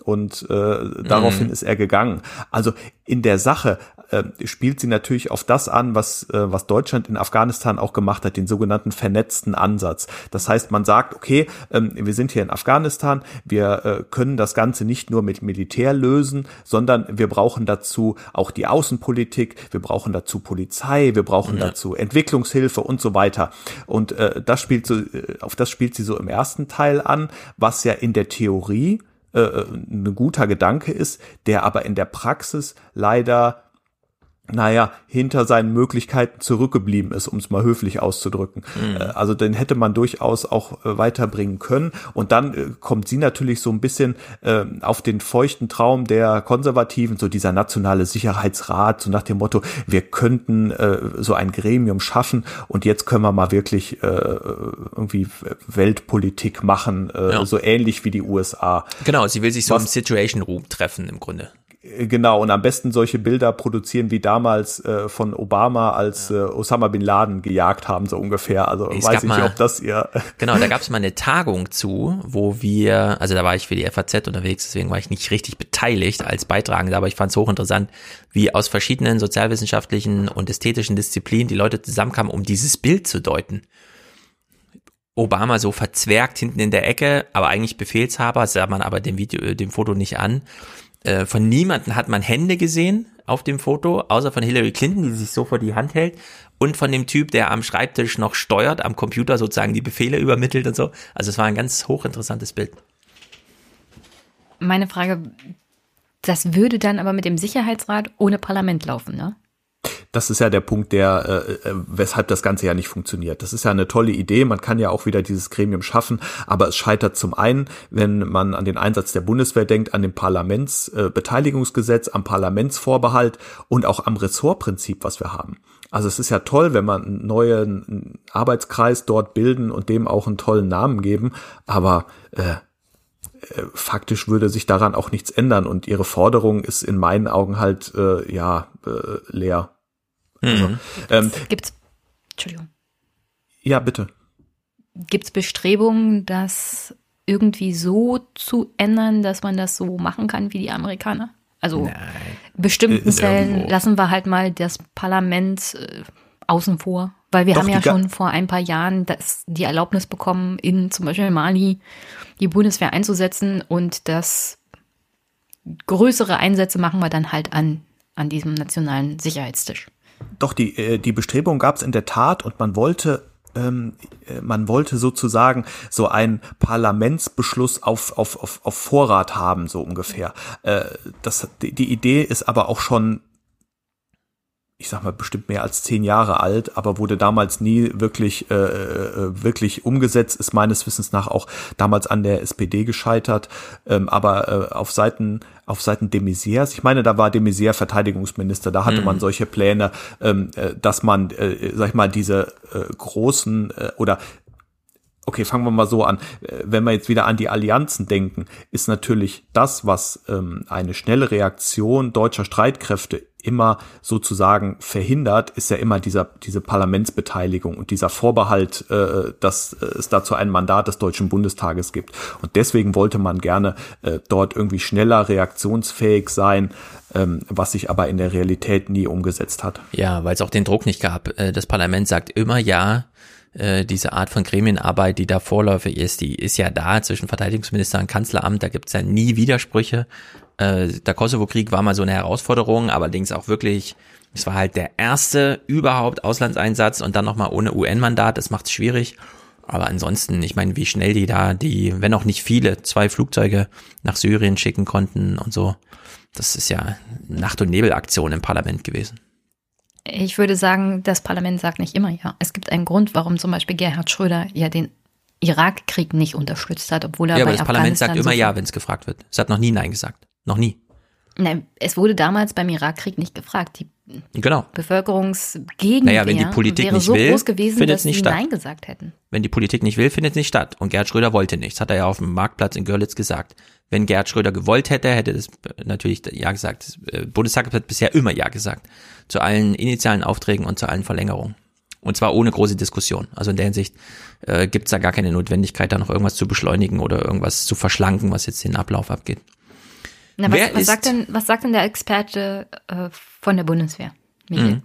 und äh, daraufhin mm. ist er gegangen. Also in der Sache äh, spielt sie natürlich auf das an, was, äh, was Deutschland in Afghanistan auch gemacht hat, den sogenannten vernetzten Ansatz. Das heißt, man sagt, okay, ähm, wir sind hier in Afghanistan, wir äh, können das Ganze nicht nur mit Militär lösen, sondern wir brauchen dazu auch die Außenpolitik, wir brauchen dazu Polizei, wir brauchen ja. dazu Entwicklungshilfe und so weiter. Und äh, das spielt so, äh, auf das spielt sie so im ersten Teil an, was ja in der Theorie äh, ein guter Gedanke ist, der aber in der Praxis leider naja, hinter seinen Möglichkeiten zurückgeblieben ist, um es mal höflich auszudrücken. Mhm. Also den hätte man durchaus auch äh, weiterbringen können. Und dann äh, kommt sie natürlich so ein bisschen äh, auf den feuchten Traum der Konservativen, so dieser nationale Sicherheitsrat, so nach dem Motto, wir könnten äh, so ein Gremium schaffen und jetzt können wir mal wirklich äh, irgendwie Weltpolitik machen, äh, ja. so ähnlich wie die USA. Genau, sie will sich so Was, im Situation Room treffen im Grunde. Äh, genau, und am besten solche Bilder produzieren wie damals äh, von Obama, als äh, Osama bin Laden gejagt haben, so ungefähr. Also es weiß ich nicht, ob das ihr. Genau, da gab es mal eine Tagung zu, wo wir, also da war ich für die FAZ unterwegs, deswegen war ich nicht richtig beteiligt als Beitragender, aber ich fand es hochinteressant, wie aus verschiedenen sozialwissenschaftlichen und ästhetischen Disziplinen die Leute zusammenkamen, um dieses Bild zu deuten. Obama so verzwergt hinten in der Ecke, aber eigentlich Befehlshaber, sah man aber dem Video, dem Foto nicht an. Äh, von niemanden hat man Hände gesehen auf dem Foto, außer von Hillary Clinton, die sich so vor die Hand hält und von dem Typ, der am Schreibtisch noch steuert, am Computer sozusagen die Befehle übermittelt und so. Also es war ein ganz hochinteressantes Bild. Meine Frage, das würde dann aber mit dem Sicherheitsrat ohne Parlament laufen, ne? Das ist ja der Punkt, der, äh, äh, weshalb das Ganze ja nicht funktioniert. Das ist ja eine tolle Idee. Man kann ja auch wieder dieses Gremium schaffen, aber es scheitert zum einen, wenn man an den Einsatz der Bundeswehr denkt, an dem Parlamentsbeteiligungsgesetz, äh, am Parlamentsvorbehalt und auch am Ressortprinzip, was wir haben. Also es ist ja toll, wenn man einen neuen Arbeitskreis dort bilden und dem auch einen tollen Namen geben, aber äh, äh faktisch würde sich daran auch nichts ändern und ihre Forderung ist in meinen Augen halt äh, ja äh, leer. Also, mhm. ähm, gibt's, Entschuldigung. Ja, bitte. Gibt es Bestrebungen, das irgendwie so zu ändern, dass man das so machen kann wie die Amerikaner? Also Nein. bestimmten Fällen irgendwo. lassen wir halt mal das Parlament äh, außen vor. Weil wir Doch, haben ja schon vor ein paar Jahren das, die Erlaubnis bekommen, in zum Beispiel Mali die Bundeswehr einzusetzen und das größere Einsätze machen wir dann halt an, an diesem nationalen Sicherheitstisch. Doch, die, äh, die Bestrebung gab es in der Tat und man wollte ähm, äh, man wollte sozusagen so einen Parlamentsbeschluss auf, auf, auf, auf Vorrat haben, so ungefähr. Äh, das, die, die Idee ist aber auch schon ich sag mal, bestimmt mehr als zehn Jahre alt, aber wurde damals nie wirklich, äh, äh, wirklich umgesetzt, ist meines Wissens nach auch damals an der SPD gescheitert. Ähm, aber äh, auf Seiten, auf Seiten de Maizière, ich meine, da war de Maizière Verteidigungsminister, da hatte mhm. man solche Pläne, ähm, äh, dass man, äh, sag ich mal, diese äh, großen äh, oder Okay, fangen wir mal so an. Äh, wenn wir jetzt wieder an die Allianzen denken, ist natürlich das, was ähm, eine schnelle Reaktion deutscher Streitkräfte immer sozusagen verhindert, ist ja immer dieser, diese Parlamentsbeteiligung und dieser Vorbehalt, äh, dass es dazu ein Mandat des Deutschen Bundestages gibt. Und deswegen wollte man gerne äh, dort irgendwie schneller reaktionsfähig sein, ähm, was sich aber in der Realität nie umgesetzt hat. Ja, weil es auch den Druck nicht gab. Äh, das Parlament sagt immer ja, äh, diese Art von Gremienarbeit, die da vorläufig ist, die ist ja da zwischen Verteidigungsminister und Kanzleramt, da gibt's ja nie Widersprüche. Äh, der Kosovo-Krieg war mal so eine Herausforderung, allerdings auch wirklich, es war halt der erste überhaupt Auslandseinsatz und dann nochmal ohne UN-Mandat, das macht es schwierig. Aber ansonsten, ich meine, wie schnell die da, die, wenn auch nicht viele, zwei Flugzeuge nach Syrien schicken konnten und so. Das ist ja Nacht- und Nebelaktion im Parlament gewesen. Ich würde sagen, das Parlament sagt nicht immer ja. Es gibt einen Grund, warum zum Beispiel Gerhard Schröder ja den Irakkrieg nicht unterstützt hat, obwohl er ja, bei aber das Parlament sagt immer so ja, wenn es gefragt wird. Es hat noch nie nein gesagt. Noch nie. Nein, es wurde damals beim Irakkrieg nicht gefragt. Die genau. Bevölkerungsgegenwehr naja, wenn die Politik wäre nicht so will, groß gewesen, findet dass nicht sie statt. Nein gesagt hätten. Wenn die Politik nicht will, findet es nicht statt. Und Gerhard Schröder wollte nichts. Hat er ja auf dem Marktplatz in Görlitz gesagt. Wenn Gerhard Schröder gewollt hätte, hätte das natürlich Ja gesagt. Das äh, Bundestag hat bisher immer Ja gesagt. Zu allen initialen Aufträgen und zu allen Verlängerungen. Und zwar ohne große Diskussion. Also in der Hinsicht äh, gibt es da gar keine Notwendigkeit, da noch irgendwas zu beschleunigen oder irgendwas zu verschlanken, was jetzt den Ablauf abgeht. Na, was, was, sagt denn, was sagt denn der Experte äh, von der Bundeswehr? Mhm.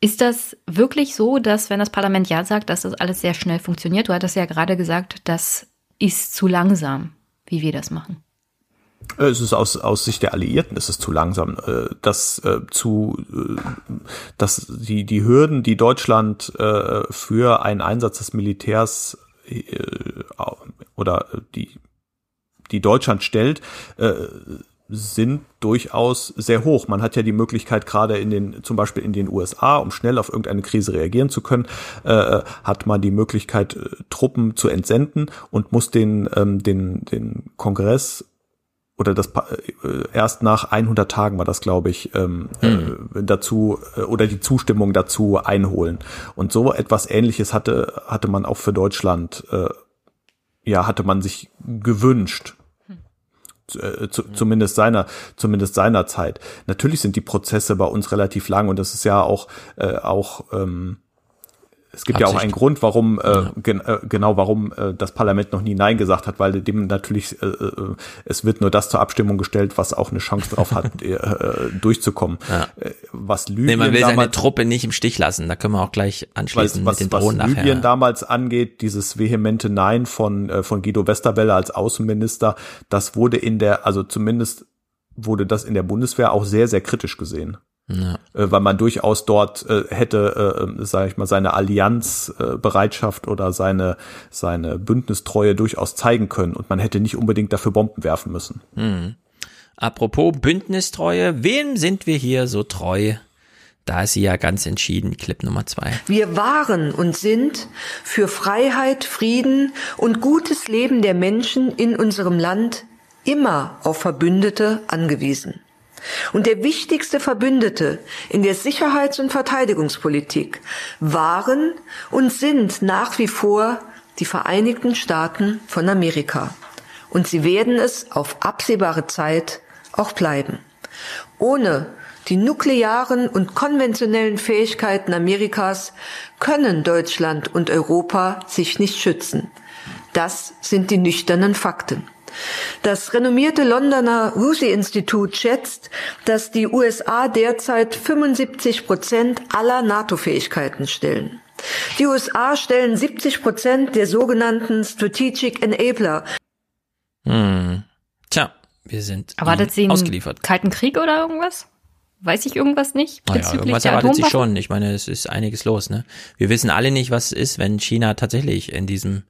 Ist das wirklich so, dass wenn das Parlament Ja sagt, dass das alles sehr schnell funktioniert? Du hattest ja gerade gesagt, das ist zu langsam, wie wir das machen. Es ist aus, aus Sicht der Alliierten ist es zu langsam. Äh, das äh, zu, äh, dass die, die Hürden, die Deutschland äh, für einen Einsatz des Militärs äh, oder die die Deutschland stellt, äh, sind durchaus sehr hoch. Man hat ja die Möglichkeit, gerade in den, zum Beispiel in den USA, um schnell auf irgendeine Krise reagieren zu können, äh, hat man die Möglichkeit, äh, Truppen zu entsenden und muss den, ähm, den, den Kongress oder das äh, erst nach 100 Tagen war das, glaube ich, ähm, hm. äh, dazu äh, oder die Zustimmung dazu einholen. Und so etwas Ähnliches hatte hatte man auch für Deutschland, äh, ja, hatte man sich gewünscht. Äh, zu, zumindest seiner, zumindest seiner Zeit. Natürlich sind die Prozesse bei uns relativ lang und das ist ja auch, äh, auch ähm, es gibt Absicht. ja auch einen Grund, warum äh, ja. gen, äh, genau warum äh, das Parlament noch nie Nein gesagt hat, weil dem natürlich äh, äh, es wird nur das zur Abstimmung gestellt, was auch eine Chance drauf hat, äh, durchzukommen. Ja. Äh, was Libyen nee, man will damals, seine Truppe nicht im Stich lassen. Da können wir auch gleich anschließen was, mit den Drohnen was nachher. Libyen damals angeht, dieses vehemente Nein von äh, von Guido Westerwelle als Außenminister, das wurde in der, also zumindest wurde das in der Bundeswehr auch sehr sehr kritisch gesehen. Ja. Äh, weil man durchaus dort äh, hätte, äh, sage ich mal, seine Allianzbereitschaft äh, oder seine seine Bündnistreue durchaus zeigen können und man hätte nicht unbedingt dafür Bomben werfen müssen. Mhm. Apropos Bündnistreue, wem sind wir hier so treu? Da ist sie ja ganz entschieden, Clip Nummer zwei. Wir waren und sind für Freiheit, Frieden und gutes Leben der Menschen in unserem Land immer auf Verbündete angewiesen. Und der wichtigste Verbündete in der Sicherheits- und Verteidigungspolitik waren und sind nach wie vor die Vereinigten Staaten von Amerika. Und sie werden es auf absehbare Zeit auch bleiben. Ohne die nuklearen und konventionellen Fähigkeiten Amerikas können Deutschland und Europa sich nicht schützen. Das sind die nüchternen Fakten. Das renommierte Londoner Rusi-Institut schätzt, dass die USA derzeit 75 Prozent aller NATO-Fähigkeiten stellen. Die USA stellen 70 Prozent der sogenannten Strategic Enabler. Hm. Tja, wir sind Erwartet sie einen ausgeliefert. Kalten Krieg oder irgendwas? Weiß ich irgendwas nicht? Naja, irgendwas der erwartet sie schon. Ich meine, es ist einiges los, ne? Wir wissen alle nicht, was es ist, wenn China tatsächlich in diesem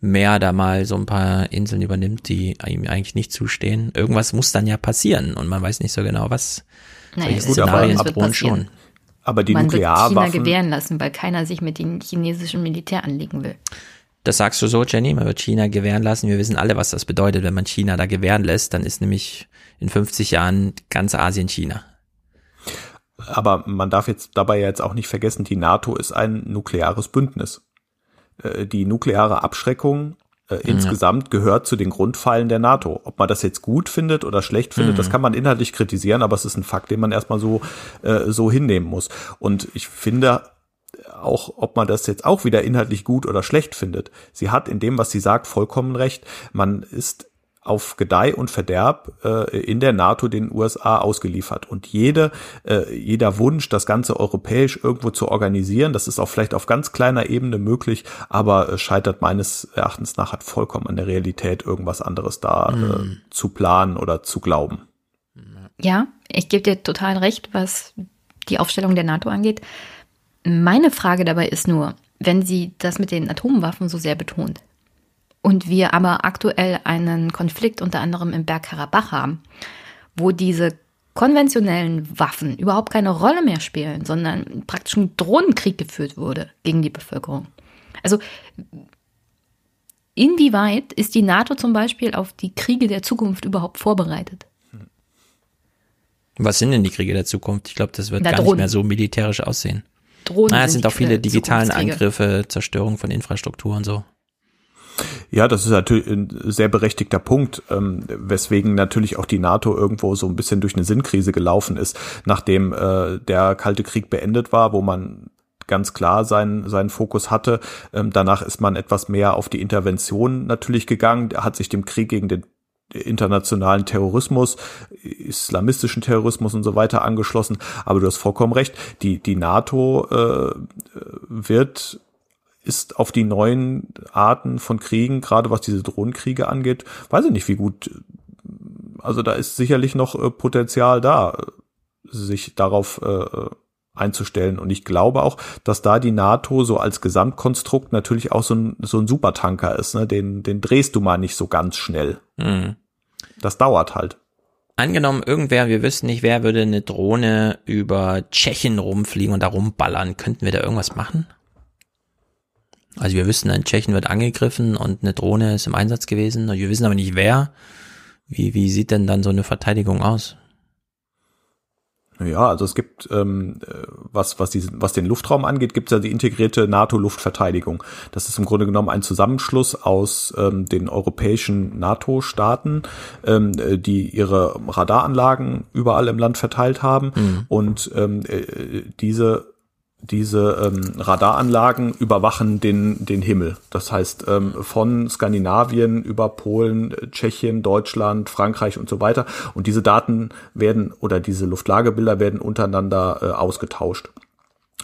Meer da mal so ein paar Inseln übernimmt, die ihm eigentlich nicht zustehen. Irgendwas muss dann ja passieren und man weiß nicht so genau, was. Naja, gut, aber Szenarien es wird drohen passieren. schon. Aber die Man wird China Nuklearwaffen. gewähren lassen, weil keiner sich mit dem chinesischen Militär anlegen will. Das sagst du so, Jenny, man wird China gewähren lassen. Wir wissen alle, was das bedeutet, wenn man China da gewähren lässt. Dann ist nämlich in 50 Jahren ganz Asien China. Aber man darf jetzt dabei ja jetzt auch nicht vergessen, die NATO ist ein nukleares Bündnis. Äh, Die nukleare Abschreckung äh, insgesamt gehört zu den Grundpfeilen der NATO. Ob man das jetzt gut findet oder schlecht findet, Mhm. das kann man inhaltlich kritisieren, aber es ist ein Fakt, den man erstmal so, äh, so hinnehmen muss. Und ich finde auch, ob man das jetzt auch wieder inhaltlich gut oder schlecht findet. Sie hat in dem, was sie sagt, vollkommen recht. Man ist auf Gedeih und Verderb äh, in der NATO den USA ausgeliefert. Und jede, äh, jeder Wunsch, das Ganze europäisch irgendwo zu organisieren, das ist auch vielleicht auf ganz kleiner Ebene möglich, aber äh, scheitert meines Erachtens nach hat vollkommen an der Realität irgendwas anderes da äh, zu planen oder zu glauben. Ja, ich gebe dir total recht, was die Aufstellung der NATO angeht. Meine Frage dabei ist nur, wenn sie das mit den Atomwaffen so sehr betont und wir aber aktuell einen Konflikt unter anderem im Bergkarabach haben, wo diese konventionellen Waffen überhaupt keine Rolle mehr spielen, sondern praktisch ein Drohnenkrieg geführt wurde gegen die Bevölkerung. Also inwieweit ist die NATO zum Beispiel auf die Kriege der Zukunft überhaupt vorbereitet? Was sind denn die Kriege der Zukunft? Ich glaube, das wird Na, gar nicht Drohnen. mehr so militärisch aussehen. Drohnen Ah, es sind sind auch viele digitalen Angriffe, Zerstörung von Infrastruktur und so. Ja, das ist natürlich ein sehr berechtigter Punkt, ähm, weswegen natürlich auch die NATO irgendwo so ein bisschen durch eine Sinnkrise gelaufen ist, nachdem äh, der Kalte Krieg beendet war, wo man ganz klar seinen, seinen Fokus hatte. Ähm, danach ist man etwas mehr auf die Intervention natürlich gegangen, hat sich dem Krieg gegen den internationalen Terrorismus, islamistischen Terrorismus und so weiter angeschlossen. Aber du hast vollkommen recht, die, die NATO äh, wird ist auf die neuen Arten von Kriegen, gerade was diese Drohnenkriege angeht, weiß ich nicht, wie gut. Also da ist sicherlich noch äh, Potenzial da, äh, sich darauf äh, einzustellen. Und ich glaube auch, dass da die NATO so als Gesamtkonstrukt natürlich auch so ein, so ein Supertanker ist. Ne? Den, den drehst du mal nicht so ganz schnell. Mhm. Das dauert halt. Angenommen, irgendwer, wir wüssten nicht, wer würde eine Drohne über Tschechien rumfliegen und da rumballern. Könnten wir da irgendwas machen? Also wir wüssten, ein Tschechien wird angegriffen und eine Drohne ist im Einsatz gewesen. Wir wissen aber nicht wer. Wie, wie sieht denn dann so eine Verteidigung aus? Ja, also es gibt, ähm, äh, was, was, diesen, was den Luftraum angeht, gibt es ja die integrierte NATO-Luftverteidigung. Das ist im Grunde genommen ein Zusammenschluss aus ähm, den europäischen NATO-Staaten, ähm, äh, die ihre Radaranlagen überall im Land verteilt haben. Mhm. Und ähm, äh, diese diese ähm, Radaranlagen überwachen den, den Himmel. Das heißt, ähm, von Skandinavien über Polen, Tschechien, Deutschland, Frankreich und so weiter. Und diese Daten werden oder diese Luftlagebilder werden untereinander äh, ausgetauscht.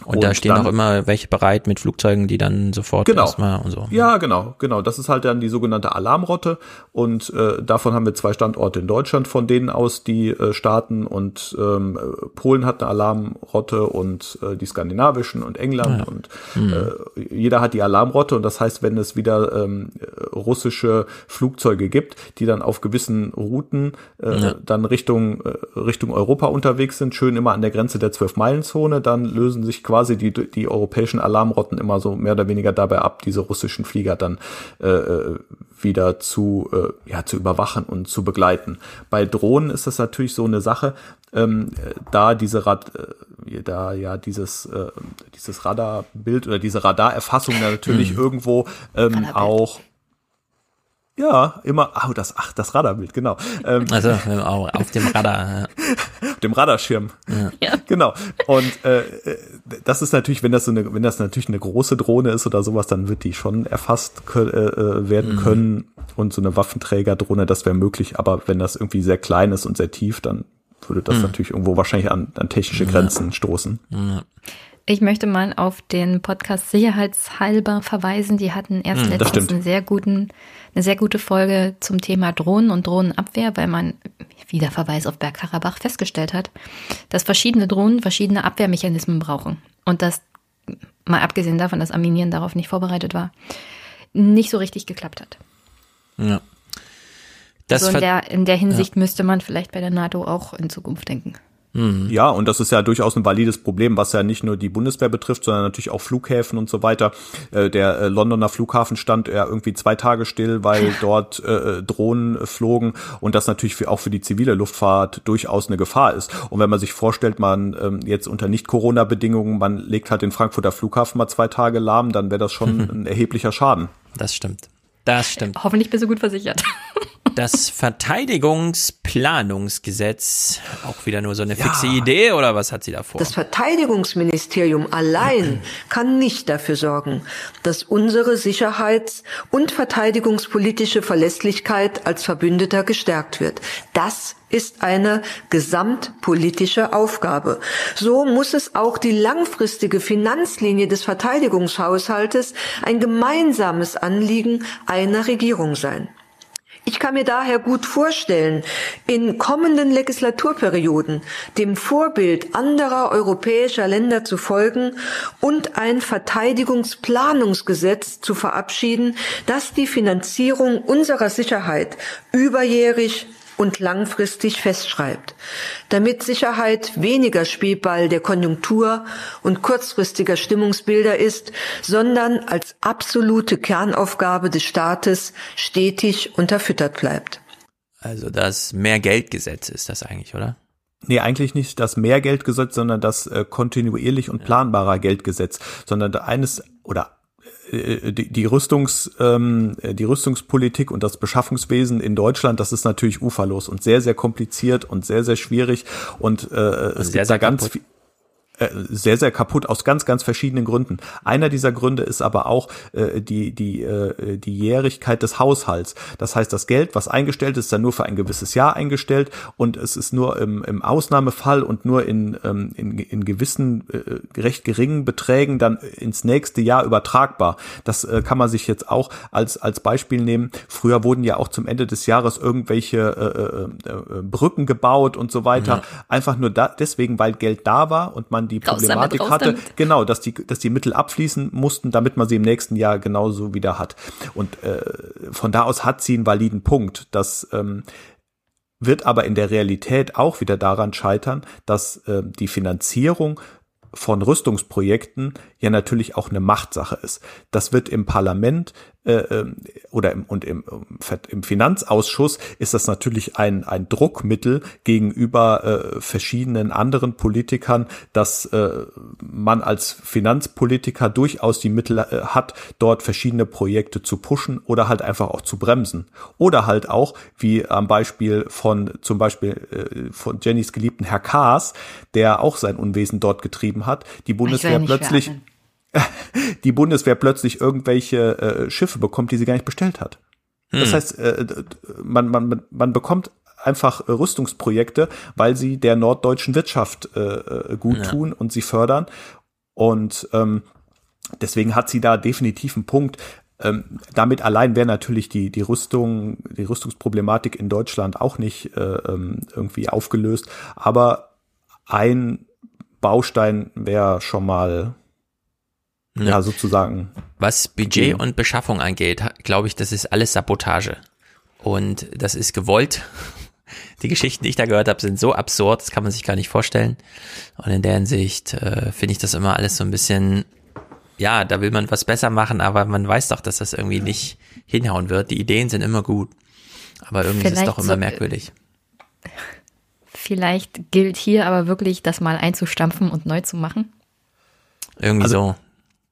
Und, da stehen dann- auch immer welche bereit mit Flugzeugen, die dann sofort Genau. erstmal und so. Ja, genau, genau. Das ist halt dann die sogenannte Alarmrotte und äh, davon haben wir zwei Standorte in Deutschland, von denen aus die äh, starten und ähm, äh, Polen hat eine Alarmrotte und äh, die skandinavischen und England Ja. und Mhm. äh, jeder hat die Alarmrotte und das heißt, wenn es wieder ähm, russische Flugzeuge gibt, die dann auf gewissen Routen äh, ja. dann Richtung äh, Richtung Europa unterwegs sind, schön immer an der Grenze der Zwölf-Meilen-Zone, dann lösen sich quasi die die europäischen Alarmrotten immer so mehr oder weniger dabei ab, diese russischen Flieger dann äh, äh wieder zu äh, ja zu überwachen und zu begleiten. Bei Drohnen ist das natürlich so eine Sache, ähm, da diese Rad, äh, da ja dieses äh, dieses Radarbild oder diese Radarerfassung natürlich mhm. irgendwo ähm, auch ja, immer, oh, das, ach, das Radarbild, genau. Ähm, also auf dem Radar. auf dem Radarschirm. Ja. Genau. Und äh, das ist natürlich, wenn das so eine, wenn das natürlich eine große Drohne ist oder sowas, dann wird die schon erfasst äh, äh, werden mhm. können. Und so eine Waffenträgerdrohne, das wäre möglich. Aber wenn das irgendwie sehr klein ist und sehr tief, dann würde das mhm. natürlich irgendwo wahrscheinlich an, an technische Grenzen ja. stoßen. Ja. Ich möchte mal auf den Podcast Sicherheitshalber verweisen. Die hatten erst hm, letztens einen sehr guten, eine sehr gute Folge zum Thema Drohnen und Drohnenabwehr, weil man wieder Verweis auf Bergkarabach festgestellt hat, dass verschiedene Drohnen verschiedene Abwehrmechanismen brauchen. Und das, mal abgesehen davon, dass Armenien darauf nicht vorbereitet war, nicht so richtig geklappt hat. Ja. Das also in der, in der Hinsicht ja. müsste man vielleicht bei der NATO auch in Zukunft denken. Mhm. Ja, und das ist ja durchaus ein valides Problem, was ja nicht nur die Bundeswehr betrifft, sondern natürlich auch Flughäfen und so weiter. Äh, der äh, Londoner Flughafen stand ja irgendwie zwei Tage still, weil dort äh, Drohnen flogen und das natürlich für, auch für die zivile Luftfahrt durchaus eine Gefahr ist. Und wenn man sich vorstellt, man ähm, jetzt unter Nicht-Corona-Bedingungen, man legt halt den Frankfurter Flughafen mal zwei Tage lahm, dann wäre das schon ein erheblicher Schaden. Das stimmt. Das stimmt. Hoffentlich bist du gut versichert. Das Verteidigungsplanungsgesetz, auch wieder nur so eine fixe ja. Idee oder was hat sie da vor? Das Verteidigungsministerium allein kann nicht dafür sorgen, dass unsere Sicherheits- und verteidigungspolitische Verlässlichkeit als Verbündeter gestärkt wird. Das ist eine gesamtpolitische Aufgabe. So muss es auch die langfristige Finanzlinie des Verteidigungshaushaltes ein gemeinsames Anliegen einer Regierung sein. Ich kann mir daher gut vorstellen, in kommenden Legislaturperioden dem Vorbild anderer europäischer Länder zu folgen und ein Verteidigungsplanungsgesetz zu verabschieden, das die Finanzierung unserer Sicherheit überjährig und langfristig festschreibt, damit Sicherheit weniger Spielball der Konjunktur und kurzfristiger Stimmungsbilder ist, sondern als absolute Kernaufgabe des Staates stetig unterfüttert bleibt. Also das Mehrgeldgesetz ist das eigentlich, oder? Nee, eigentlich nicht das Mehrgeldgesetz, sondern das äh, kontinuierlich und planbarer Geldgesetz, sondern eines oder die, die Rüstungs ähm, die Rüstungspolitik und das Beschaffungswesen in Deutschland, das ist natürlich uferlos und sehr sehr kompliziert und sehr sehr schwierig. Und äh, es sehr, gibt da ganz viel äh, sehr, sehr kaputt aus ganz, ganz verschiedenen Gründen. Einer dieser Gründe ist aber auch äh, die, die, äh, die Jährigkeit des Haushalts. Das heißt, das Geld, was eingestellt ist, ist dann nur für ein gewisses Jahr eingestellt und es ist nur im, im Ausnahmefall und nur in, ähm, in, in gewissen äh, recht geringen Beträgen dann ins nächste Jahr übertragbar. Das äh, kann man sich jetzt auch als, als Beispiel nehmen. Früher wurden ja auch zum Ende des Jahres irgendwelche äh, äh, äh Brücken gebaut und so weiter. Ja. Einfach nur da, deswegen, weil Geld da war und man die Problematik hatte, damit. genau, dass die, dass die Mittel abfließen mussten, damit man sie im nächsten Jahr genauso wieder hat. Und äh, von da aus hat sie einen validen Punkt. Das ähm, wird aber in der Realität auch wieder daran scheitern, dass äh, die Finanzierung von Rüstungsprojekten ja natürlich auch eine Machtsache ist. Das wird im Parlament äh, ähm, oder im, und im, im Finanzausschuss ist das natürlich ein, ein Druckmittel gegenüber äh, verschiedenen anderen Politikern, dass äh, man als Finanzpolitiker durchaus die Mittel äh, hat, dort verschiedene Projekte zu pushen oder halt einfach auch zu bremsen. Oder halt auch, wie am Beispiel von zum Beispiel äh, von Jennys geliebten Herr Kaas, der auch sein Unwesen dort getrieben hat, die Bundeswehr plötzlich werden die Bundeswehr plötzlich irgendwelche äh, Schiffe bekommt, die sie gar nicht bestellt hat. Hm. Das heißt, äh, man, man, man bekommt einfach Rüstungsprojekte, weil sie der norddeutschen Wirtschaft äh, äh, gut ja. tun und sie fördern. Und ähm, deswegen hat sie da definitiv einen Punkt. Ähm, damit allein wäre natürlich die, die Rüstung, die Rüstungsproblematik in Deutschland auch nicht äh, ähm, irgendwie aufgelöst. Aber ein Baustein wäre schon mal ja, sozusagen. Was Budget und Beschaffung angeht, glaube ich, das ist alles Sabotage. Und das ist gewollt. Die Geschichten, die ich da gehört habe, sind so absurd, das kann man sich gar nicht vorstellen. Und in der Hinsicht äh, finde ich das immer alles so ein bisschen, ja, da will man was besser machen, aber man weiß doch, dass das irgendwie nicht hinhauen wird. Die Ideen sind immer gut. Aber irgendwie ist es doch immer so, merkwürdig. Vielleicht gilt hier aber wirklich, das mal einzustampfen und neu zu machen. Irgendwie also, so.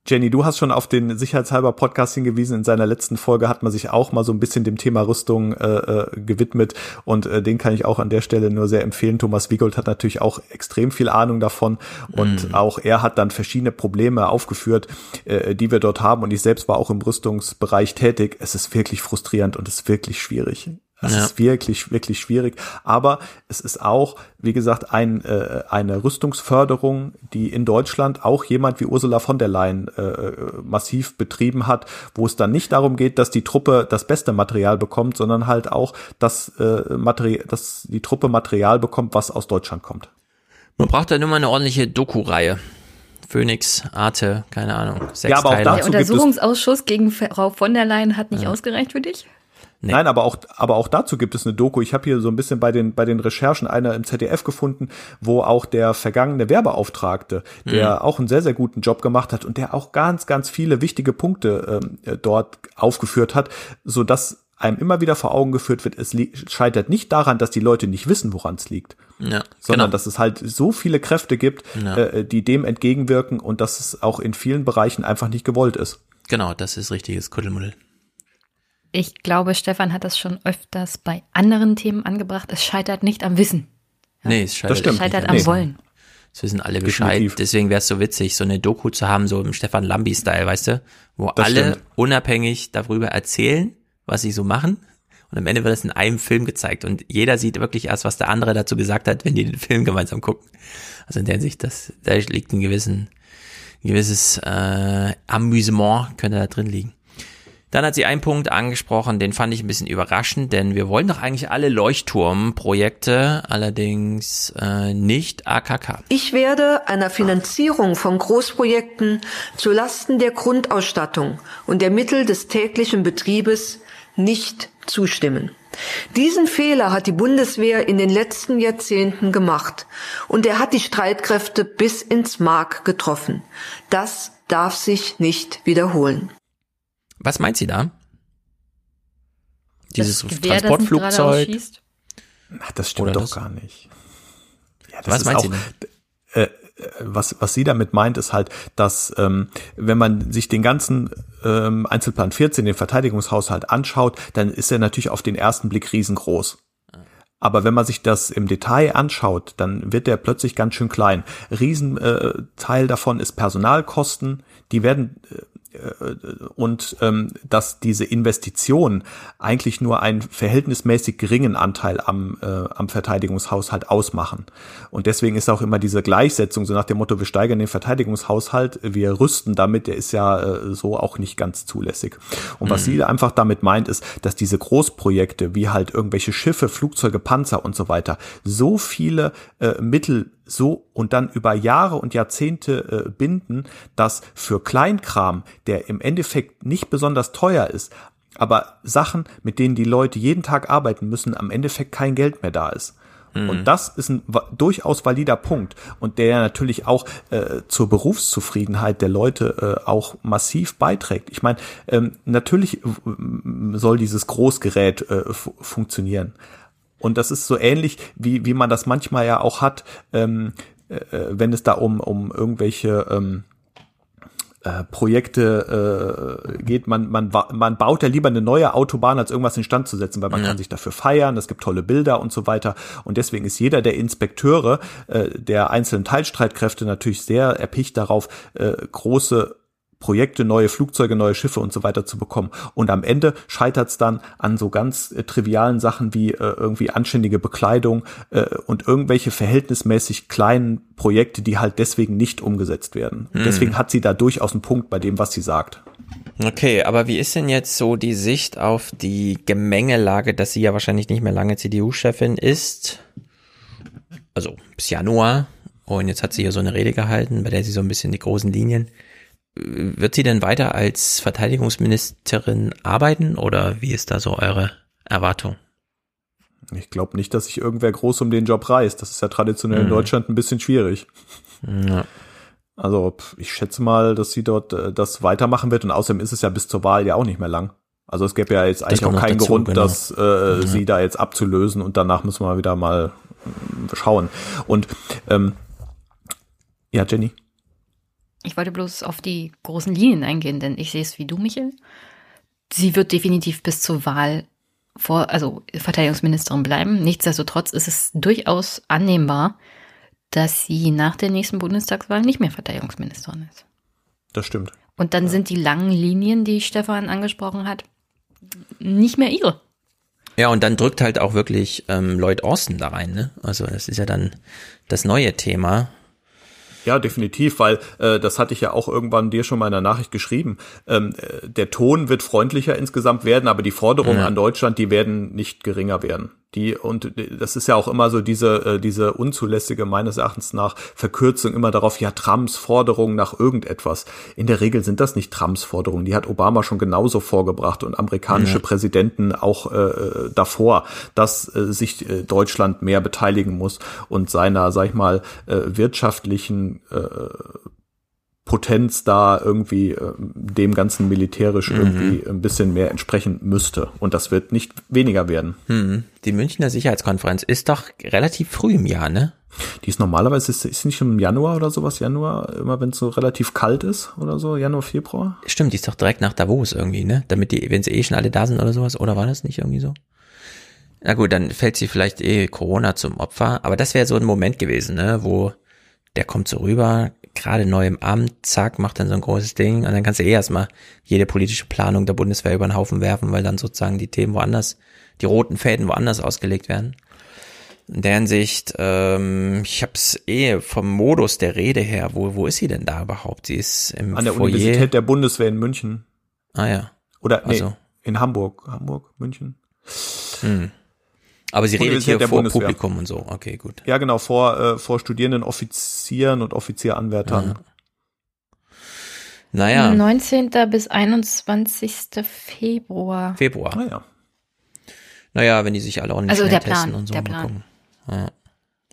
Jenny, du hast schon auf den Sicherheitshalber Podcast hingewiesen. In seiner letzten Folge hat man sich auch mal so ein bisschen dem Thema Rüstung äh, äh, gewidmet und äh, den kann ich auch an der Stelle nur sehr empfehlen. Thomas Wiegold hat natürlich auch extrem viel Ahnung davon und mm. auch er hat dann verschiedene Probleme aufgeführt, äh, die wir dort haben und ich selbst war auch im Rüstungsbereich tätig. Es ist wirklich frustrierend und es ist wirklich schwierig. Das ja. ist wirklich, wirklich schwierig. Aber es ist auch, wie gesagt, ein, äh, eine Rüstungsförderung, die in Deutschland auch jemand wie Ursula von der Leyen äh, massiv betrieben hat, wo es dann nicht darum geht, dass die Truppe das beste Material bekommt, sondern halt auch, dass, äh, Material, dass die Truppe Material bekommt, was aus Deutschland kommt. Man braucht da nur mal eine ordentliche Doku-Reihe. Phoenix, Arte, keine Ahnung. Sechs ja, aber auch dazu Der Untersuchungsausschuss gegen Frau von der Leyen hat nicht ja. ausgereicht für dich? Nee. Nein, aber auch, aber auch dazu gibt es eine Doku. Ich habe hier so ein bisschen bei den, bei den Recherchen einer im ZDF gefunden, wo auch der vergangene Werbeauftragte, der mhm. auch einen sehr, sehr guten Job gemacht hat und der auch ganz, ganz viele wichtige Punkte ähm, dort aufgeführt hat, so dass einem immer wieder vor Augen geführt wird, es scheitert nicht daran, dass die Leute nicht wissen, woran es liegt, ja, sondern genau. dass es halt so viele Kräfte gibt, ja. äh, die dem entgegenwirken und dass es auch in vielen Bereichen einfach nicht gewollt ist. Genau, das ist richtiges Kuddelmuddel. Ich glaube, Stefan hat das schon öfters bei anderen Themen angebracht. Es scheitert nicht am Wissen. Ja? Nee, es scheitert, es scheitert am nee. Wollen. Das wissen alle Bescheid. Definitiv. Deswegen wäre es so witzig, so eine Doku zu haben, so im Stefan Lambi-Style, weißt du? Wo das alle stimmt. unabhängig darüber erzählen, was sie so machen. Und am Ende wird es in einem Film gezeigt. Und jeder sieht wirklich erst, was der andere dazu gesagt hat, wenn die den Film gemeinsam gucken. Also in der Hinsicht, das, da liegt ein gewissen, ein gewisses äh, Amüsement, könnte da drin liegen. Dann hat sie einen Punkt angesprochen, den fand ich ein bisschen überraschend, denn wir wollen doch eigentlich alle Leuchtturmprojekte, allerdings äh, nicht AKK. Ich werde einer Finanzierung von Großprojekten zu Lasten der Grundausstattung und der Mittel des täglichen Betriebes nicht zustimmen. Diesen Fehler hat die Bundeswehr in den letzten Jahrzehnten gemacht und er hat die Streitkräfte bis ins Mark getroffen. Das darf sich nicht wiederholen. Was meint sie da? Dieses das Gewehr, Transportflugzeug. Das Ach, das stimmt Oder doch das? gar nicht. Ja, was meint auch, sie denn? Äh, was, was sie damit meint, ist halt, dass ähm, wenn man sich den ganzen ähm, Einzelplan 14, den Verteidigungshaushalt anschaut, dann ist er natürlich auf den ersten Blick riesengroß. Aber wenn man sich das im Detail anschaut, dann wird der plötzlich ganz schön klein. Riesenteil äh, davon ist Personalkosten. Die werden äh, und ähm, dass diese Investitionen eigentlich nur einen verhältnismäßig geringen Anteil am, äh, am Verteidigungshaushalt ausmachen. Und deswegen ist auch immer diese Gleichsetzung, so nach dem Motto, wir steigern den Verteidigungshaushalt, wir rüsten damit, der ist ja äh, so auch nicht ganz zulässig. Und was mhm. sie einfach damit meint, ist, dass diese Großprojekte, wie halt irgendwelche Schiffe, Flugzeuge, Panzer und so weiter, so viele äh, Mittel so und dann über Jahre und Jahrzehnte äh, binden, dass für Kleinkram, der im Endeffekt nicht besonders teuer ist, aber Sachen, mit denen die Leute jeden Tag arbeiten müssen, am Endeffekt kein Geld mehr da ist. Mhm. Und das ist ein durchaus valider Punkt und der natürlich auch äh, zur Berufszufriedenheit der Leute äh, auch massiv beiträgt. Ich meine, ähm, natürlich soll dieses Großgerät äh, funktionieren, und das ist so ähnlich, wie, wie man das manchmal ja auch hat, ähm, äh, wenn es da um, um irgendwelche ähm, äh, Projekte äh, geht, man, man, man baut ja lieber eine neue Autobahn, als irgendwas instand zu setzen, weil man ja. kann sich dafür feiern, es gibt tolle Bilder und so weiter. Und deswegen ist jeder der Inspekteure äh, der einzelnen Teilstreitkräfte natürlich sehr erpicht darauf, äh, große Projekte, neue Flugzeuge, neue Schiffe und so weiter zu bekommen. Und am Ende scheitert es dann an so ganz äh, trivialen Sachen wie äh, irgendwie anständige Bekleidung äh, und irgendwelche verhältnismäßig kleinen Projekte, die halt deswegen nicht umgesetzt werden. Hm. Deswegen hat sie da durchaus einen Punkt bei dem, was sie sagt. Okay, aber wie ist denn jetzt so die Sicht auf die Gemengelage, dass sie ja wahrscheinlich nicht mehr lange CDU-Chefin ist? Also bis Januar. Und jetzt hat sie ja so eine Rede gehalten, bei der sie so ein bisschen die großen Linien wird sie denn weiter als Verteidigungsministerin arbeiten oder wie ist da so eure Erwartung? Ich glaube nicht, dass sich irgendwer groß um den Job reißt. Das ist ja traditionell mhm. in Deutschland ein bisschen schwierig. Ja. Also ich schätze mal, dass sie dort äh, das weitermachen wird und außerdem ist es ja bis zur Wahl ja auch nicht mehr lang. Also es gäbe ja jetzt eigentlich auch keinen dazu, Grund, genau. dass äh, ja. sie da jetzt abzulösen und danach müssen wir wieder mal äh, schauen. Und ähm, ja, Jenny. Ich wollte bloß auf die großen Linien eingehen, denn ich sehe es wie du, Michel. Sie wird definitiv bis zur Wahl vor, also Verteidigungsministerin bleiben. Nichtsdestotrotz ist es durchaus annehmbar, dass sie nach der nächsten Bundestagswahl nicht mehr Verteidigungsministerin ist. Das stimmt. Und dann ja. sind die langen Linien, die Stefan angesprochen hat, nicht mehr ihre. Ja, und dann drückt halt auch wirklich ähm, Lloyd Austin da rein, ne? Also das ist ja dann das neue Thema. Ja, definitiv, weil äh, das hatte ich ja auch irgendwann dir schon mal in der Nachricht geschrieben. Ähm, äh, der Ton wird freundlicher insgesamt werden, aber die Forderungen ja. an Deutschland, die werden nicht geringer werden. Die, und das ist ja auch immer so diese, äh, diese unzulässige, meines Erachtens nach, Verkürzung immer darauf, ja, Trumps Forderungen nach irgendetwas. In der Regel sind das nicht Trumps Forderungen. Die hat Obama schon genauso vorgebracht und amerikanische ja. Präsidenten auch äh, davor, dass äh, sich äh, Deutschland mehr beteiligen muss und seiner, sag ich mal, äh, wirtschaftlichen äh, Potenz da irgendwie äh, dem ganzen militärisch mhm. irgendwie ein bisschen mehr entsprechen müsste. Und das wird nicht weniger werden. Mhm. Die Münchner Sicherheitskonferenz ist doch relativ früh im Jahr, ne? Die ist normalerweise, ist, ist nicht im Januar oder sowas, Januar, immer wenn es so relativ kalt ist oder so, Januar, Februar? Stimmt, die ist doch direkt nach Davos irgendwie, ne? Damit die, wenn sie eh schon alle da sind oder sowas, oder war das nicht irgendwie so? Na gut, dann fällt sie vielleicht eh Corona zum Opfer, aber das wäre so ein Moment gewesen, ne, wo der kommt so rüber, gerade neu im Amt, zack, macht dann so ein großes Ding und dann kannst du eh erstmal jede politische Planung der Bundeswehr über den Haufen werfen, weil dann sozusagen die Themen woanders, die roten Fäden woanders ausgelegt werden. In der Hinsicht, ähm, ich hab's eh vom Modus der Rede her, wo, wo ist sie denn da überhaupt? Sie ist im An der Foyer. Universität der Bundeswehr in München. Ah ja. Oder nee, also. in Hamburg. Hamburg, München. Hm. Aber sie redet hier vor Bundeswehr. Publikum und so. Okay, gut. Ja, genau, vor, äh, vor Studierenden, Offizieren und Offizieranwärtern. Ja. Naja. 19. bis 21. Februar. Februar. Naja. Naja, wenn die sich alle ordentlich also der testen Plan, und so der mal Plan. gucken. Ja.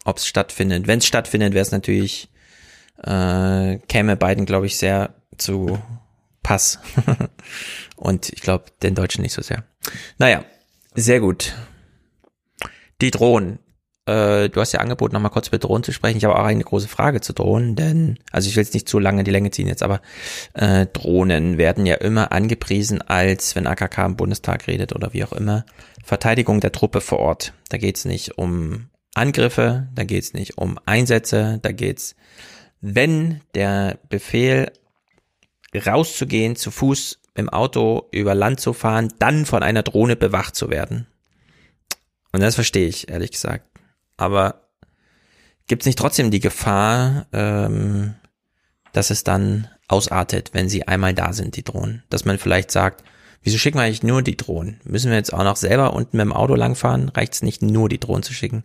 Ob es stattfindet. Wenn es stattfindet, wäre es natürlich, äh, käme beiden, glaube ich, sehr zu Pass. und ich glaube, den Deutschen nicht so sehr. Naja, sehr gut. Die Drohnen. Äh, du hast ja angeboten, nochmal kurz über Drohnen zu sprechen. Ich habe auch eine große Frage zu Drohnen, denn, also ich will jetzt nicht zu lange die Länge ziehen jetzt, aber äh, Drohnen werden ja immer angepriesen als, wenn AKK im Bundestag redet oder wie auch immer, Verteidigung der Truppe vor Ort. Da geht's nicht um Angriffe, da geht's nicht um Einsätze, da geht's, wenn der Befehl rauszugehen, zu Fuß im Auto über Land zu fahren, dann von einer Drohne bewacht zu werden. Und das verstehe ich, ehrlich gesagt. Aber gibt es nicht trotzdem die Gefahr, ähm, dass es dann ausartet, wenn sie einmal da sind, die Drohnen? Dass man vielleicht sagt, wieso schicken wir eigentlich nur die Drohnen? Müssen wir jetzt auch noch selber unten mit dem Auto langfahren? Reicht es nicht nur, die Drohnen zu schicken?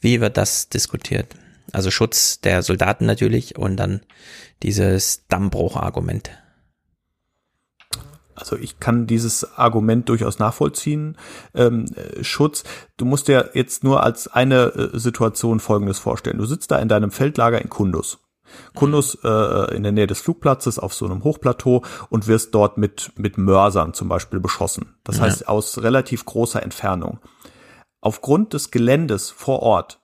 Wie wird das diskutiert? Also Schutz der Soldaten natürlich und dann dieses Dammbruch-Argument also ich kann dieses Argument durchaus nachvollziehen. Ähm, äh, Schutz, du musst dir jetzt nur als eine äh, Situation Folgendes vorstellen. Du sitzt da in deinem Feldlager in Kundus. Kundus äh, in der Nähe des Flugplatzes auf so einem Hochplateau und wirst dort mit, mit Mörsern zum Beispiel beschossen. Das ja. heißt aus relativ großer Entfernung. Aufgrund des Geländes vor Ort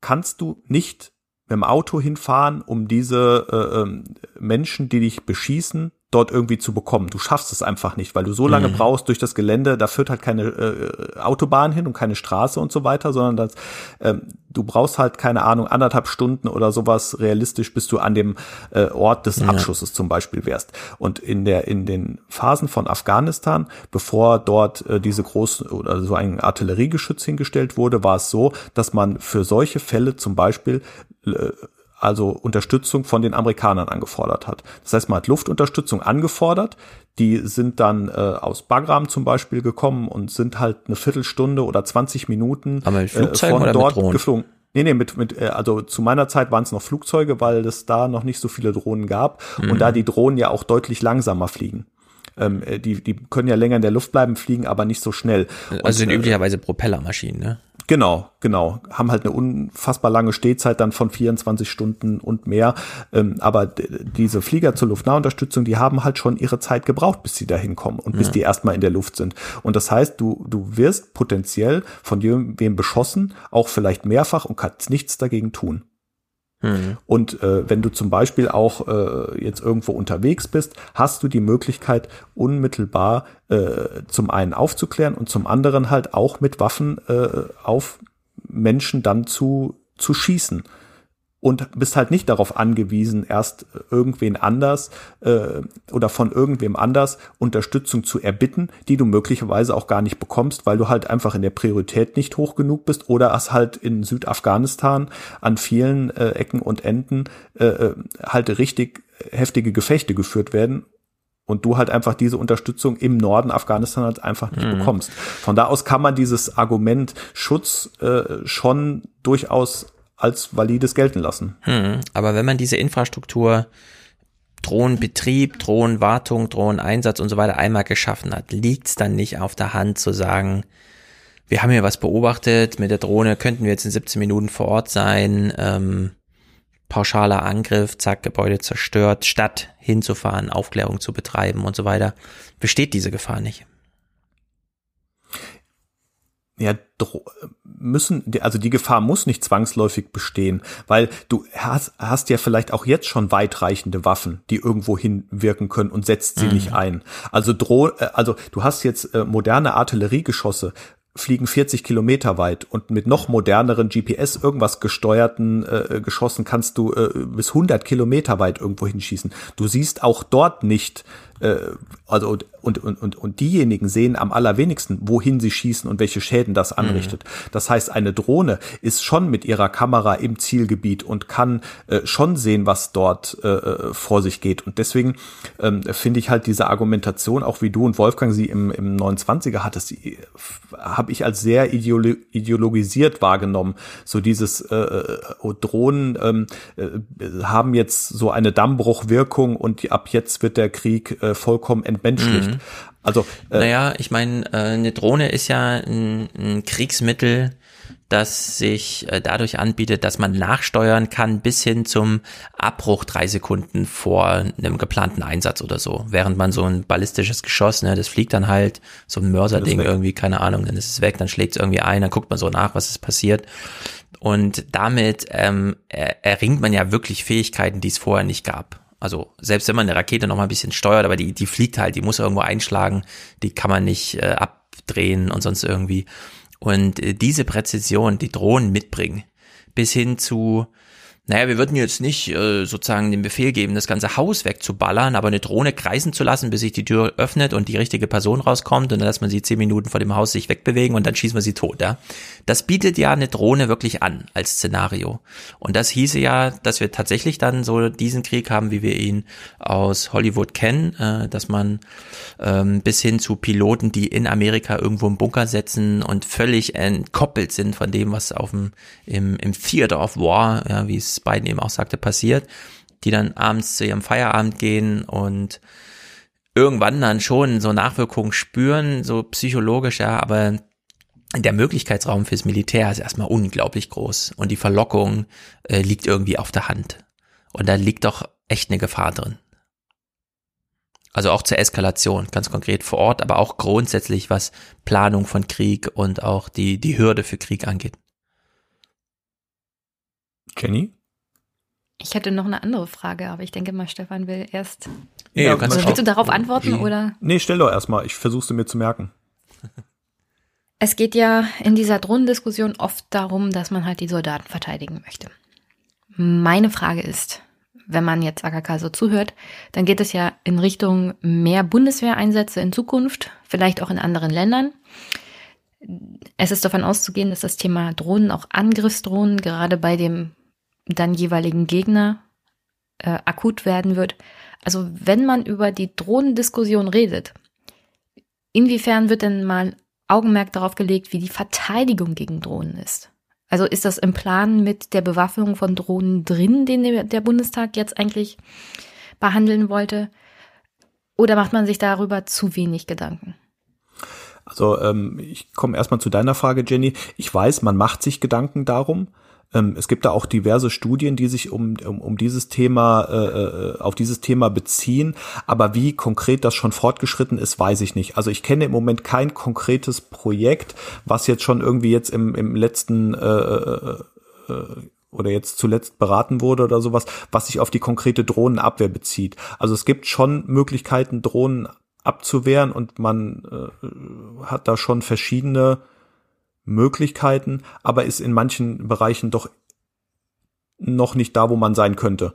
kannst du nicht mit dem Auto hinfahren, um diese äh, ähm, Menschen, die dich beschießen, dort irgendwie zu bekommen. Du schaffst es einfach nicht, weil du so lange mhm. brauchst durch das Gelände, da führt halt keine äh, Autobahn hin und keine Straße und so weiter, sondern das, ähm, du brauchst halt, keine Ahnung, anderthalb Stunden oder sowas realistisch, bis du an dem äh, Ort des Abschusses ja. zum Beispiel wärst. Und in der, in den Phasen von Afghanistan, bevor dort äh, diese großen oder so ein Artilleriegeschütz hingestellt wurde, war es so, dass man für solche Fälle zum Beispiel äh, also Unterstützung von den Amerikanern angefordert hat. Das heißt, man hat Luftunterstützung angefordert, die sind dann äh, aus Bagram zum Beispiel gekommen und sind halt eine Viertelstunde oder 20 Minuten äh, von dort geflogen. Nee, nee, mit, mit, äh, also zu meiner Zeit waren es noch Flugzeuge, weil es da noch nicht so viele Drohnen gab mhm. und da die Drohnen ja auch deutlich langsamer fliegen. Ähm, äh, die, die können ja länger in der Luft bleiben, fliegen aber nicht so schnell. Also sind äh, üblicherweise Propellermaschinen, ne? Genau, genau. Haben halt eine unfassbar lange Stehzeit dann von 24 Stunden und mehr. Ähm, aber diese Flieger zur Luftnahunterstützung, die haben halt schon ihre Zeit gebraucht, bis sie da hinkommen und ja. bis die erstmal in der Luft sind. Und das heißt, du, du wirst potenziell von wem beschossen, auch vielleicht mehrfach und kannst nichts dagegen tun. Mhm. Und äh, wenn du zum Beispiel auch äh, jetzt irgendwo unterwegs bist, hast du die Möglichkeit, unmittelbar äh, zum einen aufzuklären und zum anderen halt auch mit Waffen äh, auf Menschen dann zu, zu schießen und bist halt nicht darauf angewiesen, erst irgendwen anders äh, oder von irgendwem anders Unterstützung zu erbitten, die du möglicherweise auch gar nicht bekommst, weil du halt einfach in der Priorität nicht hoch genug bist oder es halt in Südafghanistan an vielen äh, Ecken und Enden äh, äh halt richtig heftige Gefechte geführt werden und du halt einfach diese Unterstützung im Norden Afghanistan halt einfach nicht mhm. bekommst. Von da aus kann man dieses Argument Schutz äh, schon durchaus als valides gelten lassen. Hm, aber wenn man diese Infrastruktur Drohnenbetrieb, Drohnenwartung, Drohneneinsatz und so weiter einmal geschaffen hat, liegt es dann nicht auf der Hand zu sagen, wir haben hier was beobachtet, mit der Drohne könnten wir jetzt in 17 Minuten vor Ort sein, ähm, pauschaler Angriff, zack, Gebäude zerstört, statt hinzufahren, Aufklärung zu betreiben und so weiter, besteht diese Gefahr nicht ja, müssen, also die Gefahr muss nicht zwangsläufig bestehen, weil du hast, hast ja vielleicht auch jetzt schon weitreichende Waffen, die irgendwo hinwirken können und setzt sie mhm. nicht ein. Also droh, äh, also du hast jetzt äh, moderne Artilleriegeschosse, fliegen 40 Kilometer weit und mit noch moderneren GPS irgendwas gesteuerten äh, Geschossen kannst du äh, bis 100 Kilometer weit irgendwo hinschießen. Du siehst auch dort nicht, äh, also und, und, und, und diejenigen sehen am allerwenigsten, wohin sie schießen und welche Schäden das anrichtet. Mhm. Das heißt, eine Drohne ist schon mit ihrer Kamera im Zielgebiet und kann äh, schon sehen, was dort äh, äh vor sich geht. Und deswegen ähm, finde ich halt diese Argumentation, auch wie du und Wolfgang sie im, im 29er hattest, habe ich als sehr ideolo ideologisiert wahrgenommen. So dieses äh, äh oh, Drohnen ähm, äh, haben jetzt so eine Dammbruchwirkung und ab jetzt wird der Krieg äh, vollkommen entmenschlicht. Mhm. Also äh, naja, ich meine, äh, eine Drohne ist ja ein, ein Kriegsmittel, das sich äh, dadurch anbietet, dass man nachsteuern kann bis hin zum Abbruch drei Sekunden vor einem geplanten Einsatz oder so. Während man so ein ballistisches Geschoss, ne, das fliegt dann halt, so ein Mörserding irgendwie, keine Ahnung, dann ist es weg, dann schlägt es irgendwie ein, dann guckt man so nach, was ist passiert. Und damit ähm, erringt man ja wirklich Fähigkeiten, die es vorher nicht gab. Also selbst wenn man eine Rakete noch mal ein bisschen steuert, aber die, die fliegt halt, die muss irgendwo einschlagen, die kann man nicht äh, abdrehen und sonst irgendwie. Und äh, diese Präzision, die Drohnen mitbringen, bis hin zu naja, wir würden jetzt nicht äh, sozusagen den Befehl geben, das ganze Haus wegzuballern, aber eine Drohne kreisen zu lassen, bis sich die Tür öffnet und die richtige Person rauskommt und dann lässt man sie zehn Minuten vor dem Haus sich wegbewegen und dann schießen wir sie tot, ja. Das bietet ja eine Drohne wirklich an als Szenario. Und das hieße ja, dass wir tatsächlich dann so diesen Krieg haben, wie wir ihn aus Hollywood kennen, äh, dass man ähm, bis hin zu Piloten, die in Amerika irgendwo im Bunker setzen und völlig entkoppelt sind von dem, was auf dem im, im Theater of War, ja, wie es Biden eben auch sagte, passiert, die dann abends zu ihrem Feierabend gehen und irgendwann dann schon so Nachwirkungen spüren, so psychologisch, ja, aber der Möglichkeitsraum fürs Militär ist erstmal unglaublich groß und die Verlockung äh, liegt irgendwie auf der Hand. Und da liegt doch echt eine Gefahr drin. Also auch zur Eskalation, ganz konkret vor Ort, aber auch grundsätzlich, was Planung von Krieg und auch die, die Hürde für Krieg angeht. Kenny? Ich hätte noch eine andere Frage, aber ich denke mal, Stefan will erst. Nee, ja, also, willst du darauf antworten oder? Nee, stell doch erstmal. Ich versuche sie mir zu merken. Es geht ja in dieser Drohnendiskussion oft darum, dass man halt die Soldaten verteidigen möchte. Meine Frage ist, wenn man jetzt AKK so zuhört, dann geht es ja in Richtung mehr Bundeswehreinsätze in Zukunft, vielleicht auch in anderen Ländern. Es ist davon auszugehen, dass das Thema Drohnen, auch Angriffsdrohnen, gerade bei dem dann jeweiligen Gegner äh, akut werden wird. Also wenn man über die Drohnendiskussion redet, inwiefern wird denn mal Augenmerk darauf gelegt, wie die Verteidigung gegen Drohnen ist? Also ist das im Plan mit der Bewaffnung von Drohnen drin, den der Bundestag jetzt eigentlich behandeln wollte? Oder macht man sich darüber zu wenig Gedanken? Also ähm, ich komme erstmal zu deiner Frage, Jenny. Ich weiß, man macht sich Gedanken darum. Ähm, es gibt da auch diverse Studien, die sich um, um, um dieses Thema, äh, äh, auf dieses Thema beziehen. Aber wie konkret das schon fortgeschritten ist, weiß ich nicht. Also ich kenne im Moment kein konkretes Projekt, was jetzt schon irgendwie jetzt im, im letzten äh, äh, äh oder jetzt zuletzt beraten wurde oder sowas, was sich auf die konkrete Drohnenabwehr bezieht. Also es gibt schon Möglichkeiten, Drohnen abzuwehren und man äh, hat da schon verschiedene Möglichkeiten, aber ist in manchen Bereichen doch noch nicht da, wo man sein könnte.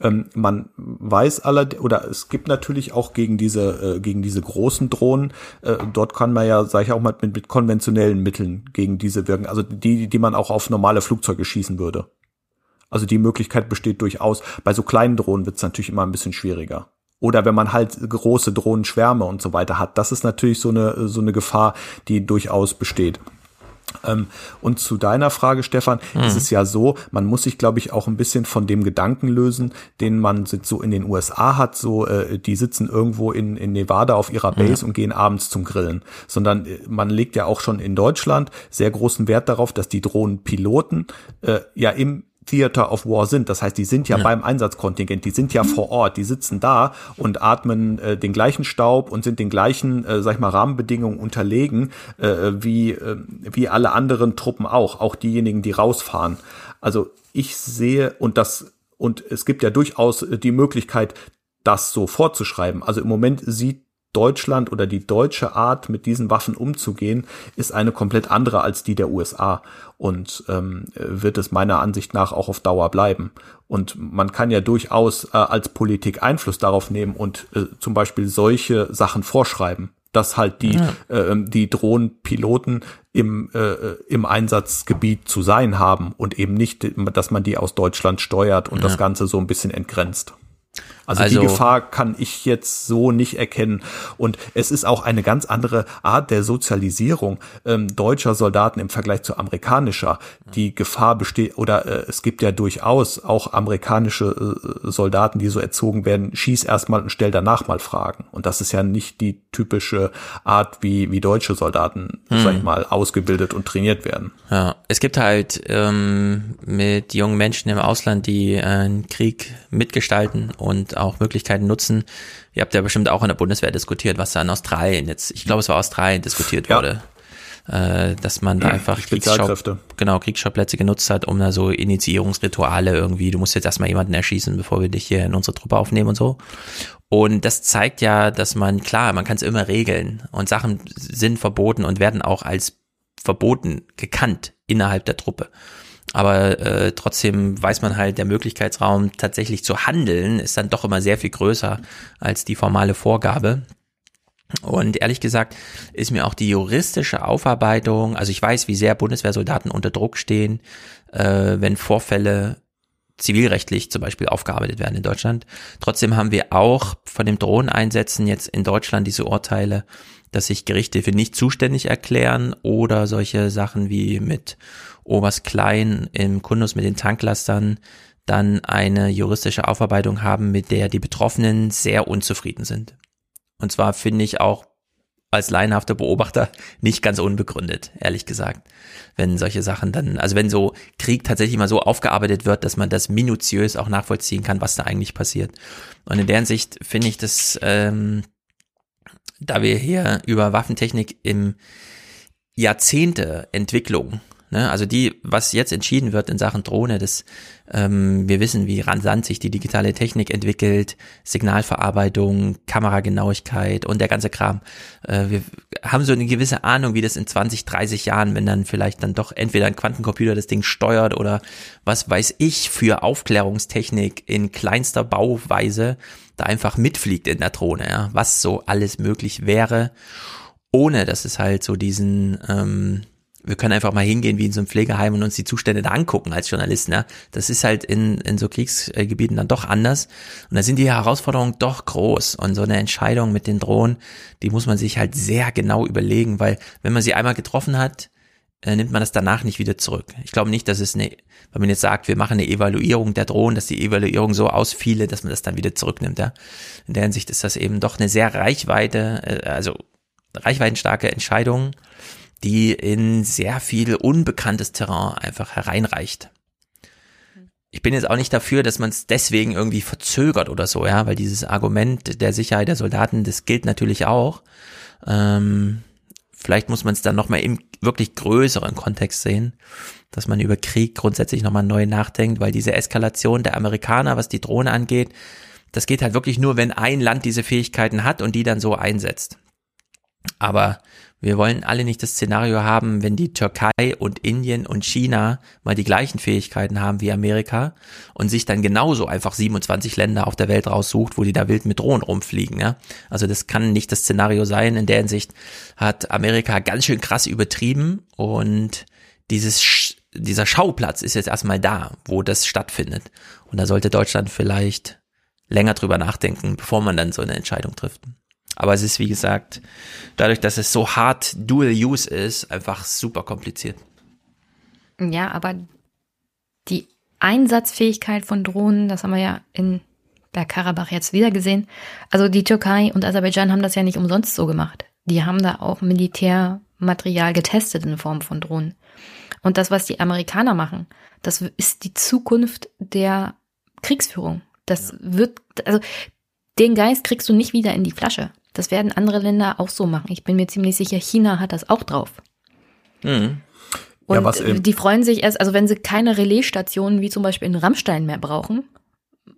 Ähm, man weiß aller oder es gibt natürlich auch gegen diese äh, gegen diese großen Drohnen. Äh, dort kann man ja, sage ich auch mal, mit, mit konventionellen Mitteln gegen diese wirken. Also die, die man auch auf normale Flugzeuge schießen würde. Also die Möglichkeit besteht durchaus. Bei so kleinen Drohnen wird es natürlich immer ein bisschen schwieriger. Oder wenn man halt große Drohnenschwärme und so weiter hat. Das ist natürlich so eine, so eine Gefahr, die durchaus besteht. Ähm, und zu deiner Frage, Stefan, mhm. ist es ja so, man muss sich, glaube ich, auch ein bisschen von dem Gedanken lösen, den man so in den USA hat, so äh, die sitzen irgendwo in, in Nevada auf ihrer Base mhm. und gehen abends zum Grillen. Sondern äh, man legt ja auch schon in Deutschland sehr großen Wert darauf, dass die Drohnenpiloten äh, ja im Theater of War sind. Das heißt, die sind ja, ja, beim Einsatzkontingent, die sind ja vor Ort, die sitzen da und atmen äh, den gleichen Staub und sind den gleichen, äh, sag ich mal, Rahmenbedingungen unterlegen, äh, wie, äh, wie alle anderen Truppen auch, auch diejenigen, die rausfahren. Also ich sehe und das, und es gibt ja durchaus die Möglichkeit, das so vorzuschreiben. Also im Moment sieht Deutschland oder die deutsche Art, mit diesen Waffen umzugehen, ist eine komplett andere als die der USA und ähm, wird es meiner Ansicht nach auch auf Dauer bleiben. Und man kann ja durchaus äh, als Politik Einfluss darauf nehmen und äh, zum Beispiel solche Sachen vorschreiben, dass halt die, ja. äh, die Drohnenpiloten im, äh, im Einsatzgebiet zu sein haben und eben nicht, dass man die aus Deutschland steuert und ja. das Ganze so ein bisschen entgrenzt. Also, also, die Gefahr kann ich jetzt so nicht erkennen. Und es ist auch eine ganz andere Art der Sozialisierung ähm, deutscher Soldaten im Vergleich zu amerikanischer. Die Gefahr besteht, oder äh, es gibt ja durchaus auch amerikanische äh, Soldaten, die so erzogen werden, schieß erstmal und stell danach mal Fragen. Und das ist ja nicht die typische Art, wie, wie deutsche Soldaten, hm. sag ich mal, ausgebildet und trainiert werden. Ja, es gibt halt ähm, mit jungen Menschen im Ausland, die äh, einen Krieg mitgestalten und auch Möglichkeiten nutzen. Ihr habt ja bestimmt auch in der Bundeswehr diskutiert, was da in Australien jetzt, ich glaube, es war Australien diskutiert ja. wurde. Äh, dass man da einfach Kriegsschauplätze genau, Kriegsschauplätze genutzt hat, um da so Initiierungsrituale irgendwie, du musst jetzt erstmal jemanden erschießen, bevor wir dich hier in unsere Truppe aufnehmen und so. Und das zeigt ja, dass man, klar, man kann es immer regeln und Sachen sind verboten und werden auch als verboten gekannt innerhalb der Truppe. Aber äh, trotzdem weiß man halt, der Möglichkeitsraum tatsächlich zu handeln ist dann doch immer sehr viel größer als die formale Vorgabe. Und ehrlich gesagt ist mir auch die juristische Aufarbeitung, also ich weiß, wie sehr Bundeswehrsoldaten unter Druck stehen, äh, wenn Vorfälle zivilrechtlich zum Beispiel aufgearbeitet werden in Deutschland. Trotzdem haben wir auch von dem Drohneneinsätzen jetzt in Deutschland diese Urteile, dass sich Gerichte für nicht zuständig erklären oder solche Sachen wie mit Oberst Klein im Kundus mit den Tanklastern dann eine juristische Aufarbeitung haben, mit der die Betroffenen sehr unzufrieden sind. Und zwar finde ich auch als laienhafter Beobachter nicht ganz unbegründet, ehrlich gesagt. Wenn solche Sachen dann, also wenn so Krieg tatsächlich mal so aufgearbeitet wird, dass man das minutiös auch nachvollziehen kann, was da eigentlich passiert. Und in der Hinsicht finde ich das, ähm, da wir hier über Waffentechnik im Jahrzehnte Entwicklung Ne? Also die, was jetzt entschieden wird in Sachen Drohne, das, ähm, wir wissen, wie rasant sich die digitale Technik entwickelt, Signalverarbeitung, Kameragenauigkeit und der ganze Kram. Äh, wir haben so eine gewisse Ahnung, wie das in 20, 30 Jahren, wenn dann vielleicht dann doch entweder ein Quantencomputer das Ding steuert oder was weiß ich für Aufklärungstechnik in kleinster Bauweise da einfach mitfliegt in der Drohne, ja? was so alles möglich wäre, ohne dass es halt so diesen ähm, wir können einfach mal hingehen wie in so einem Pflegeheim und uns die Zustände da angucken als Journalisten. Ja? Das ist halt in, in so Kriegsgebieten dann doch anders. Und da sind die Herausforderungen doch groß. Und so eine Entscheidung mit den Drohnen, die muss man sich halt sehr genau überlegen, weil wenn man sie einmal getroffen hat, äh, nimmt man das danach nicht wieder zurück. Ich glaube nicht, dass es eine, wenn man jetzt sagt, wir machen eine Evaluierung der Drohnen, dass die Evaluierung so ausfiele, dass man das dann wieder zurücknimmt. Ja? In der Hinsicht ist das eben doch eine sehr reichweite, äh, also reichweitenstarke Entscheidung, die in sehr viel unbekanntes Terrain einfach hereinreicht. Ich bin jetzt auch nicht dafür, dass man es deswegen irgendwie verzögert oder so, ja, weil dieses Argument der Sicherheit der Soldaten, das gilt natürlich auch. Ähm, vielleicht muss man es dann nochmal im wirklich größeren Kontext sehen, dass man über Krieg grundsätzlich nochmal neu nachdenkt, weil diese Eskalation der Amerikaner, was die Drohne angeht, das geht halt wirklich nur, wenn ein Land diese Fähigkeiten hat und die dann so einsetzt. Aber wir wollen alle nicht das Szenario haben, wenn die Türkei und Indien und China mal die gleichen Fähigkeiten haben wie Amerika und sich dann genauso einfach 27 Länder auf der Welt raussucht, wo die da wild mit Drohnen rumfliegen. Ja? Also das kann nicht das Szenario sein. In der Hinsicht hat Amerika ganz schön krass übertrieben und dieses dieser Schauplatz ist jetzt erstmal da, wo das stattfindet. Und da sollte Deutschland vielleicht länger drüber nachdenken, bevor man dann so eine Entscheidung trifft. Aber es ist, wie gesagt, dadurch, dass es so hart Dual Use ist, einfach super kompliziert. Ja, aber die Einsatzfähigkeit von Drohnen, das haben wir ja in Bergkarabach jetzt wieder gesehen. Also die Türkei und Aserbaidschan haben das ja nicht umsonst so gemacht. Die haben da auch Militärmaterial getestet in Form von Drohnen. Und das, was die Amerikaner machen, das ist die Zukunft der Kriegsführung. Das wird, also den Geist kriegst du nicht wieder in die Flasche. Das werden andere Länder auch so machen. Ich bin mir ziemlich sicher, China hat das auch drauf. Mhm. Und ja, was, die freuen sich erst, also wenn sie keine Relaisstationen wie zum Beispiel in Rammstein mehr brauchen,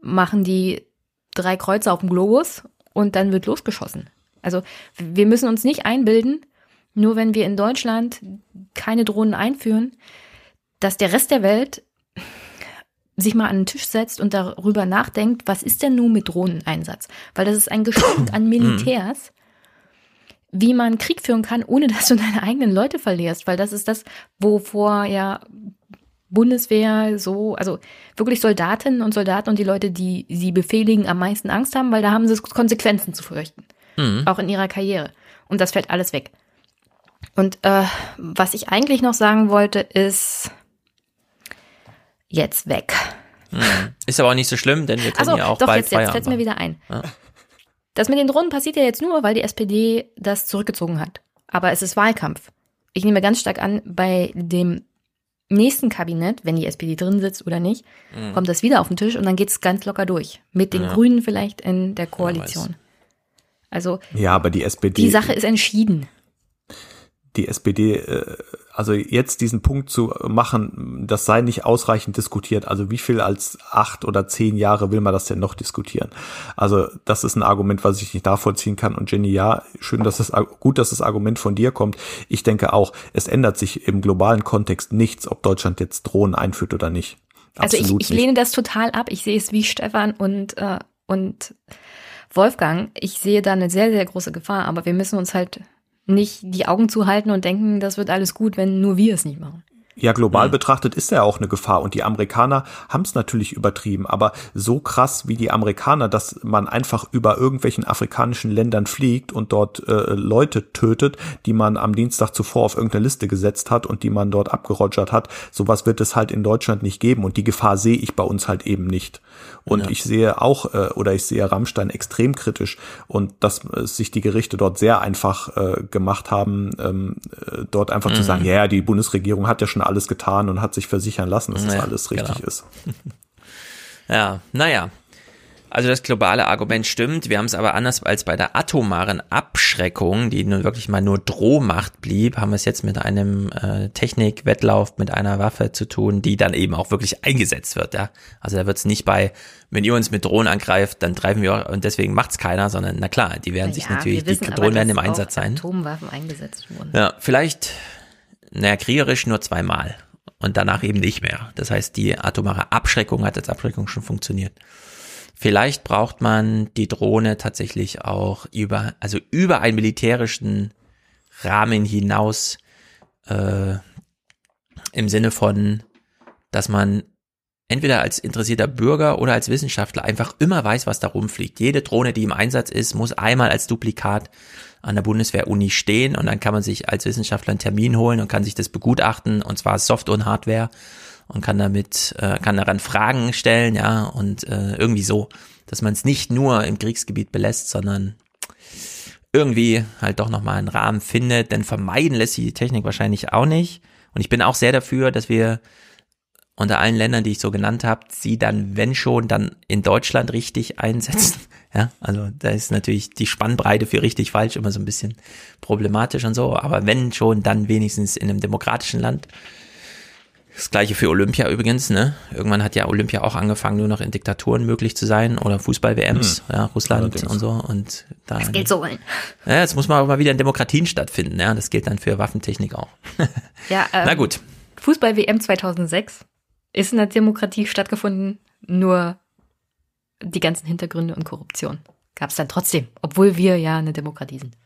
machen die drei Kreuze auf dem Globus und dann wird losgeschossen. Also wir müssen uns nicht einbilden, nur wenn wir in Deutschland keine Drohnen einführen, dass der Rest der Welt sich mal an den Tisch setzt und darüber nachdenkt, was ist denn nun mit Drohneneinsatz? Weil das ist ein Geschenk an Militärs, wie man Krieg führen kann, ohne dass du deine eigenen Leute verlierst, weil das ist das, wovor ja Bundeswehr so, also wirklich Soldatinnen und Soldaten und die Leute, die sie befehligen, am meisten Angst haben, weil da haben sie Konsequenzen zu fürchten. Mhm. Auch in ihrer Karriere. Und das fällt alles weg. Und äh, was ich eigentlich noch sagen wollte, ist, jetzt weg. Hm. Ist aber auch nicht so schlimm, denn wir können also, ja auch doch, bald jetzt, jetzt fällt mir wieder ein. Ja. Das mit den Drohnen passiert ja jetzt nur, weil die SPD das zurückgezogen hat. Aber es ist Wahlkampf. Ich nehme ganz stark an, bei dem nächsten Kabinett, wenn die SPD drin sitzt oder nicht, mhm. kommt das wieder auf den Tisch und dann geht es ganz locker durch. Mit den ja. Grünen vielleicht in der Koalition. Also ja, aber die SPD. Die Sache ist entschieden die SPD, äh, also jetzt diesen Punkt zu machen, das sei nicht ausreichend diskutiert. Also wie viel als acht oder zehn Jahre will man das denn noch diskutieren? Also das ist ein Argument, was ich nicht nachvollziehen kann. Und Jenny, ja, schön, dass das gut, dass das Argument von dir kommt. Ich denke auch, es ändert sich im globalen Kontext nichts, ob Deutschland jetzt Drohnen einführt oder nicht. Absolut also ich, ich lehne das total ab. Ich sehe es wie Stefan und äh, und Wolfgang. Ich sehe da eine sehr sehr große Gefahr. Aber wir müssen uns halt nicht die Augen zuhalten und denken, das wird alles gut, wenn nur wir es nicht machen. Ja, global mhm. betrachtet ist er auch eine Gefahr und die Amerikaner haben es natürlich übertrieben, aber so krass wie die Amerikaner, dass man einfach über irgendwelchen afrikanischen Ländern fliegt und dort äh, Leute tötet, die man am Dienstag zuvor auf irgendeine Liste gesetzt hat und die man dort abgerogert hat, sowas wird es halt in Deutschland nicht geben und die Gefahr sehe ich bei uns halt eben nicht. Und ja. ich sehe auch, äh, oder ich sehe Rammstein extrem kritisch und dass äh, sich die Gerichte dort sehr einfach äh, gemacht haben, ähm, äh, dort einfach mhm. zu sagen, ja, die Bundesregierung hat ja schon alles getan und hat sich versichern lassen, dass naja, das alles richtig genau. ist. Ja, naja, also das globale Argument stimmt. Wir haben es aber anders als bei der atomaren Abschreckung, die nun wirklich mal nur Drohmacht blieb, haben wir es jetzt mit einem äh, Technikwettlauf mit einer Waffe zu tun, die dann eben auch wirklich eingesetzt wird. Ja, also da wird es nicht bei, wenn ihr uns mit Drohnen angreift, dann greifen wir und deswegen macht's keiner, sondern na klar, die werden ja, sich natürlich, die Drohnen aber, werden im Einsatz sein. Atomwaffen eingesetzt wurden. Ja, vielleicht, naja, kriegerisch nur zweimal und danach eben nicht mehr. Das heißt, die atomare Abschreckung hat als Abschreckung schon funktioniert. Vielleicht braucht man die Drohne tatsächlich auch über, also über einen militärischen Rahmen hinaus, äh, im Sinne von, dass man entweder als interessierter Bürger oder als Wissenschaftler einfach immer weiß, was da rumfliegt. Jede Drohne, die im Einsatz ist, muss einmal als Duplikat an der Bundeswehr-Uni stehen und dann kann man sich als Wissenschaftler einen Termin holen und kann sich das begutachten und zwar Soft- und Hardware und kann damit, äh, kann daran Fragen stellen, ja, und äh, irgendwie so, dass man es nicht nur im Kriegsgebiet belässt, sondern irgendwie halt doch nochmal einen Rahmen findet, denn vermeiden lässt sich die Technik wahrscheinlich auch nicht. Und ich bin auch sehr dafür, dass wir unter allen Ländern, die ich so genannt habe, sie dann, wenn schon, dann in Deutschland richtig einsetzen. Ja, also da ist natürlich die Spannbreite für richtig falsch immer so ein bisschen problematisch und so, aber wenn schon, dann wenigstens in einem demokratischen Land. Das gleiche für Olympia übrigens, ne? Irgendwann hat ja Olympia auch angefangen, nur noch in Diktaturen möglich zu sein oder Fußball-WMs, hm. ja, Russland Allerdings. und so. Und da. Das gilt so ein. Ja, jetzt muss man auch mal wieder in Demokratien stattfinden, ja. Das gilt dann für Waffentechnik auch. Ja, ähm, Na gut. Fußball-WM 2006 ist in der Demokratie stattgefunden, nur die ganzen Hintergründe und Korruption gab es dann trotzdem, obwohl wir ja eine Demokratie sind.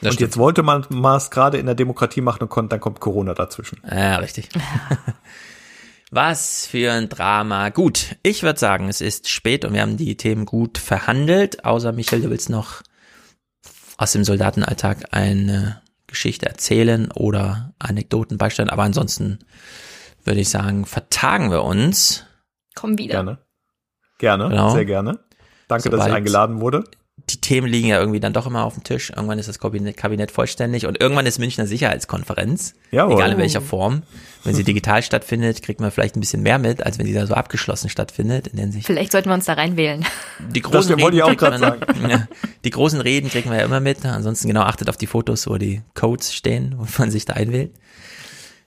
Das und stimmt. jetzt wollte man es gerade in der Demokratie machen und kommt, dann kommt Corona dazwischen. Ja, richtig. Was für ein Drama. Gut, ich würde sagen, es ist spät und wir haben die Themen gut verhandelt. Außer Michael, du willst noch aus dem Soldatenalltag eine Geschichte erzählen oder Anekdoten beisteuern. Aber ansonsten würde ich sagen, vertagen wir uns. Komm wieder. Gerne. Gerne, genau. sehr gerne. Danke, Sobald dass ich eingeladen wurde. Die Themen liegen ja irgendwie dann doch immer auf dem Tisch. Irgendwann ist das Kabinett, Kabinett vollständig und irgendwann ist Münchner Sicherheitskonferenz. Jawohl. Egal in welcher Form. Wenn sie digital stattfindet, kriegt man vielleicht ein bisschen mehr mit, als wenn sie da so abgeschlossen stattfindet. In sich vielleicht sollten wir uns da reinwählen. Die großen, das Reden ich auch man, sagen. Die großen Reden kriegen wir ja immer mit. Ansonsten genau achtet auf die Fotos, wo die Codes stehen, wo man sich da einwählt.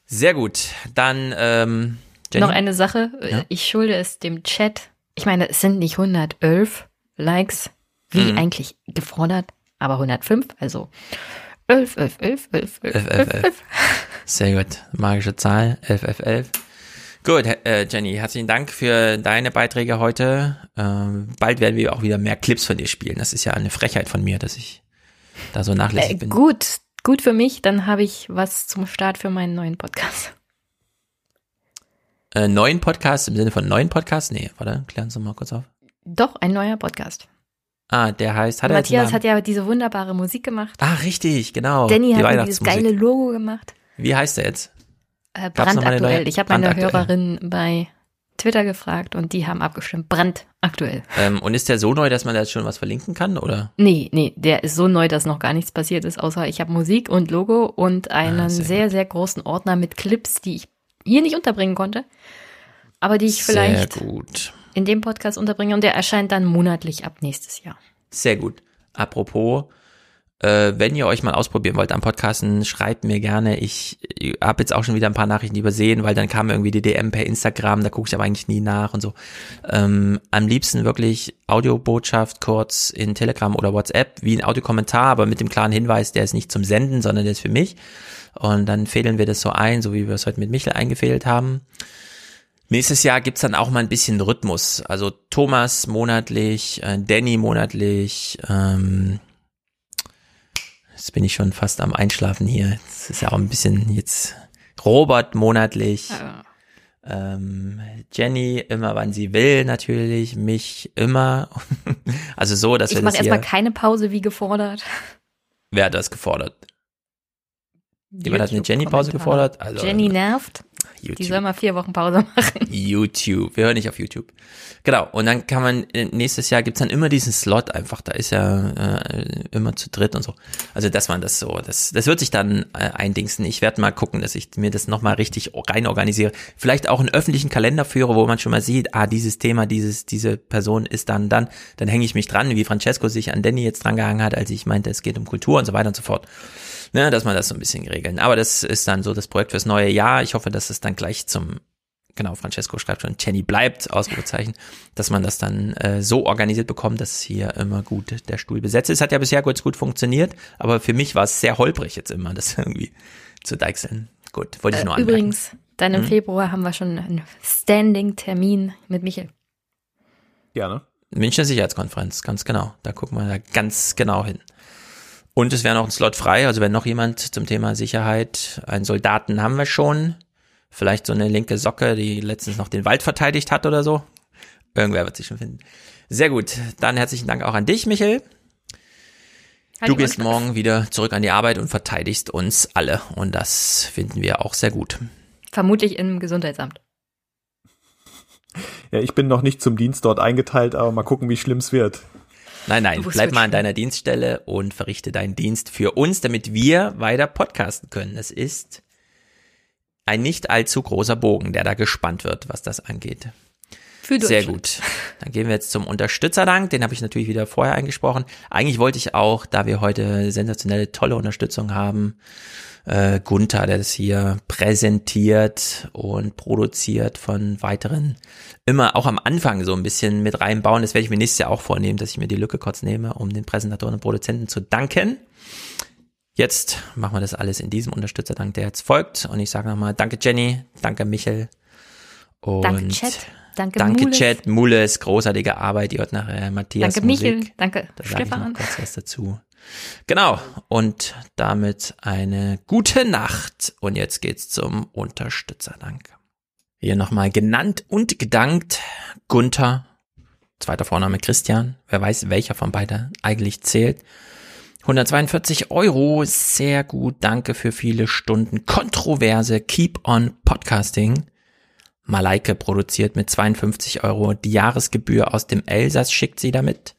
Sehr gut. Dann ähm, Jenny? noch eine Sache. Ja? Ich schulde es dem Chat ich meine, es sind nicht 111 Likes, wie mhm. eigentlich gefordert, aber 105, also 11, 11, 11, 11, 11, 11, 11, 11. Sehr gut, magische Zahl, 11, 11, 11. Gut, äh, Jenny, herzlichen Dank für deine Beiträge heute. Ähm, bald werden wir auch wieder mehr Clips von dir spielen. Das ist ja eine Frechheit von mir, dass ich da so nachlässig äh, bin. Gut, gut für mich. Dann habe ich was zum Start für meinen neuen Podcast äh, neuen Podcast im Sinne von neuen Podcast? Nee, warte, klären Sie mal kurz auf. Doch, ein neuer Podcast. Ah, der heißt, hat Matthias hat ja diese wunderbare Musik gemacht. Ah, richtig, genau. Danny die hat dieses geile Logo gemacht. Wie heißt der jetzt? Äh, brandaktuell. Ich habe meine Hörerin bei Twitter gefragt und die haben abgestimmt. Brandaktuell. Ähm, und ist der so neu, dass man da jetzt schon was verlinken kann, oder? Nee, nee, der ist so neu, dass noch gar nichts passiert ist, außer ich habe Musik und Logo und einen ah, sehr, sehr, sehr großen Ordner mit Clips, die ich hier nicht unterbringen konnte, aber die ich vielleicht in dem Podcast unterbringe und der erscheint dann monatlich ab nächstes Jahr. Sehr gut. Apropos, äh, wenn ihr euch mal ausprobieren wollt am Podcasten, schreibt mir gerne. Ich, ich habe jetzt auch schon wieder ein paar Nachrichten übersehen, weil dann kam irgendwie die DM per Instagram, da gucke ich aber eigentlich nie nach und so. Ähm, am liebsten wirklich Audiobotschaft kurz in Telegram oder WhatsApp, wie ein Audiokommentar, aber mit dem klaren Hinweis, der ist nicht zum Senden, sondern der ist für mich. Und dann fädeln wir das so ein, so wie wir es heute mit Michel eingefädelt haben. Nächstes Jahr gibt's dann auch mal ein bisschen Rhythmus. Also Thomas monatlich, äh, Danny monatlich. Ähm, jetzt bin ich schon fast am Einschlafen hier. Das ist ja auch ein bisschen jetzt Robert monatlich. Ja. Ähm, Jenny immer, wann sie will, natürlich. Mich immer. also so, dass ich wir Ich mache erstmal keine Pause wie gefordert. Wer hat das gefordert? Jemand hat eine Jenny-Pause gefordert. Also, Jenny nervt. YouTube. Die soll mal vier Wochen Pause machen. YouTube. Wir hören nicht auf YouTube. Genau. Und dann kann man, äh, nächstes Jahr gibt's dann immer diesen Slot einfach. Da ist ja äh, immer zu dritt und so. Also das war das so. Das, das wird sich dann äh, eindingsen. Ich werde mal gucken, dass ich mir das nochmal richtig rein organisiere. Vielleicht auch einen öffentlichen Kalender führe, wo man schon mal sieht, ah, dieses Thema, dieses, diese Person ist dann, dann, dann hänge ich mich dran, wie Francesco sich an Danny jetzt dran gehangen hat, als ich meinte, es geht um Kultur und so weiter und so fort ne, dass man das so ein bisschen regeln. Aber das ist dann so das Projekt fürs neue Jahr. Ich hoffe, dass es dann gleich zum genau, Francesco schreibt schon, Jenny bleibt, Ausrufezeichen, dass man das dann äh, so organisiert bekommt, dass hier immer gut der Stuhl besetzt ist. Hat ja bisher kurz gut funktioniert, aber für mich war es sehr holprig jetzt immer, das irgendwie zu deichseln. Gut, wollte ich nur äh, anmerken. Übrigens, dann im hm? Februar haben wir schon einen Standing-Termin mit Michel. Gerne. Münchner Sicherheitskonferenz, ganz genau. Da gucken wir da ganz genau hin. Und es wäre noch ein Slot frei, also wenn noch jemand zum Thema Sicherheit, einen Soldaten haben wir schon. Vielleicht so eine linke Socke, die letztens noch den Wald verteidigt hat oder so. Irgendwer wird sich schon finden. Sehr gut. Dann herzlichen Dank auch an dich, Michael. Du gehst morgen wieder zurück an die Arbeit und verteidigst uns alle. Und das finden wir auch sehr gut. Vermutlich im Gesundheitsamt. Ja, ich bin noch nicht zum Dienst dort eingeteilt, aber mal gucken, wie schlimm es wird. Nein, nein, bleib mal an deiner Dienststelle und verrichte deinen Dienst für uns, damit wir weiter podcasten können. Es ist ein nicht allzu großer Bogen, der da gespannt wird, was das angeht. Für Sehr gut. Dann gehen wir jetzt zum Unterstützerdank. Den habe ich natürlich wieder vorher eingesprochen. Eigentlich wollte ich auch, da wir heute sensationelle, tolle Unterstützung haben, äh, Gunther, der das hier präsentiert und produziert von weiteren, immer auch am Anfang so ein bisschen mit reinbauen. Das werde ich mir nächstes Jahr auch vornehmen, dass ich mir die Lücke kurz nehme, um den Präsentatoren und Produzenten zu danken. Jetzt machen wir das alles in diesem Unterstützerdank, der jetzt folgt. Und ich sage nochmal, danke Jenny, danke Michel. Und danke Chat, danke, danke Mules. Chat, Mules, großartige Arbeit. Die hört nachher Matthias Danke Musik. Michel, danke Da sage ich Stefan. kurz was dazu. Genau. Und damit eine gute Nacht. Und jetzt geht's zum Unterstützerdank. Hier nochmal genannt und gedankt Gunther, zweiter Vorname Christian. Wer weiß, welcher von beiden eigentlich zählt. 142 Euro, sehr gut. Danke für viele Stunden. Kontroverse Keep on Podcasting. Malaike produziert mit 52 Euro. Die Jahresgebühr aus dem Elsass schickt sie damit.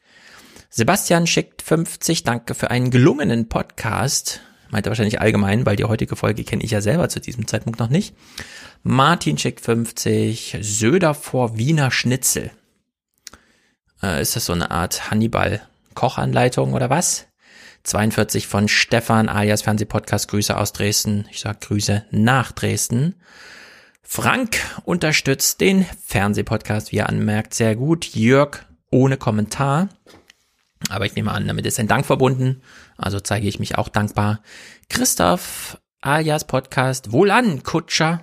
Sebastian schickt 50. Danke für einen gelungenen Podcast. Meinte wahrscheinlich allgemein, weil die heutige Folge kenne ich ja selber zu diesem Zeitpunkt noch nicht. Martin schickt 50. Söder vor Wiener Schnitzel. Äh, ist das so eine Art Hannibal-Kochanleitung oder was? 42 von Stefan alias Fernsehpodcast. Grüße aus Dresden. Ich sag Grüße nach Dresden. Frank unterstützt den Fernsehpodcast, wie er anmerkt, sehr gut. Jörg ohne Kommentar. Aber ich nehme an, damit ist ein Dank verbunden. Also zeige ich mich auch dankbar. Christoph alias Podcast. Wohlan, Kutscher.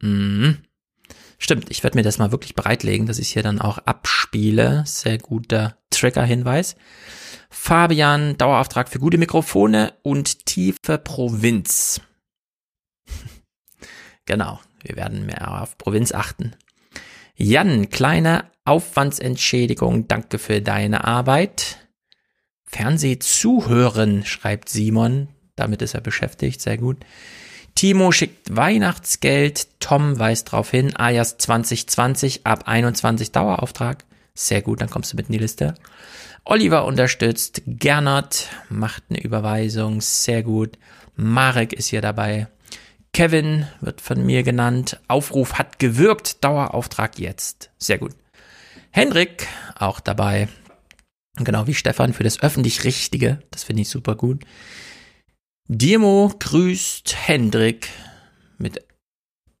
Mhm. Stimmt, ich werde mir das mal wirklich bereitlegen, dass ich hier dann auch abspiele. Sehr guter Trigger-Hinweis. Fabian, Dauerauftrag für gute Mikrofone und tiefe Provinz. Genau, wir werden mehr auf Provinz achten. Jan, kleine Aufwandsentschädigung, danke für deine Arbeit. Fernsehzuhören, schreibt Simon, damit ist er beschäftigt, sehr gut. Timo schickt Weihnachtsgeld, Tom weist darauf hin, Ayas 2020 ab 21 Dauerauftrag. Sehr gut, dann kommst du mit in die Liste. Oliver unterstützt, Gernot macht eine Überweisung, sehr gut. Marek ist hier dabei. Kevin wird von mir genannt. Aufruf hat gewirkt, Dauerauftrag jetzt. Sehr gut. Henrik auch dabei. Genau wie Stefan für das öffentlich Richtige. Das finde ich super gut. Dimo grüßt Hendrik mit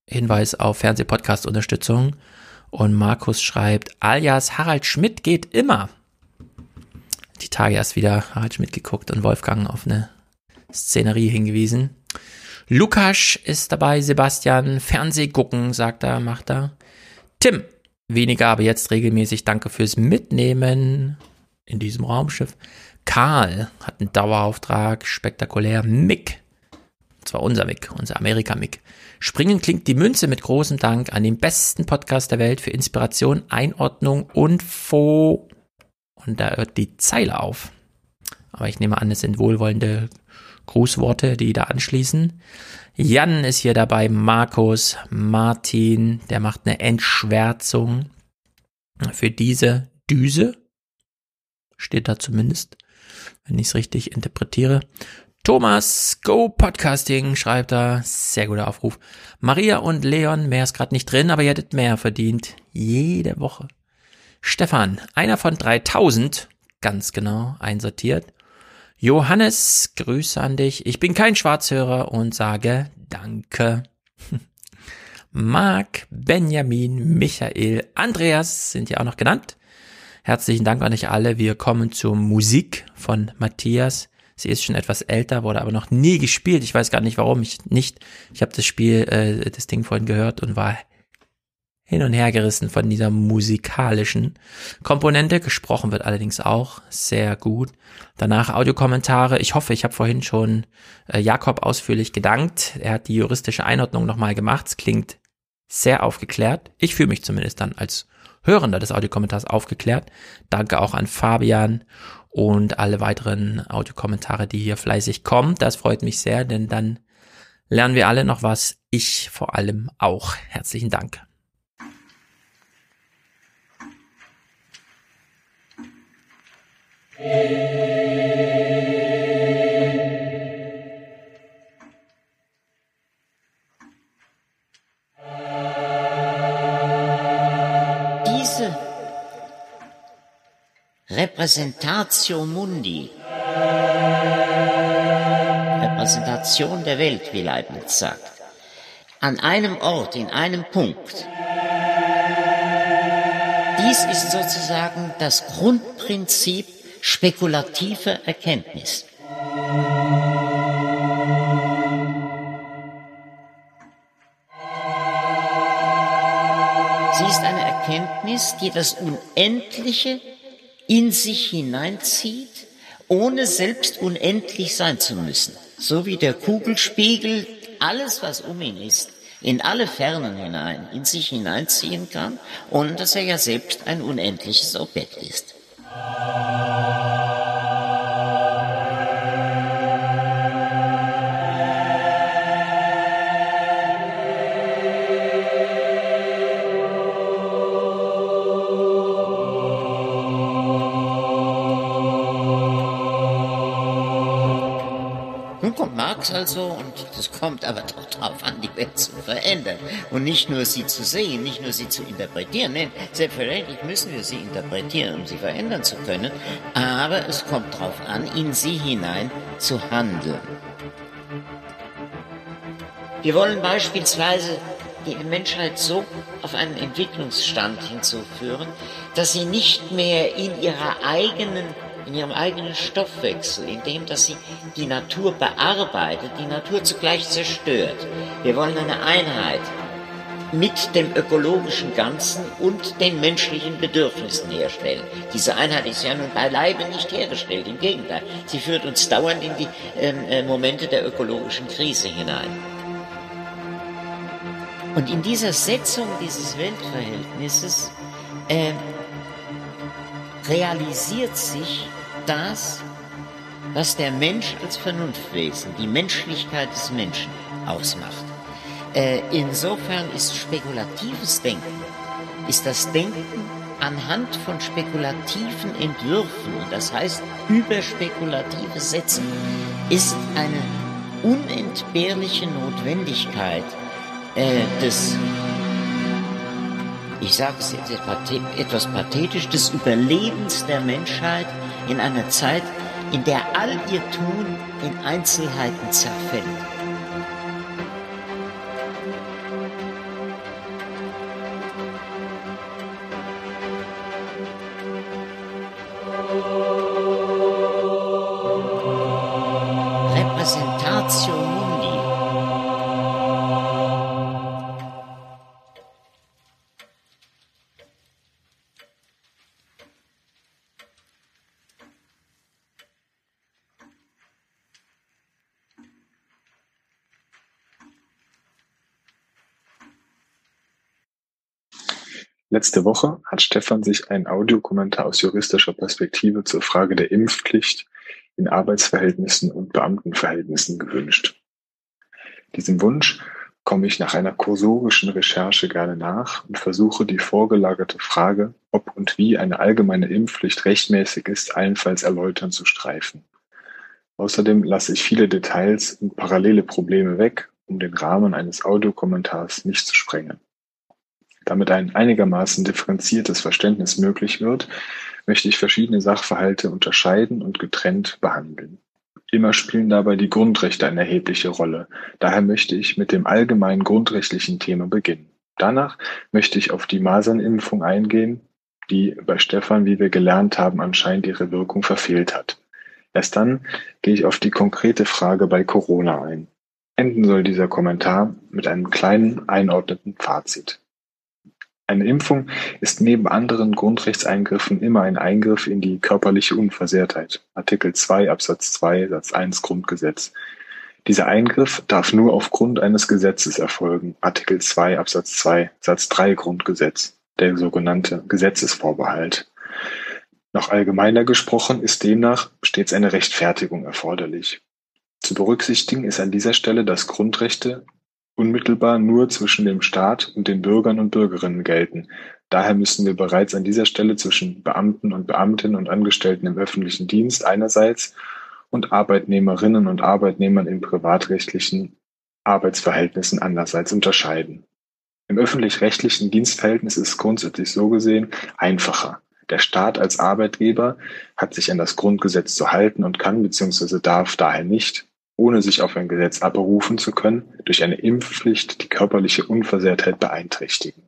Hinweis auf Fernsehpodcast-Unterstützung. Und Markus schreibt, alias Harald Schmidt geht immer. Die Tage erst wieder Harald Schmidt geguckt und Wolfgang auf eine Szenerie hingewiesen. Lukas ist dabei, Sebastian, Fernsehgucken, sagt er, macht er. Tim, weniger, aber jetzt regelmäßig, danke fürs Mitnehmen in diesem Raumschiff. Karl hat einen Dauerauftrag, spektakulär. Mick, und zwar unser Mick, unser Amerika-Mick. Springen klingt die Münze mit großem Dank an den besten Podcast der Welt für Inspiration, Einordnung und Fo. Und da hört die Zeile auf. Aber ich nehme an, es sind wohlwollende Grußworte, die da anschließen. Jan ist hier dabei, Markus, Martin, der macht eine Entschwärzung für diese Düse. Steht da zumindest, wenn ich es richtig interpretiere. Thomas, Go Podcasting, schreibt er. Sehr guter Aufruf. Maria und Leon, mehr ist gerade nicht drin, aber ihr hättet mehr verdient. Jede Woche. Stefan, einer von 3000, ganz genau, einsortiert. Johannes, Grüße an dich. Ich bin kein Schwarzhörer und sage Danke. Marc, Benjamin, Michael, Andreas sind ja auch noch genannt. Herzlichen Dank an euch alle. Wir kommen zur Musik von Matthias. Sie ist schon etwas älter, wurde aber noch nie gespielt. Ich weiß gar nicht, warum ich nicht. Ich habe das Spiel, äh, das Ding vorhin gehört und war hin und her gerissen von dieser musikalischen Komponente. Gesprochen wird allerdings auch sehr gut. Danach Audiokommentare. Ich hoffe, ich habe vorhin schon äh, Jakob ausführlich gedankt. Er hat die juristische Einordnung nochmal gemacht. Es klingt sehr aufgeklärt. Ich fühle mich zumindest dann als Hörender des Audiokommentars aufgeklärt. Danke auch an Fabian und alle weiteren Audiokommentare, die hier fleißig kommen. Das freut mich sehr, denn dann lernen wir alle noch was. Ich vor allem auch. Herzlichen Dank. Diese Repräsentatio Mundi, Repräsentation der Welt, wie Leibniz sagt, an einem Ort, in einem Punkt, dies ist sozusagen das Grundprinzip spekulativer Erkenntnis. Sie ist eine Erkenntnis, die das Unendliche in sich hineinzieht, ohne selbst unendlich sein zu müssen. So wie der Kugelspiegel alles, was um ihn ist, in alle Fernen hinein, in sich hineinziehen kann, ohne dass er ja selbst ein unendliches Objekt ist. Nun Marx also, und es kommt aber doch darauf an, die Welt zu verändern. Und nicht nur sie zu sehen, nicht nur sie zu interpretieren. Nein, selbstverständlich müssen wir sie interpretieren, um sie verändern zu können. Aber es kommt darauf an, in sie hinein zu handeln. Wir wollen beispielsweise die Menschheit so auf einen Entwicklungsstand hinzuführen, dass sie nicht mehr in ihrer eigenen in ihrem eigenen Stoffwechsel, indem dass sie die Natur bearbeitet, die Natur zugleich zerstört. Wir wollen eine Einheit mit dem ökologischen Ganzen und den menschlichen Bedürfnissen herstellen. Diese Einheit ist ja nun beileibe nicht hergestellt, im Gegenteil. Sie führt uns dauernd in die ähm, äh, Momente der ökologischen Krise hinein. Und in dieser Setzung dieses Weltverhältnisses äh, realisiert sich das, was der Mensch als Vernunftwesen, die Menschlichkeit des Menschen ausmacht. Äh, insofern ist spekulatives Denken, ist das Denken anhand von spekulativen Entwürfen, und das heißt überspekulative Sätze, ist eine unentbehrliche Notwendigkeit äh, des ich sage es jetzt etwas pathetisch, des Überlebens der Menschheit in einer Zeit, in der all ihr Tun in Einzelheiten zerfällt. Letzte Woche hat Stefan sich einen Audiokommentar aus juristischer Perspektive zur Frage der Impfpflicht in Arbeitsverhältnissen und Beamtenverhältnissen gewünscht. Diesem Wunsch komme ich nach einer kursorischen Recherche gerne nach und versuche die vorgelagerte Frage, ob und wie eine allgemeine Impfpflicht rechtmäßig ist, allenfalls erläutern zu streifen. Außerdem lasse ich viele Details und parallele Probleme weg, um den Rahmen eines Audiokommentars nicht zu sprengen. Damit ein einigermaßen differenziertes Verständnis möglich wird, möchte ich verschiedene Sachverhalte unterscheiden und getrennt behandeln. Immer spielen dabei die Grundrechte eine erhebliche Rolle. Daher möchte ich mit dem allgemeinen grundrechtlichen Thema beginnen. Danach möchte ich auf die Masernimpfung eingehen, die bei Stefan, wie wir gelernt haben, anscheinend ihre Wirkung verfehlt hat. Erst dann gehe ich auf die konkrete Frage bei Corona ein. Enden soll dieser Kommentar mit einem kleinen einordneten Fazit. Eine Impfung ist neben anderen Grundrechtseingriffen immer ein Eingriff in die körperliche Unversehrtheit (Artikel 2 Absatz 2 Satz 1 Grundgesetz). Dieser Eingriff darf nur aufgrund eines Gesetzes erfolgen (Artikel 2 Absatz 2 Satz 3 Grundgesetz), der sogenannte Gesetzesvorbehalt. Noch allgemeiner gesprochen ist demnach stets eine Rechtfertigung erforderlich. Zu berücksichtigen ist an dieser Stelle, dass Grundrechte unmittelbar nur zwischen dem Staat und den Bürgern und Bürgerinnen gelten. Daher müssen wir bereits an dieser Stelle zwischen Beamten und Beamtinnen und Angestellten im öffentlichen Dienst einerseits und Arbeitnehmerinnen und Arbeitnehmern in privatrechtlichen Arbeitsverhältnissen andererseits unterscheiden. Im öffentlich-rechtlichen Dienstverhältnis ist es grundsätzlich so gesehen einfacher. Der Staat als Arbeitgeber hat sich an das Grundgesetz zu halten und kann bzw. darf daher nicht ohne sich auf ein Gesetz abberufen zu können, durch eine Impfpflicht die körperliche Unversehrtheit beeinträchtigen.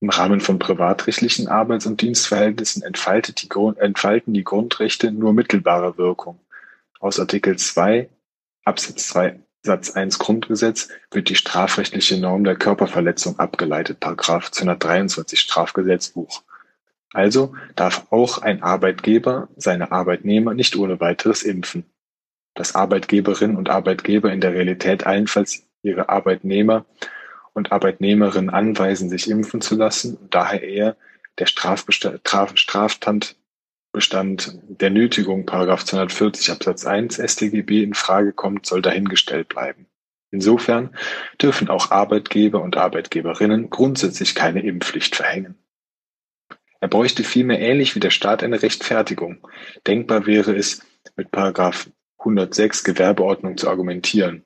Im Rahmen von privatrechtlichen Arbeits- und Dienstverhältnissen die entfalten die Grundrechte nur mittelbare Wirkung. Aus Artikel 2 Absatz 2 Satz 1 Grundgesetz wird die strafrechtliche Norm der Körperverletzung abgeleitet, Paragraph 223 Strafgesetzbuch. Also darf auch ein Arbeitgeber seine Arbeitnehmer nicht ohne weiteres impfen dass Arbeitgeberinnen und Arbeitgeber in der Realität allenfalls ihre Arbeitnehmer und Arbeitnehmerinnen anweisen, sich impfen zu lassen und daher eher der Strafbestand, der Nötigung, Paragraph 240 Absatz 1 StGB in Frage kommt, soll dahingestellt bleiben. Insofern dürfen auch Arbeitgeber und Arbeitgeberinnen grundsätzlich keine Impfpflicht verhängen. Er bräuchte vielmehr ähnlich wie der Staat eine Rechtfertigung. Denkbar wäre es, mit Paragraph 106 Gewerbeordnung zu argumentieren.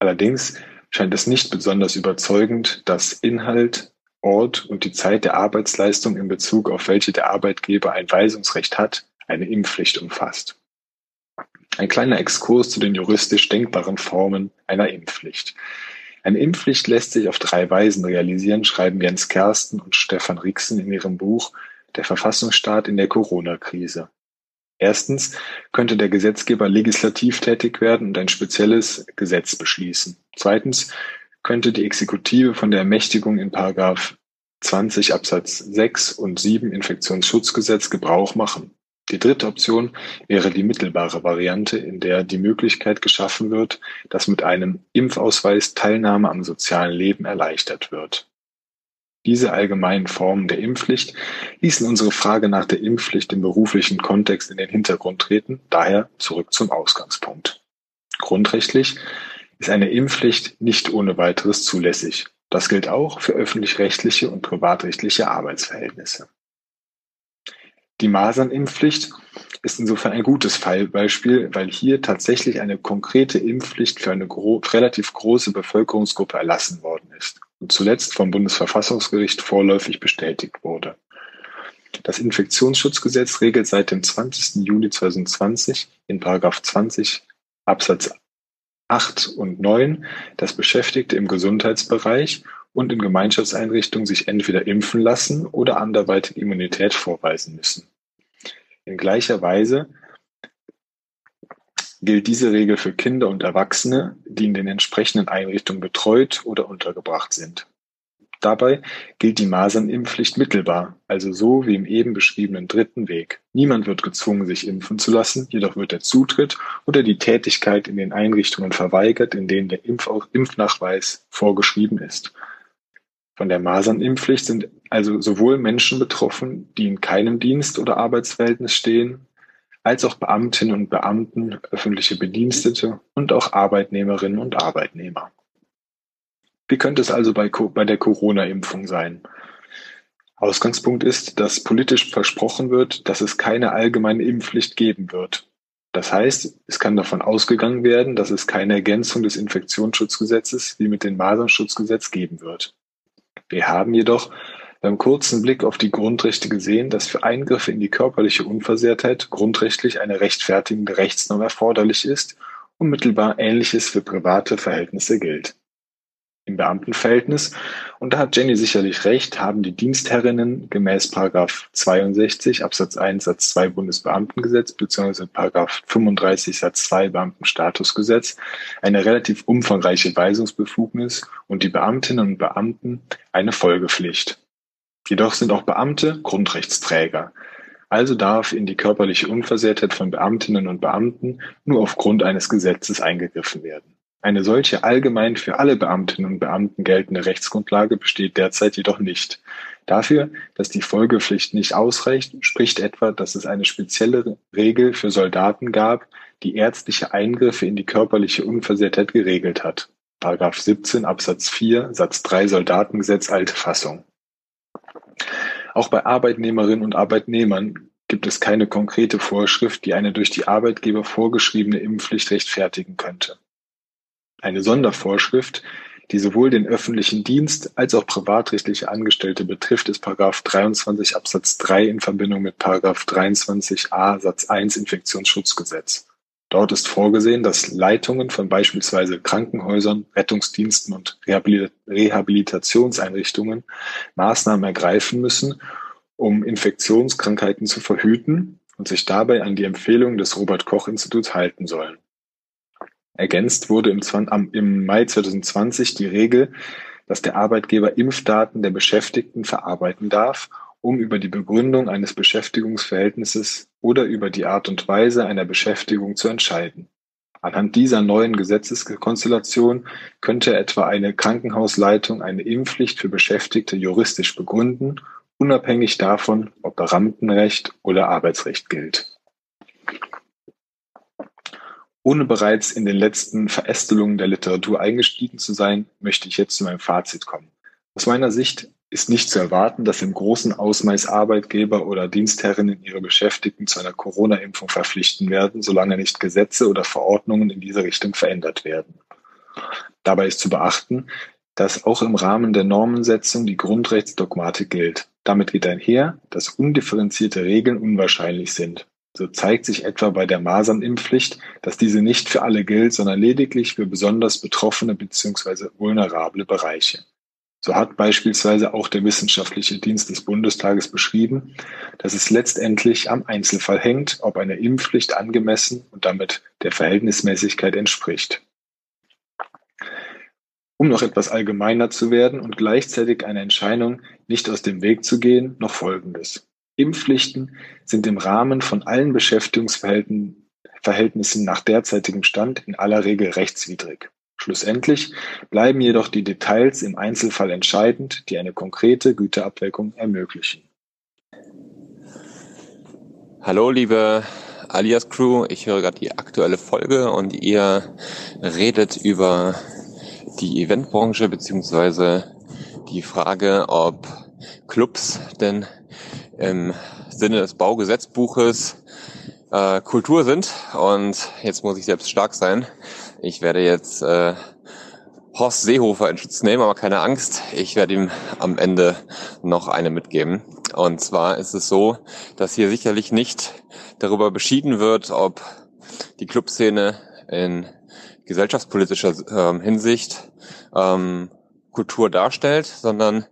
Allerdings scheint es nicht besonders überzeugend, dass Inhalt, Ort und die Zeit der Arbeitsleistung in Bezug auf welche der Arbeitgeber ein Weisungsrecht hat, eine Impfpflicht umfasst. Ein kleiner Exkurs zu den juristisch denkbaren Formen einer Impfpflicht. Eine Impfpflicht lässt sich auf drei Weisen realisieren, schreiben Jens Kersten und Stefan Rixen in ihrem Buch Der Verfassungsstaat in der Corona-Krise. Erstens könnte der Gesetzgeber legislativ tätig werden und ein spezielles Gesetz beschließen. Zweitens könnte die Exekutive von der Ermächtigung in Paragraph 20 Absatz 6 und 7 Infektionsschutzgesetz Gebrauch machen. Die dritte Option wäre die mittelbare Variante, in der die Möglichkeit geschaffen wird, dass mit einem Impfausweis Teilnahme am sozialen Leben erleichtert wird. Diese allgemeinen Formen der Impfpflicht ließen unsere Frage nach der Impfpflicht im beruflichen Kontext in den Hintergrund treten, daher zurück zum Ausgangspunkt. Grundrechtlich ist eine Impfpflicht nicht ohne weiteres zulässig. Das gilt auch für öffentlich-rechtliche und privatrechtliche Arbeitsverhältnisse. Die Masernimpfpflicht ist insofern ein gutes Fallbeispiel, weil hier tatsächlich eine konkrete Impfpflicht für eine gro relativ große Bevölkerungsgruppe erlassen worden ist zuletzt vom Bundesverfassungsgericht vorläufig bestätigt wurde. Das Infektionsschutzgesetz regelt seit dem 20. Juli 2020 in Paragraph 20 Absatz 8 und 9, dass Beschäftigte im Gesundheitsbereich und in Gemeinschaftseinrichtungen sich entweder impfen lassen oder anderweitig Immunität vorweisen müssen. In gleicher Weise gilt diese Regel für Kinder und Erwachsene, die in den entsprechenden Einrichtungen betreut oder untergebracht sind. Dabei gilt die Masernimpfpflicht mittelbar, also so wie im eben beschriebenen dritten Weg. Niemand wird gezwungen, sich impfen zu lassen, jedoch wird der Zutritt oder die Tätigkeit in den Einrichtungen verweigert, in denen der Impf Impfnachweis vorgeschrieben ist. Von der Masernimpfpflicht sind also sowohl Menschen betroffen, die in keinem Dienst oder Arbeitsverhältnis stehen, als auch Beamtinnen und Beamten, öffentliche Bedienstete und auch Arbeitnehmerinnen und Arbeitnehmer. Wie könnte es also bei, bei der Corona-Impfung sein? Ausgangspunkt ist, dass politisch versprochen wird, dass es keine allgemeine Impfpflicht geben wird. Das heißt, es kann davon ausgegangen werden, dass es keine Ergänzung des Infektionsschutzgesetzes wie mit dem Masernschutzgesetz geben wird. Wir haben jedoch beim kurzen Blick auf die Grundrechte gesehen, dass für Eingriffe in die körperliche Unversehrtheit grundrechtlich eine rechtfertigende Rechtsnorm erforderlich ist, unmittelbar Ähnliches für private Verhältnisse gilt. Im Beamtenverhältnis, und da hat Jenny sicherlich recht, haben die Dienstherrinnen gemäß Paragraph 62 Absatz 1 Satz 2 Bundesbeamtengesetz bzw. Paragraph 35 Satz 2 Beamtenstatusgesetz eine relativ umfangreiche Weisungsbefugnis und die Beamtinnen und Beamten eine Folgepflicht. Jedoch sind auch Beamte Grundrechtsträger. Also darf in die körperliche Unversehrtheit von Beamtinnen und Beamten nur aufgrund eines Gesetzes eingegriffen werden. Eine solche allgemein für alle Beamtinnen und Beamten geltende Rechtsgrundlage besteht derzeit jedoch nicht. Dafür, dass die Folgepflicht nicht ausreicht, spricht etwa, dass es eine spezielle Regel für Soldaten gab, die ärztliche Eingriffe in die körperliche Unversehrtheit geregelt hat. Paragraph 17 Absatz 4 Satz 3 Soldatengesetz alte Fassung. Auch bei Arbeitnehmerinnen und Arbeitnehmern gibt es keine konkrete Vorschrift, die eine durch die Arbeitgeber vorgeschriebene Impfpflicht rechtfertigen könnte. Eine Sondervorschrift, die sowohl den öffentlichen Dienst als auch privatrechtliche Angestellte betrifft, ist Paragraph 23 Absatz 3 in Verbindung mit Paragraph 23a Satz 1 Infektionsschutzgesetz. Dort ist vorgesehen, dass Leitungen von beispielsweise Krankenhäusern, Rettungsdiensten und Rehabilitationseinrichtungen Maßnahmen ergreifen müssen, um Infektionskrankheiten zu verhüten und sich dabei an die Empfehlungen des Robert Koch Instituts halten sollen. Ergänzt wurde im, im Mai 2020 die Regel, dass der Arbeitgeber Impfdaten der Beschäftigten verarbeiten darf um über die Begründung eines Beschäftigungsverhältnisses oder über die Art und Weise einer Beschäftigung zu entscheiden. Anhand dieser neuen Gesetzeskonstellation könnte etwa eine Krankenhausleitung eine Impfpflicht für Beschäftigte juristisch begründen, unabhängig davon, ob Beamtenrecht oder Arbeitsrecht gilt. Ohne bereits in den letzten Verästelungen der Literatur eingestiegen zu sein, möchte ich jetzt zu meinem Fazit kommen. Aus meiner Sicht ist nicht zu erwarten, dass im großen Ausmaß Arbeitgeber oder Dienstherrinnen ihre Beschäftigten zu einer Corona-Impfung verpflichten werden, solange nicht Gesetze oder Verordnungen in diese Richtung verändert werden. Dabei ist zu beachten, dass auch im Rahmen der Normensetzung die Grundrechtsdogmatik gilt. Damit geht einher, dass undifferenzierte Regeln unwahrscheinlich sind. So zeigt sich etwa bei der Masernimpfpflicht, dass diese nicht für alle gilt, sondern lediglich für besonders betroffene bzw. vulnerable Bereiche. So hat beispielsweise auch der Wissenschaftliche Dienst des Bundestages beschrieben, dass es letztendlich am Einzelfall hängt, ob eine Impfpflicht angemessen und damit der Verhältnismäßigkeit entspricht. Um noch etwas allgemeiner zu werden und gleichzeitig eine Entscheidung nicht aus dem Weg zu gehen, noch Folgendes. Impfpflichten sind im Rahmen von allen Beschäftigungsverhältnissen nach derzeitigem Stand in aller Regel rechtswidrig. Schlussendlich bleiben jedoch die Details im Einzelfall entscheidend, die eine konkrete Güterabwägung ermöglichen. Hallo, liebe Alias Crew, ich höre gerade die aktuelle Folge und ihr redet über die Eventbranche beziehungsweise die Frage, ob Clubs denn im Sinne des Baugesetzbuches äh, Kultur sind. Und jetzt muss ich selbst stark sein. Ich werde jetzt äh, Horst Seehofer in Schutz nehmen, aber keine Angst, ich werde ihm am Ende noch eine mitgeben. Und zwar ist es so, dass hier sicherlich nicht darüber beschieden wird, ob die Clubszene in gesellschaftspolitischer ähm, Hinsicht ähm, Kultur darstellt, sondern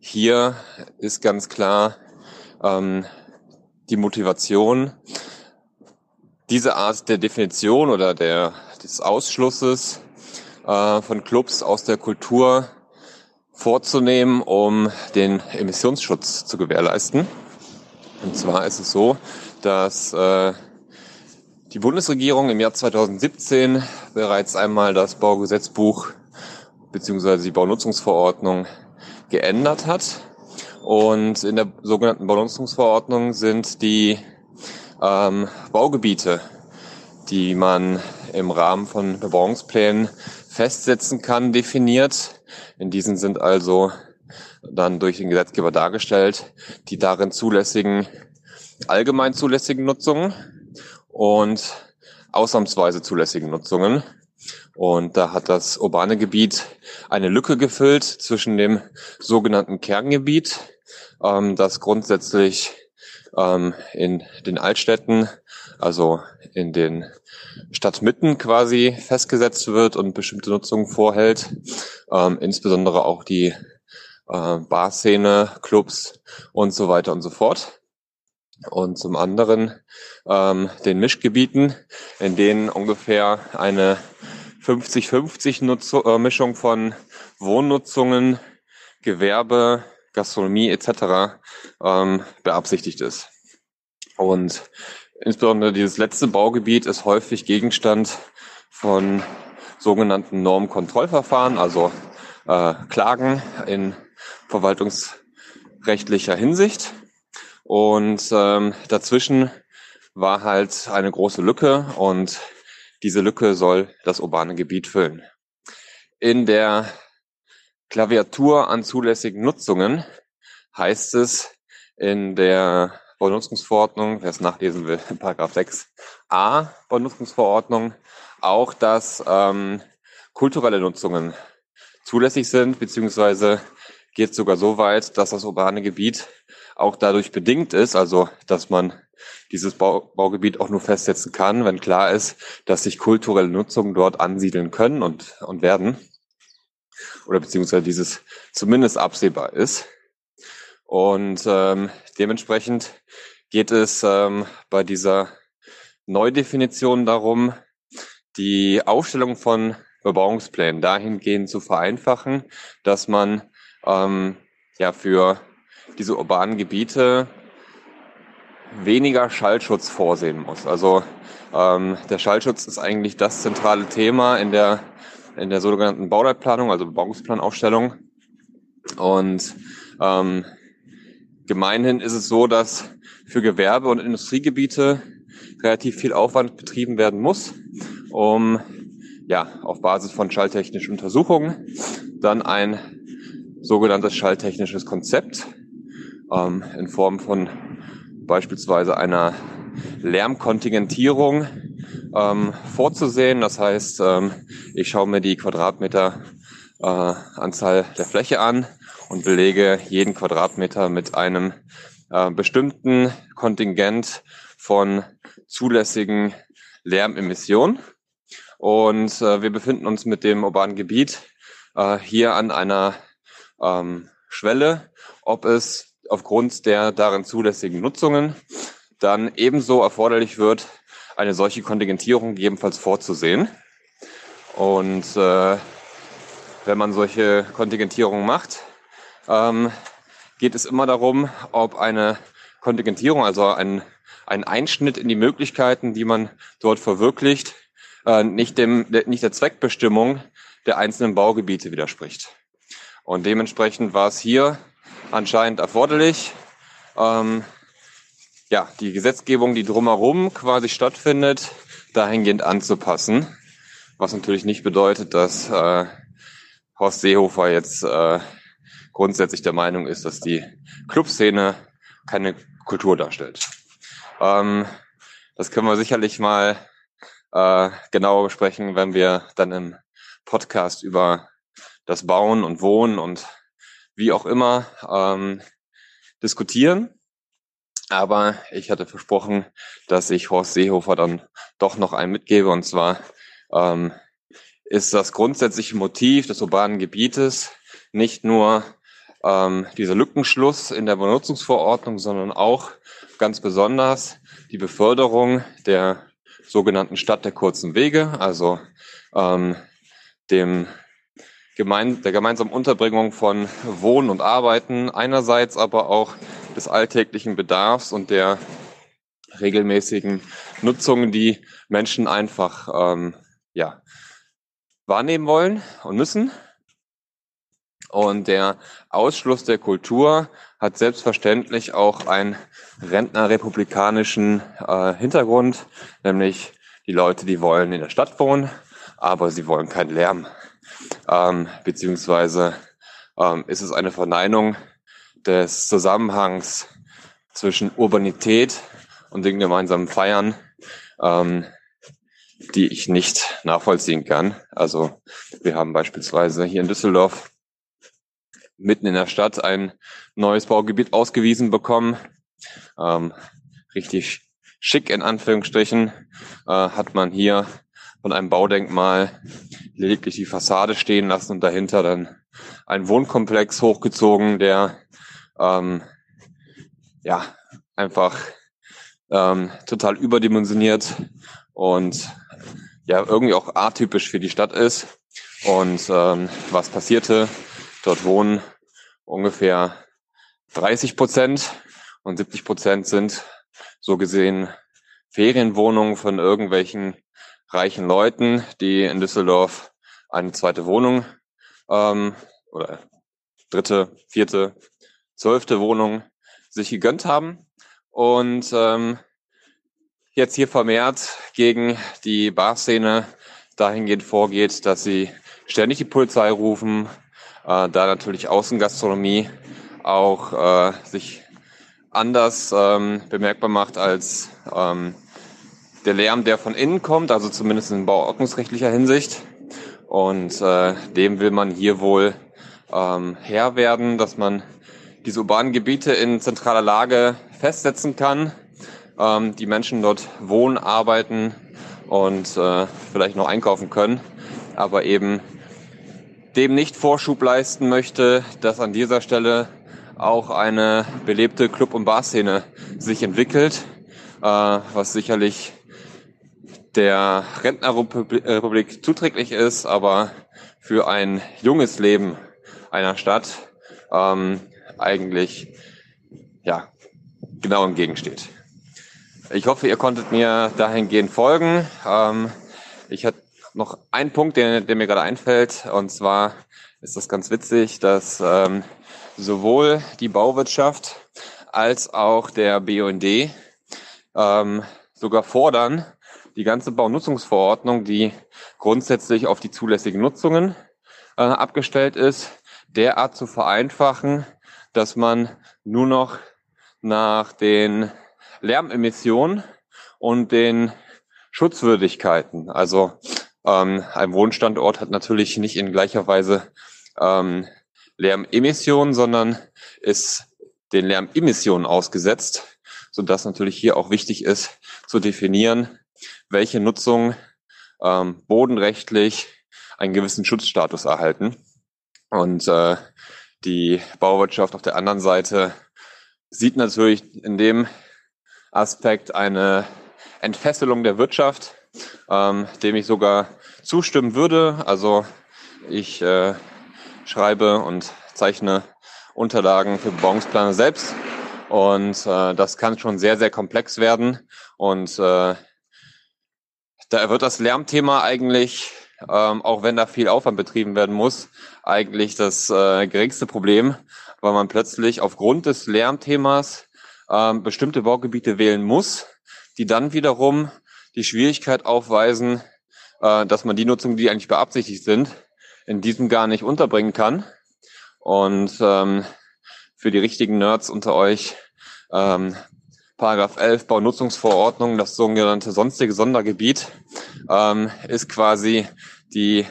hier ist ganz klar ähm, die Motivation, diese Art der Definition oder der des Ausschlusses äh, von Clubs aus der Kultur vorzunehmen, um den Emissionsschutz zu gewährleisten. Und zwar ist es so, dass äh, die Bundesregierung im Jahr 2017 bereits einmal das Baugesetzbuch beziehungsweise die Baunutzungsverordnung geändert hat. Und in der sogenannten Baunutzungsverordnung sind die ähm, Baugebiete, die man im Rahmen von Bebauungsplänen festsetzen kann, definiert. In diesen sind also dann durch den Gesetzgeber dargestellt die darin zulässigen, allgemein zulässigen Nutzungen und ausnahmsweise zulässigen Nutzungen. Und da hat das urbane Gebiet eine Lücke gefüllt zwischen dem sogenannten Kerngebiet, ähm, das grundsätzlich ähm, in den Altstädten, also in den Stadtmitten quasi festgesetzt wird und bestimmte Nutzungen vorhält. Ähm, insbesondere auch die äh, Barszene, Clubs und so weiter und so fort. Und zum anderen ähm, den Mischgebieten, in denen ungefähr eine 50-50 äh, Mischung von Wohnnutzungen, Gewerbe, Gastronomie etc. Ähm, beabsichtigt ist. Und insbesondere dieses letzte Baugebiet ist häufig Gegenstand von sogenannten Normkontrollverfahren, also äh, Klagen in verwaltungsrechtlicher Hinsicht. Und ähm, dazwischen war halt eine große Lücke und diese Lücke soll das urbane Gebiet füllen. In der Klaviatur an zulässigen Nutzungen heißt es in der Baunutzungsverordnung, wer es nachlesen will, Paragraph 6a Baunutzungsverordnung, auch, dass ähm, kulturelle Nutzungen zulässig sind, beziehungsweise geht sogar so weit, dass das urbane Gebiet auch dadurch bedingt ist, also dass man dieses Bau, Baugebiet auch nur festsetzen kann, wenn klar ist, dass sich kulturelle Nutzungen dort ansiedeln können und, und werden. Oder beziehungsweise dieses zumindest absehbar ist. Und ähm, dementsprechend geht es ähm, bei dieser Neudefinition darum, die Aufstellung von Bebauungsplänen dahingehend zu vereinfachen, dass man ähm, ja für diese urbanen Gebiete weniger Schallschutz vorsehen muss. Also ähm, der Schallschutz ist eigentlich das zentrale Thema in der in der sogenannten Bauleitplanung, also Bebauungsplanaufstellung. Und ähm, gemeinhin ist es so, dass für Gewerbe- und Industriegebiete relativ viel Aufwand betrieben werden muss, um ja auf Basis von schalltechnischen Untersuchungen dann ein sogenanntes schalltechnisches Konzept ähm, in Form von beispielsweise einer Lärmkontingentierung ähm, vorzusehen. Das heißt, ähm, ich schaue mir die Quadratmeter äh, Anzahl der Fläche an und belege jeden Quadratmeter mit einem äh, bestimmten Kontingent von zulässigen Lärmemissionen. Und äh, wir befinden uns mit dem urbanen Gebiet äh, hier an einer ähm, Schwelle, ob es aufgrund der darin zulässigen Nutzungen dann ebenso erforderlich wird, eine solche Kontingentierung gegebenenfalls vorzusehen. Und äh, wenn man solche Kontingentierungen macht, ähm, geht es immer darum, ob eine Kontingentierung, also ein, ein Einschnitt in die Möglichkeiten, die man dort verwirklicht, äh, nicht, dem, nicht der Zweckbestimmung der einzelnen Baugebiete widerspricht. Und dementsprechend war es hier anscheinend erforderlich, ähm, ja, die Gesetzgebung, die drumherum quasi stattfindet, dahingehend anzupassen. Was natürlich nicht bedeutet, dass äh, Horst Seehofer jetzt äh, grundsätzlich der Meinung ist, dass die Clubszene keine Kultur darstellt. Ähm, das können wir sicherlich mal äh, genauer besprechen, wenn wir dann im Podcast über das Bauen und Wohnen und wie auch immer ähm, diskutieren. Aber ich hatte versprochen, dass ich Horst Seehofer dann doch noch einen mitgebe. Und zwar ähm, ist das grundsätzliche Motiv des urbanen Gebietes nicht nur ähm, dieser Lückenschluss in der Benutzungsverordnung, sondern auch ganz besonders die Beförderung der sogenannten Stadt der kurzen Wege, also ähm, dem gemein, der gemeinsamen Unterbringung von Wohnen und Arbeiten einerseits, aber auch des alltäglichen Bedarfs und der regelmäßigen Nutzung, die Menschen einfach ähm, ja, wahrnehmen wollen und müssen. Und der Ausschluss der Kultur hat selbstverständlich auch einen rentnerrepublikanischen äh, Hintergrund, nämlich die Leute, die wollen in der Stadt wohnen, aber sie wollen keinen Lärm ähm, beziehungsweise ähm, ist es eine Verneinung des Zusammenhangs zwischen Urbanität und den gemeinsamen Feiern, ähm, die ich nicht nachvollziehen kann. Also wir haben beispielsweise hier in Düsseldorf mitten in der Stadt ein neues Baugebiet ausgewiesen bekommen. Ähm, richtig schick in Anführungsstrichen äh, hat man hier von einem Baudenkmal lediglich die Fassade stehen lassen und dahinter dann ein Wohnkomplex hochgezogen, der ähm, ja einfach ähm, total überdimensioniert und ja irgendwie auch atypisch für die Stadt ist. Und ähm, was passierte? Dort wohnen ungefähr 30 Prozent. Und 70 Prozent sind so gesehen Ferienwohnungen von irgendwelchen reichen Leuten, die in Düsseldorf eine zweite Wohnung ähm, oder dritte, vierte, zwölfte Wohnung sich gegönnt haben. Und ähm, jetzt hier vermehrt gegen die Barszene dahingehend vorgeht, dass sie ständig die Polizei rufen, da natürlich Außengastronomie auch äh, sich anders ähm, bemerkbar macht als ähm, der Lärm, der von innen kommt, also zumindest in bauordnungsrechtlicher Hinsicht. Und äh, dem will man hier wohl ähm, Herr werden, dass man diese urbanen Gebiete in zentraler Lage festsetzen kann, ähm, die Menschen dort wohnen, arbeiten und äh, vielleicht noch einkaufen können, aber eben dem nicht Vorschub leisten möchte, dass an dieser Stelle auch eine belebte Club- und Barszene sich entwickelt, äh, was sicherlich der Rentnerrepublik zuträglich ist, aber für ein junges Leben einer Stadt ähm, eigentlich ja genau entgegensteht. Ich hoffe, ihr konntet mir dahingehend folgen. Ähm, ich hatte noch einen Punkt, der, der mir gerade einfällt, und zwar ist das ganz witzig, dass ähm, sowohl die Bauwirtschaft als auch der BUND ähm, sogar fordern, die ganze Baunutzungsverordnung, die grundsätzlich auf die zulässigen Nutzungen äh, abgestellt ist, derart zu vereinfachen, dass man nur noch nach den Lärmemissionen und den Schutzwürdigkeiten, also ähm, ein Wohnstandort hat natürlich nicht in gleicher Weise ähm, Lärmemissionen, sondern ist den Lärmemissionen ausgesetzt, so dass natürlich hier auch wichtig ist zu definieren, welche Nutzung ähm, bodenrechtlich einen gewissen Schutzstatus erhalten. Und äh, die Bauwirtschaft auf der anderen Seite sieht natürlich in dem Aspekt eine Entfesselung der Wirtschaft, ähm, dem ich sogar zustimmen würde. Also ich äh, schreibe und zeichne Unterlagen für Bebauungspläne selbst und äh, das kann schon sehr, sehr komplex werden und äh, da wird das Lärmthema eigentlich, ähm, auch wenn da viel Aufwand betrieben werden muss, eigentlich das äh, geringste Problem, weil man plötzlich aufgrund des Lärmthemas ähm, bestimmte Baugebiete wählen muss, die dann wiederum die Schwierigkeit aufweisen, äh, dass man die Nutzung, die eigentlich beabsichtigt sind, in diesem gar nicht unterbringen kann. Und ähm, für die richtigen Nerds unter euch, ähm, Paragraph 11 Baunutzungsverordnung, das sogenannte sonstige Sondergebiet, ähm, ist quasi die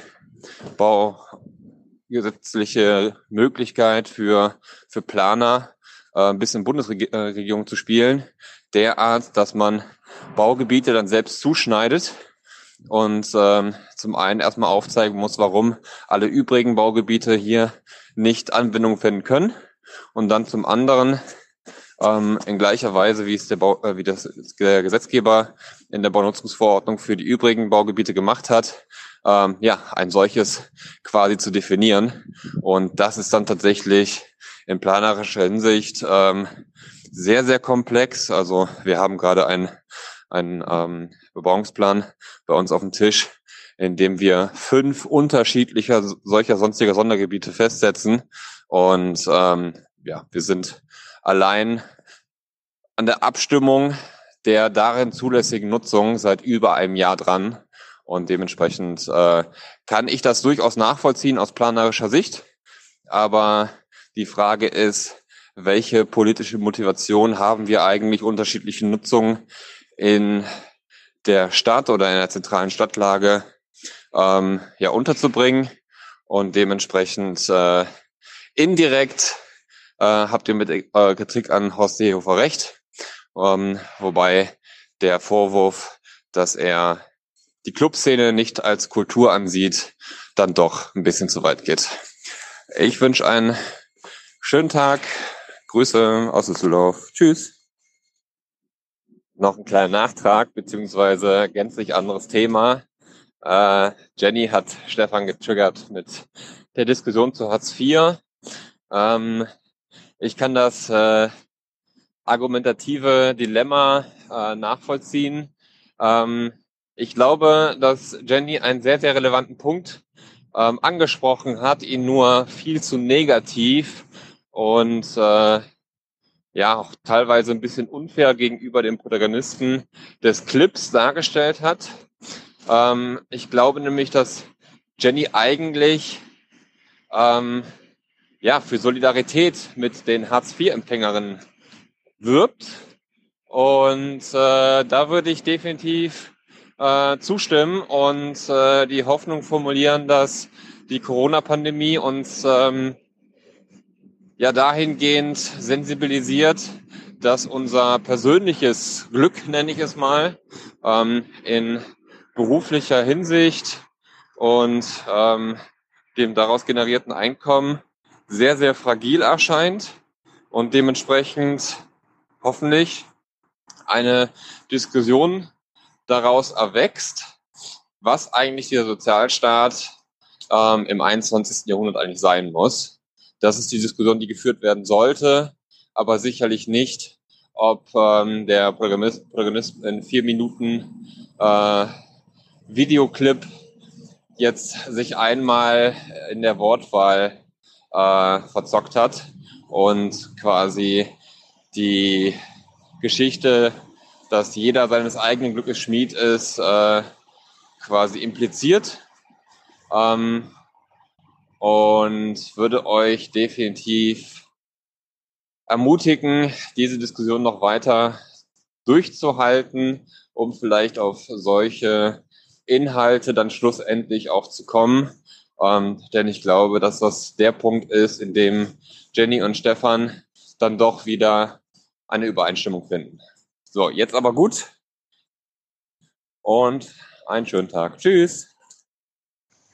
baugesetzliche Möglichkeit für, für Planer, äh, bis in Bundesregierung zu spielen, derart, dass man Baugebiete dann selbst zuschneidet und ähm, zum einen erstmal aufzeigen muss, warum alle übrigen Baugebiete hier nicht Anwendung finden können und dann zum anderen ähm, in gleicher Weise, wie es der, Bau, äh, wie das der Gesetzgeber in der Baunutzungsverordnung für die übrigen Baugebiete gemacht hat, ähm, ja, ein solches quasi zu definieren. Und das ist dann tatsächlich in planerischer Hinsicht ähm, sehr, sehr komplex. Also wir haben gerade ein einen ähm, Bebauungsplan bei uns auf dem Tisch, in dem wir fünf unterschiedlicher solcher sonstiger Sondergebiete festsetzen. Und ähm, ja, wir sind allein an der Abstimmung der darin zulässigen Nutzung seit über einem Jahr dran. Und dementsprechend äh, kann ich das durchaus nachvollziehen aus planerischer Sicht. Aber die Frage ist, welche politische Motivation haben wir eigentlich unterschiedliche Nutzungen in der Stadt oder in der zentralen Stadtlage ähm, ja unterzubringen und dementsprechend äh, indirekt äh, habt ihr mit äh, Kritik an Horst Seehofer recht, ähm, wobei der Vorwurf, dass er die Clubszene nicht als Kultur ansieht, dann doch ein bisschen zu weit geht. Ich wünsche einen schönen Tag. Grüße aus Düsseldorf. Tschüss. Noch ein kleiner Nachtrag, beziehungsweise gänzlich anderes Thema. Äh, Jenny hat Stefan getriggert mit der Diskussion zu Hartz IV. Ähm, ich kann das äh, argumentative Dilemma äh, nachvollziehen. Ähm, ich glaube, dass Jenny einen sehr, sehr relevanten Punkt ähm, angesprochen hat, ihn nur viel zu negativ und äh, ja auch teilweise ein bisschen unfair gegenüber dem Protagonisten des Clips dargestellt hat. Ähm, ich glaube nämlich, dass Jenny eigentlich ähm, ja für Solidarität mit den Hartz-IV-Empfängerinnen wirbt. Und äh, da würde ich definitiv äh, zustimmen und äh, die Hoffnung formulieren, dass die Corona-Pandemie uns ähm, ja dahingehend sensibilisiert, dass unser persönliches Glück, nenne ich es mal, ähm, in beruflicher Hinsicht und ähm, dem daraus generierten Einkommen sehr, sehr fragil erscheint und dementsprechend hoffentlich eine Diskussion daraus erwächst, was eigentlich dieser Sozialstaat ähm, im 21. Jahrhundert eigentlich sein muss. Das ist die Diskussion, die geführt werden sollte, aber sicherlich nicht, ob ähm, der Protagonist, Protagonist in vier Minuten äh, Videoclip jetzt sich einmal in der Wortwahl äh, verzockt hat und quasi die Geschichte, dass jeder seines eigenen Glückes Schmied ist, äh, quasi impliziert. Ähm, und würde euch definitiv ermutigen, diese Diskussion noch weiter durchzuhalten, um vielleicht auf solche Inhalte dann schlussendlich auch zu kommen. Ähm, denn ich glaube, dass das der Punkt ist, in dem Jenny und Stefan dann doch wieder eine Übereinstimmung finden. So, jetzt aber gut. Und einen schönen Tag. Tschüss.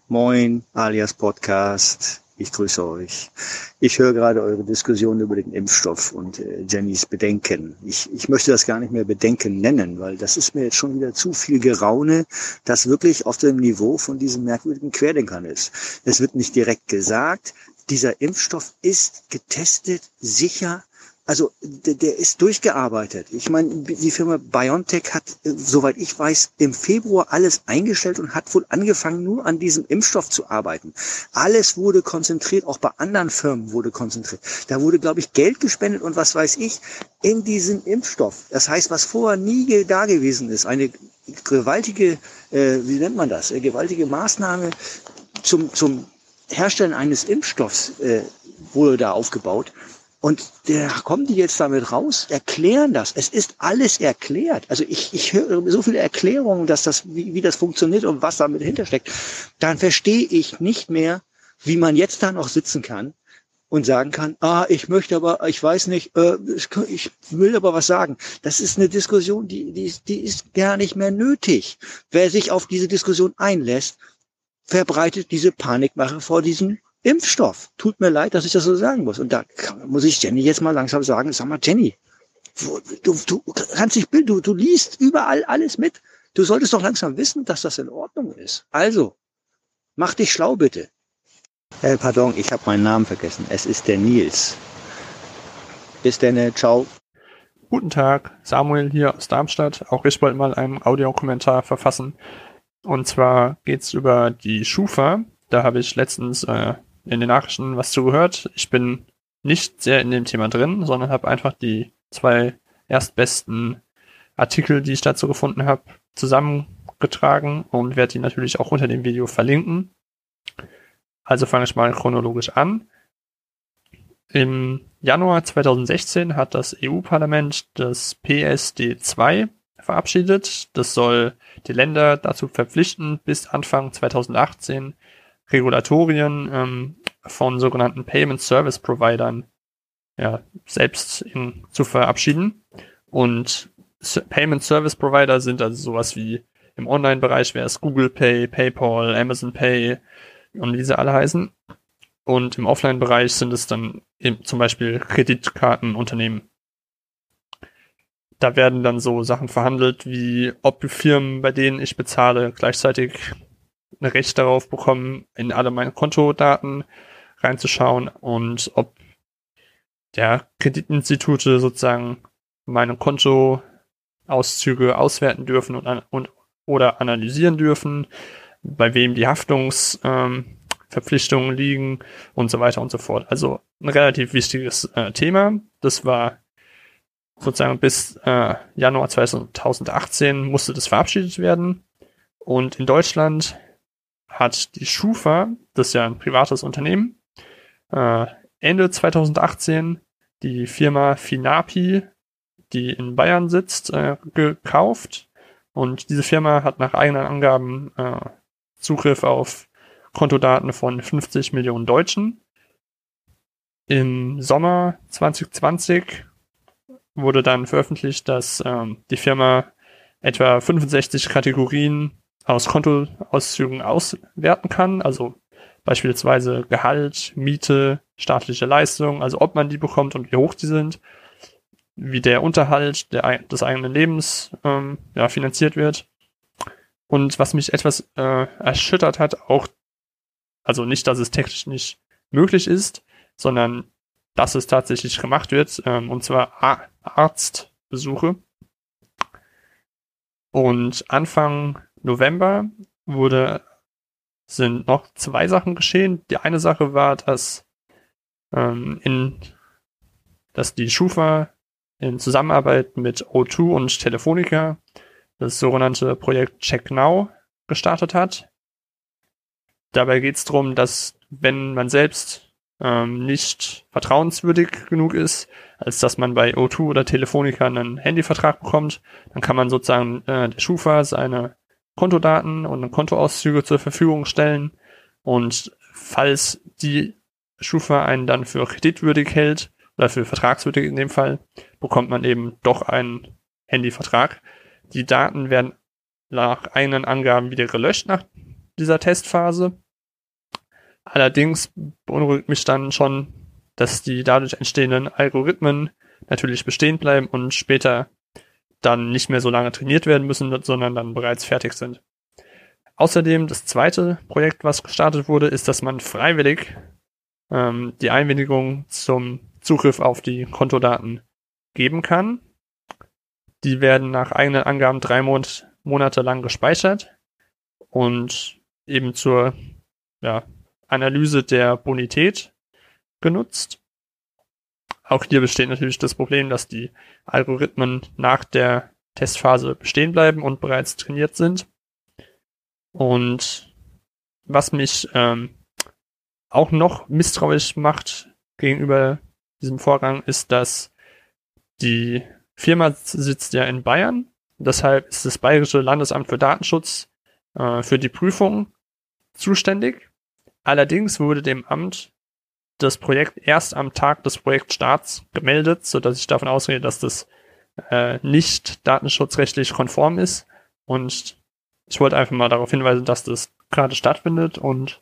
Moin, alias Podcast. Ich grüße euch. Ich höre gerade eure Diskussion über den Impfstoff und äh, Jennys Bedenken. Ich, ich möchte das gar nicht mehr Bedenken nennen, weil das ist mir jetzt schon wieder zu viel Geraune, das wirklich auf dem Niveau von diesen merkwürdigen Querdenkern ist. Es wird nicht direkt gesagt, dieser Impfstoff ist getestet, sicher, also der, der ist durchgearbeitet. Ich meine, die Firma BioNTech hat, äh, soweit ich weiß, im Februar alles eingestellt und hat wohl angefangen, nur an diesem Impfstoff zu arbeiten. Alles wurde konzentriert, auch bei anderen Firmen wurde konzentriert. Da wurde, glaube ich, Geld gespendet und was weiß ich in diesen Impfstoff. Das heißt, was vorher nie da gewesen ist, eine gewaltige, äh, wie nennt man das, eine gewaltige Maßnahme zum, zum Herstellen eines Impfstoffs äh, wurde da aufgebaut. Und da kommen die jetzt damit raus, erklären das. Es ist alles erklärt. Also ich, ich höre so viele Erklärungen, dass das, wie, wie das funktioniert und was damit hintersteckt. Dann verstehe ich nicht mehr, wie man jetzt da noch sitzen kann und sagen kann, ah, ich möchte aber, ich weiß nicht, äh, ich will aber was sagen. Das ist eine Diskussion, die, die, die ist gar nicht mehr nötig. Wer sich auf diese Diskussion einlässt, verbreitet diese Panikmache vor diesem Impfstoff. Tut mir leid, dass ich das so sagen muss. Und da muss ich Jenny jetzt mal langsam sagen, sag mal, Jenny, du, du kannst dich bilden, du, du liest überall alles mit. Du solltest doch langsam wissen, dass das in Ordnung ist. Also, mach dich schlau bitte. Äh, pardon, ich habe meinen Namen vergessen. Es ist der Nils. Bis denn, ciao. Guten Tag, Samuel hier aus Darmstadt. Auch ich wollte mal einen Audiokommentar verfassen. Und zwar geht's über die Schufa. Da habe ich letztens äh, in den Nachrichten was zugehört. Ich bin nicht sehr in dem Thema drin, sondern habe einfach die zwei erstbesten Artikel, die ich dazu gefunden habe, zusammengetragen und werde die natürlich auch unter dem Video verlinken. Also fange ich mal chronologisch an. Im Januar 2016 hat das EU-Parlament das PSD2 verabschiedet. Das soll die Länder dazu verpflichten, bis Anfang 2018 Regulatorien ähm, von sogenannten Payment Service Providern ja, selbst in, zu verabschieden. Und Payment Service Provider sind also sowas wie Im Online-Bereich wäre es Google Pay, PayPal, Amazon Pay und wie sie alle heißen. Und im Offline-Bereich sind es dann eben zum Beispiel Kreditkartenunternehmen. Da werden dann so Sachen verhandelt, wie ob Firmen, bei denen ich bezahle, gleichzeitig ein Recht darauf bekommen, in alle meine Kontodaten reinzuschauen und ob der Kreditinstitute sozusagen meine Kontoauszüge auswerten dürfen und, und oder analysieren dürfen, bei wem die Haftungsverpflichtungen ähm, liegen und so weiter und so fort. Also ein relativ wichtiges äh, Thema. Das war sozusagen bis äh, Januar 2018 musste das verabschiedet werden. Und in Deutschland hat die Schufa, das ist ja ein privates Unternehmen, äh, Ende 2018 die Firma Finapi, die in Bayern sitzt, äh, gekauft. Und diese Firma hat nach eigenen Angaben äh, Zugriff auf Kontodaten von 50 Millionen Deutschen. Im Sommer 2020 wurde dann veröffentlicht, dass ähm, die Firma etwa 65 Kategorien aus Kontoauszügen auswerten kann, also beispielsweise Gehalt, Miete, staatliche Leistung, also ob man die bekommt und wie hoch die sind, wie der Unterhalt der, des eigenen Lebens ähm, ja, finanziert wird. Und was mich etwas äh, erschüttert hat, auch, also nicht, dass es technisch nicht möglich ist, sondern dass es tatsächlich gemacht wird, ähm, und zwar Ar Arztbesuche. Und Anfang November wurde, sind noch zwei Sachen geschehen. Die eine Sache war, dass ähm, in, dass die Schufa in Zusammenarbeit mit O2 und Telefonica das sogenannte Projekt Check Now gestartet hat. Dabei geht es darum, dass wenn man selbst ähm, nicht vertrauenswürdig genug ist, als dass man bei O2 oder Telefonica einen Handyvertrag bekommt, dann kann man sozusagen äh, der Schufa seine Kontodaten und Kontoauszüge zur Verfügung stellen. Und falls die Schufa einen dann für kreditwürdig hält, oder für vertragswürdig in dem Fall, bekommt man eben doch einen Handyvertrag. Die Daten werden nach eigenen Angaben wieder gelöscht nach dieser Testphase. Allerdings beunruhigt mich dann schon, dass die dadurch entstehenden Algorithmen natürlich bestehen bleiben und später dann nicht mehr so lange trainiert werden müssen, sondern dann bereits fertig sind. Außerdem das zweite Projekt, was gestartet wurde, ist, dass man freiwillig ähm, die Einwilligung zum Zugriff auf die Kontodaten geben kann. Die werden nach eigenen Angaben drei Monat, Monate lang gespeichert und eben zur ja, Analyse der Bonität genutzt. Auch hier besteht natürlich das Problem, dass die Algorithmen nach der Testphase bestehen bleiben und bereits trainiert sind. Und was mich ähm, auch noch misstrauisch macht gegenüber diesem Vorgang, ist, dass die Firma sitzt ja in Bayern. Deshalb ist das Bayerische Landesamt für Datenschutz äh, für die Prüfung zuständig. Allerdings wurde dem Amt das Projekt erst am Tag des Projektstarts gemeldet, so dass ich davon ausgehe, dass das äh, nicht datenschutzrechtlich konform ist. Und ich wollte einfach mal darauf hinweisen, dass das gerade stattfindet und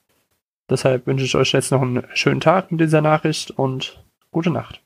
deshalb wünsche ich euch jetzt noch einen schönen Tag mit dieser Nachricht und gute Nacht.